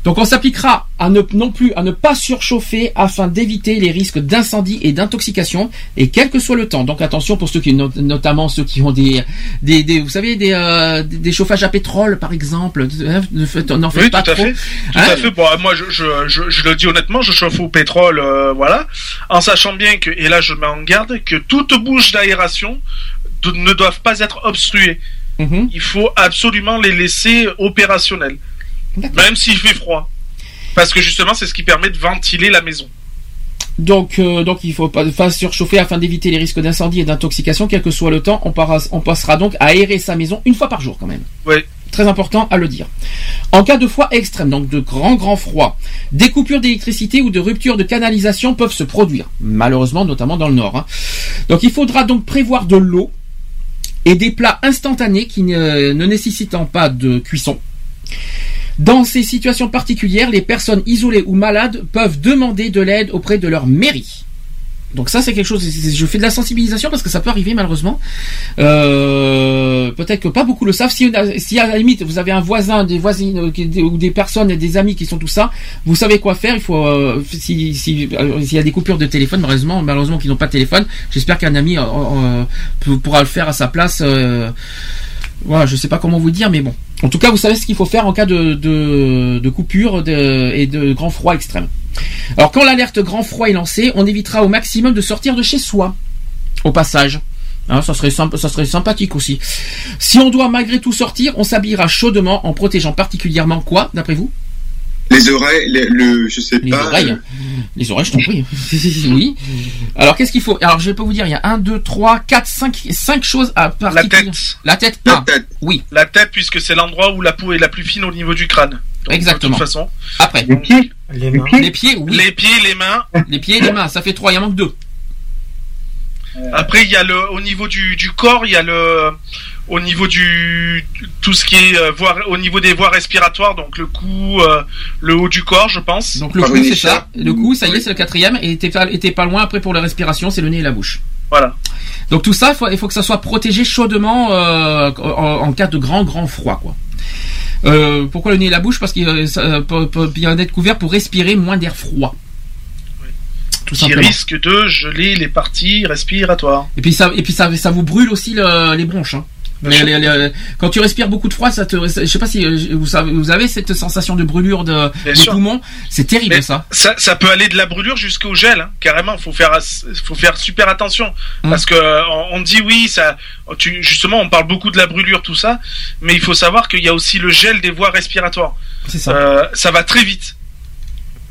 Donc on s'appliquera à ne non plus à ne pas surchauffer afin d'éviter les risques d'incendie et d'intoxication et quel que soit le temps. Donc attention pour ceux qui not- notamment ceux qui ont des des, des- vous savez des, euh, des des chauffages à pétrole par exemple. hein, N'en faites Oui, pas tout à fait. Tout Hein à fait. Bon, moi, je, je, je, je le dis honnêtement, je chauffe au pétrole, euh, voilà, en sachant bien que, et là, je mets en garde, que toute bouche d'aération ne doivent pas être obstruées. Mhm. Il faut absolument les laisser opérationnelles, même s'il fait froid, parce que justement, c'est ce qui permet de ventiler la maison. Donc, euh, donc il faut pas, pas surchauffer afin d'éviter les risques d'incendie et d'intoxication, quel que soit le temps. On, para- on passera donc à aérer sa maison une fois par jour quand même. Ouais. Très important à le dire. En cas de froid extrême, donc de grand grand froid, des coupures d'électricité ou de ruptures de canalisation peuvent se produire, malheureusement notamment dans le nord. hein. Donc il faudra donc prévoir de l'eau et des plats instantanés qui ne, ne nécessitant pas de cuisson. Dans ces situations particulières, les personnes isolées ou malades peuvent demander de l'aide auprès de leur mairie. Donc ça c'est quelque chose, je fais de la sensibilisation parce que ça peut arriver malheureusement. Euh, Peut-être que pas beaucoup le savent. Si, si à la limite vous avez un voisin, des voisines euh, ou des personnes, des amis qui sont tout ça, vous savez quoi faire. Il faut euh, si si- euh, s'il y a des coupures de téléphone, malheureusement malheureusement qu'ils n'ont pas de téléphone, j'espère qu'un ami euh, euh, pourra le faire à sa place. Euh, voilà, je sais pas comment vous dire, mais bon. En tout cas, vous savez ce qu'il faut faire en cas de, coupure et de grand froid extrême. Alors, quand l'alerte grand froid est lancée, on évitera au maximum de sortir de chez soi. Au passage. Hein, ça, serait ça serait sympathique aussi. Si on doit malgré tout sortir, on s'habillera chaudement en protégeant particulièrement quoi, d'après vous? Les oreilles, les- le, je sais Les pas. oreilles. euh, Les oreilles, je t'en prie. (laughs) oui. Alors, qu'est-ce qu'il faut? Alors, je vais pas vous dire, il y a 1, 2, 3, 4, 5, 5 choses à La particulier. tête. La tête. La ah, tête. Oui, La tête, puisque c'est l'endroit où la peau est la plus fine au niveau du crâne. Donc, Exactement. De toute façon, après. Les pieds, Les les mains. pieds, Les pieds, oui. les pieds, les mains. Les pieds et les mains, ça fait 3, il en manque 2. Après, il y a le, au niveau du, du corps, il y a le, au niveau du, tout ce qui est euh, voie, au niveau des voies respiratoires, donc le cou, euh, le haut du corps, je pense. Donc le cou, c'est ça. Le cou, ça y est, c'est le quatrième. Et t'es pas, et t'es pas loin après pour la respiration, c'est le nez et la bouche. Voilà. Donc tout ça, il faut, il faut que ça soit protégé chaudement euh, en, en cas de grand, grand froid, quoi. Euh, pourquoi le nez et la bouche? Parce qu'il euh, peut bien être couvert pour respirer moins d'air froid. Tout Qui simplement. risque de geler les parties respiratoires. Et puis ça, et puis ça, ça vous brûle aussi le- les bronches. Hein. Les- les- les- quand tu respires beaucoup de froid, ça te, je sais pas si euh, vous savez, vous avez cette sensation de brûlure de, des poumons? C'est terrible Mais ça. Ça, ça peut aller de la brûlure jusqu'au gel, hein, carrément. Faut faire, faut faire super attention Mm. parce que on, on dit oui, ça, tu, justement, on parle beaucoup de la brûlure, tout ça, mais il faut savoir qu'il y a aussi le gel des voies respiratoires. C'est ça. Euh, ça va très vite.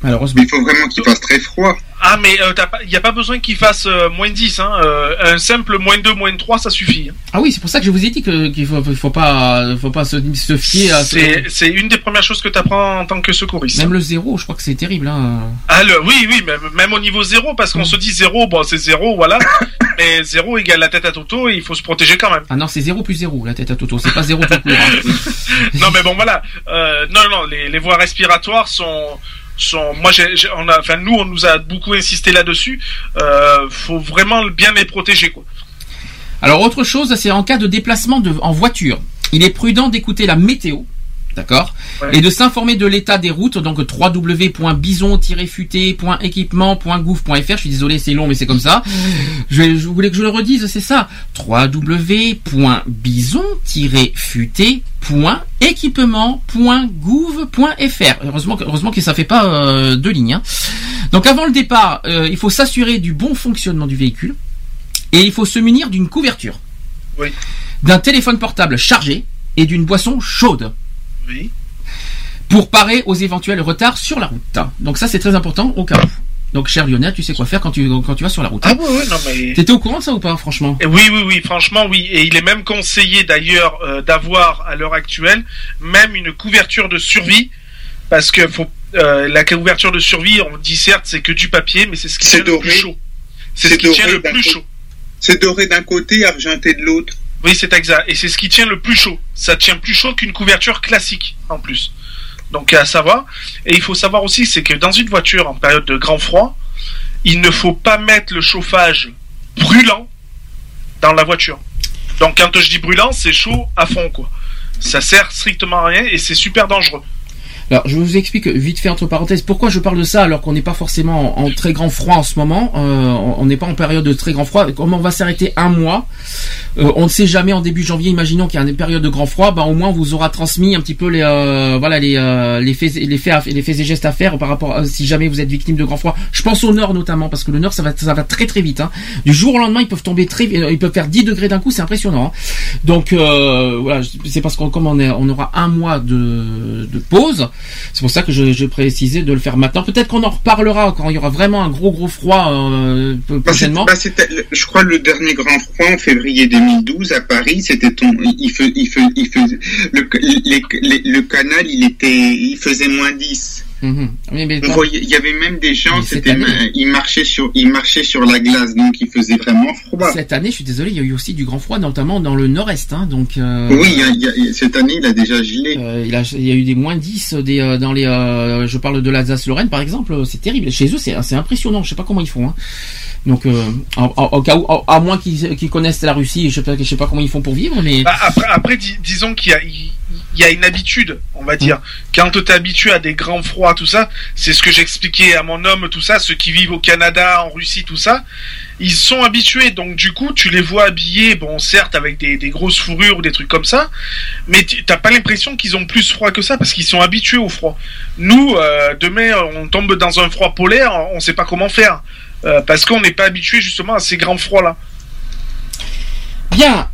Malheureusement. Il faut vraiment qu'il fasse très froid. Ah, mais euh, il n'y a pas besoin qu'il fasse euh, moins 10. Hein, euh, un simple moins 2, moins 3, ça suffit. hein. Ah oui, c'est pour ça que je vous ai dit que qu'il faut, il faut pas, faut pas se, se fier à. C'est c'est une des premières choses que tu apprends en tant que secouriste. Même le zéro, je crois que c'est terrible. Hein. Ah, le- oui, oui, même, même au niveau zéro, parce Mm. qu'on se dit zéro, bon, c'est zéro, voilà. (laughs) mais zéro égale la tête à Toto et il faut se protéger quand même. Ah non, c'est zéro plus zéro la tête à Toto. C'est pas zéro tout court. hein. (laughs) non, mais bon, voilà. Euh, non, non, les, les voies respiratoires sont. Moi, on a, nous, on nous a beaucoup insisté là-dessus. Euh, faut vraiment bien les protéger, quoi. Alors autre chose, c'est en cas de déplacement en voiture. Il est prudent d'écouter la météo. D'accord Et de s'informer de l'état des routes, donc www.bison-futé.équipement.gouv.fr. Je suis désolé, c'est long, mais c'est comme ça. Je, voulais que je le redise, c'est ça. www.bison-futé.équipement.gouv.fr. Heureusement, que- heureusement que ça fait pas euh, deux lignes. hein. Donc avant le départ, euh, il faut s'assurer du bon fonctionnement du véhicule et il faut se munir d'une couverture, Oui. d'un téléphone portable chargé et d'une boisson chaude Oui. pour parer aux éventuels retards sur la route. Donc ça c'est très important au cas où. Donc cher Lionel, tu sais quoi faire quand tu quand tu vas sur la route. Ah oui, oui, non mais. T'étais au courant de ça ou pas franchement? Et oui, oui, oui, franchement, oui. Et il est même conseillé d'ailleurs euh, d'avoir à l'heure actuelle même une couverture de survie parce que faut, euh, la couverture de survie, on dit certes c'est que du papier, mais c'est ce qui tient le plus doré. chaud. C'est ce C'est qui tient doré le d'un plus côté. chaud. C'est doré d'un côté, argenté de l'autre. Oui, c'est exact. Et c'est ce qui tient le plus chaud. Ça tient plus chaud qu'une couverture classique, en plus. Donc à savoir. Et il faut savoir aussi, c'est que dans une voiture en période de grand froid, il ne faut pas mettre le chauffage brûlant dans la voiture. Donc quand je dis brûlant, c'est chaud à fond, quoi. Ça sert strictement à rien et c'est super dangereux. Alors, je vous explique vite fait entre parenthèses pourquoi je parle de ça alors qu'on n'est pas forcément en, très grand froid en ce moment. Euh, on n'est pas en période de très grand froid. Comme on va s'arrêter un mois, euh, on ne sait jamais en début janvier. Imaginons qu'il y a une période de grand froid, bah au moins on vous aura transmis un petit peu les euh, voilà les euh, les faits les faits les faits et gestes à faire par rapport à si jamais vous êtes victime de grand froid. Je pense au nord notamment parce que le nord ça va ça va très très vite. Hein. Du jour au lendemain ils peuvent tomber très ils peuvent faire 10 degrés d'un coup c'est impressionnant. hein. Donc euh, voilà c'est parce qu'on comme on, on aura un mois de, de pause. C'est pour ça que je, je précisais de le faire maintenant. Peut-être qu'on en reparlera quand il y aura vraiment un gros gros froid euh, Bah, prochainement. bah, je crois le dernier grand froid en février 2012 à Paris, c'était ton, il il il faisait, le, les- les- le canal, il était, il faisait moins 10. Mhm. Oui, mais On pas- voyait- il y avait même des gens, c'était, ils marchaient sur, ils marchaient sur la glace, donc il faisait vraiment froid. Cette année, je suis désolé, il y a eu aussi du grand froid, notamment dans le nord-est. Hein, donc, euh, Oui, il y a- il y a- cette année, il a déjà gelé. euh, il, a, il y a eu des moins 10 des, euh, dans les. euh, je parle de l'Alsace-Lorraine, par exemple. euh, C'est terrible. Chez eux, c'est c'est impressionnant. Je sais pas comment ils font. Hein. Donc, euh, en- en- au cas où, à à moins qu'ils connaissent la Russie, je sais pas, je sais pas comment ils font pour vivre, mais. Bah, après, après dis- disons qu'il y a, il, il y a une habitude, on va dire. Quand tu habitué à des grands froids, tout ça, c'est ce que j'expliquais à mon homme, tout ça, ceux qui vivent au Canada, en Russie, tout ça, ils sont habitués. Donc du coup, tu les vois habillés, bon, certes, avec des, grosses fourrures ou des trucs comme ça, mais t'as pas l'impression qu'ils ont plus froid que ça parce qu'ils sont habitués au froid. Nous, euh, demain, on tombe dans un froid polaire, on sait pas comment faire. euh, parce qu'on n'est pas habitué justement à ces grands froids là. Bien.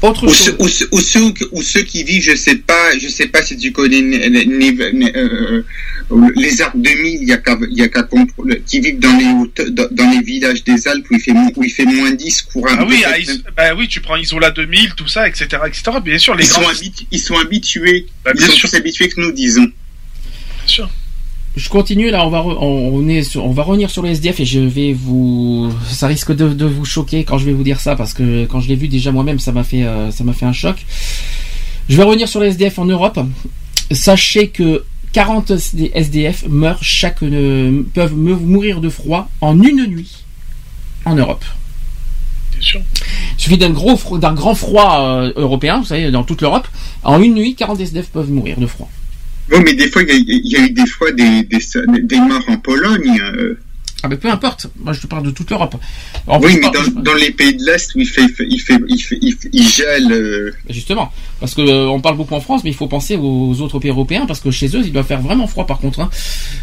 Autre Ou chose. ceux, ou, ceux, ou, ceux, ou ceux qui vivent, je sais pas, je sais pas si tu connais euh, euh, les Alpes 2000, il y a qu'à, il y a qu'à comprendre- qui vivent dans les dans, dans les villages des Alpes où il fait, où il fait moins 10 couramment. Ah oui, à Is- bah oui, tu prends Isola 2000, tout ça, etc., etc. Bien sûr, les ils, sont grands- habitu- ils sont habitués. Bah, ils sont sûr. plus habitués que nous, disons. Bien sûr. Je continue là, on va re- on, est sur- on va revenir sur le SDF et je vais vous ça risque de, de vous choquer quand je vais vous dire ça parce que quand je l'ai vu déjà moi-même ça m'a fait euh, ça m'a fait un choc. Je vais revenir sur le SDF en Europe. Sachez que 40 SDF meurent chaque euh, peuvent mourir de froid en une nuit en Europe. Bien sûr. Il suffit d'un gros d'un grand froid euh, européen, vous savez, dans toute l'Europe, en une nuit 40 SDF peuvent mourir de froid. Oui, mais des fois, il y a, il y a eu des fois des, des, des morts en Pologne. euh. Ah mais peu importe, moi je te parle de toute l'Europe. Oui, mais dans, dans les pays de l'Est où il fait, il fait, il fait, il, fait- il gèle. euh, Justement, parce que euh, on parle beaucoup en France, mais il faut penser aux autres pays européens, parce que chez eux, il doit faire vraiment froid par contre. hein.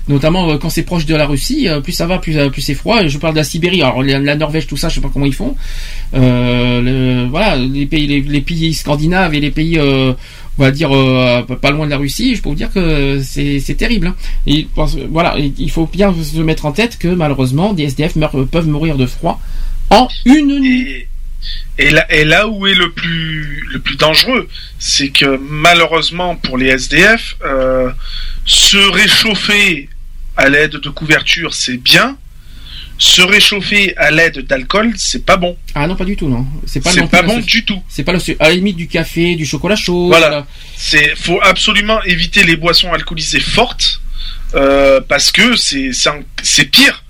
Notamment euh, quand c'est proche de la Russie, euh, plus ça va, plus, euh, plus c'est froid. Je parle de la Sibérie, alors la, la Norvège, tout ça, je sais pas comment ils font. Euh, le- voilà, les pays, les, les pays scandinaves et les pays, euh, on va dire euh, pas loin de la Russie, je peux vous dire que c'est c'est terrible. hein. Et voilà, il faut bien se mettre en tête que malheureusement, des SDF meurent- peuvent mourir de froid en une nuit. Et là, et là où est le plus, le plus dangereux, c'est que malheureusement pour les SDF, euh, se réchauffer à l'aide de couverture, c'est bien. Se réchauffer à l'aide d'alcool, c'est pas bon. Ah non, pas du tout, non. C'est pas, pas bon du tout. C'est pas le à la limite du café, du chocolat chaud. Voilà. C'est, faut absolument éviter les boissons alcoolisées fortes, euh, parce que c'est, c'est, pire.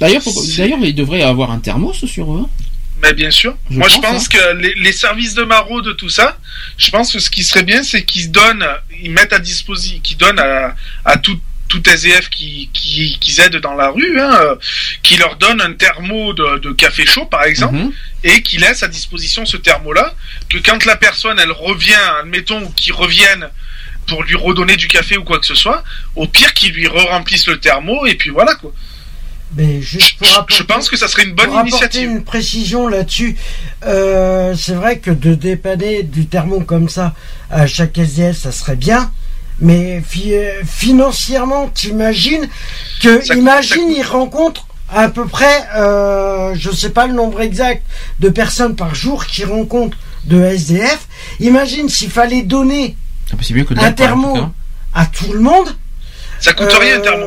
D'ailleurs, d'ailleurs, ils devraient avoir un thermos sur eux. hein. Mais bien sûr. Je Moi, je pense, hein. que les, les services de maraude, tout ça, je pense que ce qui serait bien, c'est qu'ils donnent, ils mettent à disposition, qu'ils donnent à, à tout, tout SDF qui, qui, qui aident dans la rue, hein, euh, qui leur donnent un thermo de, de café chaud, par exemple, Mhm. et qui laissent à disposition ce thermo-là, que quand la personne, elle revient, admettons, ou qu'ils reviennent pour lui redonner du café ou quoi que ce soit, au pire qu'ils lui re-remplissent le thermo, et puis voilà, quoi. Mais juste pour Je apporter- pense que ça serait une bonne pour apporter initiative. une précision là-dessus, euh, c'est vrai que de dépanner du thermo comme ça à chaque SDF, ça serait bien. Mais fi- euh, financièrement, t'imagines que, Ça coûte- imagine, ils rencontrent à peu près, euh, je sais pas le nombre exact de personnes par jour qui rencontrent de SDF. Imagine s'il fallait donner Ah, mieux que un thermo à tout le monde. Ça coûte Euh, rien, un thermo.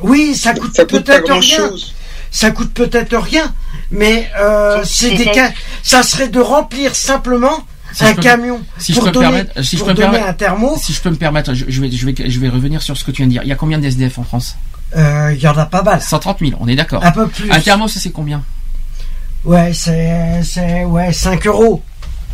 Oui, ça coûte peut-être rien. chose. Ça coûte peut-être rien, mais euh, c'est des cas. Ça serait de remplir simplement Si un je peux- camion Si je pour peux me donner, permettre, si je pour peux me donner permettre- un thermo. si je peux me permettre, je, je vais, je vais, je vais revenir sur ce que tu viens de dire. Il y a combien d'SDF en France? Euh, Il y en a pas mal. 130 000, on est d'accord. Un peu plus. Un thermos, c'est combien? Ouais, c'est c'est ouais 5 euros.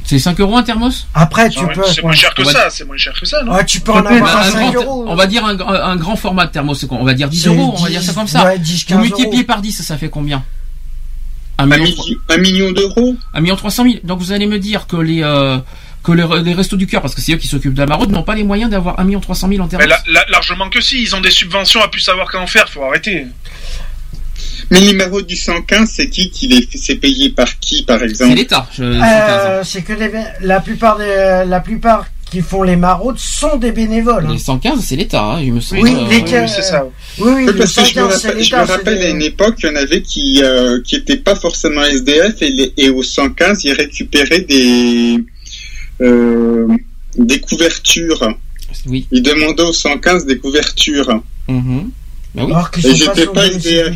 C'est 5 euros un thermos? Après, tu Ah ouais, peux. C'est moins cher que ça, c'est moins cher que ça, non? Ouais, tu peux en avoir un 5 grand- euros. On va dire un, un grand format de thermos, c'est quoi? On va dire 10 C'est euros, on va 10, dire ça comme ça. ouais, 10, Vous 15 multipliez euros. par 10, ça fait combien? Un Un, million, milli- un million d'euros un million 300 000. Donc vous allez me dire que les, euh, que les, les restos du cœur, parce que c'est eux qui s'occupent de la maraude, n'ont pas les moyens d'avoir 1 million 300 000 en thermos. Mais la- la- largement que si, ils ont des subventions à plus savoir qu'en faire, faut arrêter. Mais le numéro du 115, c'est qui qui les fait C'est payé par qui, par C'est exemple l'État. je- Euh, c'est que les, la plupart des, la plupart qui font les maraudes sont des bénévoles. hein. Les 115, c'est l'État, hein, il me semble. Oui, Euh, les Oui, c'est ça. Oui, oui, Oui, le parce que je me 115, c'est rappelle, je me l'État. c'est rappelle des- à une époque, il y en avait qui euh, qui étaient pas forcément SDF et, les- et au 115, ils récupéraient des euh, des couvertures. Oui. Ils demandaient au 115 des couvertures. Oui. Alors qu'ils Et sont pas pas SDF.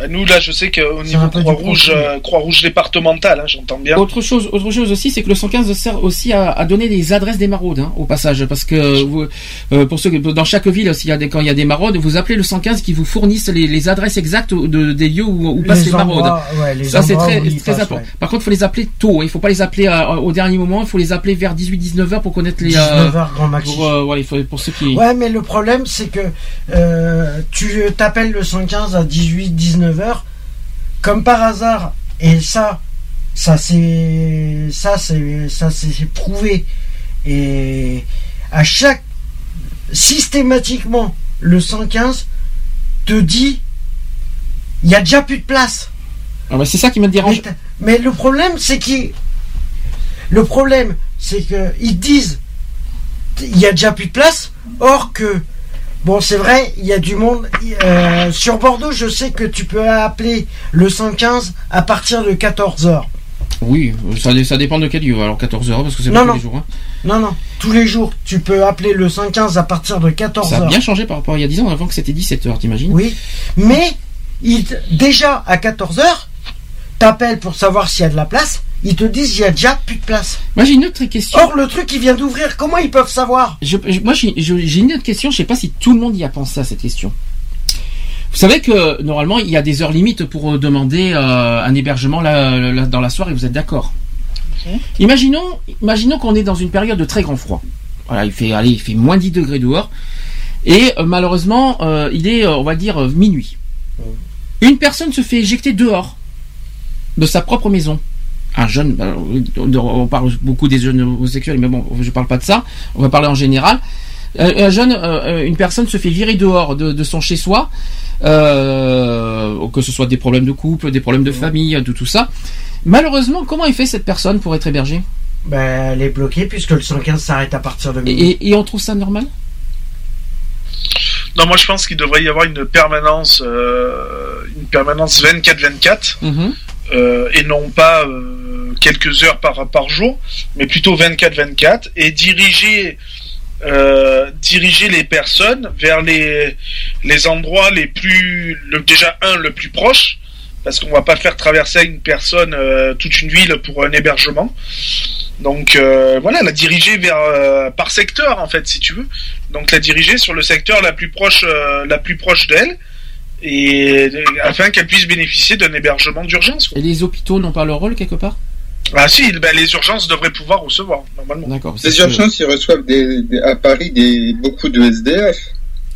Bah, Nous, là, je sais qu'au niveau Croix-Rouge, euh, Croix-Rouge départementale, hein, j'entends bien. Autre chose, autre chose aussi, c'est que le 115 sert aussi à, à donner des adresses des maraudes, hein, au passage, parce que vous, euh, pour ceux que dans chaque ville, s'il y a des, quand il y a des maraudes, vous appelez le 115 qui vous fournissent les, les adresses exactes de, des lieux où, où passent les, maraudes. endroits, ouais, les Ça c'est très, important. ouais. Par contre, il faut les appeler tôt. hein. Il faut pas les appeler euh, au dernier moment. Il faut les appeler vers 18-19 heures pour connaître les. euh, 19 heures grand maxi. pour, euh, faut, pour ceux qui. Ouais, mais le problème, c'est que euh, tu t'appelles le 115 à 18-19 comme par hasard, et ça, ça c'est, ça c'est, ça c'est prouvé. Et à chaque, systématiquement, le 115 te dit, il y a déjà plus de place. Ah bah, c'est ça qui me dérange. Mais le problème, c'est qu'ils. Le problème, c'est que ils disent il y a déjà plus de place. Or que. Bon, c'est vrai, il y a du monde. euh, sur Bordeaux, je sais que tu peux appeler le 115 à partir de 14h. Oui, ça, dé- ça dépend de quel lieu. Alors 14 heures parce que c'est Non, pas tous non. les jours. hein. Non, non, tous les jours, tu peux appeler le 115 à partir de 14h. Ça a bien changé par rapport à il y a 10 ans avant que c'était 17 heures, t'imagines? Oui, mais il déjà à 14h, t'appelles pour savoir s'il y a de la place. Ils te disent il y a déjà plus de place. Moi j'ai une autre question. Or, le truc, il vient d'ouvrir. Comment ils peuvent savoir Je- je- moi, j'ai une autre question. Je sais pas si tout le monde y a pensé à cette question. Vous savez que normalement, il y a des heures limites pour euh, demander euh, un hébergement là, là, dans la soirée. Vous êtes d'accord Imaginons, imaginons qu'on est dans une période de très grand froid. Voilà, il fait, allez, il fait moins 10 degrés dehors. Et euh, malheureusement, euh, il est, euh, on va dire, euh, minuit. Une personne se fait éjecter dehors de sa propre maison. Un jeune, bah, on parle beaucoup des jeunes homosexuels, mais bon, je parle pas de ça. On va parler en général. Euh, Un jeune, euh, une personne se fait virer dehors de, de son chez-soi, euh, que ce soit des problèmes de couple, des problèmes de famille, de tout ça. Malheureusement, comment il fait cette personne pour être hébergée? Ben, elle est bloquée puisque le 115 s'arrête à partir de et, minuit. et- et on trouve ça normal? Non, moi je pense qu'il devrait y avoir une permanence, euh, une permanence 24-24, Mhm. euh, et non pas euh, quelques heures par, jour, mais plutôt 24-24, et diriger, euh, diriger les personnes vers les, les endroits les plus, déjà un, le plus proche, parce qu'on va pas faire traverser une personne euh, toute une ville pour un hébergement. Donc euh, voilà, la diriger vers euh, par secteur en fait, si tu veux. Donc la diriger sur le secteur la plus proche, euh, la plus proche d'elle, et euh, afin qu'elles puissent bénéficier d'un hébergement d'urgence. quoi. Et les hôpitaux n'ont pas leur rôle quelque part? Ah si, ben, les urgences devraient pouvoir recevoir normalement. D'accord. Les urgences, ils reçoivent des, des- à Paris des, beaucoup de SDF.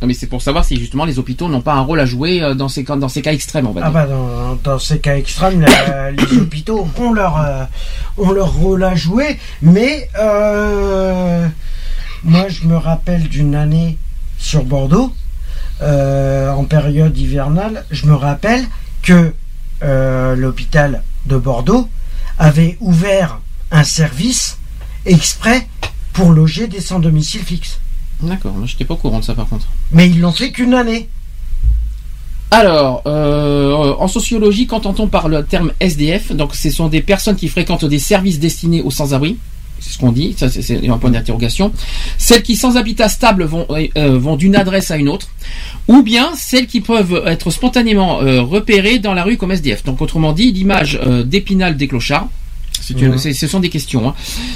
Non, mais c'est pour savoir si justement les hôpitaux n'ont pas un rôle à jouer euh, dans ces cas, dans ces cas extrêmes, on va Ah bah dans, dans ces cas extrêmes, la- (coughs) les hôpitaux ont leur, euh, ont leur rôle à jouer, mais euh, moi je me rappelle d'une année sur Bordeaux, euh, en période hivernale, je me rappelle que euh, l'hôpital de Bordeaux avait ouvert un service exprès pour loger des sans domicile fixe. D'accord, moi j'étais pas au courant de ça par contre. Mais ils l'ont fait qu'une année. Alors, euh, en sociologie, qu'entend-on par le terme SDF Donc, ce sont des personnes qui fréquentent des services destinés aux sans-abri. C'est ce qu'on dit, ça c'est- un point d'interrogation. Celles qui, sans habitat stable, vont, euh, vont d'une adresse à une autre, ou bien celles qui peuvent être spontanément euh, repérées dans la rue comme SDF. Donc, autrement dit, l'image euh, d'Épinal des clochards. Une- ce sont des questions. hein.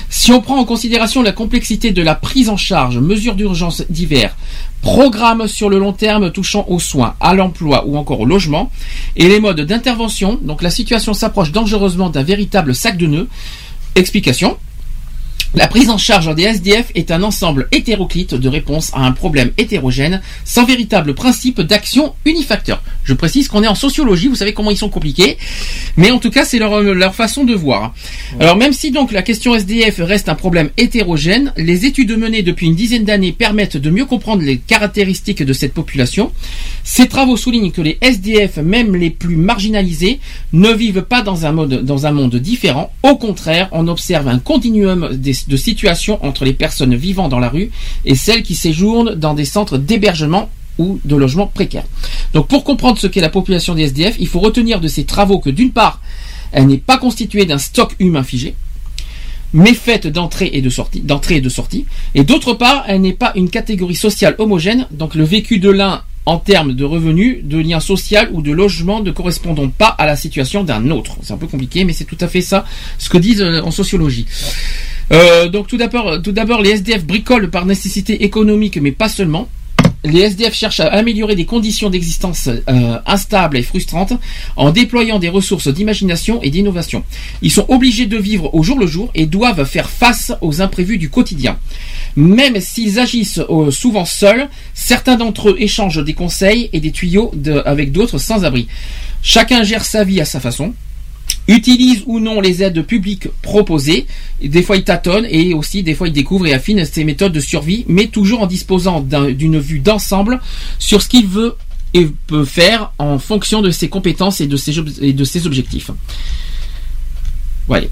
Si on prend en considération la complexité de la prise en charge, mesures d'urgence divers, programmes sur le long terme touchant aux soins, à l'emploi ou encore au logement, et les modes d'intervention, donc la situation s'approche dangereusement d'un véritable sac de nœuds. Explication. La prise en charge des SDF est un ensemble hétéroclite de réponses à un problème hétérogène, sans véritable principe d'action unifacteur. Je précise qu'on est en sociologie, vous savez comment ils sont compliqués, mais en tout cas c'est leur, leur façon de voir. Alors même si donc la question SDF reste un problème hétérogène, les études menées depuis une dizaine d'années permettent de mieux comprendre les caractéristiques de cette population. Ces travaux soulignent que les SDF, même les plus marginalisés, ne vivent pas dans un, mode, dans un monde différent. Au contraire, on observe un continuum des- de situations entre les personnes vivant dans la rue et celles qui séjournent dans des centres d'hébergement ou de logement précaires. Donc pour comprendre ce qu'est la population des SDF, il faut retenir de ces travaux que d'une part, elle n'est pas constituée d'un stock humain figé, mais faite d'entrée et de sortie, d'entrée et de sortie, et d'autre part, elle n'est pas une catégorie sociale homogène, donc le vécu de l'un en termes de revenus, de liens sociaux ou de logement ne correspondant pas à la situation d'un autre. C'est un peu compliqué, mais c'est tout à fait ça ce que disent euh, en sociologie. Euh, donc tout d'abord, tout d'abord, les SDF bricolent par nécessité économique, mais pas seulement. Les SDF cherchent à améliorer des conditions d'existence euh, instables et frustrantes en déployant des ressources d'imagination et d'innovation. Ils sont obligés de vivre au jour le jour et doivent faire face aux imprévus du quotidien. Même s'ils agissent euh, souvent seuls, certains d'entre eux échangent des conseils et des tuyaux avec d'autres sans-abri. Chacun gère sa vie à sa façon utilise ou non les aides publiques proposées. Des fois, il tâtonne et aussi des fois, il découvre et affine ses méthodes de survie, mais toujours en disposant d'un- d'une vue d'ensemble sur ce qu'il veut et peut faire en fonction de ses compétences et de ses objectifs.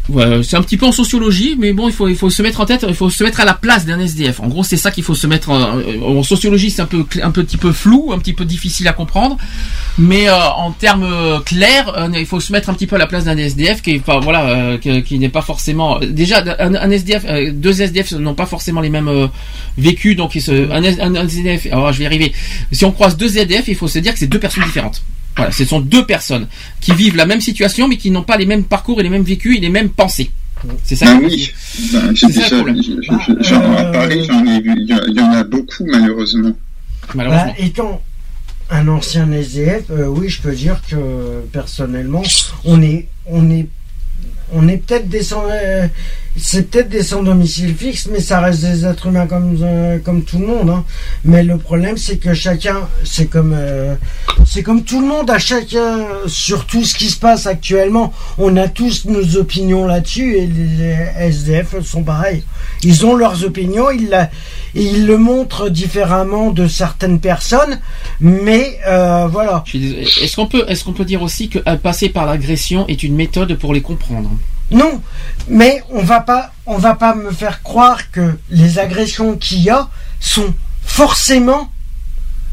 Ouais, c'est un petit peu en sociologie, mais bon, il faut, il faut se mettre en tête, il faut se mettre à la place d'un SDF. En gros, c'est ça qu'il faut se mettre en, en sociologie, c'est un peu, un petit peu flou, un petit peu difficile à comprendre, mais euh, en termes euh, clairs, euh, il faut se mettre un petit peu à la place d'un SDF qui, est pas, voilà, euh, qui, n'est pas forcément. Déjà, un, SDF, euh, deux SDF n'ont pas forcément les mêmes euh, vécus, donc un- un SDF. Alors, je vais y arriver. Si on croise deux SDF, il faut se dire que c'est deux personnes différentes. Voilà, ce sont deux personnes qui vivent la même situation, mais qui n'ont pas les mêmes parcours et les mêmes vécus et les mêmes pensées. C'est ça. Ben oui, ben, j'ai ça j'en- à Paris, j'en ai vu, il y, a- il y en a beaucoup malheureusement. Bah, étant un ancien SDF, euh, oui, je peux dire que personnellement, on est, on est, on est peut-être des sans, euh, c'est peut-être des sans domicile fixe, mais ça reste des êtres humains comme, euh, comme tout le monde. hein. Mais le problème, c'est que chacun, c'est comme, euh, c'est comme tout le monde, à chacun, sur tout ce qui se passe actuellement, on a tous nos opinions là-dessus, et les SDF sont pareils. Ils ont leurs opinions, ils, ils le montrent différemment de certaines personnes, mais euh, voilà. Est-ce qu'on peut, est-ce qu'on peut dire aussi que passer par l'agression est une méthode pour les comprendre? Non, mais on va pas, on va pas me faire croire que les agressions qu'il y a sont forcément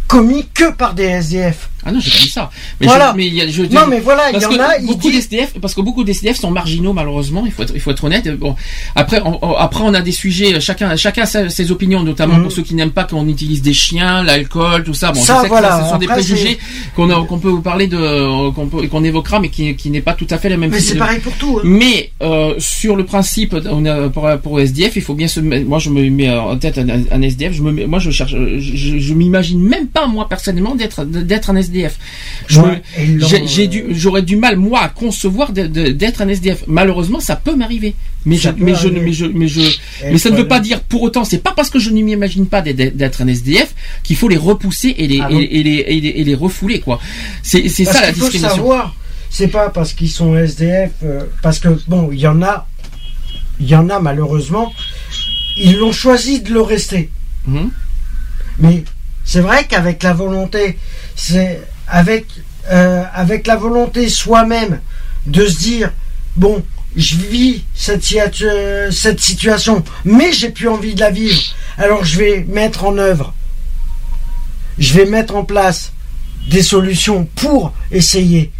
commis que par des SDF. Ah non, j'ai pas dit ça. Mais Voilà. je- mais il y a- je- Non, mais voilà, il y en a, beaucoup d'SDF, parce que beaucoup d'SDF sont marginaux malheureusement. Il faut être, il faut être honnête. Bon, après, on, on- après on a des sujets. Chacun, chacun a sa- ses opinions, notamment pour ceux qui n'aiment pas qu'on utilise des chiens, l'alcool, tout ça. Bon, je Mm. Ça, que voilà. ce sont des préjugés qu'on peut vous parler de, qu'on peut- qu'on évoquera, mais qui, qui n'est pas tout à fait la même. Mais c'est pareil pour tout. hein. Mais euh, sur le principe, on a, pour, pour SDF, il faut bien se mettre. Moi, je me mets en tête un, un SDF. Je me, moi, je cherche. Je, je, je m'imagine même pas moi personnellement d'être d'être un SDF. SDF. Ouais, euh, du- J'aurais du mal moi à concevoir d'être un SDF. Malheureusement, ça peut m'arriver. Mais Ça je, mais je, mais je, mais je, Et mais ça ne veut pas dire pour autant. C'est pas parce que je ne m'imagine pas d'être- un SDF qu'il faut les repousser et les, Ah et, les, et les, et les refouler quoi. C'est ça la qu'il faut discrimination. savoir, c'est pas parce qu'ils sont SDF, euh, parce que bon, il y en a, il y en a malheureusement, ils l'ont choisi de le rester. Mhm. Mais c'est vrai qu'avec la volonté, c'est avec euh, avec la volonté soi-même de se dire bon, je vis cette, euh, cette situation, mais j'ai plus envie de la vivre. Alors je vais mettre en œuvre, je vais mettre en place des solutions pour essayer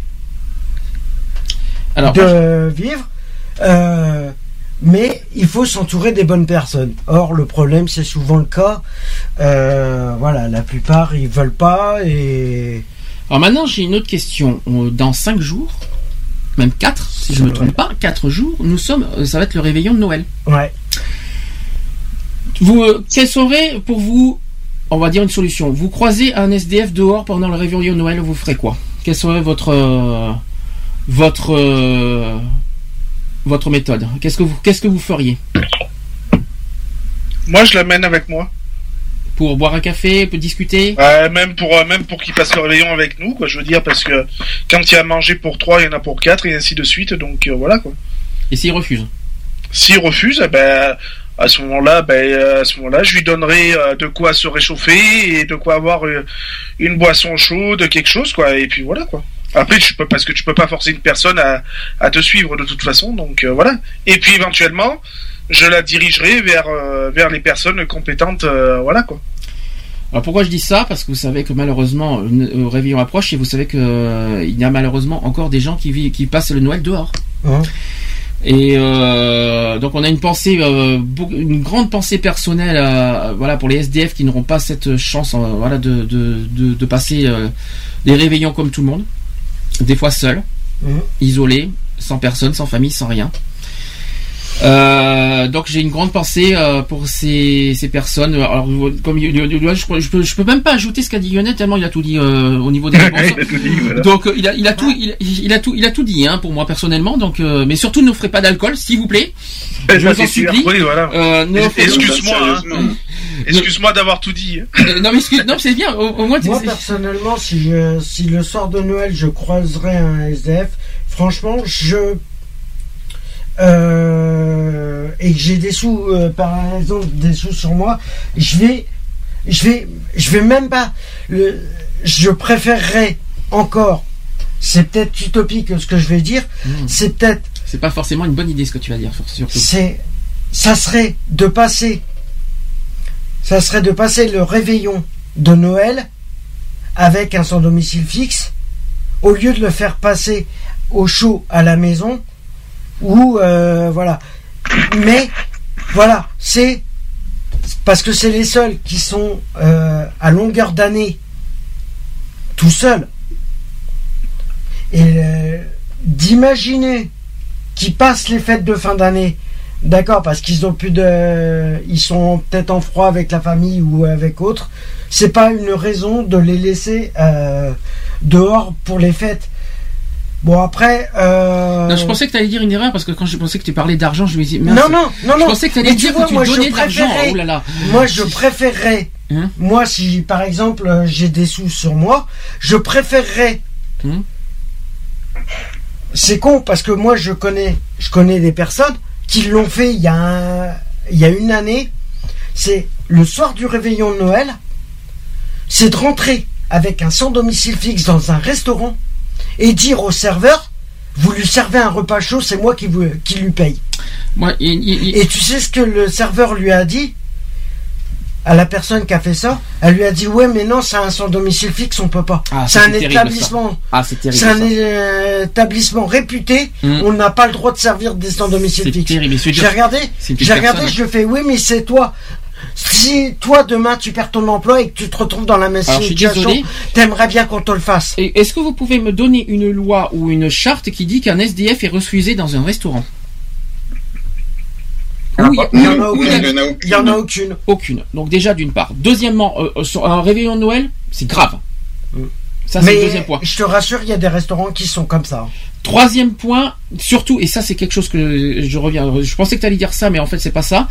Alors, de vivre. Euh, mais il faut s'entourer des bonnes personnes. Or, le problème, c'est souvent le cas. Euh, voilà, la plupart, ils veulent pas et. Alors maintenant, j'ai une autre question. On- Dans 5 jours, même 4, si je ne me trompe pas, 4 jours, nous sommes, euh, ça va être le réveillon de Noël. Ouais. Vous, euh, quelle serait pour vous, on va dire une solution? Vous croisez un SDF dehors pendant le réveillon de Noël, vous ferez quoi? Quelle serait votre euh, votre euh, votre méthode Qu'est-ce que vous qu'est-ce que vous feriez Moi, je l'amène avec moi. Pour boire un café, pour discuter même pour euh, même pour qu'il passe le réveillon avec nous, quoi. Je veux dire parce que quand il y a à manger pour trois, il y en a pour quatre et ainsi de suite. Donc euh, voilà quoi. Et s'il refuse S'il refuse, eh ben à ce moment-là, ben euh, à ce moment-là, je lui donnerai de quoi se réchauffer et de quoi avoir une boisson chaude, quelque chose quoi. Et puis voilà quoi. Après, tu peux parce que tu peux pas forcer une personne à, à te suivre de toute façon, donc euh, voilà. Et puis éventuellement, je la dirigerai vers euh, vers les personnes compétentes, euh, voilà quoi. Alors pourquoi je dis ça? Parce que vous savez que malheureusement le réveillon approche et vous savez que euh, il y a malheureusement encore des gens qui vivent, qui passent le Noël dehors. Hein? Et euh, donc on a une pensée, euh, une grande pensée personnelle, euh, voilà pour les SDF qui n'auront pas cette chance, euh, voilà de, de, de, de passer euh, les réveillons comme tout le monde, des fois seuls, Mhm. isolés, sans personne, sans famille, sans rien. Euh, donc j'ai une grande pensée euh, pour ces, ces personnes. Alors comme il- il- il- je, je peux, je peux même pas ajouter ce qu'a dit Lionel tellement il a tout dit euh, au niveau des (laughs) réponses. Il a tout dit, voilà. Donc il a, il a tout, il, il a tout, il a tout dit hein, pour moi personnellement. Donc euh, mais surtout ne ferez pas d'alcool s'il vous plaît. (laughs) Ben, Je vous en supplie. Oui, voilà. Euh, Excuse-moi, hein. (laughs) Excuse-moi d'avoir tout dit. Euh, non mais excuse, non c'est bien. Au, au moins Moi, personnellement, si, je- si le soir de Noël, je croiserais un SDF, franchement, je. Euh, et que j'ai des sous, euh, par exemple, des sous sur moi, je vais. Je vais. Je vais même pas. Le, je préférerais encore. C'est peut-être utopique ce que je vais dire. C'est peut-être. c'est pas forcément une bonne idée ce que tu vas dire surtout. C'est. Ça serait de passer. Ça serait de passer le réveillon de Noël avec un sans domicile fixe, au lieu de le faire passer au chaud à la maison, ou euh, voilà. Mais voilà, c'est parce que c'est les seuls qui sont euh, à longueur d'année tout seuls. Et euh, d'imaginer qu'ils passent les fêtes de fin d'année, d'accord, parce qu'ils ont plus de, ils sont peut-être en froid avec la famille ou avec autres. C'est pas une raison de les laisser dehors pour les fêtes. Bon après. Euh... Non, je pensais que tu allais dire une erreur parce que quand je pensais que tu parlais d'argent, je me disais mince, Non, non, non, Je non. pensais que tu allais dire vois, que tu moi, je donnais de l'argent. Oh là là. Moi, je préférerais. Hein moi, si par exemple j'ai des sous sur moi, je préférerais. Hum. C'est con parce que moi, je connais, je connais des personnes qui l'ont fait il y a un- il y a une année. C'est le soir du réveillon de Noël. C'est de rentrer avec un sans domicile fixe dans un restaurant et dire au serveur vous lui servez un repas chaud, c'est moi qui, vous, qui lui paye. Il- il- Et tu sais ce que le serveur lui a dit à la personne qui a fait ça? Elle lui a dit Ouais, mais non, c'est un sans domicile fixe, on peut pas. Ah, c'est un terrible, établissement. Ah, c'est terrible, C'est un euh, établissement réputé. Mm. On n'a pas le droit de servir des sans domicile C'est fixe. J'ai regardé, j'ai regardé, je fais Oui, mais c'est toi. Si toi demain tu perds ton emploi et que tu te retrouves dans la même Alors, situation, t'aimerais bien qu'on te le fasse. Et Est-ce que vous pouvez me donner une loi ou une charte qui dit qu'un SDF est refusé dans un restaurant? Il y en a Il y en aucune. a aucune. Il y en a aucune. Aucune. Donc déjà d'une part. Deuxièmement, euh, euh, sur un réveillon de Noël, c'est grave. Mm. Ça, c'est le deuxième point. je te rassure, il y a des restaurants qui sont comme ça. Troisième point, surtout, et ça c'est quelque chose que je reviens, je pensais que tu allais dire ça, mais en fait c'est pas ça.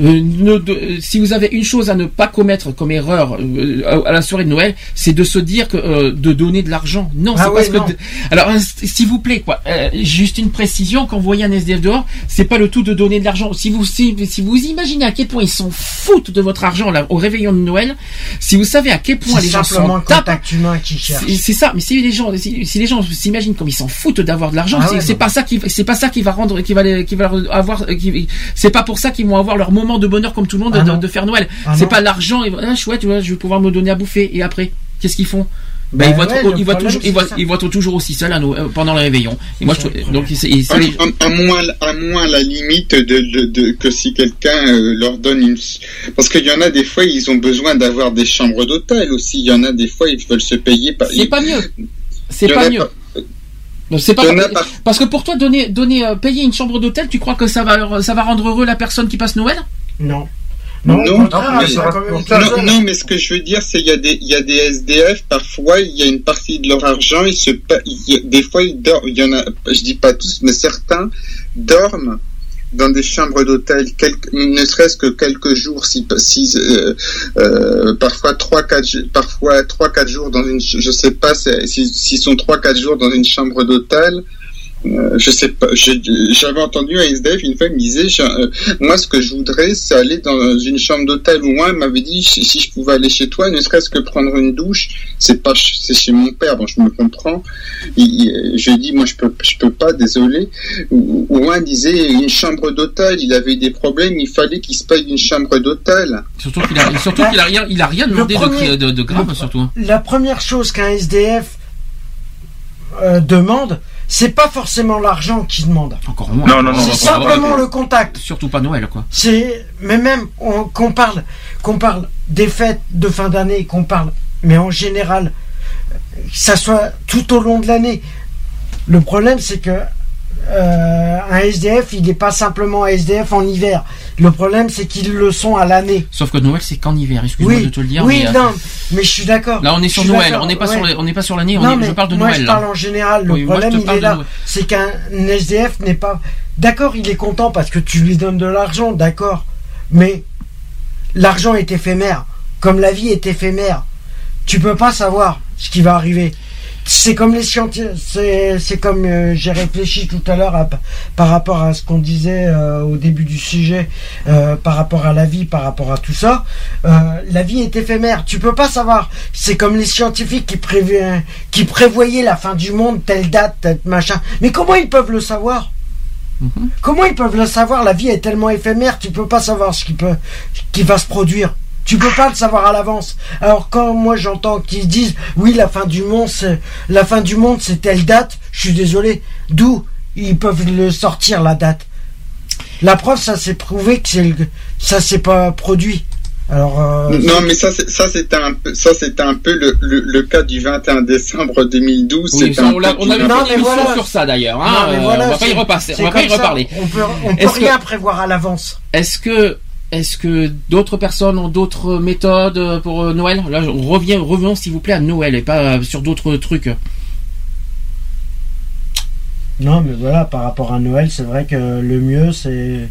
Euh, ne- de- euh, si vous avez une chose à ne pas commettre comme erreur euh, à à la soirée de Noël, c'est de se dire que euh, de donner de l'argent. Non, Ah c'est ouais, parce non. que. de- Alors, s'il vous plaît, quoi. juste une précision, quand vous voyez un SDF dehors, c'est pas le tout de donner de l'argent. Si vous si, si vous imaginez à quel point ils s'en foutent de votre argent là, au réveillon de Noël, si vous savez à quel point C'est les gens simplement s'en le tapent. contact humain qui cherche. C'est c'est ça, mais si les gens, si, si les gens s'imaginent comme ils s'en foutent d'avoir de l'argent, Ah c'est ouais, pas ça qui, c'est pas ça qui va rendre, qui va, les- qui va leur avoir, qui- c'est pas pour ça qu'ils vont avoir leur moment de bonheur comme tout le monde Ah de, faire Noël. Ah c'est pas l'argent, ils vont, ah chouette, je vais pouvoir me donner à bouffer et après, qu'est-ce qu'ils font? Ben, Ben ils voient, ouais, le ils voient toujours, ils voient, ils voient toujours aussi seuls à nous, euh, pendant les réveillons. Et moi, je donc, À, à- à moins, à moins la limite de, de, de- que si quelqu'un euh, leur donne une... Parce qu'il y en a des fois, ils ont besoin d'avoir des chambres d'hôtel aussi. Il y en a des fois, ils veulent se payer. Par... c'est pas mieux. C'est pas mieux. pas- Donc, C'est pas parce que pour toi donner donner euh, payer une chambre d'hôtel, tu crois que ça va ça va rendre heureux la personne qui passe Noël? Non. Non, mais, non, ce que je veux dire, c'est il y a des il y a des SDF parfois il y a une partie de leur argent ils se des fois ils dorment il y en a je dis pas tous mais certains dorment dans des chambres d'hôtel ne serait-ce que quelques jours si si euh, euh, parfois trois quatre parfois trois quatre jours dans une je sais pas c'est- si- s'ils sont trois quatre jours dans une chambre d'hôtel euh, je sais pas, j'avais entendu un SDF une fois, il me disait, euh, moi ce que je voudrais, c'est aller dans une chambre d'hôtel ou moi, il m'avait dit, si si je pouvais aller chez toi, ne serait-ce que prendre une douche, c'est pas, c'est chez mon père, bon je me comprends. Il- il- je lui ai dit, moi je peux, je peux pas, désolé. Ou, ou un disait, une chambre d'hôtel, il avait des problèmes, il fallait qu'il se paye une chambre d'hôtel. Surtout qu'il a, surtout qu'il a rien, il a rien demandé de- de, de, grave surtout. La première chose qu'un SDF euh, demande, c'est pas forcément l'argent qu'il demande. Encore moins. Non, non, non, C'est simplement le contact. Surtout pas Noël quoi. C'est mais même on- qu'on parle qu'on parle des fêtes de fin d'année, qu'on parle, mais en général, que ça soit tout au long de l'année. Le problème c'est que euh, un SDF, il n'est pas simplement un SDF en hiver. Le problème c'est qu'ils le sont à l'année. Sauf que Noël c'est qu'en hiver. Excuse-moi Oui, de te le dire. oui, mais, euh, non, mais je suis d'accord. Là on est sur Noël. On n'est pas sur ouais. les- on n'est pas sur l'année. Je parle de moi, Noël. je là. parle en général. Le Oui, moi, problème, il est là. C'est qu'un SDF n'est pas. D'accord, il est content parce que tu lui donnes de l'argent, d'accord. Mais l'argent est éphémère. Comme la vie est éphémère. Tu peux pas savoir ce qui va arriver. C'est comme les scientifiques. C'est c'est comme euh, j'ai réfléchi tout à l'heure par rapport à ce qu'on disait euh, au début du sujet, euh, par rapport à la vie, par rapport à tout ça. La vie est éphémère. Tu peux pas savoir. C'est comme les scientifiques qui, qui prévoyaient la fin du monde, telle date, tel machin. Mais comment ils peuvent le savoir? Comment ils peuvent le savoir? La vie est tellement éphémère, tu peux pas savoir ce qui peut, qui va se produire. Tu peux pas le savoir à l'avance. Alors quand moi j'entends qu'ils disent oui la fin du monde c'est la fin du monde c'est telle date, je suis désolé. D'où ils peuvent le sortir la date? La preuve ça s'est prouvé que c'est le- ça s'est pas produit. Alors euh, non, mais ça, c'est- ça c'était un peu, ça c'était un peu le, le, le cas du 21 décembre 2012. Oui, ça, on, on a 21 émission voilà. sur ça d'ailleurs. hein, non, mais euh, voilà, on va pas y repasser. On va pas y reparler. On peut, on peut rien prévoir à l'avance. Est-ce que est-ce que d'autres personnes ont d'autres méthodes pour euh, Noël? Là, on revient, revenons s'il vous plaît à Noël et pas euh, sur d'autres trucs. Non, mais voilà, par rapport à Noël, c'est vrai que le mieux, c'est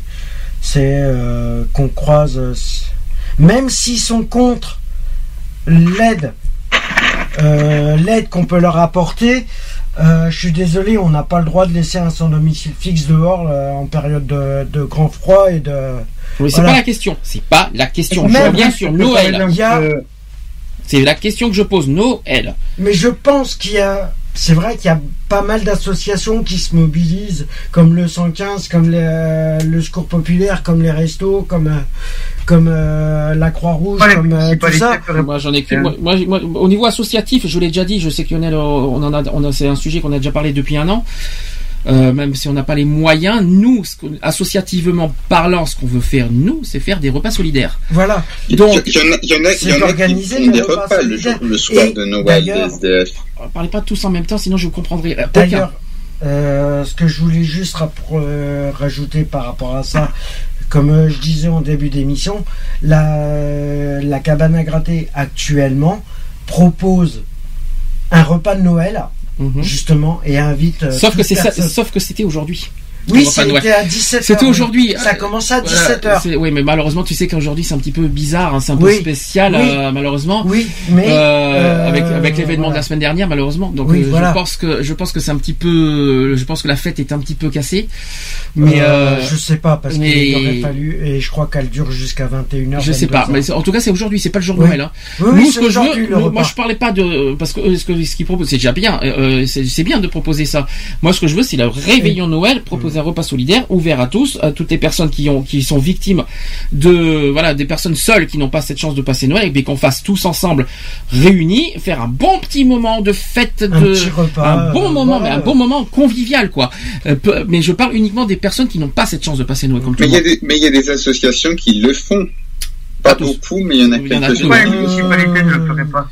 euh, qu'on croise, euh, même s'ils sont contre l'aide, euh, l'aide qu'on peut leur apporter. euh, je suis désolé, on n'a pas le droit de laisser un sans domicile fixe dehors euh, en période de, de grand froid et de. Oui, c'est Voilà. pas la question. C'est pas la question. Je Même reviens sur que, Noël. exemple, Il y a- C'est la question que je pose. Noël. Mais je pense qu'il y a. C'est vrai qu'il y a pas mal d'associations qui se mobilisent, comme le 115, comme le, le Secours Populaire, comme les restos, comme, euh, comme euh, la Croix-Rouge, comme euh, tout ça. Moi, j'en ai que- moi, moi, moi, au niveau associatif, je l'ai déjà dit. Je sais en a. On en a. On a c'est un sujet qu'on a déjà parlé depuis un an. Euh, même si on n'a pas les moyens, nous, associativement parlant, ce qu'on veut faire, nous, c'est faire des repas solidaires. Voilà. Donc, Il y en a, il y en a, il y en a qui font des repas repas le, jour, le soir Et de Noël des d'ailleurs- SDF. parlez pas tous en même temps, sinon je vous comprendrai euh. D'ailleurs, euh, ce que je voulais juste rajouter par rapport à ça, comme je disais en début d'émission, la, la cabane à gratter actuellement propose un repas de Noël, justement, et invite. euh, Mhm. Sauf que c'est ça, sauf que c'était aujourd'hui. Oui, c'était à 17h. C'était aujourd'hui. Ça commence à Voilà, 17h. c'est- Oui, mais malheureusement, tu sais qu'aujourd'hui c'est un petit peu bizarre, hein, c'est un peu Oui. spécial, Oui. euh, malheureusement. Oui, mais, Euh, euh, avec avec l'événement de la semaine dernière, malheureusement. Donc, Oui, euh, voilà. je pense que je pense que c'est un petit peu, je pense que la fête est un petit peu cassée. Mais je sais pas parce mais- qu'il aurait fallu et je crois qu'elle dure jusqu'à 21h. Je sais pas, mais en tout cas c'est aujourd'hui, c'est pas le jour de. Noël. Hein. Nous, ce que je veux, moi je parlais pas de parce que ce qu'ils proposent, c'est déjà bien, c'est bien de proposer ça. Moi, ce que je veux, c'est le réveillon Noël, proposer un repas solidaire ouvert à tous, à toutes les personnes qui ont qui sont victimes de voilà des personnes seules qui n'ont pas cette chance de passer Noël, et qu'on fasse tous ensemble réunis, faire un bon petit moment de fête, de Un petit repas, un bon euh, moment, mais un bon moment convivial quoi. Euh, peu- mais je parle uniquement des personnes qui n'ont pas cette chance de passer Noël comme Mais y, a monde. des- mais il y a des associations qui le font. Pas beaucoup, mais il y en a quelques-unes. Ouais, les municipalités ne le feraient pas.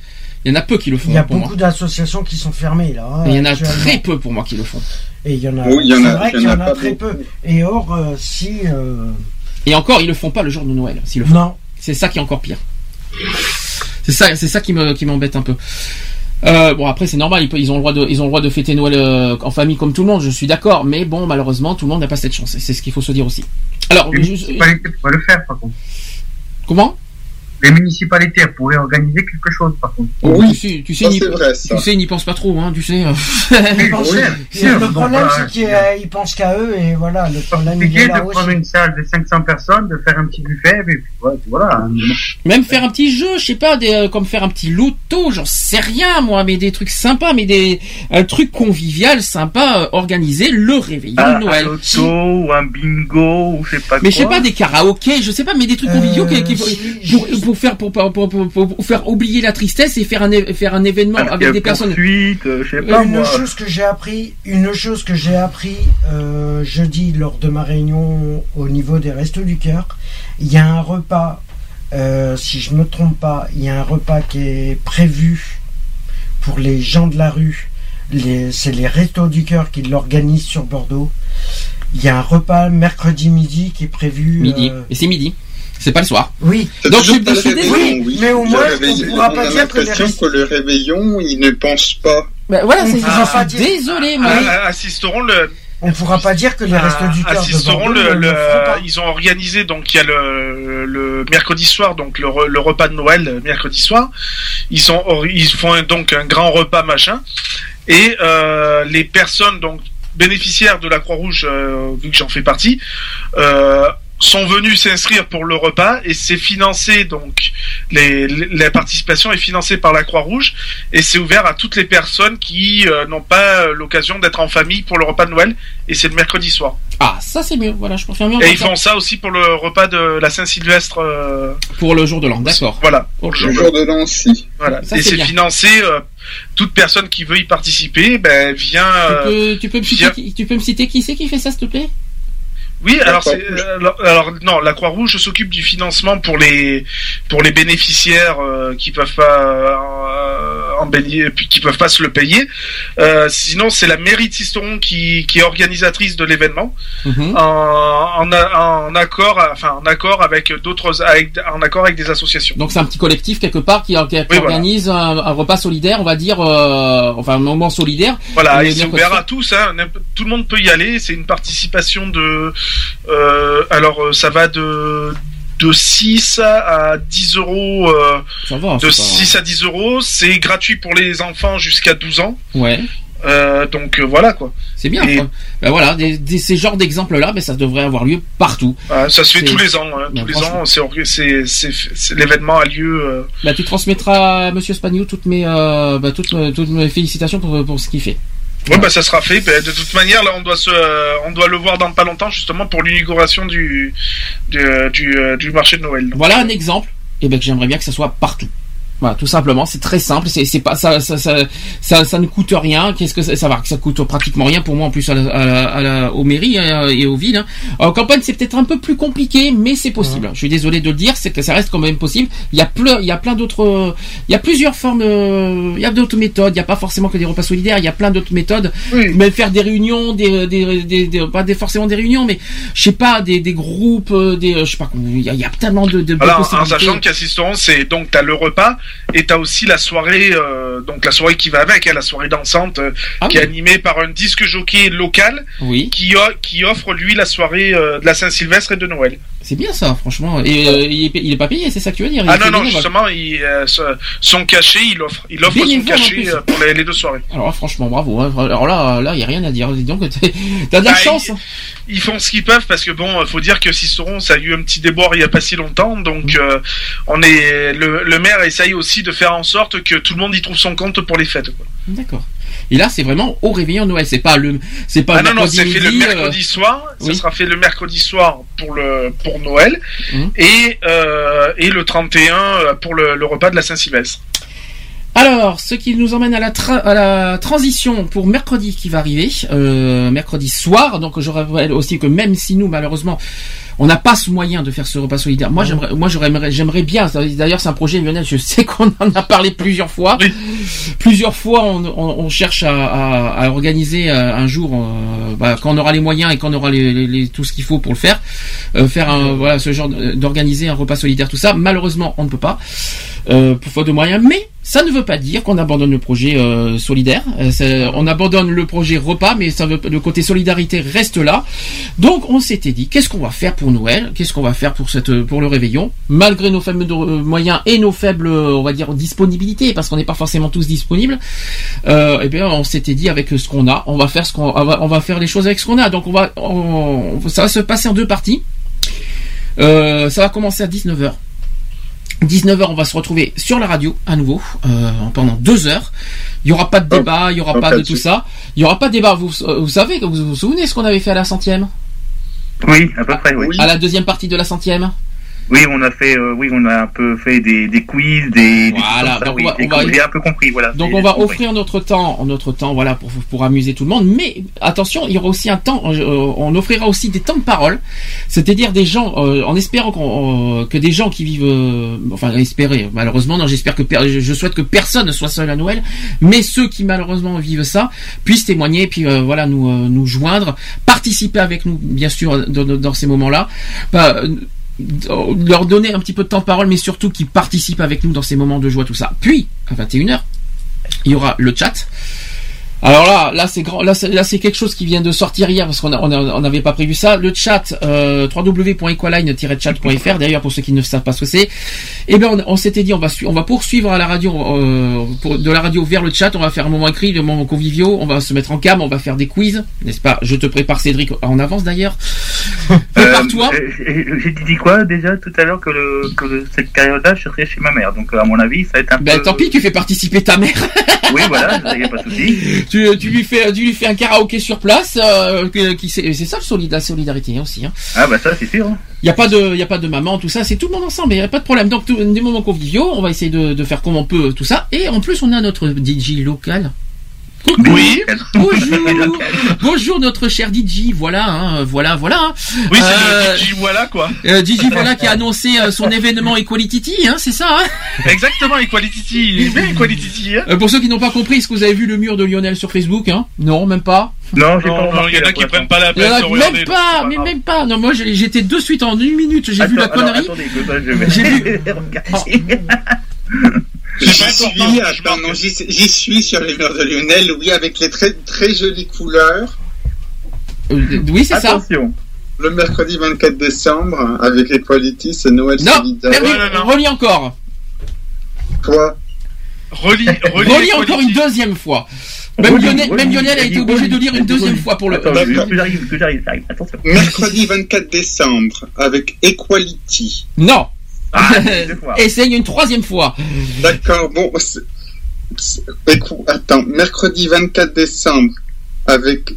Il y en a peu qui le font Il y a beaucoup d'associations qui sont fermées là. Et il y en a très peu pour moi qui le font. Et il y en a. Oui, il y en c'est a- vrai y qu'il y en a en a pas très peu. Et or, euh, si. euh, Et encore, ils le font pas le jour de Noël. S'ils le font. Non. C'est ça qui est encore pire. C'est ça, c'est ça qui me, qui m'embête un peu. Euh, bon après c'est normal, ils, ont le droit de, ils ont le droit de fêter Noël euh, en famille comme tout le monde. Je suis d'accord, mais bon malheureusement tout le monde n'a pas cette chance. C'est ce qu'il faut se dire aussi. Alors Les je- municipalités pourraient le faire, par contre. comment? Les municipalités elles pourraient organiser quelque chose, par contre. Oh, tu sais, tu sais, ça, ils n'y- c'est vrai, ça. tu sais, ils n'y pensent pas trop, hein, tu sais. ils pensent- oui, (laughs) sûr, le problème, bah, c'est qu'ils euh, pensent qu'à eux, et voilà, le problème, il compliqué est de là prendre aussi. une salle de 500 personnes, de faire un petit buffet, et puis ouais, voilà. Même faire un petit jeu, je sais pas, des, euh, comme faire un petit loto, j'en sais rien moi, mais des trucs sympas, mais des un truc convivial, sympa, euh, organisé, le réveillon Un, de un Noël. loto ou un bingo ou je sais pas Mais je sais quoi. pas des karaokés, je sais pas, mais des trucs conviviaux Euh, qui, qui- si, pour, pour faire pour, pour, pour, pour- pour faire oublier la tristesse et faire un faire un événement Un avec des personnes. poursuite, euh, je sais pas Une moi. chose que j'ai appris, une chose que j'ai appris euh, jeudi lors de ma réunion au niveau des Restos du Cœur, il y a un repas, euh, si je me trompe pas, il y a un repas qui est prévu pour les gens de la rue. C'est les Restos du Cœur qui l'organisent sur Bordeaux. Il y a un repas mercredi midi qui est prévu. Midi. euh, Et c'est midi. C'est pas le soir. Oui. C'est Donc, je- suis réveillon, désolé, oui. mais au moins, on pourra pas on a dire que l'impression restes- que le réveillon, ils ne pensent pas. Ben voilà, c'est Ah. désolé, moi. Ah, ah, assisteront le, On pourra pas dire que les Restos du Cœur assisteront le, le- le ils ont organisé donc il y a le, le mercredi soir donc le, re- le repas de Noël le mercredi soir ils sont ils font un- donc un grand repas machin et euh, les personnes donc bénéficiaires de la Croix-Rouge euh, vu que j'en fais partie euh, sont venus s'inscrire pour le repas et c'est financé donc les, les- la participation est financée par la Croix-Rouge et c'est ouvert à toutes les personnes qui euh, n'ont pas euh, l'occasion d'être en famille pour le repas de Noël et c'est le mercredi soir. Ah, ça c'est mieux. Voilà, je confirme bien. Et ils font ça aussi pour le repas de la Saint-Sylvestre. euh, pour le jour de l'an, d'accord. Voilà. Pour le Le jour de l'an aussi. Voilà. Ça, et c'est financé. euh, toute personne qui veut y participer, ben vient. Tu peux, tu peux me citer, vient- qui- tu peux me citer qui c'est qui fait ça, s'il te plaît? Oui, alors euh, alors, alors, non, la Croix-Rouge s'occupe du financement pour les pour les bénéficiaires euh, qui peuvent pas euh, puis qui peuvent pas se le payer. Euh, sinon, c'est la mairie de Sisteron qui qui est organisatrice de l'événement Mhm. en, en, accord enfin en accord avec d'autres avec en accord avec des associations. Donc c'est un petit collectif quelque part qui, qui- qui voilà. organise un, un repas solidaire, on va dire, euh, enfin un moment solidaire. Voilà, Et c'est ouvert à tous, hein, tout le monde peut y aller, c'est une participation de... euh, alors euh, ça va de, de 6 à 10 euros, euh, Ça va. de c'est pas- 6 à 10 euros, c'est gratuit pour les enfants jusqu'à 12 ans, Ouais, euh, donc euh, voilà quoi. c'est bien. Et- quoi. Ben voilà, des, des- ces genres d'exemples-là, ben ça devrait avoir lieu partout. Voilà, ça se fait tous les ans, hein, Ben, tous les ans, l'événement a lieu... Ben, tu transmettras à Monsieur Spagnou toutes mes, toutes, mes- toutes mes félicitations pour, pour ce qu'il fait. Ouais, bah ça sera fait. Ben, de toute manière, là, on doit se, euh, on doit le voir dans pas longtemps, justement, pour l'inauguration du, du, euh, du, euh, du marché de Noël. Voilà un exemple. Et ben j'aimerais bien que ça soit partout. Voilà, tout simplement, c'est très simple, c'est c'est pas ça ça, ça ça ça ne coûte rien. Qu'est-ce que ça, ça va Ça coûte pratiquement rien pour moi en plus à la, à la, à la- aux mairies euh, et aux villes. hein. En campagne, c'est peut-être un peu plus compliqué, mais c'est possible. Je suis désolé de le dire, c'est que ça reste quand même possible. Il y a plein, il y a plein d'autres, il y a plusieurs formes, euh, il y a d'autres méthodes. Il n'y a pas forcément que des repas solidaires. Il y a plein d'autres méthodes. Oui. Même faire des réunions, des, des, des, des- pas des, forcément des réunions, mais je sais pas, des, des groupes, euh, des, euh, je sais pas, il y a, il y a tellement de, de, Alors, en sachant qu'assistant, c'est donc t'as le repas Et t'as aussi la soirée, euh, donc la soirée qui va avec, hein, la soirée dansante, euh, qui est animée par un disque jockey local, Oui. qui, o- qui offre lui la soirée euh, de la Saint-Sylvestre et de Noël. C'est bien ça, franchement. Et euh, il, est, il est pas payé, c'est ça que tu veux dire Il Ah non non, justement, il, euh, son cachet, il offre, il offre son cachet euh, pour les, les deux soirées. Alors franchement, bravo. hein. Alors là, là, il y a rien à dire. Dis donc, (laughs) t'as de la Bah, chance. hein. Ils, font ce qu'ils peuvent parce que bon, faut dire que Sisteron, ça a eu un petit déboire il y a pas si longtemps, donc Mm. euh, on est le, le maire essaye aussi de faire en sorte que tout le monde y trouve son compte pour les fêtes. D'accord. Et là, c'est vraiment au réveillon de Noël. C'est pas le, c'est pas ah le non non, c'est fait le euh, mercredi soir. Ça oui. sera fait le mercredi soir pour le pour Noël Mhm. et euh, et le 31 pour le, le repas de la Saint-Sylvestre. Alors, ce qui nous emmène à la, tra- à la transition pour mercredi qui va arriver, euh, mercredi soir. Donc, je rappelle aussi que même si nous, malheureusement, on n'a pas ce moyen de faire ce repas solidaire. Moi, j'aimerais, moi, j'aimerais, j'aimerais bien. D'ailleurs, c'est un projet, Lionel. Je sais (laughs) qu'on en a parlé plusieurs fois. Plusieurs fois, on, on- on cherche à, à- à organiser euh, un jour, euh, bah, quand on aura les moyens et quand on aura les, les- les- tout ce qu'il faut pour le faire, euh, faire un, voilà, ce genre d'organiser un repas solidaire, tout ça. Malheureusement, on ne peut pas euh, pour faute de moyens, mais ça ne veut pas dire qu'on abandonne le projet euh, solidaire. Euh, on abandonne le projet repas, mais ça veut, le côté solidarité reste là. Donc on s'était dit, qu'est-ce qu'on va faire pour Noël Qu'est-ce qu'on va faire pour cette pour le réveillon? Malgré nos faibles euh, moyens et nos faibles, euh, on va dire, disponibilités, parce qu'on n'est pas forcément tous disponibles. Euh, eh bien, on s'était dit avec ce qu'on a, on va faire ce qu'on, on va, faire les choses avec ce qu'on a. Donc on va, on- ça va se passer en deux parties. Euh, ça va commencer à 19h. 19h, on va se retrouver sur la radio à nouveau euh, pendant deux heures. Il y aura pas de débat, il y aura pas de tout ça. Il y aura pas de débat. Vous, vous savez, vous vous souvenez ce qu'on avait fait à la centième? Oui, à peu près, oui. À la deuxième partie de la centième Oui, on a fait, euh, oui, on a un peu fait des, des quiz, des. Voilà, ça, donc oui. on va- on va- j'ai un peu compris, voilà. Donc on va offrir notre temps, notre temps, voilà, pour, pour amuser tout le monde. Mais attention, il y aura aussi un temps, euh, on offrira aussi des temps de parole, c'est-à-dire des gens, euh, en espérant qu'on, euh, que des gens qui vivent, euh, enfin espérer, malheureusement, non, j'espère que je souhaite que personne ne soit seul à Noël, mais ceux qui malheureusement vivent ça puissent témoigner, puis euh, voilà, nous euh, nous joindre, participer avec nous, bien sûr, dans, dans- ces moments-là. Bah, euh, leur donner un petit peu de temps de parole, mais surtout qu'ils participent avec nous dans ces moments de joie, tout ça. Puis, à 21h, il y aura le chat. Alors là, là c'est grand, là c'est, là c'est quelque chose qui vient de sortir hier parce qu'on a- on n'avait pas prévu ça. Le chat euh, www.equaline-chat.fr. D'ailleurs, pour ceux qui ne savent pas ce que c'est, eh ben on, on s'était dit on va on va poursuivre à la radio euh, pour- de la radio vers le chat. On va faire un moment écrit, le moment conviviaux. On va se mettre en cam, on va faire des quiz, n'est-ce pas? Je te prépare Cédric en avance d'ailleurs. (laughs) Prépare-toi. Euh, j'ai- J'ai dit quoi déjà tout à l'heure que, le, que le- cette période-là, je serais chez ma mère. Donc, à mon avis, ça va être un Ben peu. tant pis, tu fais participer ta mère. Oui, voilà, il n'y a pas de souci. (laughs) tu, tu lui fais tu lui fais un karaoké sur place euh, c'est c'est ça le solid- la solidarité hein, aussi hein. Ah, bah ça, c'est sûr. hein. Il y a pas de il y a pas de maman tout ça, c'est tout le monde ensemble, il y a pas de problème. Donc tout- des moments conviviaux, on va essayer de, de faire comme on peut tout ça et en plus on a notre DJ local. Oui. Bonjour. Bonjour notre cher DJ. Voilà, hein, voilà, voilà. Oui, c'est Euh, le DJ voilà quoi. euh, DJ voilà qui a annoncé euh, son événement Equality, hein, c'est ça. Hein? Exactement, Equality, il est bien Equality. Hein Euh, pour ceux qui n'ont pas compris, est-ce que vous avez vu le mur de Lionel sur Facebook hein? Non, même pas? Non, j'ai pas il y en a qui prennent pas la peine regarder. même pas, mais même pas. Non, moi j'étais de suite en une minute, j'ai vu la connerie. attendez, que ça, je vais J'ai vu. (laughs) (laughs) J'y suis, attends, non, j'y j'y suis sur les murs de Lionel, oui, avec les très, très jolies couleurs. Euh, oui, c'est ça. Attention. Le mercredi 24 décembre, avec Equality, c'est Noël Non, solidaire. relis, non, non. relis encore. Quoi? Relis, relis, Relis encore une deuxième fois. Même Relis, Lionel, même relis, Lionel a relis, été obligé de lire une deuxième relis. fois pour le. Attends, que j'arrive, que j'arrive, j'arrive. Attention. Mercredi 24 décembre, avec Equality. Non. Ah. (laughs) Essaye une troisième fois. D'accord, bon, attends, mercredi 24 décembre, avec...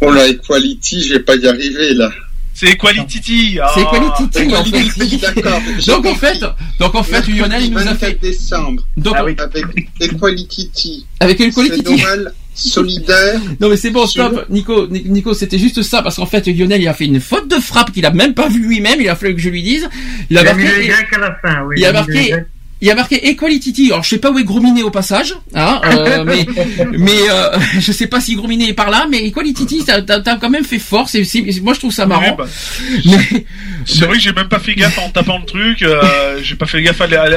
Oh là, Equality, je vais pas y arriver, là. C'est Equality. Ah. C'est Equality en Equality, fait. d'accord. (laughs) Donc en fait, donc en fait, Lionel il nous a 24 fait. décembre, Donc Ah oui. avec Equality. avec une C'est Equality. Noël solidaire. Non mais c'est bon, Sur- stop, Nico, Ni- Nico, c'était juste ça parce qu'en fait Lionel il a fait une faute de frappe qu'il a même pas vu lui-même, il a fallu que je lui dise. Il a marqué il a marqué. Il y a marqué Equality. Alors je sais pas où est Grominé au passage, hein, euh, (laughs) mais mais euh, (laughs) je sais pas si Grominé est par là, mais Equality, t'as t'as- t'as quand même fait fort. C'est, moi je trouve ça marrant. Bah, C'est vrai que j'ai même pas fait gaffe en tapant le truc. euh, (laughs) j'ai pas fait gaffe à la, à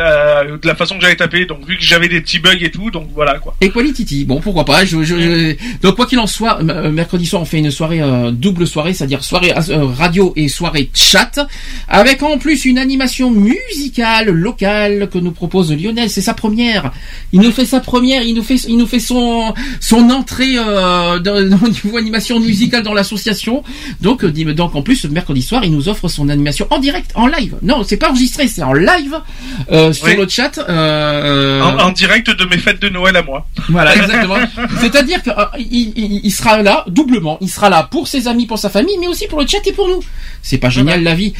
la- de la façon que j'avais tapé. Donc vu que j'avais des petits bugs et tout, donc voilà quoi. Equality, bon pourquoi pas. Je, je- je- Donc quoi qu'il en soit, euh, mercredi soir on fait une soirée euh, double soirée, c'est-à-dire soirée euh, radio et soirée chat, avec en plus une animation musicale locale que nous propose Lionel. C'est sa première. Il nous fait sa première. Il nous fait il nous fait son son entrée euh, dans- (laughs) au niveau animation musicale dans l'association. Donc euh, donc en plus mercredi soir il nous offre son animation en direct, en live. Non c'est pas enregistré, c'est en live euh, sur Oui. le chat. euh, En, en direct de mes fêtes de Noël à moi. voilà, (laughs) exactement. C'est-à-dire qu'il il, il sera là doublement. Il sera là pour ses amis, pour sa famille, mais aussi pour le chat et pour nous. C'est pas génial la vie.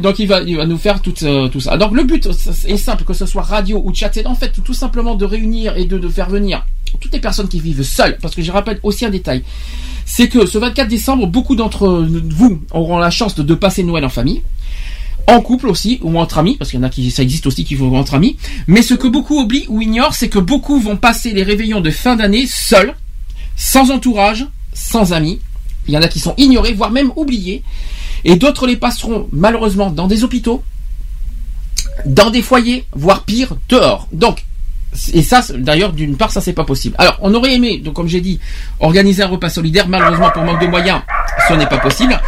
Donc il va, il va nous faire tout, tout ça. Donc le but est simple, que ce soit radio ou chat, c'est en fait tout simplement de réunir et de, de faire venir toutes les personnes qui vivent seules. Parce que je rappelle aussi un détail. C'est que ce 24 décembre, beaucoup d'entre vous auront la chance de, de passer Noël en famille en couple aussi ou entre amis parce qu'il y en a qui ça existe aussi qui vont entre amis mais ce que beaucoup oublient ou ignorent c'est que beaucoup vont passer les réveillons de fin d'année seuls sans entourage sans amis il y en a qui sont ignorés voire même oubliés et d'autres les passeront malheureusement dans des hôpitaux dans des foyers voire pire dehors donc et ça, d'ailleurs, d'une part, ça c'est pas possible. Alors, on aurait aimé, donc comme j'ai dit, organiser un repas solidaire. Malheureusement, pour manque de moyens, ce n'est pas possible.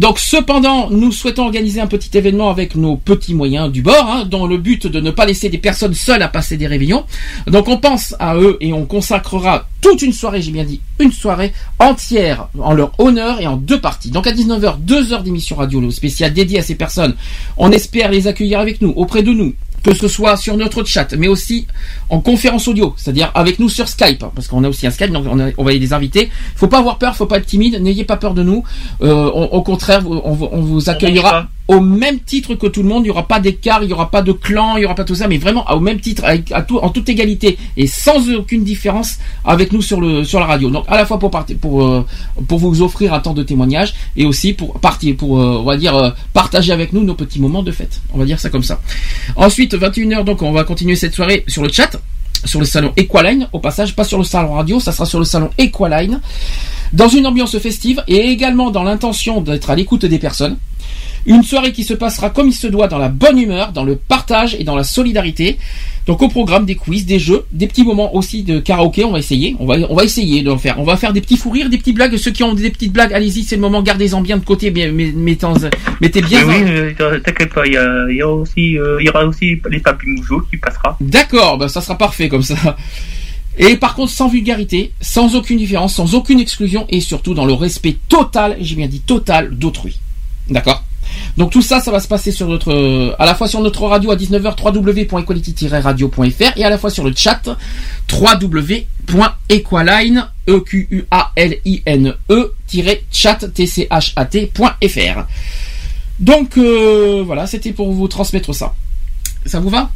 Donc, cependant, nous souhaitons organiser un petit événement avec nos petits moyens du bord, hein, dans le but de ne pas laisser des personnes seules à passer des réveillons. Donc, on pense à eux et on consacrera toute une soirée, j'ai bien dit, une soirée entière en leur honneur et en deux parties. Donc, à 19h, deux heures d'émission radio spéciale dédiée à ces personnes. On espère les accueillir avec nous, auprès de nous, que ce soit sur notre chat, mais aussi en conférence audio, c'est-à-dire avec nous sur Skype, parce qu'on a aussi un Skype, donc on, a- on va y les inviter. Faut pas avoir peur, faut pas être timide, n'ayez pas peur de nous. Euh, on- au contraire, on vous accueillera au même titre que tout le monde. Il y aura pas d'écart, il y aura pas de clan, il y aura pas tout ça, mais vraiment au même titre, en toute égalité et sans aucune différence avec nous sur la radio. Donc à la fois euh, pour vous offrir un temps de témoignage et aussi pour partir, pour euh, euh, partager avec nous nos petits moments de fête. On va dire ça comme ça. Ensuite 21h donc on va continuer cette soirée sur le chat sur le salon Equaline au passage pas sur le salon radio ça sera sur le salon Equaline dans une ambiance festive et également dans l'intention d'être à l'écoute des personnes une soirée qui se passera comme il se doit dans la bonne humeur, dans le partage et dans la solidarité. Donc au programme des quiz, des jeux, des petits moments aussi de karaoké, on va essayer, on va on va essayer de en faire. On va faire des petits fous rires, des petites blagues. Ceux qui ont des petites blagues, allez-y, c'est le moment, gardez-en bien de côté, bien, mais- mettez, mettez bien. Mais oui, euh, t'inquiète pas, il y, a- il y a aussi, euh, il y aura aussi les papis mougeaux qui passera. D'accord, bah ça sera parfait comme ça. Et par contre, sans vulgarité, sans aucune différence, sans aucune exclusion et surtout dans le respect total, j'ai bien dit total, d'autrui. D'accord? Donc tout ça, ça va se passer sur notre, euh, à la fois sur notre radio à 19h, www.equality-radio.fr et à la fois sur le chat, www.equaline, e q u a l i n e chat t c h a t.fr. Donc euh, voilà, c'était pour vous transmettre ça. Ça vous va?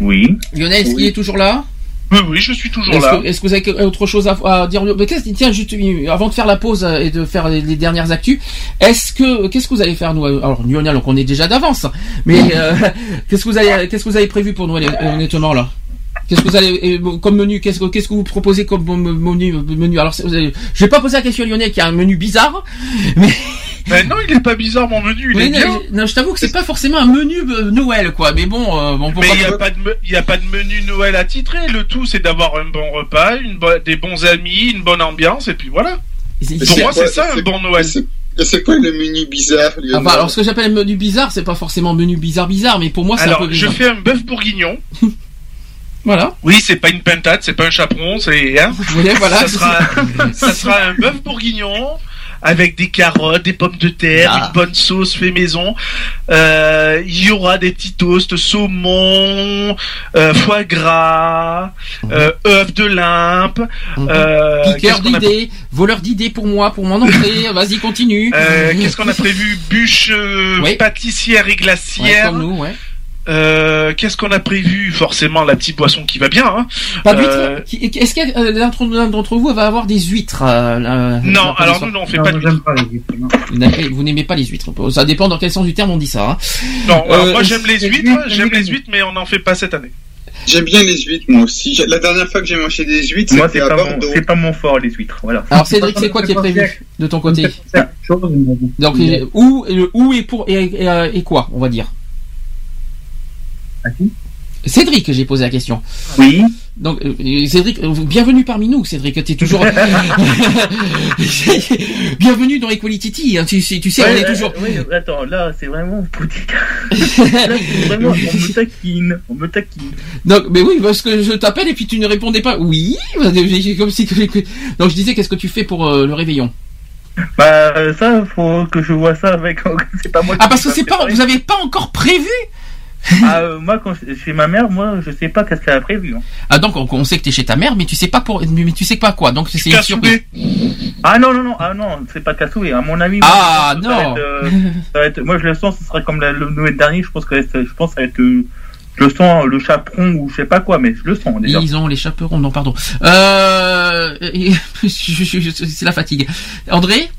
Oui. Lionel, est-ce qu'il est toujours là? Oui, oui, je suis toujours Est-ce là. que, est-ce que vous avez autre chose à, à dire Mais Tiens, juste euh, avant de faire la pause euh, et de faire les, les dernières actus, est-ce que qu'est-ce que vous allez faire nous Alors Lionel, on connaît déjà d'avance, mais euh, (laughs) qu'est-ce que vous allez qu'est-ce que vous avez prévu pour Noël honnêtement là? Qu'est-ce que vous allez comme menu Qu'est-ce que qu'est-ce que vous proposez comme menu menu? Alors je vais pas poser la question à Lionel qui a un menu bizarre, (laughs) mais Ben non, il est pas bizarre mon menu, il mais est non, bien. non, je t'avoue que c'est pas forcément un menu euh, Noël quoi, mais bon, euh, bon Mais il n'y a, pas de me- y a pas de menu Noël à titrer. Le tout, c'est d'avoir un bon repas, une bo- des bons amis, une bonne ambiance, et puis voilà. Pour moi, c'est ça un bon Noël. Et c'est quoi le menu bizarre Lionel Enfin, alors ce que j'appelle menu bizarre, c'est pas forcément menu bizarre bizarre, mais pour moi c'est un Alors, je bizarre. fais un bœuf bourguignon. (laughs) Voilà. Oui, c'est pas une pintade, c'est pas un chaperon, c'est. Hein voilà. Ça sera, (laughs) ça sera un bœuf bourguignon avec des carottes, des pommes de terre, Ah. une bonne sauce fait maison. Euh, Il y aura des petits toasts saumon, euh, foie gras, euh, œufs de limpe. Euh, Piqueur a- d'idées, voleur d'idées pour moi, pour mon entrée. (laughs) Vas-y, continue. Euh, Qu'est-ce qu'on a prévu? Bûche euh, Oui. pâtissière et Ouais, glacière. comme nous, ouais. Euh, Qu'est-ce qu'on a prévu Forcément la petite boisson qui va bien. Hein. Euh, Est-ce que euh, l'un d'entre- vous va avoir des huîtres euh, Non, alors nous, non, on fait pas de huîtres, non. Vous n'aimez pas les huîtres. Ça dépend dans quel sens du terme on dit ça. hein. Non, alors, Euh, moi j'aime les huîtres, j'aime les huîtres, mais on n'en fait pas cette année. J'aime bien les huîtres, moi aussi. La dernière fois que j'ai mangé des huîtres, Moi, c'était c'est à pas, mon, Bordeaux. c'est pas mon fort, les huîtres. Voilà. Alors Cédric, (laughs) c'est quoi qui est prévu de ton côté. Donc où, où et pour et, et, et quoi, on va dire? À qui? Cédric, j'ai posé la question. Oui. Donc euh, Cédric, euh, bienvenue parmi nous, Cédric. T'es toujours (laughs) bienvenue dans Equality Tea, hein, tu, sais- tu sais, on est euh, toujours. oui, attends, là, c'est vraiment politique. (laughs) là, c'est vraiment, on me taquine, on me taquine. Donc, mais oui, parce que je t'appelle et puis tu ne répondais pas. Oui, comme si. Donc je disais, qu'est-ce que tu fais pour euh, le réveillon? Bah, ça, faut que je vois ça avec. (laughs) c'est pas moi. Ah parce que c'est pas, vous avez pas encore prévu (laughs) Ah, euh, moi, quand je- chez ma mère, moi, je sais pas qu'est-ce qu'elle a prévu. hein. Ah donc on, on sait que t'es chez ta mère, mais tu sais pas pour, mais tu sais pas quoi. Donc c'est une surprise. Ah non, non, non, ah non, c'est pas cassoué. À mon avis. Ah, moi, ça non. va être, euh, ça va être- moi, je le sens, ce sera comme la- le Noël dernier. Je pense que ça- je pense que ça va être. euh, je le sens le chaperon ou je sais pas quoi, mais je le sens déjà. Ils ont les chaperons, non pardon. Euh, (laughs) c'est la fatigue. André?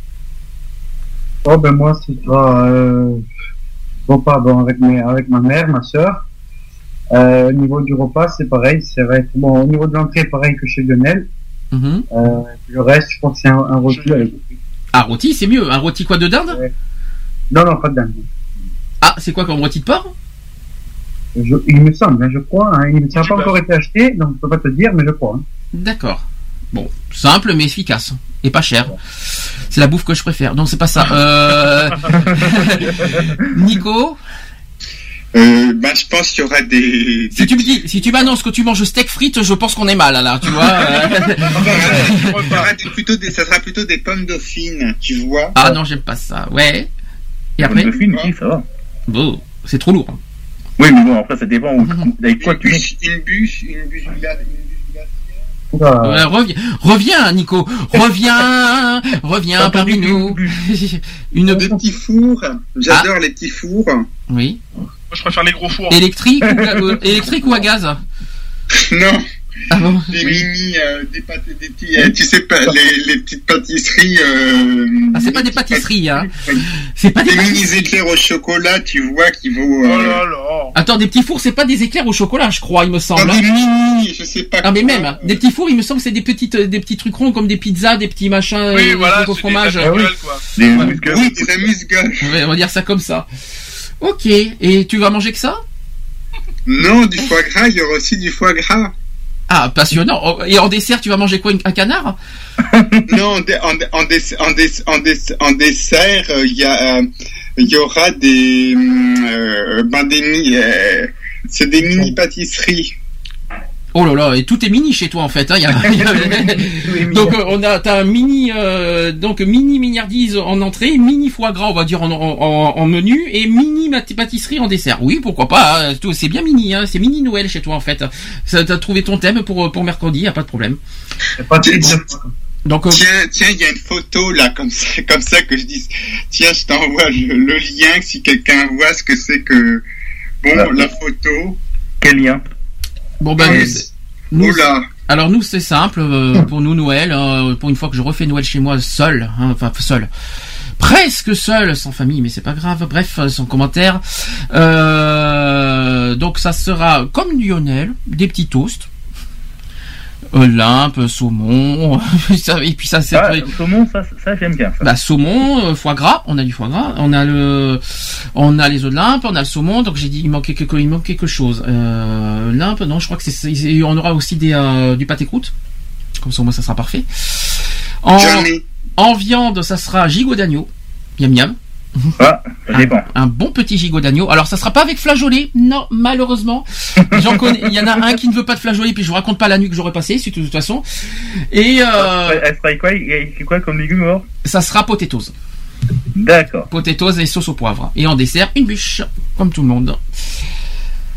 Oh, ben moi, ce sera euh, repas bon, avec, mes, avec ma mère, ma soeur. Euh, au niveau du repas, c'est pareil. C'est vrai. que, Bon, au niveau de l'entrée, pareil que chez Lionel. Mhm. Euh, le reste, je pense que c'est un, un rôti avec. Ah rôti, c'est mieux. Un rôti quoi de dinde? Non, non, pas de dinde. Ah c'est quoi comme rôti de porc? Je, il me semble, hein, je crois. Hein, il n'a pas encore été acheté, donc je peux pas te dire, mais je crois. hein. D'accord. Bon, simple mais efficace et pas cher. C'est la bouffe que je préfère. Donc c'est pas ça. Euh... Nico, Euh, bah, je pense qu'il y aura des. si tu me dis, si tu m'annonces que tu manges steak frites, je pense qu'on est mal là, tu vois. euh. Plutôt des, ça sera plutôt des pommes dauphines, tu vois. Ah non, j'aime pas ça. Ouais. Et après oui, ça va. Bon, c'est trop lourd. Oui, mais bon, après, ça dépend où, avec quoi tu. Une bûche, une bûche gla- Euh, reviens, reviens, Nico, reviens, reviens parmi nous. (laughs) Une Des petits fours. J'adore les petits fours. Oui. Moi je préfère les gros fours. Électrique ou, euh, électrique ou à gaz? Non. Ah bon Des mini, euh, des pâtes, des petits, euh, tu sais pas, les, les petites pâtisseries. Euh, Ah, c'est pas des pâtisseries, hein. C'est pas des des mini éclairs au chocolat, tu vois, qui vaut. Euh, Attends, des petits fours, c'est pas des éclairs au chocolat, je crois, il me semble. Dans hein. des mini, je sais pas. Ah mais quoi. même, hein, des petits fours, il me semble que c'est des petites, des petits trucs ronds comme des pizzas, des petits machins, Oui, euh, voilà, au fromage. des amuse-gueules, quoi. Des Ouais. Oui, des amuse-gueules. Ouais, on va dire ça comme ça. Ok, et tu vas manger que ça? Non, du foie gras, il y aura aussi du foie gras. Ah, passionnant. Oh, Et en dessert, tu vas manger quoi Un canard (laughs) Non, en, en, en, en, dessert, euh, il y euh, y aura des, hum, euh, ben des, euh, c'est des mini pâtisseries. Oh là là, et tout est mini chez toi en fait. Hein, il y a- il y a- donc euh, on a, t'as un mini, euh, donc mini mignardise en entrée, mini foie gras on va dire en, en, en- en menu et mini pâtisserie en dessert. Oui, pourquoi pas. hein, tout- C'est bien mini, hein, c'est mini Noël chez toi en fait. Ça, T'as trouvé ton thème pour pour mercredi, y a pas de problème. Donc euh, Tiens, tiens, il y a une photo là, comme ça, (laughs) comme ça que je dis. Tiens, je t'envoie le, le lien si quelqu'un voit ce que c'est que. Bon, la photo. Quel lien? Bon ben nous, Oula. alors nous c'est simple euh, pour nous Noël. hein, pour une fois que je refais Noël chez moi seul, hein, enfin seul. presque seul, sans famille, mais c'est pas grave. Bref, euh, sans commentaire. Euh, donc ça sera comme Lionel, des petits toasts. Olympe, saumon, (laughs) et puis ça c'est Ah, saumon, ça, ça j'aime bien. Ça. bah, saumon, euh, foie gras, on a du foie gras, on a le, on a les Olympe, on a le saumon, donc j'ai dit il manquait quelque, il manque quelque chose. Euh, Olympe, non, je crois que c'est, c'est- on aura aussi des, euh, du pâté croûte, comme ça au moins ça sera parfait. En, en viande, ça sera gigot d'agneau, miam miam. Ah, ça dépend. Un, un bon petit gigot d'agneau. Alors ça sera pas avec flageolet, non, malheureusement. J'en connais, il y en a un qui ne veut pas de flageolet, puis je vous raconte pas la nuit que j'aurais passée, de toute façon. Et euh, Elle ferait quoi? Quoi comme légumes alors? Ça sera potatoes. D'accord. Potatoes et sauce au poivre. Et en dessert, une bûche, comme tout le monde.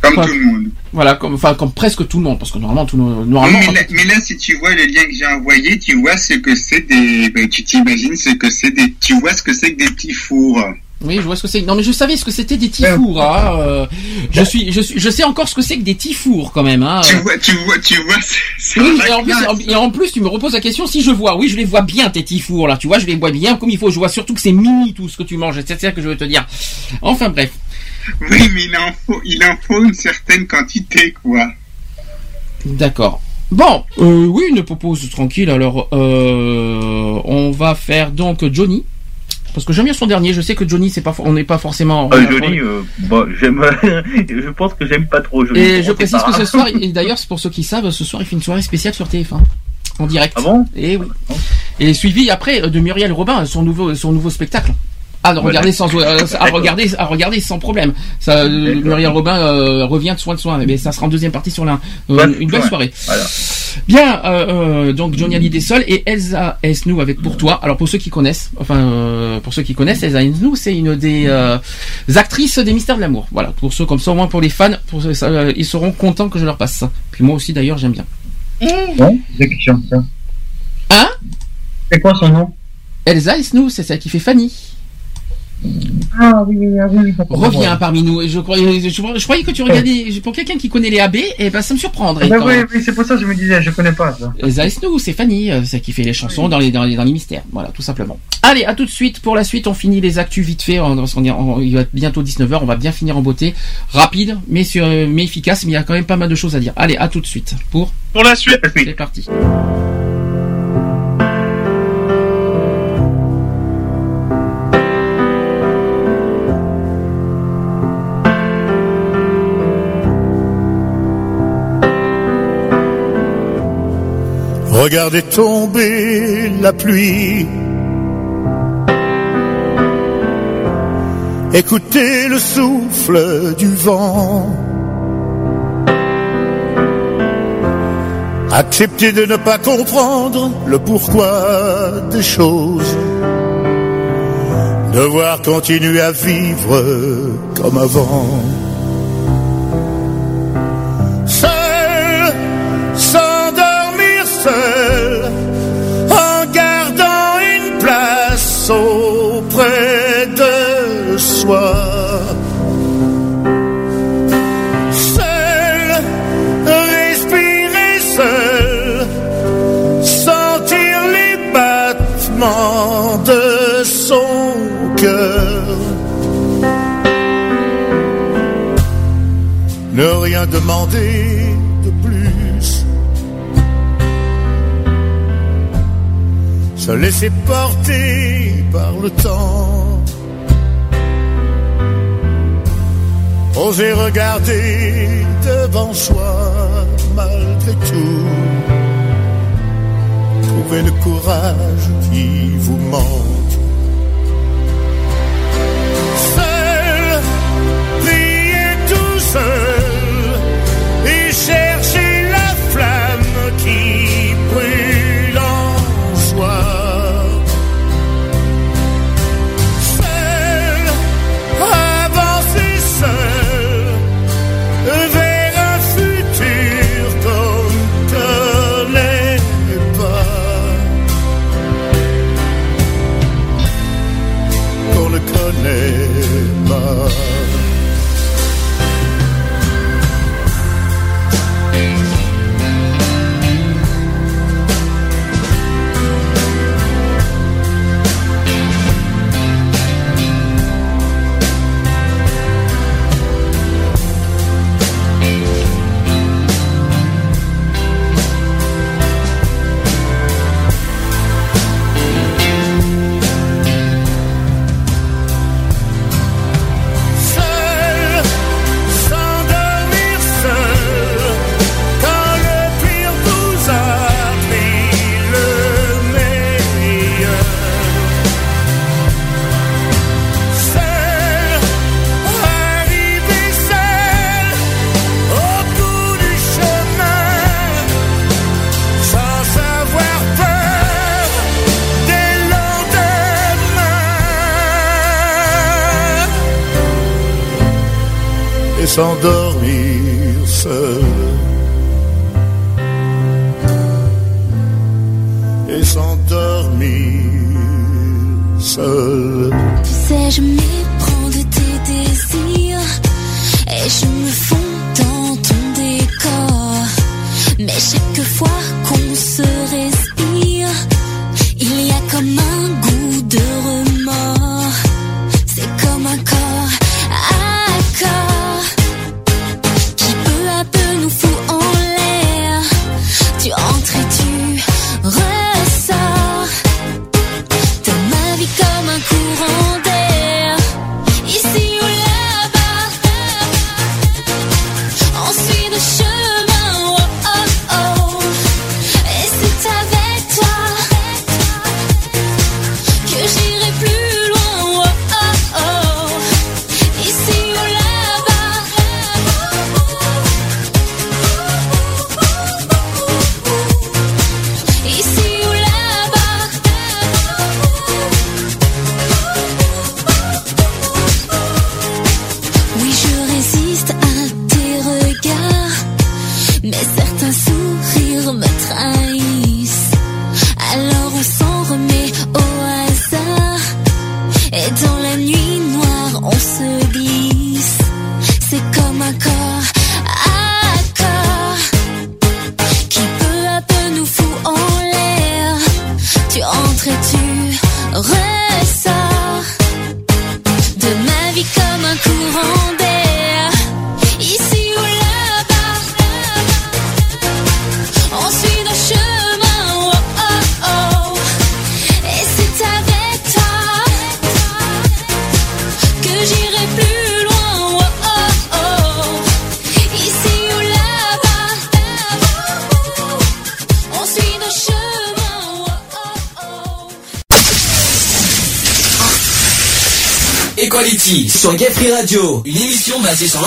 Comme tout le monde. Voilà, comme, enfin, comme presque tout le monde, parce que normalement, tout, le- normalement, mais, là, mais là, si tu vois le lien que j'ai envoyé, tu vois ce que c'est des. ben, tu t'imagines ce que c'est des. Tu vois ce que c'est que des petits fours. Oui, je vois ce que c'est. Non, mais je savais ce que c'était des tifours. Hein. euh, je suis, je suis, je sais encore ce que c'est que des tifours quand même. Hein. Tu vois, tu vois, tu vois, c'est- Oui, la et en, plus, classe. et en plus, tu me reposes la question si je vois. Oui, je les vois bien tes tifours là. Tu vois, je les vois bien comme il faut. Je vois surtout que c'est mini tout ce que tu manges. C'est ça que je veux te dire. Enfin bref. Oui, mais il en faut, il en faut une certaine quantité, quoi. D'accord. Bon, euh, oui, une propose tranquille. Alors, euh, on va faire donc Johnny. Parce que j'aime bien son dernier. Je sais que Johnny, c'est pas, on n'est pas forcément. Euh, Johnny, euh, bon, j'aime, (laughs) je pense que j'aime pas trop Johnny. Et je précise que ce soir, (laughs) et d'ailleurs, c'est pour ceux qui savent, ce soir, il fait une soirée spéciale sur TF1. En direct. Ah bon? Et oui. Et suivi après de Muriel Robin, son nouveau, son nouveau spectacle. À Voilà. regarder sans, euh, à regarder, à regarder sans problème. Ça, euh. Muriel Robin euh, revient de soin de soin. Mais ça sera en deuxième partie sur la, euh, une belle soirée. Voilà. Bien, donc Johnny Hallyday seul et Elsa Esnou avec pour toi. Alors pour ceux qui connaissent, enfin euh, pour ceux qui connaissent, Elsa Esnou c'est une des euh, actrices des Mystères de l'amour. Voilà, pour ceux comme ça, au moins pour les fans, pour ceux- ça, euh, ils seront contents que je leur passe ça. Puis moi aussi d'ailleurs j'aime bien. Bon, c'est qui chante ça Hein? C'est quoi son nom? Elsa Esnou, c'est celle qui fait Fanny. Ah oui, oui, oui, oui. Reviens parmi nous. Je croyais, je, je croyais que tu regardais. Pour quelqu'un qui connaît les AB, et ben ça me surprendrait. Ah, quand oui, même. oui, c'est pour ça que je me disais, je connais pas ça. C'est Fanny, euh, celle qui fait les chansons dans les, dans les dans les mystères. Voilà, tout simplement. Allez, à tout de suite. Pour la suite, on finit les actus vite fait. On, on on- il va être bientôt 19h. On va bien finir en beauté. Rapide, mais, sur, mais efficace. Mais il y a quand même pas mal de choses à dire. Allez, à tout de suite. Pour, Pour la suite. c'est parti. Regardez tomber la pluie. Écoutez le souffle du vent. Acceptez de ne pas comprendre le pourquoi des choses. Devoir continuer à vivre comme avant. Seul, s'endormir Ne rien demander de plus. Se laisser porter par le temps. Oser regarder devant soi malgré tout. Trouver le courage qui vous manque.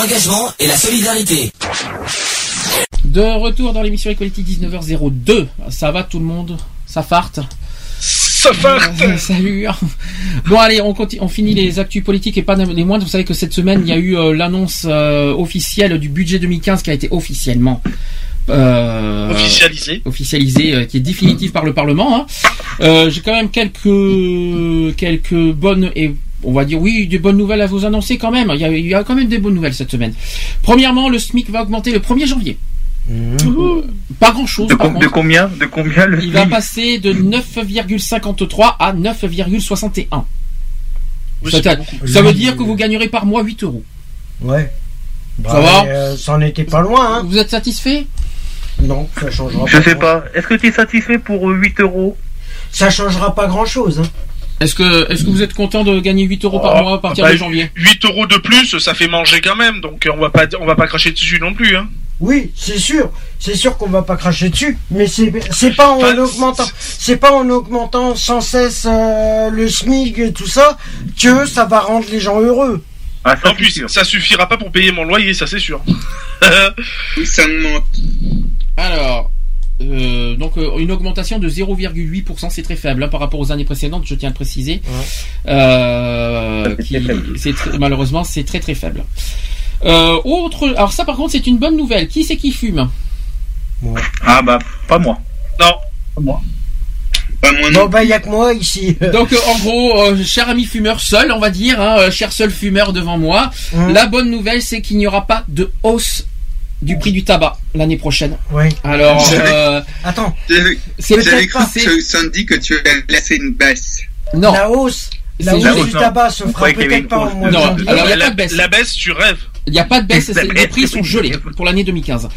L'engagement et la solidarité. De retour dans l'émission Equality 19h02. Ça va tout le monde? Ça farte? Ça farte Euh, Salut Bon allez, on, continue, on finit les actus politiques et pas les moindres. Vous savez que cette semaine, il y a eu euh, l'annonce euh, officielle du budget 2015 qui a été officiellement euh, Officialisé. officialisé, euh, qui est définitive par le Parlement. hein. Euh, J'ai quand même quelques quelques bonnes et on va dire oui, des bonnes nouvelles à vous annoncer quand même. Il y a, il y a quand même des bonnes nouvelles cette semaine. Premièrement, le SMIC va augmenter le 1er janvier. Euh, Pas grand chose. De, com- de combien De combien le Il va passer de 9,53 à 9,61. Oui, Ça, veut dire que vous gagnerez par mois 8 euros. Ouais. Bah, Ça va euh, Ça en était pas loin, hein. Vous êtes satisfait? Non, ça changera Je sais grand- pas. Est-ce que tu es satisfait pour euh, 8 euros? Ça changera pas grand chose, hein. Est-ce que, est-ce que vous êtes content de gagner 8 euros par Oh, mois à partir bah, de janvier? 8 euros de plus, ça fait manger quand même, donc euh, on va pas, on va pas cracher dessus non plus. Hein. Oui, c'est sûr, c'est sûr qu'on va pas cracher dessus, mais c'est c'est pas en Enfin, augmentant, c'est pas en augmentant sans cesse euh, le SMIC et tout ça que ça va rendre les gens heureux. Ah, En plus, ça suffira pas pour payer mon loyer, ça c'est sûr. (laughs) Oui, ça augmente. Alors, euh, donc euh, une augmentation de 0,8%, c'est très faible hein, par rapport aux années précédentes, je tiens à le préciser. Euh, qui- très malheureusement, c'est très très faible. Euh, autre, alors ça par contre c'est une bonne nouvelle. Qui c'est qui fume? Ah bah, pas moi. Non. Pas moi. Pas moi Bon bah y a que moi ici. (laughs) Donc euh, en gros, euh, cher ami fumeur seul, on va dire, hein, cher seul fumeur devant moi, Hum. la bonne nouvelle c'est qu'il n'y aura pas de hausse du prix du tabac l'année prochaine. Ouais. Alors, euh, Attends, c'est j'avais cru que Sandy que tu avais laissé une baisse. Non, la hausse, la hausse du non. tabac se fera peut-être pas en hausse. mois de Non, janvier. alors, il y a la, pas de baisse. la baisse, tu rêves. Il n'y a pas de baisse, les prix sont gelés (laughs) pour l'année 2015.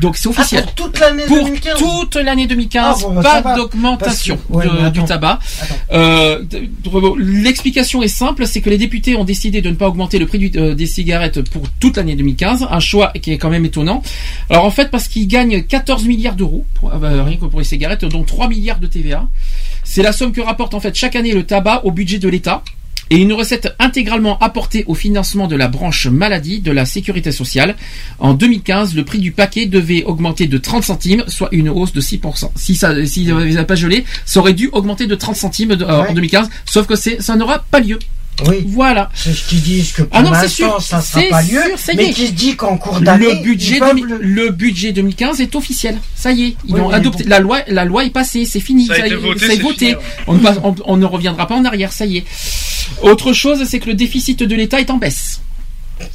Donc c'est Ah, officiel. pour toute l'année Pour 2015. toute l'année 2015, Ah, bon, bah, pas d'augmentation ouais, du tabac. Euh, L'explication est simple, c'est que les députés ont décidé de ne pas augmenter le prix du- euh, des cigarettes pour toute l'année 2015, un choix qui est quand même étonnant. Alors en fait, parce qu'ils gagnent 14 milliards d'euros, euh, bah, rien que pour les cigarettes, dont 3 milliards de TVA. C'est la somme que rapporte en fait chaque année le tabac au budget de l'État. Et une recette intégralement apportée au financement de la branche maladie de la sécurité sociale. En 2015, le prix du paquet devait augmenter de 30 centimes, soit une hausse de 6%. Si ça, si vous n'avez pas gelé, ça aurait dû augmenter de 30 centimes de- euh, en Ouais. 2015, sauf que c'est, ça n'aura pas lieu. Oui. Voilà. C'est ce qu'ils disent que pour Ah non, c'est l'instant sûr, ça sera c'est pas lieu, sûr, y mais qui se dit qu'en cours d'année Le budget, ils peuvent 2000 le budget 2015 est officiel. Ça y est, ils Oui, ont adopté. bon. La loi, la loi est passée, c'est fini. Ça a été y est, voté, ça est c'est voté. fini. On, ne passe- on- on ne reviendra pas en arrière, ça y est. Autre chose, c'est que le déficit de l'État est en baisse.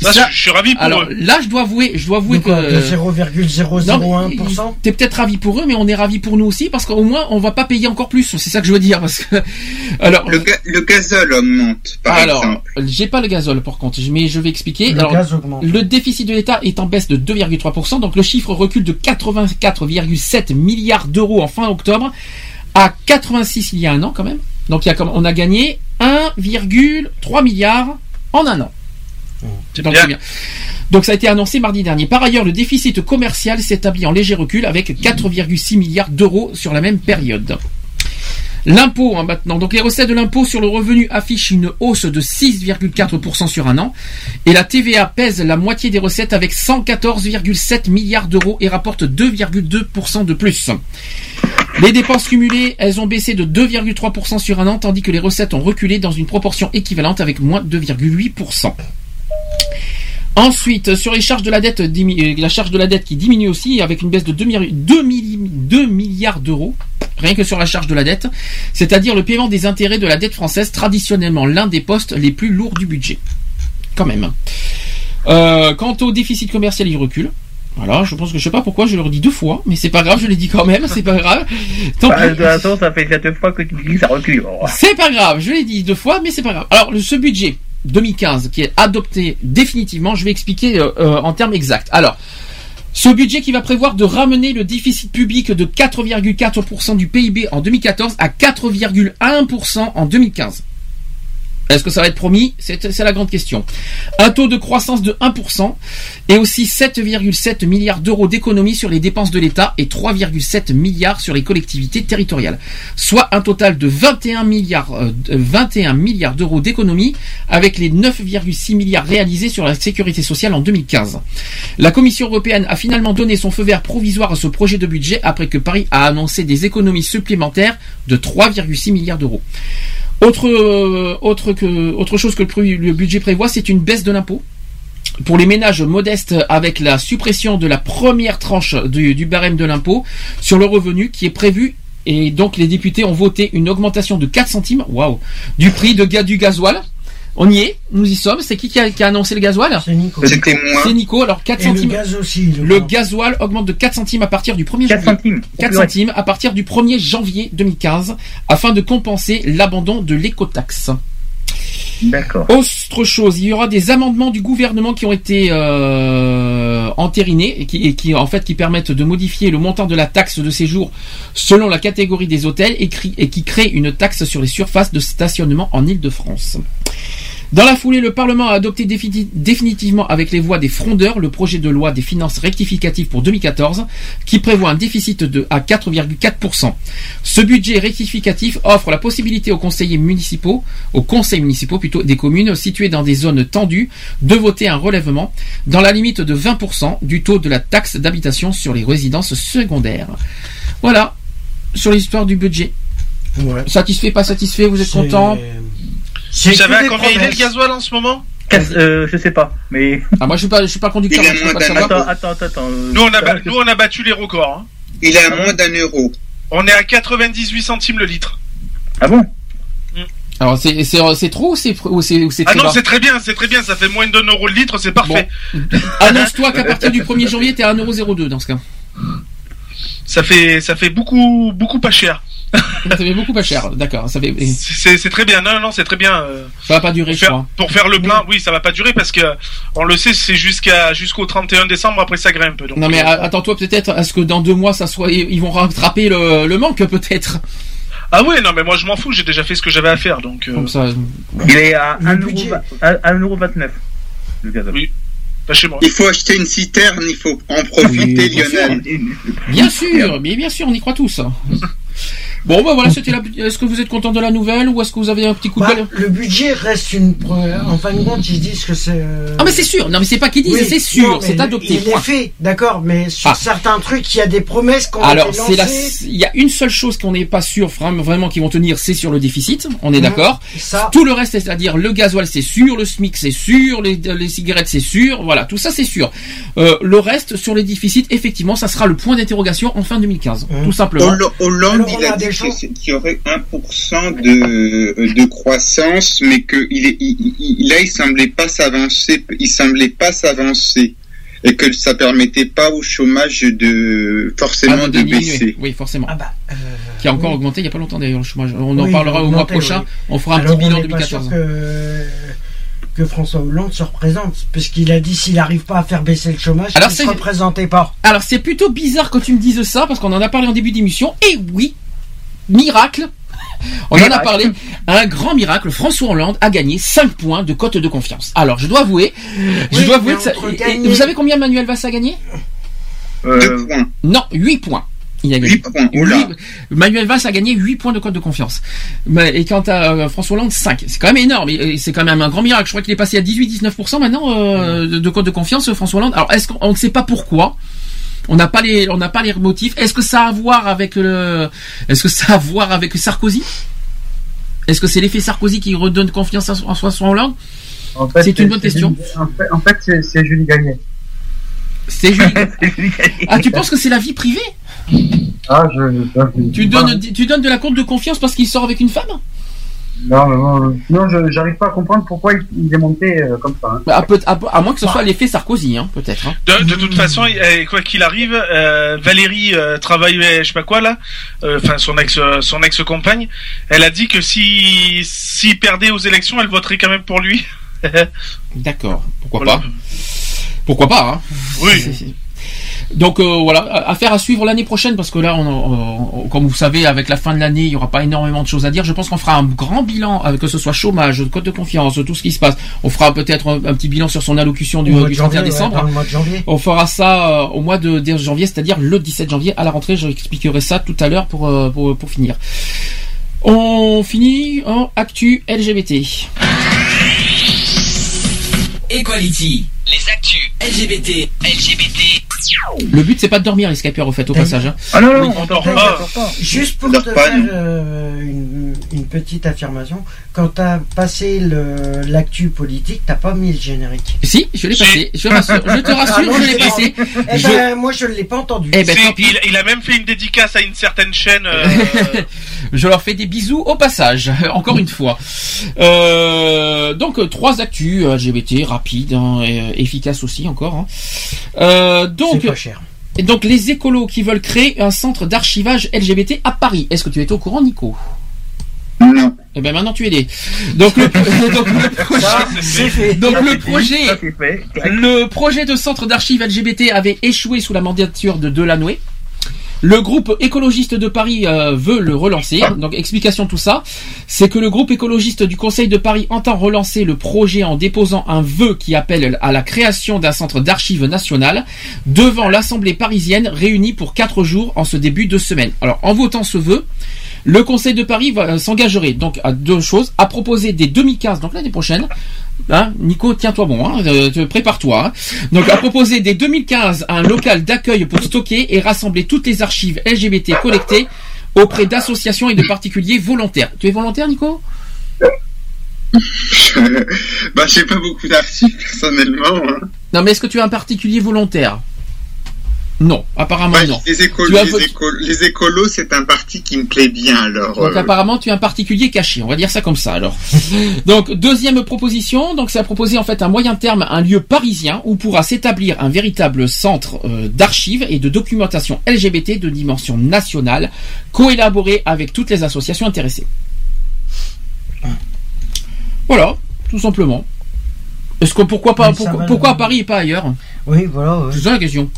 Ça, Ça- je, suis ravi pour Alors eux. là, je dois avouer, je dois avouer de, quoi, que de 0,001%. T'es peut-être ravi pour eux, mais on est ravi pour nous aussi parce qu'au moins on va pas payer encore plus. C'est ça que je veux dire parce que (laughs) alors Le, ga- le gazole augmente, par alors exemple. j'ai pas le gazole par contre, mais je vais expliquer. Le alors, gaz augmente. le déficit de l'État est en baisse de 2,3%, donc le chiffre recule de 84,7 milliards d'euros en fin octobre à 86 il y a un an quand même. Donc il y a comme on a gagné 1,3 milliard en un an. C'est Donc. Donc ça a été annoncé mardi dernier. Par ailleurs, le déficit commercial s'établit en léger recul avec 4,6 milliards d'euros sur la même période. L'impôt hein, maintenant. Donc les recettes de l'impôt sur le revenu affichent une hausse de 6,4% sur un an. Et la TVA pèse la moitié des recettes avec 114,7 milliards d'euros et rapporte 2,2% de plus. Les dépenses cumulées, elles ont baissé de 2,3% sur un an, tandis que les recettes ont reculé dans une proportion équivalente avec moins 2,8%. Ensuite, sur les charges de la dette, euh, la charge de la dette qui diminue aussi avec une baisse de 2, milli- 2 milli- 2 milliards d'euros, rien que sur la charge de la dette, c'est-à-dire le paiement des intérêts de la dette française, traditionnellement l'un des postes les plus lourds du budget. Quand même. Euh, quant au déficit commercial, il recule. Voilà, je pense que je sais pas pourquoi je le redis deux fois, mais c'est pas grave, je l'ai dit quand même, c'est pas grave. Tant Bah, pis. de toute façon, ça fait cette fois que tu dis que ça recule. C'est pas grave, je l'ai dit deux fois, mais c'est pas grave. Alors, ce budget 2015 qui est adopté définitivement. Je vais expliquer euh, euh, en termes exacts. Alors, ce budget qui va prévoir de ramener le déficit public de 4,4% du PIB en 2014 à 4,1% en 2015. Est-ce que ça va être promis C'est la grande question. Un taux de croissance de 1% et aussi 7,7 milliards d'euros d'économies sur les dépenses de l'État et 3,7 milliards sur les collectivités territoriales. Soit un total de 21 milliards, euh, de 21 milliards d'euros d'économies avec les 9,6 milliards réalisés sur la sécurité sociale en 2015. La Commission européenne a finalement donné son feu vert provisoire à ce projet de budget après que Paris a annoncé des économies supplémentaires de 3,6 milliards d'euros. Autre, euh, autre, chose que le, budget prévoit, c'est une baisse de l'impôt. Pour les ménages modestes, avec la suppression de la première tranche du, barème de l'impôt sur le revenu qui est prévu, et donc les députés ont voté une augmentation de 4 centimes, waouh, du prix de, du gasoil. On y est, nous y sommes. C'est qui qui a, qui a annoncé le gasoil C'est Nico. C'était moi. C'est Nico. Alors 4 Et le centimes. gaz aussi. je Le gasoil augmente de 4 centimes à partir du 1er 4 janvier. centimes. 4 Ouais. centimes à partir du 1er janvier 2015 afin de compenser l'abandon de l'écotaxe. D'accord. Autre chose, il y aura des amendements du gouvernement qui ont été euh, entérinés et qui, et qui, en fait qui permettent de modifier le montant de la taxe de séjour selon la catégorie des hôtels et, cri- et qui créent une taxe sur les surfaces de stationnement en Île-de-France. Dans la foulée, le Parlement a adopté défini- définitivement avec les voix des frondeurs le projet de loi des finances rectificatives pour 2014 qui prévoit un déficit de à 4,4%. Ce budget rectificatif offre la possibilité aux conseillers municipaux, aux conseils municipaux plutôt des communes situées dans des zones tendues de voter un relèvement dans la limite de 20% du taux de la taxe d'habitation sur les résidences secondaires. Voilà sur l'histoire du budget. Ouais. Satisfait, pas satisfait, vous êtes content? Vous savez à combien il est le gasoil en ce moment euh, je sais pas, mais. Ah, moi je suis pas, je suis pas conducteur, Il moins d'un. Attends, attends, attends. euh, nous on, a nous, on a battu les records. hein. Il est à moins d'un euro. On est à 98 centimes le litre. Ah bon? Alors c'est c'est c'est trop ou c'est ou c'est ou c'est Ah non, c'est très bien, c'est très bien, ça fait moins d'un euro le litre, c'est parfait. Annonce-toi qu'à partir du 1er janvier t'es à 1,02€ dans ce cas. Ça fait ça fait beaucoup beaucoup pas cher. Ça fait beaucoup pas cher, d'accord. Ça fait C'est très bien. Non non, c'est très bien. euh, ça va pas durer, pour je faire, crois. pour faire le plein, oui, ça va pas durer parce que on le sait, c'est jusqu'à jusqu'au 31 décembre. Après, ça grimpe. Donc, Non mais euh, a- attends-toi peut-être à ce que dans deux mois ça soit ils vont rattraper le, le manque peut-être. ah ouais, non mais moi je m'en fous. J'ai déjà fait ce que j'avais à faire. Donc euh, Comme ça. Il est à Le 1,29€. budget. à 1,29€, le gazole. Oui. pas chez moi. Il faut acheter une citerne, il faut en profiter, Oui, Lionel. Bien sûr, mais bien sûr, on y croit tous. (laughs) Bon bah voilà, c'était la. Est-ce que vous êtes content de la nouvelle ou est-ce que vous avez un petit coup de Bah, gueule le budget reste une. En fin de compte, ils disent que c'est. euh, Ah mais c'est sûr, non mais c'est pas qu'ils disent, Oui, c'est sûr, c'est adopté. Il est fait, d'accord, mais sur Ah. certains trucs, il y a des promesses qu'on Alors, c'est la, il y a une seule chose qu'on n'est pas sûr vraiment, vraiment qu'ils vont tenir, c'est sur le déficit. On est Mhm. d'accord. Tout le reste, c'est-à-dire le gasoil, c'est sûr, le SMIC, c'est sûr, les, les cigarettes, c'est sûr. Voilà, tout ça, c'est sûr. Euh, le reste, sur les déficits, effectivement, ça sera le point d'interrogation en fin 2015, Mhm. tout simplement. Holl- Hollande, Alors, on il a a gens- c'est- qu'il y aurait 1% de, de croissance, mais que il est, il- il- là, il semblait pas s'avancer, il semblait pas s'avancer. Et que ça permettait pas au chômage de, forcément, Ah, de baisser. Oui, forcément. ah bah, euh, Qui a encore oui. augmenté il n'y a pas longtemps d'ailleurs le chômage. On en parlera au mois prochain. oui. On fera un Alors, petit bilan on n'est pas 2014. sûr que, que François Hollande se représente, puisqu'il a dit s'il n'arrive pas à faire baisser le chômage, Alors, il ne se représentait pas. Alors c'est plutôt bizarre que tu me dises ça parce qu'on en a parlé en début d'émission. Et oui, miracle. On en a parlé. Un grand miracle. François Hollande a gagné 5 points de cote de confiance. Alors je dois avouer, je Oui, dois avouer que ça. gagner- vous savez combien Manuel Valls a gagné? Euh, Deux points. Non, 8 points. Il a gagné. 8 points. Oula. Huit- Manuel Valls a gagné 8 points de code de confiance. Mais- Et quant à euh, François Hollande, 5. C'est quand même énorme. C'est quand même un grand miracle. Je crois qu'il est passé à 18-19% maintenant euh, de, de code de confiance, François Hollande. Alors, est-ce qu'on on ne sait pas pourquoi on n'a pas les, on n'a pas les motifs. Est-ce que ça a à voir avec le, est-ce que ça a à voir avec Sarkozy? Est-ce que c'est l'effet Sarkozy qui redonne confiance François Hollande? En fait, C'est une bonne question. En fait, en fait, c'est- Julie Gagné. C'est Julie. (laughs) Ah, tu penses que c'est la vie privée? Ah, je. je- Tu donnes, tu donnes de la compte de confiance parce qu'il sort avec une femme? Non, bon, non, je j'arrive pas à comprendre pourquoi il, il est monté euh, comme ça. hein. Bah, à, peut- à- à moins que ce soit l'effet Sarkozy, hein, peut-être. hein. De, de toute façon, eh, quoi qu'il arrive, euh, Valérie euh, travaillait, je sais pas quoi là, euh, enfin son ex, euh, son ex compagne, elle a dit que si s'il perdait aux élections, elle voterait quand même pour lui. (laughs) D'accord. Pourquoi pas? Pourquoi pas hein Oui. (laughs) Donc euh, voilà, affaire à suivre l'année prochaine parce que là, on, on- comme vous savez, avec la fin de l'année, il y aura pas énormément de choses à dire. Je pense qu'on fera un grand bilan, euh, que ce soit chômage, code de confiance, tout ce qui se passe. On fera peut-être un, un petit bilan sur son allocution du, du de 31 janvier, ouais, décembre. mois de janvier. On fera ça euh, au mois de, de janvier, c'est-à-dire le 17 janvier à la rentrée. Je expliquerai ça tout à l'heure pour, euh, pour, pour finir. On finit en actu LGBT. Equality. Les actus LGBT. LGBT. Le but c'est pas de dormir les Skypers au fait au passage. hein. Ah non, non, Oui. on dort pas. Juste pour te faire euh, une, une petite affirmation, quand t'as passé l'actu politique, t'as pas mis le générique. Si, je l'ai passé. Je, rassure- je te rassure, Ah non, je l'ai passé. pas. Eh Je- ben, moi je l'ai pas entendu. Eh ben, Si, il, il a même fait une dédicace à une certaine chaîne. euh, (laughs) Je leur fais des bisous au passage, (laughs) encore une fois. Euh, donc trois actus LGBT rapides, hein, et, efficaces aussi encore. hein. Euh, donc, C'est pas cher. et donc les écolos qui veulent créer un centre d'archivage LGBT à Paris. Est-ce que tu étais au courant, Nico? Non. Eh ben maintenant tu es né. Donc le, (laughs) donc, le projet, Ça, c'est fait. donc Ça, le c'est projet, fait, ça, c'est fait. le projet de centre d'archives LGBT avait échoué sous la mandature de Delanoë. Le groupe écologiste de Paris euh, veut le relancer. Donc explication de tout ça, c'est que le groupe écologiste du Conseil de Paris entend relancer le projet en déposant un vœu qui appelle à la création d'un centre d'archives national devant l'Assemblée parisienne réunie pour quatre jours en ce début de semaine. Alors en votant ce vœu, le Conseil de Paris va- euh, s'engagerait donc à deux choses, à proposer dès 2015, donc l'année prochaine, Hein, Nico, tiens-toi bon, hein, euh, prépare-toi. hein. Donc, à (laughs) proposer dès 2015 un local d'accueil pour stocker et rassembler toutes les archives LGBT collectées auprès d'associations et de particuliers volontaires. Tu es volontaire, Nico? (laughs) Bah, j'ai pas beaucoup d'archives personnellement. Hein. Non, mais est-ce que tu es un particulier volontaire? Non, apparemment non. les écolos, c'est un parti qui me plaît bien alors. Donc euh, apparemment tu es un particulier caché, on va dire ça comme ça alors. (laughs) donc deuxième proposition, donc ça a proposé en fait à moyen terme un lieu parisien où pourra s'établir un véritable centre euh, d'archives et de documentation LGBT de dimension nationale, coélaboré avec toutes les associations intéressées. Voilà, tout simplement. Est-ce que pourquoi pas pourquoi, va, pourquoi à Paris et pas ailleurs Oui, voilà. ouais. C'est ça la question.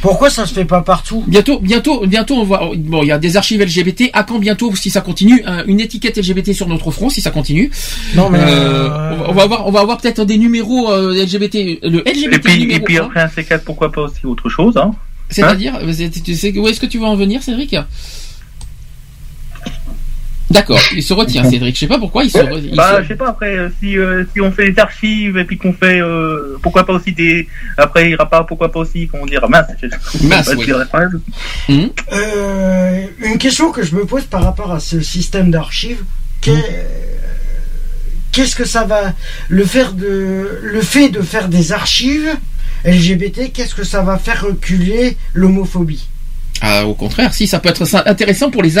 Pourquoi ça se fait pas partout Bientôt, bientôt, bientôt, on voit. Bon, il y a des archives LGBT. À quand bientôt, si ça continue, un- une étiquette LGBT sur notre front, si ça continue. Non, mais, Euh, euh, on va- va avoir, on va avoir peut-être des numéros euh, LGBT. Le Et LGBT puis, et numéro puis un. après un C4, pourquoi pas aussi autre chose, hein? C'est-à-dire, c'est- tu sais où est-ce que tu vas en venir, Cédric? D'accord, il se retient, Cédric. Je sais pas pourquoi il se. re- il Bah, se- je sais pas, après, euh, si, euh, si on fait des archives et puis qu'on fait, euh, pourquoi pas aussi des, après, il ira pas, pourquoi pas aussi, comment dire, mince, je- oui. Euh, une question que je me pose par rapport à ce système d'archives, qu'est- qu'est-ce que ça va le faire de le fait de faire des archives LGBT, qu'est-ce que ça va faire reculer l'homophobie Ah, au contraire, si ça peut être intéressant pour les.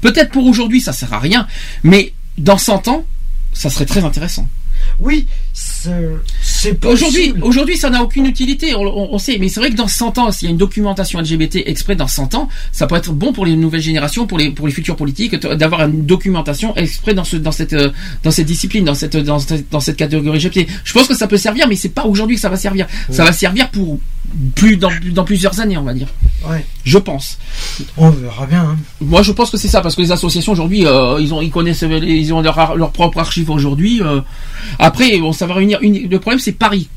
Peut-être pour aujourd'hui, ça sert à rien, mais dans 100 ans, ça serait très intéressant. Oui, c'est Aujourd'hui, possible. aujourd'hui, ça n'a aucune utilité, on, on- on sait. Mais c'est vrai que dans 100 ans, s'il y a une documentation LGBT exprès dans 100 ans, ça peut être bon pour les nouvelles générations, pour les pour les futurs politiques, d'avoir une documentation exprès dans ce dans cette euh, dans cette discipline, dans cette dans cette, dans cette catégorie LGBT. Je pense que ça peut servir, mais c'est pas aujourd'hui que ça va servir. Ça va servir pour plus dans dans plusieurs années, on va dire. Ouais. Je pense. On verra bien. hein. Moi, je pense que c'est ça, parce que les associations aujourd'hui, euh, ils ont, ils connaissent, ils ont leur, propre archive aujourd'hui. euh. Après, bon, ça va réunir. Une, le problème, c'est Paris.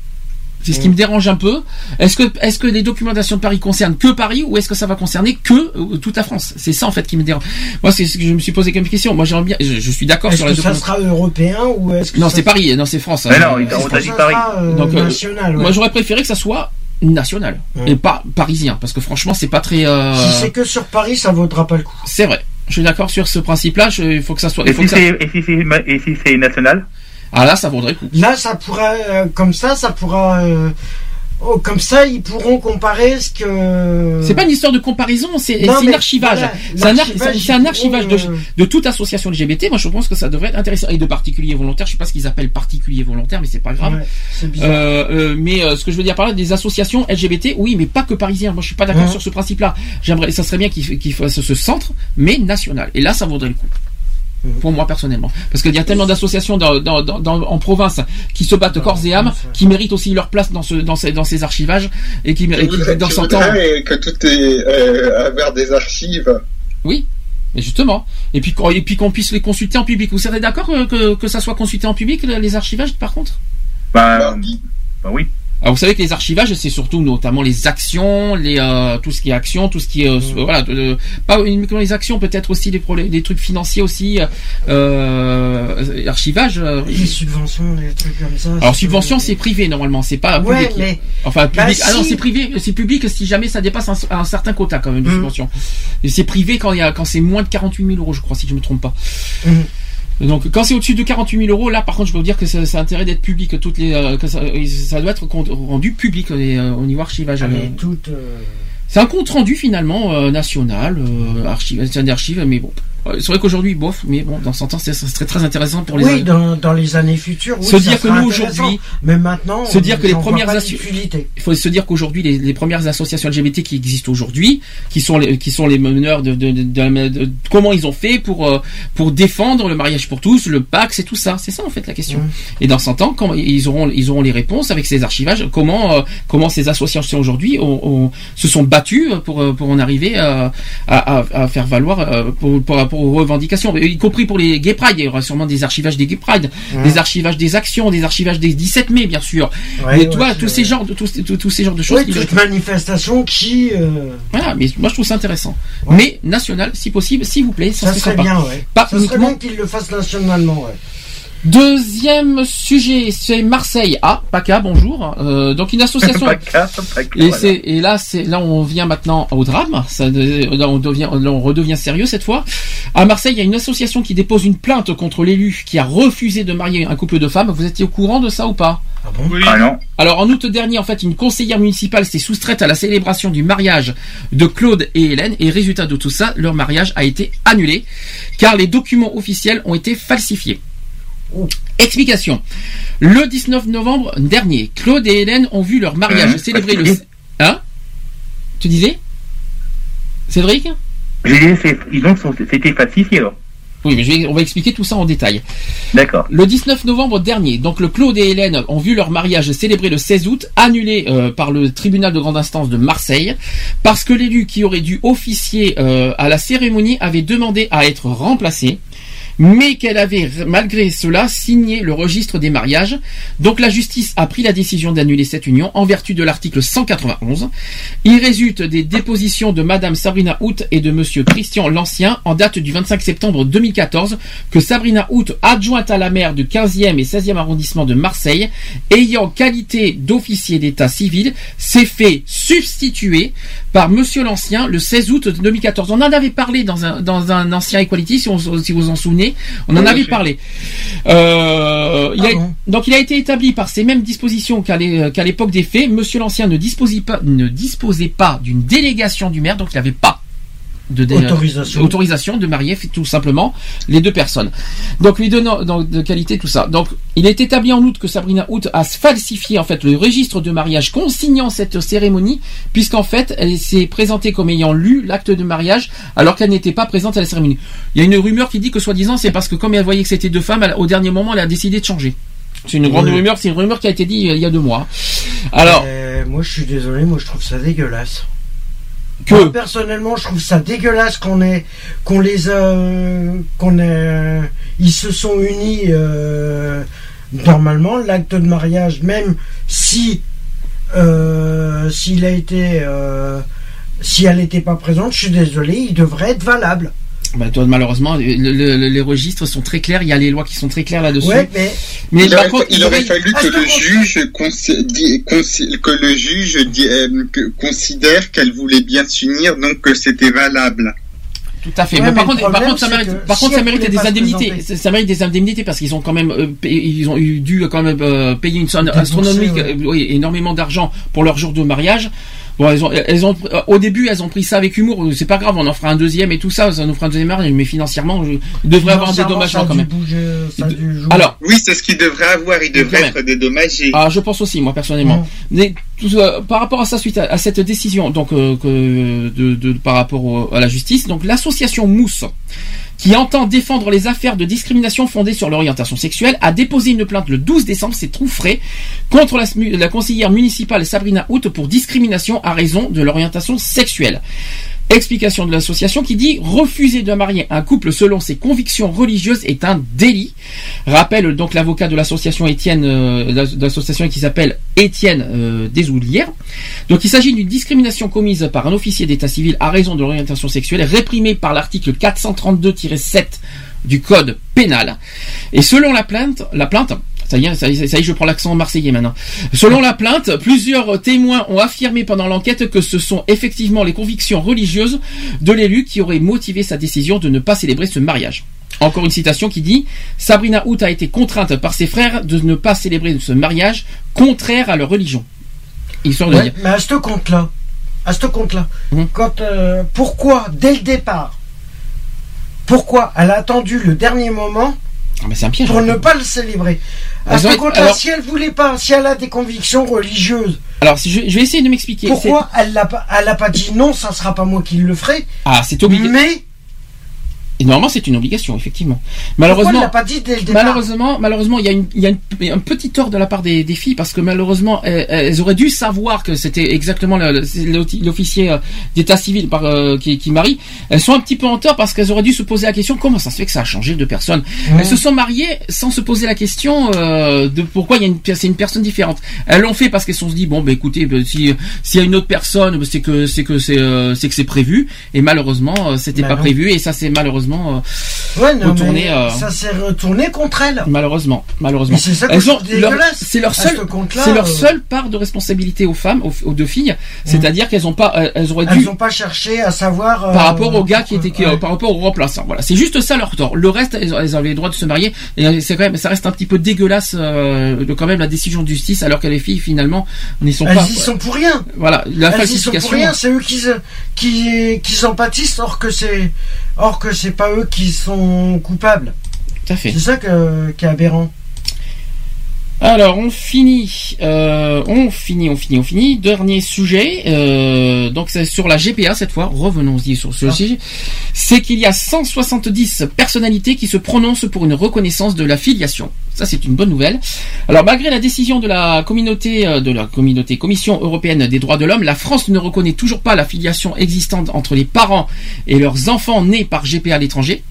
C'est ce qui me dérange un peu. Est-ce que, est-ce que les documentations de Paris concernent que Paris ou est-ce que ça va concerner que euh, toute la France? C'est ça en fait qui me dérange. Moi, c'est ce que je me suis posé comme question. Moi, j'aimerais bien. Je, je suis d'accord Est-ce sur que la ça sera européen ou est-ce que Non, ça c'est Paris. Non, c'est France. Mais hein. non, il- Est-ce on que t'a dit Paris. sera, euh, Donc, euh, national ouais. Moi, j'aurais préféré que ça soit national et pas parisien, parce que franchement, c'est pas très. euh, Si c'est que sur Paris, ça vaudra pas le coup. c'est vrai. Je suis d'accord sur ce principe-là. je- Il faut que ça soit. Et Il faut si c'est, et si c'est, ma- et si c'est national? Ah là, ça vaudrait le coup. Là, ça pourra, euh, comme ça, ça pourra, euh, oh, comme ça, ils pourront comparer ce que. C'est pas une histoire de comparaison, c'est un archivage. voilà, c'est un, archivage de, toute association LGBT. Moi, je pense que ça devrait être intéressant. Et de particuliers volontaires, je sais pas ce qu'ils appellent particuliers volontaires, mais c'est pas grave. Ouais. Euh, euh, mais euh, ce que je veux dire par là, des associations LGBT, oui, mais pas que parisiens. Moi, je suis pas d'accord Mhm. sur ce principe-là. J'aimerais, ça serait bien qu'il qu'il fasse ce centre, mais national. Et là, ça vaudrait le coup. Pour moi personnellement, parce qu'il y a tellement d'associations dans, dans- dans- dans- en province qui se battent corps et âme, qui méritent aussi leur place dans ce dans ces dans ces archivages et qui méritent dans je 100 ans. voudrais que tout est euh, avoir des archives. Oui. Mais justement, et puis qu'on- et puis qu'on puisse les consulter en public. Vous serez d'accord euh, que, que ça soit consulté en public les les archivages par contre? Bah, bah oui. Alors vous savez que les archivages, c'est surtout notamment les actions, les euh, tout ce qui est actions, tout ce qui est euh, voilà, de- de- pas uniquement les actions, peut-être aussi des problèmes, des trucs financiers aussi, euh, archivage. euh, Les subventions, les trucs comme ça. alors subvention, c'est privé normalement, c'est pas Ouais, public. mais- Enfin Bah, public. ah non, c'est privé, c'est public si jamais ça dépasse un, un certain quota quand même de Mhm. subvention. C'est privé quand il y a quand c'est moins de 48 000 euros, je crois, si je me trompe pas. Mhm. Donc quand c'est au-dessus de 48 000 euros, là par contre je peux vous dire que a intérêt d'être public, que toutes les, euh, que ça, ça doit être rendu public euh, au niveau archivage. Ah, euh. euh, C'est un compte rendu finalement euh, national, euh, archive, c'est un archive, mais bon. Euh, C'est vrai qu'aujourd'hui, bof, mais bon, dans 100 ans, c'est- ça serait très intéressant pour les. Oui, dans, dans les années futures. Oui, se ça dire que nous aujourd'hui, Mais maintenant, se dire que les premières il faut se dire qu'aujourd'hui les, les premières associations LGBT qui existent aujourd'hui, qui sont les, qui sont les meneurs de, de, de- de- comment ils ont fait pour euh, pour défendre le mariage pour tous, le Pax et tout ça. C'est ça en fait la question. Mmh. Et dans 100 ans, quand ils auront ils auront les réponses avec ces archivages, comment euh, comment ces associations aujourd'hui se sont battues pour euh, pour en arriver à, à, à faire valoir euh, pour, pour, aux revendications, y compris pour les Gay Pride. Il y aura sûrement des archivages des Gay Pride, Mmh. des archivages des actions, des archivages des 17 mai bien sûr. Ouais, Mais c'est tous ces genres de tous, tous, tous ces genres de choses. Oui, qui toute manifestation qui. euh, voilà, mais moi je trouve ça intéressant. Mais national, si possible, s'il vous plaît, ça, ça serait sympa. bien, ouais. Pas ça serait uniquement. bien qu'ils le fassent nationalement, ouais. Deuxième sujet, c'est Marseille. Ah, PACA, bonjour. Euh, donc une association. (laughs) PACA, PACA, et, voilà. c'est, et là, c'est là on vient maintenant au drame. Ça, là, on devient, là, on redevient sérieux cette fois. À Marseille, il y a une association qui dépose une plainte contre l'élu qui a refusé de marier un couple de femmes. Vous étiez au courant de ça ou pas? Ah bon? Oui. Ah non. Alors en août dernier, en fait, une conseillère municipale s'est soustraite à la célébration du mariage de Claude et Hélène et résultat de tout ça, leur mariage a été annulé car les documents officiels ont été falsifiés. Explication. Le 19 novembre dernier, Claude et Hélène ont vu leur mariage Hein célébré le... Hein Tu disais Cédric ils ont, c'était falsifié alors. Oui, mais vais- on va expliquer tout ça en détail. D'accord. Le 19 novembre dernier, donc le Claude et Hélène ont vu leur mariage célébré le 16 août, annulé euh, par le tribunal de grande instance de Marseille, parce que l'élu qui aurait dû officier euh, à la cérémonie avait demandé à être remplacé, mais qu'elle avait malgré cela signé le registre des mariages. Donc la justice a pris la décision d'annuler cette union en vertu de l'article 191. Il résulte des dépositions de Madame Sabrina Hout et de Monsieur Christian Lancien en date du 25 septembre 2014 que Sabrina Hout, adjointe à la maire du 15e et 16e arrondissement de Marseille, ayant qualité d'officier d'état civil, s'est fait substituer par Monsieur Lancien le 16 août 2014. On en avait parlé dans un, dans un ancien Equality, si, on- si vous vous en souvenez. On en Oui, avait parlé. Euh, il a- bon donc il a été établi par ces mêmes dispositions qu'à l'époque des faits, Monsieur l'Ancien ne disposait pas, ne disposait pas d'une délégation du maire, donc il n'avait pas de dé- Autorisation. autorisation de marier tout simplement les deux personnes. Donc lui donnant donc, de qualité tout ça. Donc il est établi en août que Sabrina Hout a falsifié en fait le registre de mariage consignant cette cérémonie puisqu'en fait elle s'est présentée comme ayant lu l'acte de mariage alors qu'elle n'était pas présente à la cérémonie. Il y a une rumeur qui dit que soi-disant c'est parce que comme elle voyait que c'était deux femmes, elle- au dernier moment elle a décidé de changer. C'est une grande Oui. rumeur, c'est une rumeur qui a été dit euh, il y a deux mois. Alors Euh, moi, je suis désolé, moi, je trouve ça dégueulasse. Moi, personnellement, je trouve ça dégueulasse qu'on les a, qu'on ait, ils se sont unis. euh, normalement, l'acte de mariage, même si, euh, s'il a été, euh, si elle n'était pas présente, je suis désolé, il devrait être valable. Bah, toi, malheureusement le- le- le- les registres sont très clairs, il y a les lois qui sont très claires là-dessus. Ouais, mais Mais il par aurait, contre, il il aurait aurait- fallu Ah, que le juge que le euh, considère qu'elle voulait bien s'unir, donc que c'était valable. Tout à fait. Ouais, mais mais par contre, par problème, contre, ça mérite, que par si contre, ça elle mérite voulait des indemnités. Ça ça mérite des indemnités parce qu'ils ont quand même, euh, payé- ils ont eu dû quand même euh, payer une somme astronomique, ouais. euh, oui, énormément d'argent pour leur jour de mariage. Bon, elles ont, elles ont, au début, elles ont pris ça avec humour. C'est pas grave, on en fera un deuxième et tout ça. Ça nous fera un deuxième mariage, mais financièrement, je, il devrait avoir un financièrement, dédommagement ça a quand même. bouger, ça. Alors, Oui, c'est ce qu'il devrait avoir, il devrait être dédommagé. ah, je pense aussi, moi personnellement. Mm. Mais euh, par rapport à ça, suite à, cette décision, donc euh, de, par rapport à la justice, donc l'association Mousse, qui entend défendre les affaires de discrimination fondées sur l'orientation sexuelle, a déposé une plainte le 12 décembre, c'est tout frais, contre la, conseillère municipale Sabrina Hout pour discrimination à raison de l'orientation sexuelle. Explication de l'association qui dit refuser de marier un couple selon ses convictions religieuses est un délit. Rappelle donc l'avocat de l'association Étienne, euh, qui s'appelle Étienne euh, Desoulières. Donc il s'agit d'une discrimination commise par un officier d'état civil à raison de l'orientation sexuelle réprimée par l'article 432-7 du code pénal. Et selon la plainte, la plainte, ça y est, ça y est, ça y est, je prends l'accent marseillais maintenant. Selon la plainte, plusieurs témoins ont affirmé pendant l'enquête que ce sont effectivement les convictions religieuses de l'élu qui auraient motivé sa décision de ne pas célébrer ce mariage. Encore une citation qui dit Sabrina Hout a été contrainte par ses frères de ne pas célébrer ce mariage contraire à leur religion. Histoire de Ouais, dire. mais à ce compte-là, à ce compte-là, Mhm. quand euh, pourquoi dès le départ, pourquoi elle a attendu le dernier moment mais c'est un piège. pour ne pas le célébrer À ce compte-là, si elle voulait pas, si elle a des convictions religieuses, Alors si je, je vais essayer de m'expliquer. pourquoi elle l'a pas, elle a pas dit non, ça sera pas moi qui le ferai, Ah, c'est obligé. mais Et normalement, c'est une obligation, effectivement. Malheureusement, pas dit dès le départ Malheureusement, malheureusement, il y a, une, il y a une- un petit tort de la part des, des filles parce que malheureusement, elles, elles auraient dû savoir que c'était exactement l'officier euh, d'état civil par, euh, qui, qui marie. Elles sont un petit peu en tort parce qu'elles auraient dû se poser la question comment ça se fait que ça a changé de personne. Elles se sont mariées sans se poser la question euh, de pourquoi il y a une, c'est une personne différente. Elles l'ont fait parce qu'elles se sont dit bon, bah écoutez, bah, si s'il y a une autre personne, bah, c'est que c'est que c'est euh, c'est que c'est prévu. Et malheureusement, c'était Bah pas non. prévu et ça c'est malheureusement. Euh, Ouais, non, retourné, mais euh, ça s'est retourné contre elle. Malheureusement, malheureusement. C'est ça que Elles ont leur- c'est seul, ce c'est leur euh, seule part de responsabilité aux femmes, aux, aux deux filles. C'est-à-dire qu'elles ont pas, elles auraient dû Elles n'ont pas cherché à savoir. par rapport au gars qui était, qui- par rapport au remplaçant. Voilà, c'est juste ça leur tort. Le reste, elles, elles avaient le droit de se marier. Et c'est quand même, ça reste un petit peu dégueulasse de quand même la décision de justice, alors que les filles finalement n'y sont Elles pas. y sont pour rien. Voilà, la Elles y sont pour falsification. rien, c'est eux qui, qui en pâtissent, or que c'est, or que c'est pas eux qui sont coupables. Tout à fait. C'est ça que, qui est aberrant. Alors on finit, euh, on finit, on finit, on finit. Dernier sujet, euh, donc c'est sur la GPA cette fois. Revenons-y sur ce sujet. C'est qu'il y a 170 personnalités qui se prononcent pour une reconnaissance de la filiation. Ça c'est une bonne nouvelle. Alors malgré la décision de la communauté, euh, de la communauté Commission européenne des droits de l'homme, la France ne reconnaît toujours pas la filiation existante entre les parents et leurs enfants nés par GPA à l'étranger.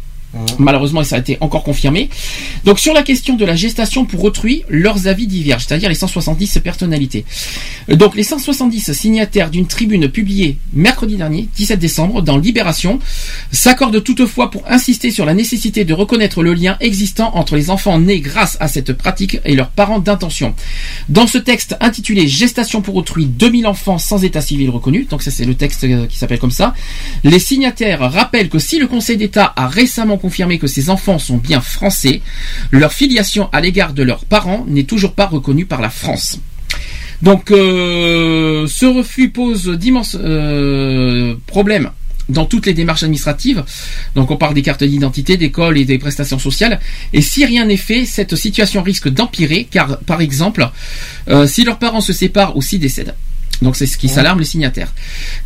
Malheureusement, ça a été encore confirmé. Donc sur la question de la gestation pour autrui, leurs avis divergent, c'est-à-dire les 170 personnalités. Donc les 170 signataires d'une tribune publiée mercredi dernier, 17 décembre, dans Libération, s'accordent toutefois pour insister sur la nécessité de reconnaître le lien existant entre les enfants nés grâce à cette pratique et leurs parents d'intention. Dans ce texte intitulé Gestation pour autrui, 2000 enfants sans état civil reconnu, donc ça c'est le texte euh, qui s'appelle comme ça, les signataires rappellent que si le Conseil d'État a récemment confirmé que ces enfants sont bien français, leur filiation à l'égard de leurs parents n'est toujours pas reconnue par la France. Donc euh, ce refus pose d'immenses euh, problèmes dans toutes les démarches administratives. Donc on parle des cartes d'identité, d'école et des prestations sociales. Et si rien n'est fait, cette situation risque d'empirer car, par exemple, euh, si leurs parents se séparent ou s'y décèdent. Donc c'est ce qui s'alarme les signataires.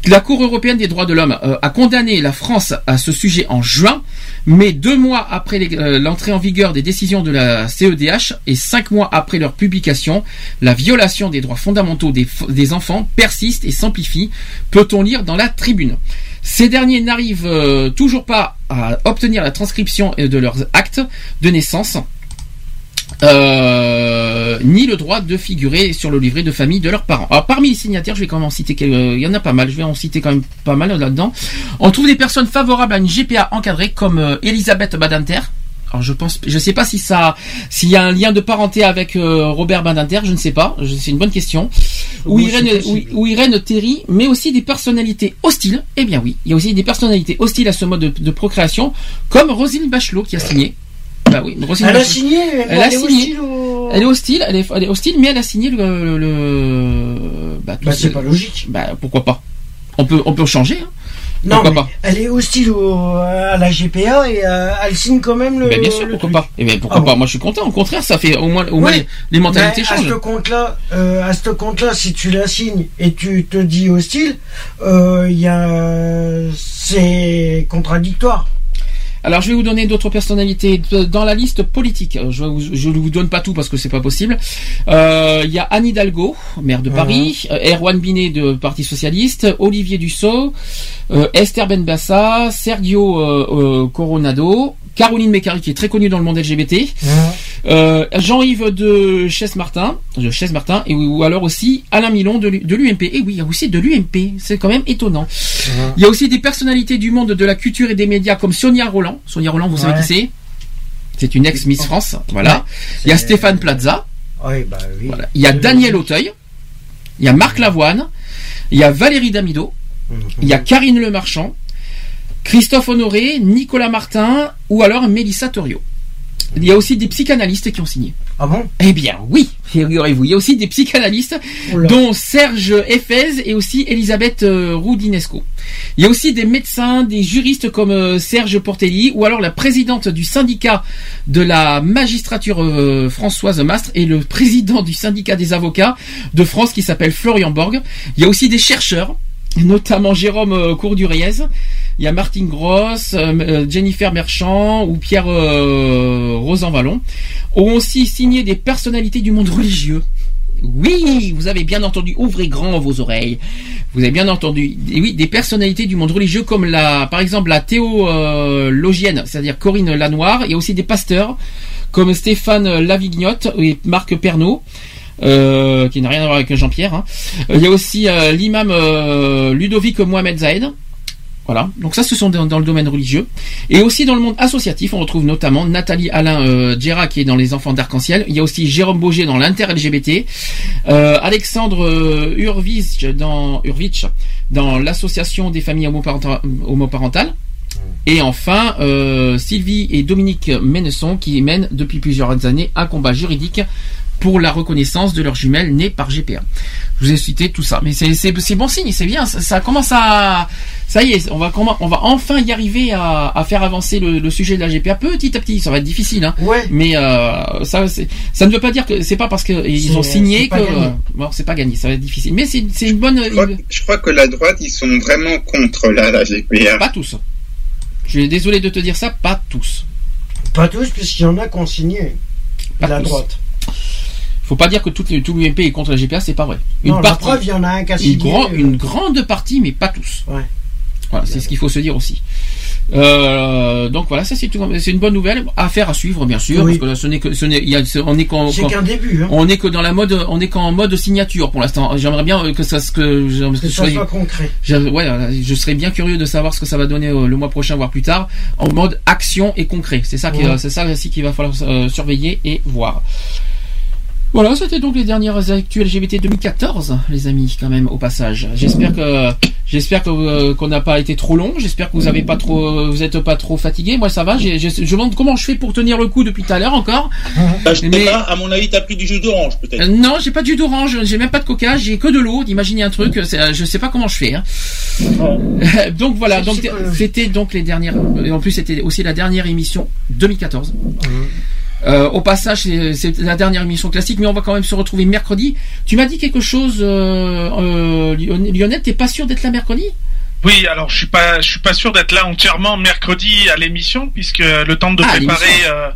La Cour européenne des droits de l'homme euh, a condamné la France à ce sujet en juin, mais deux mois après euh, l'entrée en vigueur des décisions de la CEDH et cinq mois après leur publication, la violation des droits fondamentaux des, enfants persiste et s'amplifie, peut-on lire dans la tribune? Ces derniers n'arrivent euh, toujours pas à obtenir la transcription de leurs actes de naissance. Euh, ni le droit de figurer sur le livret de famille de leurs parents. Alors parmi les signataires, je vais quand même en citer quelques, il y en a pas mal, je vais en citer quand même pas mal là-dedans. On trouve des personnes favorables à une GPA encadrée comme euh, Elisabeth Badinter. Alors je pense, je sais pas si ça, s'il y a un lien de parenté avec euh, Robert Badinter, je ne sais pas, c'est une bonne question. Ou Irène, ou, Terry, mais aussi des personnalités hostiles. Eh bien oui, il y a aussi des personnalités hostiles à ce mode de, de procréation, comme Roselyne Bachelot qui a signé. Bah oui, Elle a signé, Elle a est signé. hostile Elle est hostile, elle est, elle est hostile, mais elle a signé le. bah, Bah, ce- c'est pas logique. Bah pourquoi pas On peut, on peut changer. hein. Non, mais pas elle est hostile au- à la GPA et euh, elle signe quand même le. Ben, bien sûr, le pourquoi truc. pas Eh ben, pourquoi Ah pas bon. Moi, je suis content. Au contraire, ça fait au moins, au moins Oui, les, les mentalités À changent. ce compte-là, euh, à ce compte-là, si tu la signes et tu te dis hostile, euh, il y a, c'est contradictoire. Alors, je vais vous donner d'autres personnalités dans la liste politique. Je ne vous donne pas tout parce que c'est pas possible. Euh, Il y a Anne Hidalgo, maire de Paris, euh, Erwan Binet de Parti Socialiste, Olivier Dussault, euh, Esther Benbassa, Sergio euh, Coronado, Caroline Mécari qui est très connue dans le monde LGBT, euh, Jean-Yves de Chesse-Martin, de Chesse-Martin, et ou alors aussi Alain Milon de, l'U- de l'UMP. Et oui, il y a aussi de l'UMP. C'est quand même étonnant. Il y a aussi des personnalités du monde de la culture et des médias comme Sonia Roland. Sonia Roland, vous savez qui c'est? C'est une ex Miss France. Voilà. Ouais. Il y a Stéphane Plaza. Bah oui. Voilà. Il y a Daniel Auteuil. Il y a Marc Lavoine. Il y a Valérie Damido. Il y a Karine Le Marchand. Christophe Honoré, Nicolas Martin ou alors Mélissa Torio. Il y a aussi des psychanalystes qui ont signé. Ah bon? Eh bien, oui, figurez-vous. Il y a aussi des psychanalystes, Oula. dont Serge Effez et aussi Elisabeth euh, Roudinesco. Il y a aussi des médecins, des juristes comme euh, Serge Portelli, ou alors la présidente du syndicat de la magistrature euh, Françoise Mastre et le président du syndicat des avocats de France qui s'appelle Florian Borg. Il y a aussi des chercheurs, notamment Jérôme euh, Courduriez. Il y a Martine Gross, euh, euh, Jennifer Merchant ou Pierre euh, Rosanvallon ont aussi signé des personnalités du monde religieux. Oui, vous avez bien entendu, ouvrez grand vos oreilles. Vous avez bien entendu, Et oui, des personnalités du monde religieux comme la, par exemple la théologienne, c'est-à-dire Corinne y a aussi des pasteurs comme Stéphane Lavignotte et Marc Pernaud. Euh, qui n'a rien à voir avec Jean-Pierre. hein. Euh, Il y a aussi euh, l'imam Ludovic Mohamed Zahed. Voilà, donc ça ce sont dans, le domaine religieux. Et aussi dans le monde associatif, on retrouve notamment Nathalie Alain euh, qui est dans les enfants d'arc-en-ciel. Il y a aussi Jérôme Boger dans l'inter-LGBT. Alexandre euh, Urvich dans, l'association des familles homoparenta- homoparentales. Et enfin, Sylvie et Dominique Ménesson qui mènent depuis plusieurs années un combat juridique pour la reconnaissance de leurs jumelles nées par GPA. Je vous ai cité tout ça, mais c'est bon signe, c'est bien. Ça, ça commence à, ça y est, on va comment, on va enfin y arriver à, à faire avancer le, le sujet de la GPA petit à petit. Ça va être difficile, hein. Mais euh, ça, ça ne veut pas dire que c'est pas parce qu'ils ont signé que euh, bon, c'est pas gagné. Ça va être difficile, mais c'est c'est une bonne. Je crois, je crois que la droite, ils sont vraiment contre la, la GPA. Pas tous. Je suis désolé de te dire ça, pas tous. Pas tous, puisqu'il y en a qui ont signé. Pas la tous. droite. Faut pas dire que tout l'UMP est contre la GPA, c'est pas vrai. Non, la preuve, il y en a un qui a une, grand- euh. une grande partie, mais pas tous. Ouais. Voilà, c'est ce qu'il faut se dire aussi. Euh, donc voilà, ça c'est une bonne nouvelle. Affaire à suivre, bien sûr, Oui. parce que là, ce n'est que, ce n'est, y a, on est qu'en, C'est qu'en- qu'un début, hein. on est que dans la mode, on est qu'en mode signature pour l'instant. J'aimerais bien que ça, que, Que ce ça soit- soit concret. je, ouais, je serais bien curieux de savoir ce que ça va donner euh, le mois prochain, voire plus tard, en mode action et concret. C'est ça, qui, Ouais. euh, c'est ça aussi qu'il va falloir euh, surveiller et voir. Voilà, c'était donc les dernières actus LGBT 2014, les amis, quand même, au passage. J'espère que j'espère que euh, qu'on n'a pas été trop long. J'espère que vous avez pas trop, vous êtes pas trop fatigué. Moi, ça va. J'ai- j'ai- je me demande comment je fais pour tenir le coup depuis tout à l'heure encore. Bah, je Mais- pas, à mon avis, t'as pris du jus d'orange, peut-être. Euh, non, j'ai pas du jus d'orange, j'ai même pas de coca, j'ai que de l'eau. Imaginez un truc, c'est, euh, je sais pas comment je fais. hein. (laughs) donc voilà, donc c'était donc les dernières. et En plus, c'était aussi la dernière émission 2014. Euh, au passage, c'est- la dernière émission classique, mais on va quand même se retrouver mercredi. Tu m'as dit quelque chose, euh, euh, Lion- Lionel, t'es pas sûr d'être là mercredi? Oui, alors je suis pas, je suis pas sûr d'être là entièrement mercredi à l'émission puisque le temps de Ah, préparer, euh,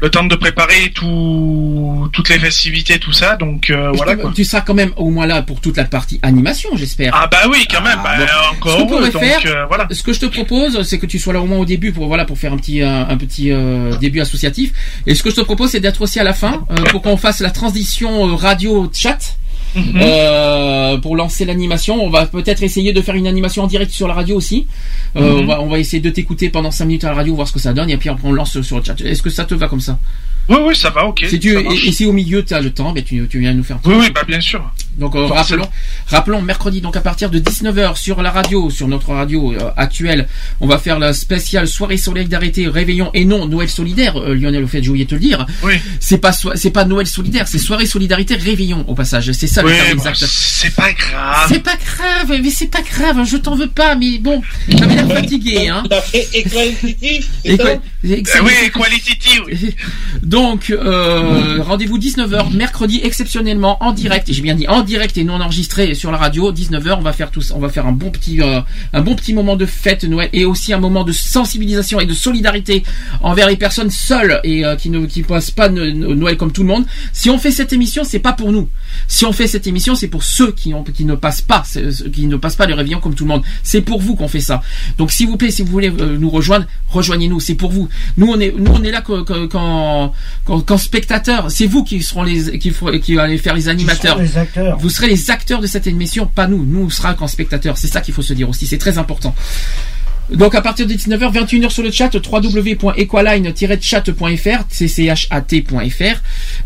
le temps de préparer tout, toutes les festivités, tout ça. Donc euh, voilà quoi. Tu seras quand même au moins là pour toute la partie animation, j'espère. Ah bah oui, quand même. bah, bon. encore Ce heureux, donc, faire, euh, voilà. ce que je te propose, c'est que tu sois là au moins au début pour voilà pour faire un petit un, un petit euh, début associatif. Et ce que je te propose, c'est d'être aussi à la fin euh, pour qu'on fasse la transition euh, radio chat. Mhm. Euh, pour lancer l'animation, on va peut-être essayer de faire une animation en direct sur la radio aussi. Euh, Mhm. on, va, on va essayer de t'écouter pendant 5 minutes à la radio, voir ce que ça donne, et puis on lance sur le chat. Est-ce que ça te va comme ça? Oui, oui, ça va, ok. Si tu et, et si au milieu tu as le temps, ben tu, tu viens nous faire. Oui, oui, bah bien sûr. Donc euh, rappelons, rappelons mercredi donc à partir de 19h sur la radio, sur notre radio euh, actuelle, on va faire la spéciale soirée solidarité réveillon et non Noël solidaire. Euh, Lionel, au fait, oublié de te le dire. Oui. C'est pas c'est pas Noël solidaire, c'est soirée solidarité réveillon au passage. C'est ça le Oui, terme bon, exact. c'est pas grave. C'est pas grave, mais c'est pas grave, je t'en veux pas, mais bon, j'avais l'air fatigué, hein. Euh, excellent. oui, quality, oui. (laughs) Donc, euh, rendez-vous 19h, mercredi exceptionnellement en direct. Et j'ai bien dit en direct et non enregistré sur la radio. 19h, on va faire tous, on va faire un bon petit, euh, un bon petit moment de fête Noël et aussi un moment de sensibilisation et de solidarité envers les personnes seules et euh, qui ne qui passent pas no- no- Noël comme tout le monde. Si on fait cette émission, c'est pas pour nous. Si on fait cette émission, c'est pour ceux qui, ont, qui ne passent pas, ceux qui ne passent pas le réveillon comme tout le monde. C'est pour vous qu'on fait ça. Donc, s'il vous plaît, si vous voulez euh, nous rejoindre, rejoignez-nous. C'est pour vous. Nous, on est, nous, on est là qu'en qu'en qu'en- qu'en spectateurs. C'est vous qui seront les, qui, qui allez faire les animateurs. les acteurs. Vous serez les acteurs de cette émission, pas nous. Nous, on sera qu'en spectateurs. C'est ça qu'il faut se dire aussi. C'est très important. Donc à partir de 19h, 21h sur le chat, www.equaline-chat.fr, cchat.fr.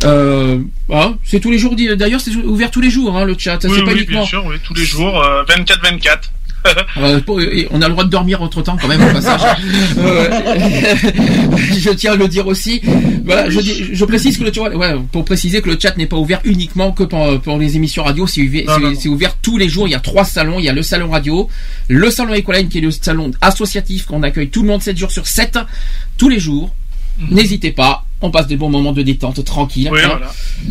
Euh, ah, c'est tous les jours. D'ailleurs, c'est ouvert tous les jours hein, le chat. Oui, c'est pas oui, uniquement. bien sûr, oui, tous les jours, euh, 24-24. (laughs) Euh, on a le droit de dormir entre temps quand même au passage. (laughs) Euh, (laughs) je tiens à le dire aussi. Voilà, je, précise que le chat, ouais, pour préciser que le chat n'est pas ouvert uniquement que pour, pour les émissions radio. C'est ouvert, tous les jours. Il y a trois salons. Il y a le salon radio, le salon Ecoline qui est le salon associatif qu'on accueille tout le monde 7 jours sur 7 tous les jours. N'hésitez pas. On passe des bons moments de détente tranquille. Mhm. Oui, hein.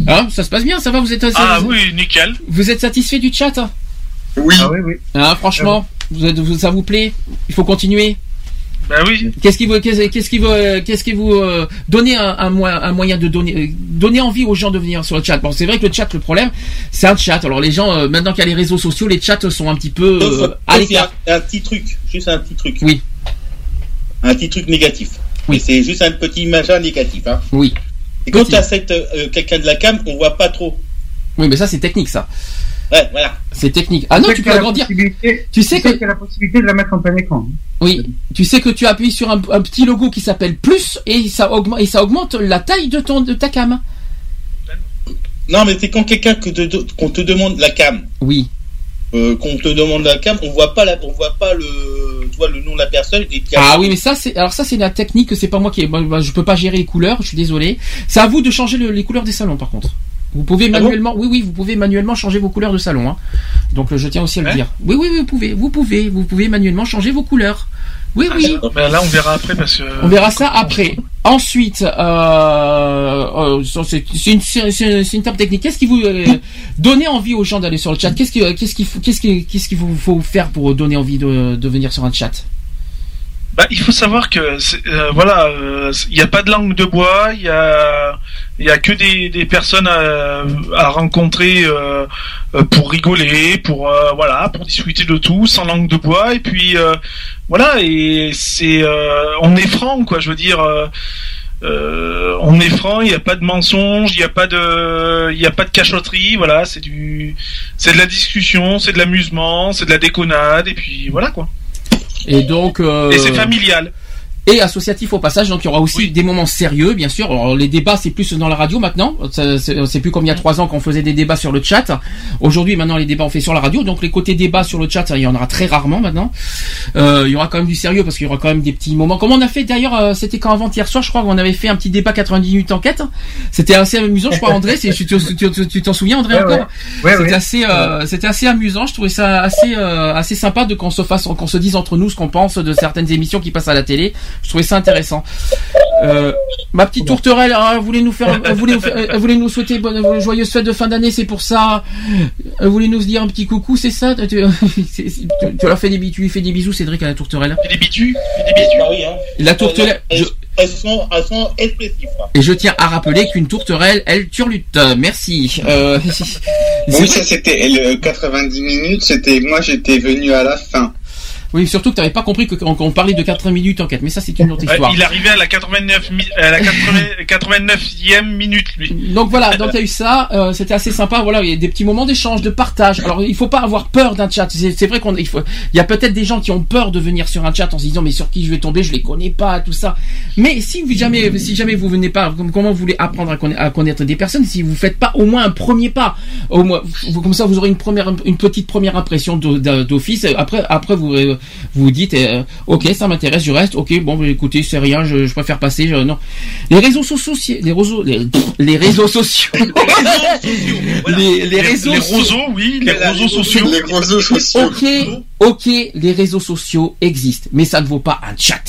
voilà. Hein, ça se passe bien, ça va Vous êtes Ah vous- oui, nickel. Vous êtes satisfait du chat Oui. Ah oui, oui. Hein, franchement, vous êtes- vous- ça vous plaît? Il faut continuer? Ben oui. Qu'est-ce qui vous, qu'est-ce qui vous, euh, qu'est-ce qui vous euh, donnez un, un, moyen- un moyen de donner, euh, donner envie aux gens de venir sur le chat? Bon, c'est vrai que le chat, le problème, c'est un chat. Alors les gens, euh, maintenant qu'il y a les réseaux sociaux, les chats sont un petit peu Sauf- euh, à l'écart. un, un petit truc, juste un petit truc. Oui. Un petit truc négatif. Oui. Et C'est juste un petit machin négatif. Hein. Oui. Et quand tu as cette, euh, quelqu'un de la cam, on voit pas trop. Oui, mais ça c'est technique, ça. Ouais, voilà. C'est technique. Ah non, tu peux agrandir. Tu sais tu que qu'il y a la possibilité de la mettre en plein écran. oui, tu sais que tu appuies sur un, un petit logo qui s'appelle plus et ça augmente et ça augmente la taille de ton de ta cam. Non, mais c'est quand quelqu'un que qu'on te demande la cam. Oui. Euh, qu'on te demande la cam, on voit pas la, on voit pas le, tu vois, le nom de la personne. Et Ah oui, mais ça c'est alors ça c'est la technique, c'est pas moi qui moi, moi, je peux pas gérer les couleurs, je suis désolé. C'est à vous de changer le- les couleurs des salons par contre. Vous pouvez Ah manuellement, oui oui, vous pouvez manuellement changer vos couleurs de salon. Hein. Donc je tiens aussi à le Ouais. dire. Oui oui, oui, vous pouvez, vous pouvez, vous pouvez manuellement changer vos couleurs. Oui oui. Ben là, on verra après parce que. On verra ça après. Ensuite, euh, euh, c'est une, c'est- une table technique. Qu'est-ce qui vous euh, donnez envie aux gens d'aller sur le chat? Qu'est-ce qui, qu'est-ce qu'est-ce qui, qu'est-ce qu'il vous faut faire pour donner envie de, de venir sur un chat? Bah, il faut savoir que euh, voilà, euh, il n'y a pas de langue de bois, il y a, y a que des, des personnes à, à rencontrer euh, euh, pour rigoler, pour euh, voilà, pour discuter de tout, sans langue de bois. Et puis euh, voilà, et c'est, euh, on est franc, quoi. Je veux dire. euh, euh, on est franc, il n'y a pas de mensonge, il n'y a pas de, il y a pas de cachotterie, voilà, c'est du, c'est de la discussion, c'est de l'amusement, c'est de la déconnade, et puis voilà quoi. Et donc. euh, Et c'est familial. Et associatif au passage, donc il y aura aussi des moments sérieux, bien sûr. Alors, les débats, c'est plus dans la radio maintenant. C'est plus comme il y a trois ans qu'on faisait des débats sur le chat. Aujourd'hui, maintenant, les débats on fait sur la radio. Donc les côtés débats sur le chat, il y en aura très rarement maintenant. Euh, il y aura quand même du sérieux parce qu'il y aura quand même des petits moments. Comme on a fait d'ailleurs, euh, c'était quand avant-hier soir, je crois qu'on avait fait un petit débat 90 minutes enquête. C'était assez amusant, je crois, André. Tu tu- tu- tu t'en souviens, André Ouais, encore ouais. Ouais, C'était ouais. assez, euh, c'était assez amusant. Je trouvais ça assez, euh, assez sympa de qu'on se fasse, qu'on se dise entre nous ce qu'on pense de certaines émissions qui passent à la télé. Je trouvais ça intéressant. Euh, ma petite tourterelle, hein, voulez nous faire, euh, voulez nous, faire- euh, voulez nous souhaiter bonne, euh, joyeuse fête de fin d'année, c'est pour ça. Euh, voulez nous dire un petit coucou, c'est ça? (laughs) Tu, leur fais des, bi- tu lui fais des bisous, Cédric à la tourterelle. Des bitus, des bitus. Ah oui, hein. La tourterelle. Elles, elles sont, elles sont expressives. Et je tiens à rappeler qu'une tourterelle, elle turlute. Euh, Merci. Euh, (laughs) Oui, ça c'était le 90 minutes, c'était moi j'étais venu à la fin. Oui, surtout que tu n'avais pas compris qu'on parlait de 80 minutes enquête, mais ça c'est une autre Ouais, histoire. il arrivait à la 89 mi- à la 80 89e minute lui. Donc voilà, donc il y a eu ça, euh, c'était assez sympa. Voilà, il y a des petits moments d'échange, de partage. Alors il faut pas avoir peur d'un chat. C'est vrai qu'on il faut, il y a peut-être des gens qui ont peur de venir sur un chat en se disant mais sur qui je vais tomber, je les connais pas, tout ça. Mais si vous jamais, si jamais vous venez pas, comme- comment vous voulez apprendre à connaître, à connaître des personnes si vous faites pas au moins un premier pas, au moins vous- comme ça vous aurez une première, une petite première impression d'office. Après, après vous euh, vous dites euh, ok ça m'intéresse, je reste. Ok bon bah, écoutez c'est rien, je, je préfère passer. je- non, les réseaux sociaux, les réseaux, les, les réseaux sociaux, (laughs) les, les réseaux, les so- roseaux, oui, les réseaux sociaux. Les réseaux sociaux. Ok, ok, les réseaux sociaux existent, mais ça ne vaut pas un chat.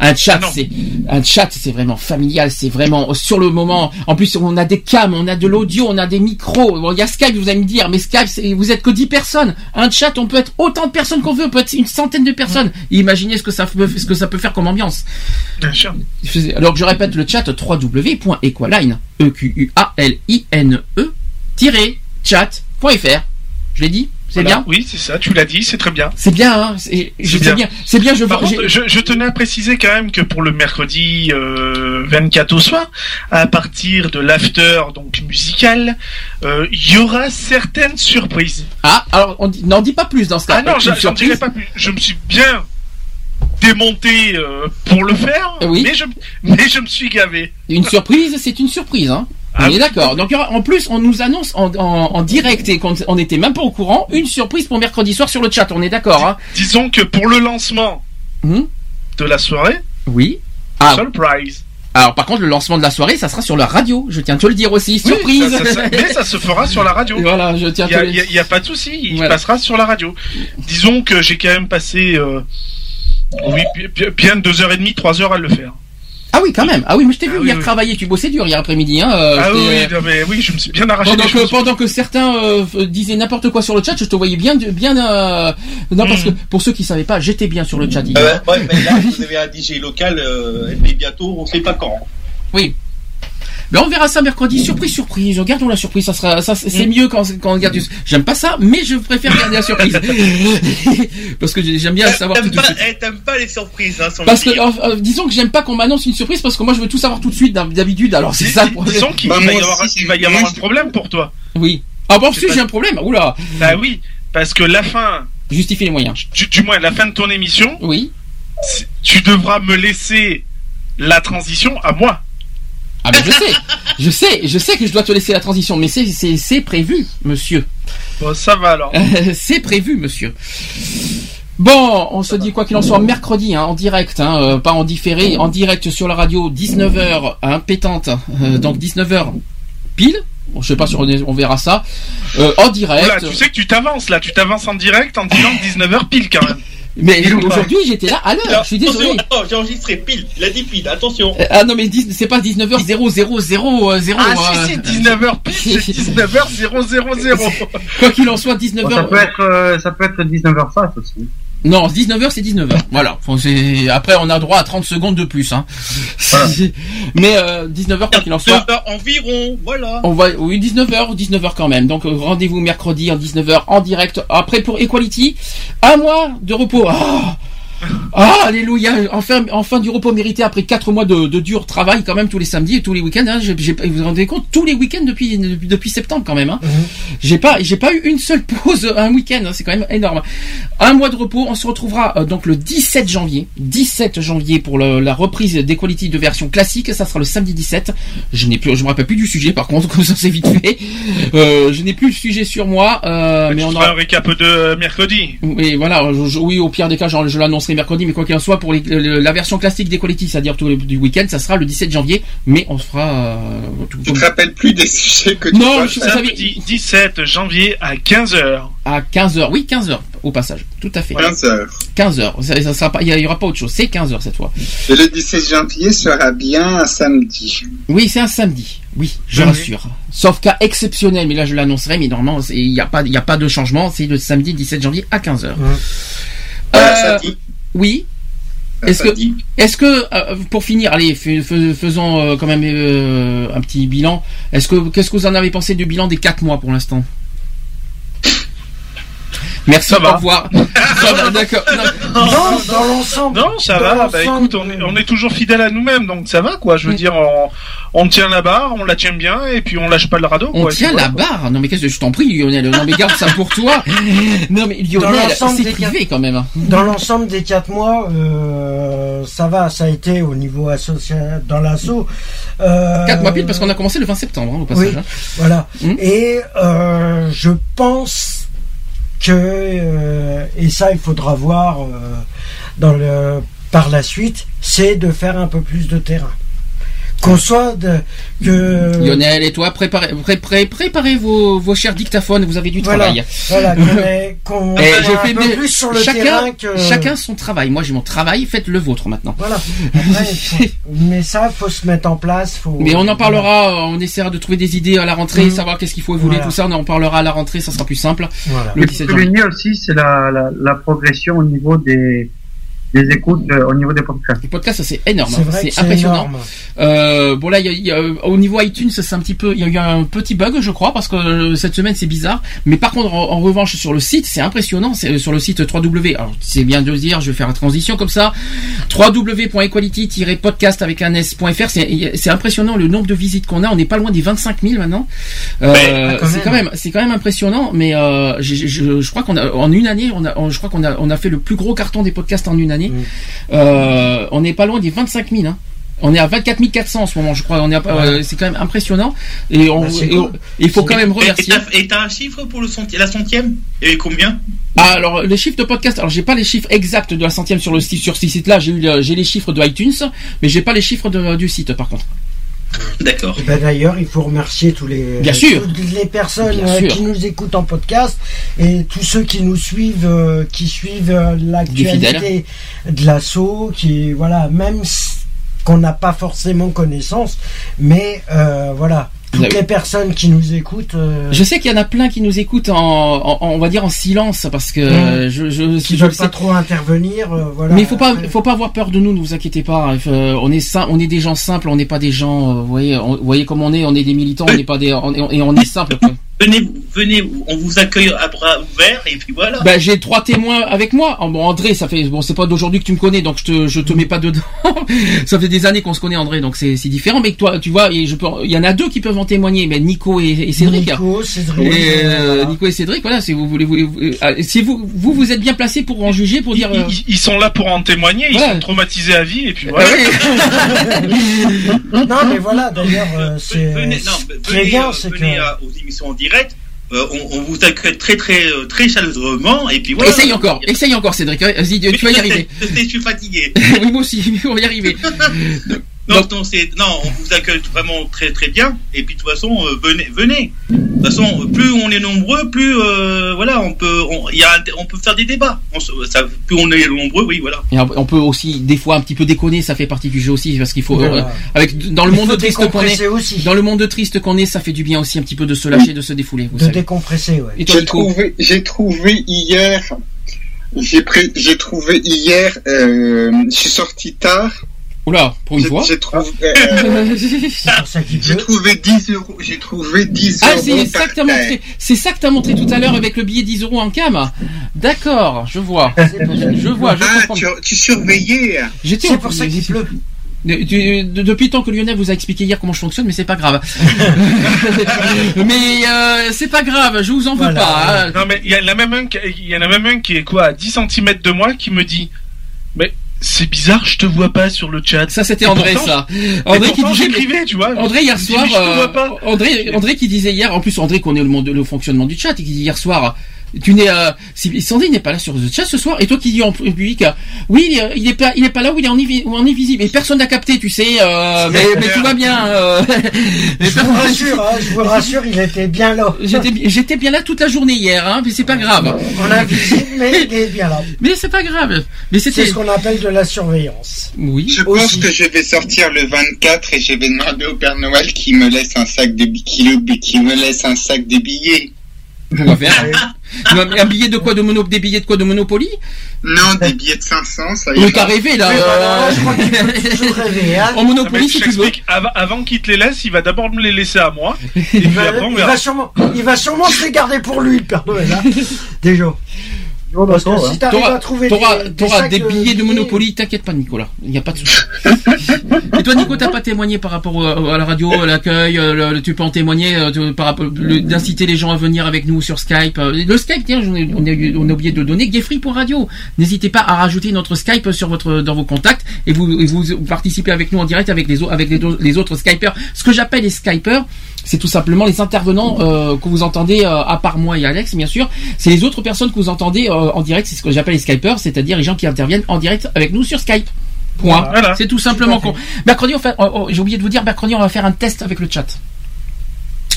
Un chat, c'est un chat, c'est vraiment familial, c'est vraiment sur le moment. En plus, on a des cams, on a de l'audio, on a des micros. Bon, il y a Skype, vous allez me dire, mais Skype, c'est- vous êtes que 10 personnes. Un chat, on peut être autant de personnes qu'on veut, on peut être une centaine de personnes. Imaginez ce que ça peut, ce que ça peut faire comme ambiance. Bien sûr. Alors je répète le chat www.equaline e q u a l i n e chat.fr. Je l'ai dit, c'est Voilà. bien? Oui, c'est ça, tu l'as dit, c'est très bien. C'est bien, hein. C'est bien. C'est bien. Je Par contre, je, je tenais à préciser quand même que pour le mercredi euh, 24 au soir, à partir de l'after donc musical, euh, il y aura certaines surprises. Ah, alors on dit- n'en dis pas plus dans ce cas. Ah non, j'en dirai pas plus. Je me suis bien démonté euh, pour le faire, Oui. mais, je, mais je me suis gavé. Une surprise, c'est une surprise, hein. On Ah est oui. d'accord. Donc en plus, on nous annonce en, en- en direct et qu'on on n'était même pas au courant une surprise pour mercredi soir sur le chat. On est d'accord, hein. Disons que pour le lancement Hmm? de la soirée, Oui. Ah. surprise. Alors par contre, le lancement de la soirée, ça sera sur la radio. Je tiens à te le dire aussi. Surprise. ça- ça- ça- mais ça se fera sur la radio. (laughs) Voilà, je tiens Il y a, a- pas de souci, il Voilà. passera sur la radio. Disons que j'ai quand même passé euh, oui, bi- bi- bien deux heures et demie, trois heures à le faire. Ah oui, quand même. Ah oui, mais je t'ai vu oui, hier oui. travailler. Tu bossais dur hier après-midi, hein. euh, ah oui, non, mais oui, je me suis bien arraché Pendant que, pendant que certains euh, disaient n'importe quoi sur le chat, je te voyais bien, bien. euh, Non, parce que pour ceux qui savaient pas, j'étais bien sur le chat hier. Euh, ouais, mais là, vous avez un DJ local, euh, mais bientôt, on sait pas quand. Oui. Mais on verra ça mercredi. Surprise, surprise. Gardons la surprise. Ça sera, ça, c'est Mm. mieux quand, quand on garde. du- J'aime pas ça, mais je préfère garder la surprise (laughs) parce que j'aime bien savoir tout de suite. eh, t'aimes pas les surprises, hein, sans Parce que, euh, euh, disons que j'aime pas qu'on m'annonce une surprise parce que moi je veux tout savoir tout de suite d'hab- d'habitude. Alors c'est ça le problème. Disons qu'il Bah, va, y avoir, aussi, il va y avoir moi, un problème pour toi. Oui. Ah bon, si pas- j'ai un problème. Oula. Bah oui, parce que la fin, Justifie les moyens. du, du moins la fin de ton émission, Oui. tu devras me laisser la transition à moi. Ah mais je sais, je sais, je sais que je dois te laisser la transition, mais c'est prévu, monsieur. Bon, ça va alors. (laughs) c'est prévu, monsieur. Bon, on se dit quoi qu'il en soit mercredi, hein, en direct, hein, euh, pas en différé, en direct sur la radio, 19h, hein, pétante, euh, donc 19h pile. Bon, je sais pas si on, verra ça. Euh, en direct. Oula, tu sais que tu t'avances là, tu t'avances en direct en disant 19h pile quand même. Mais aujourd'hui, j'étais là à l'heure. Je suis désolé. Attends, j'ai enregistré pile. Il a dit pile, attention. Euh, Ah non mais 10 c'est pas 19h 0 0 0 0 Ah si, si, 19h pile, c'est 19h 000. Quoi qu'il en soit 19h Bon, ça peut être, euh, ça peut être 19h05 aussi. Non, 19h c'est 19h. Voilà. Faut- c'est- Après on a droit à 30 secondes de plus hein. (laughs) Mais euh, 19h quoi qu'il en soit. 9h environ, voilà. On va oui 19h 19h quand même. Donc euh, rendez-vous mercredi en 19h en direct. Après pour Equality, un mois de repos. Ah ah, alléluia, enfin, enfin du repos mérité après 4 mois de, de dur travail quand même tous les samedis et tous les week-ends. Hein. Vous vous rendez compte tous les week-ends depuis, depuis depuis septembre quand même. Hein. J'ai pas j'ai pas eu une seule pause un week-end. hein. C'est quand même énorme. Un mois de repos. On se retrouvera euh, donc le 17 janvier. 17 janvier pour le- la reprise d'Equality de version classique. Ça sera le samedi 17. Je n'ai plus je me rappelle plus du sujet par contre (laughs) comme ça c'est vite fait. Euh, je n'ai plus le sujet sur moi. Euh, mais Tu on aura un récap de mercredi. oui, voilà. je- je- oui, au pire des cas, je, je mercredi, mais quoi qu'il en soit, pour les- le- la version classique d'Equality, c'est-à-dire tout le, du week-end, ça sera le 17 janvier, mais on fera. euh, tout- Tu te rappelles plus des sujets que tu Non, je- faire savais- Samedi 17 janvier à 15h. à 15h. Oui, 15h au passage. Tout à fait. 15 heures. 15h. Ça, ça sera pas, il y, aura pas autre chose. C'est 15h cette fois. Et le 17 janvier sera bien un samedi. Oui, c'est un samedi. Oui, je Oui. rassure. Sauf cas exceptionnel, mais là je l'annoncerai, mais normalement, il n'y a pas, il y a pas de changement. C'est le samedi 17 janvier à 15h. Voilà, Euh, samedi. Oui. Est-ce que, est-ce que, euh, pour finir, allez, fais- fais- faisons euh, quand même euh, un petit bilan. Est-ce que, qu'est-ce que vous en avez pensé du bilan des quatre mois pour l'instant? Merci, Ça va. au revoir. Ça va, D'accord. Non. Non, dans l'ensemble. Non, ça dans va. Bah écoute, on est, on est toujours fidèle à nous-mêmes, donc ça va quoi. Je veux dire, on, on tient la barre, on la tient bien, et puis on lâche pas le radeau. On quoi, tient la quoi. barre. Non mais qu'est-ce que je t'en prie, Lionel. Non mais garde ça pour toi. (laughs) Non mais Lionel, c'est privé quatre- quand même. Dans l'ensemble des quatre mois, euh, ça va, ça a été au niveau associé dans l'assaut. Euh, 4 mois pile parce qu'on a commencé le 20 septembre hein, au passage. Oui, hein. voilà. Hmm. Et euh, je pense que euh, et ça il faudra voir euh, dans le par la suite, c'est de faire un peu plus de terrain. Qu'on soit de que Lionel et toi, préparez, pré- pré- préparez vos, vos chers dictaphones, vous avez du Voilà, travail. voilà, qu'on (laughs) ait- qu'on Et soit je un peu mes- plus sur le chacun, terrain que chacun son travail. Moi j'ai mon travail, faites le vôtre maintenant. Voilà. Après, faut- (laughs) mais ça, faut se mettre en place. Faut... Mais on en parlera, on essaiera de trouver des idées à la rentrée, Mhm. savoir qu'est-ce qu'il faut évoluer, Voilà. tout ça, on en parlera à la rentrée, ça sera plus simple. Voilà. Le Le 17 janvier. aussi, c'est la, la, la progression au niveau des, des écoutes, euh, au niveau des podcasts. Les podcasts, ça, c'est énorme, C'est hein. impressionnant. énorme. Euh, bon là, il y a- y a, au niveau iTunes, c'est un petit peu, il y a eu un petit bug, je crois, parce que euh, cette semaine c'est bizarre. Mais par contre, en, en revanche, sur le site, c'est impressionnant. C'est euh, sur le site 3W. Alors c'est bien de le dire, je vais faire la transition comme ça. www.equality-podcast avec un s.fr. C'est c'est impressionnant le nombre de visites qu'on a. On n'est pas loin des 25 000 maintenant. Euh, Ouais, quand c'est même. quand même, c'est quand même impressionnant. Mais euh, je, je, je crois qu'on a en une année, on a, on- je crois qu'on a, on a fait le plus gros carton des podcasts en une année. Euh, on n'est pas loin des 25 000. Hein. On est à 24 400 en ce moment, je crois. On est, à- euh, c'est quand même impressionnant. Et on, Bah, et on- il faut quand même remercier. Et t'as- un chiffre pour le centi- la centième? Et combien? Ah, alors les chiffres de podcast. Alors j'ai pas les chiffres exacts de la centième sur le site sur ce site-là. J'ai eu, le- j'ai les chiffres de iTunes, mais j'ai pas les chiffres de- du site par contre. D'accord. Ben, D'ailleurs, il faut remercier tous les, Bien sûr. toutes les personnes Bien euh, sûr. qui nous écoutent en podcast et tous ceux qui nous suivent, euh, qui suivent euh, l'actualité de l'assaut, qui voilà, même qu'on n'a pas forcément connaissance, mais euh, voilà, toutes avez- les personnes qui nous écoutent. euh, Je sais qu'il y en a plein qui nous écoutent en, en- en- on va dire en silence parce que Mhm. je, je, qui je veulent le pas sais. trop intervenir, euh, voilà. Mais il faut pas, faut pas avoir peur de nous, ne vous inquiétez pas. Euh, on est sim- on est des gens simples, on n'est pas des gens, euh, vous voyez, on- vous voyez comme on est, on est des militants, on n'est pas des, on est, et on est simple. (laughs) Venez, venez, on vous accueille à bras ouverts et puis voilà. Bah, j'ai trois témoins avec moi. Oh, bon, André, ça fait bon, c'est pas d'aujourd'hui que tu me connais, donc je te, je te mets pas dedans. (laughs) ça fait des années qu'on se connaît, André, donc c'est, c'est différent. Mais toi, tu vois, et je peux, il y en a deux qui peuvent en témoigner, mais Nico et, et Cédric. Nico, Cédric, Et, euh, voilà. Nico et Cédric, voilà, si vous voulez, vous, vous- euh, si vous, vous, vous êtes bien placé pour en juger, pour dire. euh, Ils, sont là pour en témoigner, ils Voilà. sont traumatisés à vie, et puis Ah voilà. (laughs) (laughs) non, mais voilà, d'ailleurs, c'est. venez, bien, euh, c'est que. venez à- aux émissions en direct. Euh, on, on vous accueille très très euh, très chaleureusement et puis voilà. Essaye encore, essaye encore, Cédric. Vas-y, tu vas y arriver. Je suis fatigué. (laughs) oui, moi aussi, (laughs) on va y arriver. (laughs) Non, non, c'est, non, on vous accueille vraiment très très bien. Et puis de toute façon, euh, venez, venez. De toute façon, plus on est nombreux, plus euh, voilà, on peut, on, y a, on peut faire des débats. On se- ça, plus on est nombreux, oui, voilà. Et on peut aussi des fois un petit peu déconner, ça fait partie du jeu aussi parce qu'il faut Voilà. euh, avec dans le Il monde triste qu'on est, aussi. dans le monde triste qu'on est, ça fait du bien aussi un petit peu de se lâcher, de se défouler. Vous De savez. décompresser, ouais. Toi, J'ai trouvé, j'ai trouvé hier, j'ai pris, j'ai trouvé hier, euh, je suis sorti tard. Oula, pour une J'ai- fois. J'ai trouvé, euh, C'est pour ça qu'il j'ai pleut. trouvé 10 euros, j'ai trouvé 10 Ah, euros. c'est ça que t'as montré. C'est ça que t'as montré tout à l'heure avec le billet 10 euros en cam. D'accord, je vois. Je vois, je Ah, comprends. tu, tu surveillais. J'étais C'est pour ça qu'il pleut. Depuis le temps que Lionel vous a expliqué hier comment je fonctionne, mais c'est pas grave. (laughs) mais euh, c'est pas grave, je vous en veux Voilà. pas. hein. Non, mais il y en a même un, qui- il y en a même un qui est quoi, à 10 cm de moi, qui me dit, mais c'est bizarre, je te vois pas sur le chat. Ça c'était André pourtant- ça. André qui pourtant, disait j'écrivais, tu vois. André hier dis, soir, je te euh, vois pas. André, André qui disait hier, en plus André connaît le monde, le fonctionnement du chat, et qui dit hier soir, tu n'es, euh, Sandrine n'est pas là sur le chat ce soir, et toi qui dis en public, euh, oui, euh, il est pas, il est pas là où il est en, en invisible, et personne n'a capté, tu sais, euh, mais, mais tout va bien. euh, mais Je vous rassure, hein, je vous rassure, il était bien là. J'étais, bi- j'étais bien là toute la journée hier, hein, mais c'est pas grave. On a visite, mais il est bien là. Mais c'est pas grave. Mais. C'est ce qu'on appelle de la surveillance. Oui. Je pense que je vais sortir le 24 et je vais demander au Père Noël qu'il me laisse un sac de qu'il, qu'il me laisse un sac de billets. On va faire. Non, mais un billet de quoi de mono, des billets de quoi de Monopoly Non, des billets de 500, ça Mais ira. t'as rêvé là. Oui, voilà, euh, je crois qu'il peut toujours rêver, hein. En Ah, Monopoly, si tu veux. avant qu'il te les laisse, il va d'abord me les laisser à moi. Et puis Il va, après, on il verra. va sûrement, il va sûrement se les garder pour lui, le Père Noël, hein. Déjà. Parce que si t'arrives T'auras à trouver t'auras- des, des t'auras billets de Monopoly, t'inquiète pas Nicolas, il n'y a pas de souci. (laughs) Et toi Nico, t'as pas témoigné par rapport à la radio, à l'accueil, euh, le- le- tu peux en témoigner euh, tu- par rapport le- d'inciter les gens à venir avec nous sur Skype. euh, Le Skype, tiens, on a, on a oublié de le donner, Gayfree.radio. N'hésitez pas à rajouter notre Skype sur votre dans vos contacts et vous, et vous participez avec nous en direct avec les, au- avec les, do- les autres Skypers. Ce que j'appelle les Skypers, c'est tout simplement les intervenants euh, que vous entendez euh, à part moi et Alex, bien sûr. C'est les autres personnes que vous entendez euh, en direct, c'est ce que j'appelle les Skypers, c'est-à-dire les gens qui interviennent en direct avec nous sur Skype. Point. Voilà. C'est tout simplement con. Mercredi, on fait, oh, oh, j'ai oublié de vous dire, mercredi, on va faire un test avec le chat.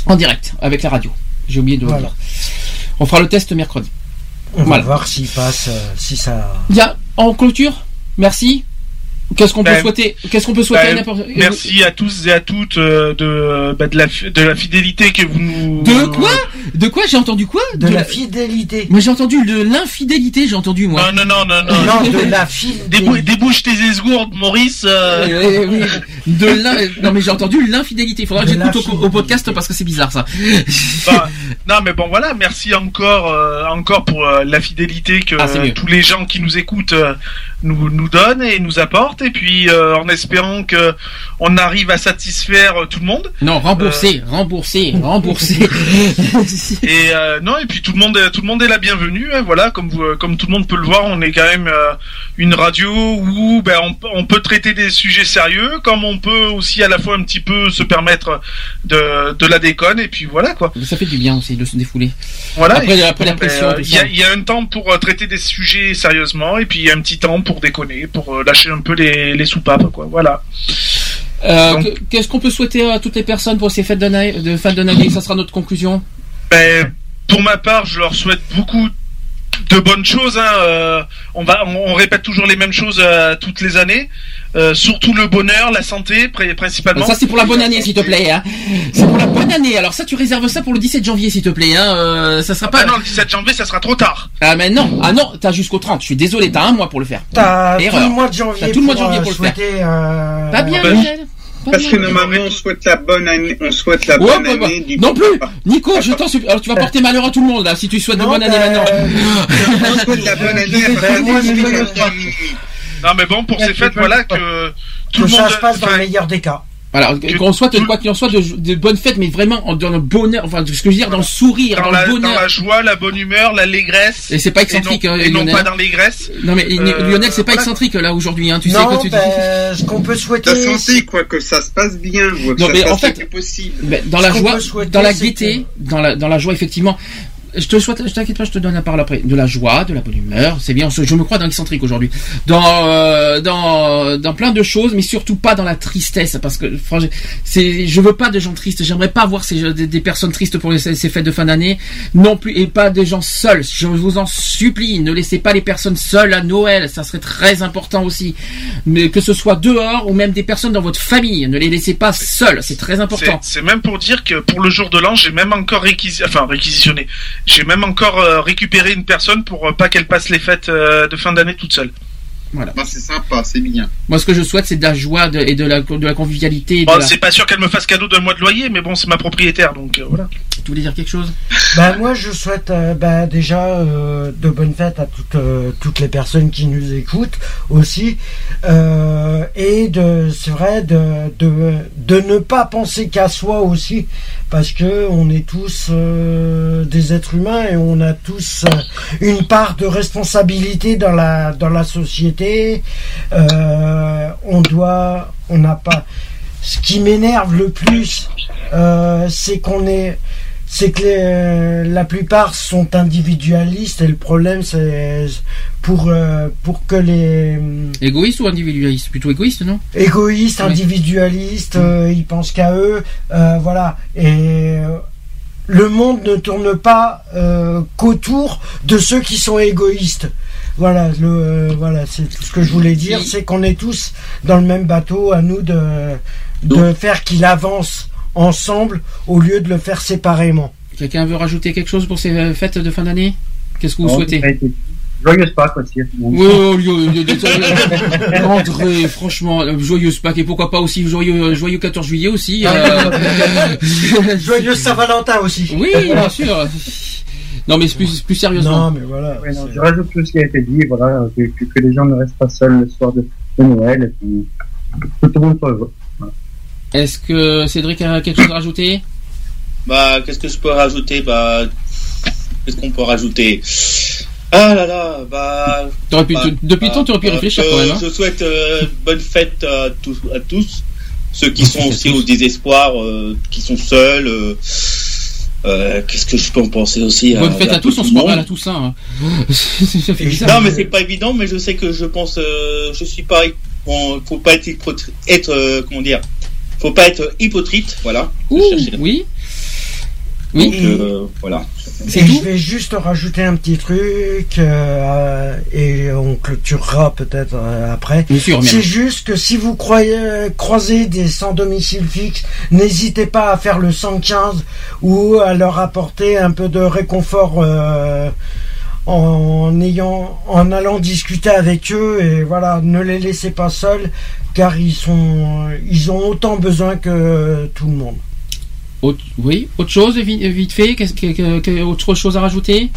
En direct, avec la radio. J'ai oublié de vous Voilà. dire. On fera le test mercredi. On Voilà. va voir s'il passe, si ça. Bien, en clôture, merci. Qu'est-ce qu'on peut Ben, souhaiter Qu'est-ce qu'on peut souhaiter à Ben, n'importe merci à tous et à toutes euh, de, bah, de, la, de la fidélité que vous nous. De quoi? De quoi? J'ai entendu quoi? De la fidélité. Moi j'ai entendu de l'infidélité, j'ai entendu moi. Non, non, non, non, non. Non, de la (laughs) fidélité. Débou- débouche tes esgourdes, Maurice. euh. Euh, oui, de (laughs) l'in- non mais j'ai entendu l'infidélité. Il faudra que j'écoute au, podcast parce que c'est bizarre ça. Bah, non, mais bon, voilà. Merci encore, euh, encore pour euh, la fidélité que Ah, tous les gens qui nous écoutent euh, nous nous donnent et nous apportent. Et puis, euh, en espérant que on arrive à satisfaire euh, tout le monde. Non, rembourser, rembourser, rembourser. (laughs) Et euh, non, et puis tout le monde, est- tout le monde est la bienvenue. hein, voilà, comme vous, euh, comme tout le monde peut le voir, on est quand même euh, une radio où ben, on, peut- on peut traiter des sujets sérieux, comme on peut aussi à la fois un petit peu se permettre de, de la déconne. Et puis voilà quoi. ça fait du bien aussi de se défouler. Voilà. Après, Et après la ben, pression, euh, Il y, y a un temps pour euh, traiter des sujets sérieusement, et puis il y a un petit temps pour déconner, pour euh, lâcher un peu les, les soupapes, quoi. Voilà. Euh, Qu'est-ce qu'on peut souhaiter à toutes les personnes pour ces fêtes d'année, de fin d'année Ça sera notre conclusion. Ben, pour ma part, je leur souhaite beaucoup de bonnes choses. hein, euh, on va, on, on répète toujours les mêmes choses euh, toutes les années. Euh, surtout le bonheur, la santé, pri- principalement. Ça c'est pour la bonne année s'il te plaît. Hein. C'est pour la bonne année. Alors ça tu réserves ça pour le 17 janvier s'il te plaît. Hein. Euh, ça sera pas. Ah non, le 17 janvier, ça sera trop tard. Ah mais non, ah non, t'as jusqu'au 30. Je suis désolé, t'as un mois pour le faire. T'as tout le mois de janvier. T'as tout le mois de pour, janvier euh, pour le faire. euh, Pas bien, Ben, Michel. Pas Parce que normalement, on souhaite la bonne année, on souhaite la Ouais, bonne bah, bah, année du non plus, Nico, je t'en supplie. Alors tu vas porter malheur à tout le monde là si tu souhaites de Non, bonne année ben, maintenant. On souhaite la bonne année à partir moi, du je 18 veux janvier. Non, mais bon, pour ces fêtes, voilà que tout que le monde. ça se passe dans le meilleur des cas. Voilà, qu'on soit quoi qu'il en soit de, de bonnes fêtes, mais vraiment en- dans le bonheur, enfin ce que je veux dire, dans le sourire, dans, dans, la, le dans bonheur. la joie, la bonne humeur, l'allégresse. Et c'est pas et excentrique, non, hein, et non Lionel. pas dans l'aigresse. Non mais Euh, Lionel, c'est pas voilà. excentrique là aujourd'hui, hein. Tu sais non, quoi tu dis? ben, ce qu'on peut souhaiter. Ta santé, quoi, que ça se passe bien, quoi, que Non, ça mais se en fait- possible. Mais dans Ce la joie, souhaiter, dans la gaieté, dans la dans la joie effectivement. Je te souhaite, je t'inquiète pas, je te donne la parole après. De la joie, de la bonne humeur, c'est bien. Je me crois dans l'excentrique aujourd'hui. Dans euh, dans dans plein de choses, mais surtout pas dans la tristesse, parce que franchement, c'est, je veux pas de gens tristes. J'aimerais pas voir ces, des, des personnes tristes pour les- ces fêtes de fin d'année, non plus, et pas des gens seuls. Je vous en supplie, ne laissez pas les personnes seules à Noël. Ça serait très important aussi. Mais que ce soit dehors ou même des personnes dans votre famille, ne les laissez pas seules. C'est très important. c'est même pour dire que pour le jour de l'an, j'ai même encore enfin, réquisitionné. J'ai même encore euh, récupéré une personne pour euh, pas qu'elle passe les fêtes euh, de fin d'année toute seule. Voilà. Bah, c'est sympa, c'est bien. Moi, ce que je souhaite, c'est de la joie de- et de la, de la convivialité. Bon, la- C'est pas sûr qu'elle me fasse cadeau d'un mois de loyer, mais bon, c'est ma propriétaire, donc euh, voilà. Tu voulais dire quelque chose? Ben, moi, je souhaite euh, déjà euh, de bonnes fêtes à toutes, euh, toutes les personnes qui nous écoutent aussi. Euh, et de, c'est vrai, de, de, de ne pas penser qu'à soi aussi, parce que on est tous euh, des êtres humains et on a tous euh, une part de responsabilité dans la, dans la société. Euh, on doit, on n'a pas. Ce qui m'énerve le plus, euh, c'est qu'on est c'est que les- la plupart sont individualistes et le problème c'est pour euh, pour que les Égoïste ou individualiste? Plutôt égoïste, non? Égoïstes, Oui. individualistes, euh, ils pensent qu'à eux, euh, voilà. Et euh, le monde ne tourne pas euh, qu'autour de ceux qui sont égoïstes. Voilà, le, euh, voilà, c'est tout ce que je voulais dire, c'est qu'on est tous dans le même bateau. À nous de de faire qu'il avance ensemble au lieu de le faire séparément. Quelqu'un veut rajouter quelque chose pour ces euh, fêtes de fin d'année? Qu'est-ce que vous Non, souhaitez? Joyeuse Pâques aussi. Oui, oh, (laughs) André, franchement, euh, joyeuse Pâques et pourquoi pas aussi joyeux, joyeux 14 juillet aussi. euh, (laughs) Joyeux Saint-Valentin aussi. Oui, bien sûr. Non, mais plus, plus sérieusement. Non, mais voilà. Ouais, non, je rajoute tout ce qui a été dit, voilà, que, que, que les gens ne restent pas seuls le soir de, de Noël, et puis que tout le monde soit heureux. Est-ce que Cédric a quelque chose à rajouter? Bah, qu'est-ce que je peux rajouter? Bah, qu'est-ce qu'on peut rajouter? Ah là là, bah. Pu- bah, depuis le temps, tu aurais pu bah, réfléchir euh, quand même. hein. Je souhaite euh, bonne fête à tous, à tous, ceux qui sont aussi au désespoir, euh, qui sont seuls. euh, euh, qu'est-ce que je peux en penser aussi Bonne fête à tous, on tout se croit à Toussaint. hein. (laughs) Ça fait bizarre. Non, mais c'est pas évident, mais je sais que je pense, euh, je suis pas, bon, faut pas être, être euh, comment dire, faut pas être hypocrite, voilà. Ouh, le- oui. Donc, euh, voilà. Et je vais juste rajouter un petit truc euh, et on clôturera peut-être euh, après. Bien sûr, bien. C'est juste que si vous croyez, croisez des sans domicile fixe, n'hésitez pas à faire le 115 ou à leur apporter un peu de réconfort euh, en ayant, en allant discuter avec eux et voilà, ne les laissez pas seuls car ils sont, ils ont autant besoin que tout le monde. Autre- oui, autre chose, vite, vite fait, qu'est-ce que, que- que- autre chose à rajouter?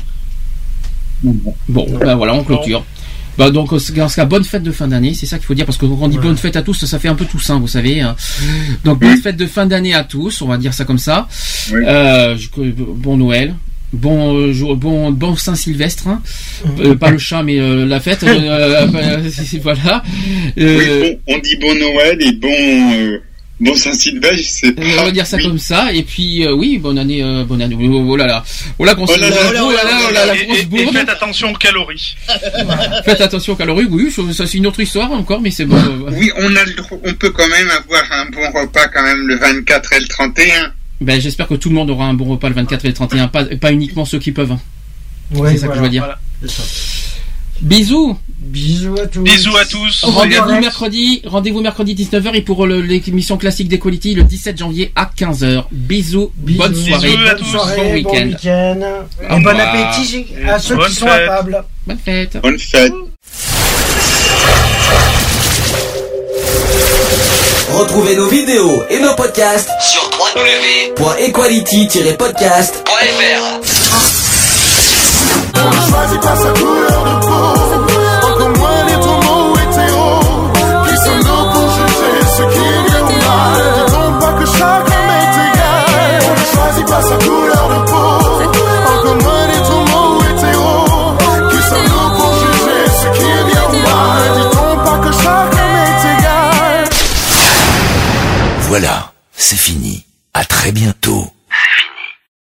Bon, ben voilà, on clôture. Bah donc dans ce cas, bonne fête de fin d'année, c'est ça qu'il faut dire parce que quand on dit bonne fête à tous, ça fait un peu Toussaint, vous savez. hein. Donc bonne fête de fin d'année à tous, on va dire ça comme ça. Euh, bon Noël, bon euh, jour- bon bon Saint Sylvestre, hein. Euh, pas le chat mais euh, la fête. (laughs) (laughs) voilà. Euh, Oui, bon, on dit bon Noël et bon, euh, bon sais pas. on va dire ça comme ça et puis euh, oui bonne année euh, bonne année oh, oh là là oh là qu'on Oh là là, oh là là, oh là, la Et- grosse faites attention aux calories. (laughs) faites attention aux calories oui ça c'est une autre histoire encore mais c'est bon euh, Oui, on a on peut quand même avoir un bon repas quand même le 24 et le 31. Ben, j'espère que tout le monde aura un bon repas le 24 et le 31 pas, pas uniquement ceux qui peuvent hein. Ouais, c'est ça que je veux dire voilà, c'est ça. bisous Bisous à tous. Bisous à tous. Rendez-vous mercredi, rendez-vous mercredi 19h et pour l'émission classique d'Equality le 17 janvier à 15h. Bisous, bonne soirée, Bisous à bon tous. Soirée, bon week-end. bon appétit à ceux Bonne qui sont à fête. table. Bonne fête. Bonne fête. Retrouvez nos vidéos et nos podcasts sur www.equality-podcast.fr. On ne choisit pas sa couleur de peau, encore moins les homo hétéros. Qui sommes-nous pour juger ce qui est bien ou mal Dit-on pas que chaque homme est égal On ne choisit pas sa couleur de peau, encore moins les homo hétéros. Qui sommes-nous pour juger ce qui est bien ou mal Dit-on pas que chaque homme est égal Voilà, c'est fini. À très bientôt.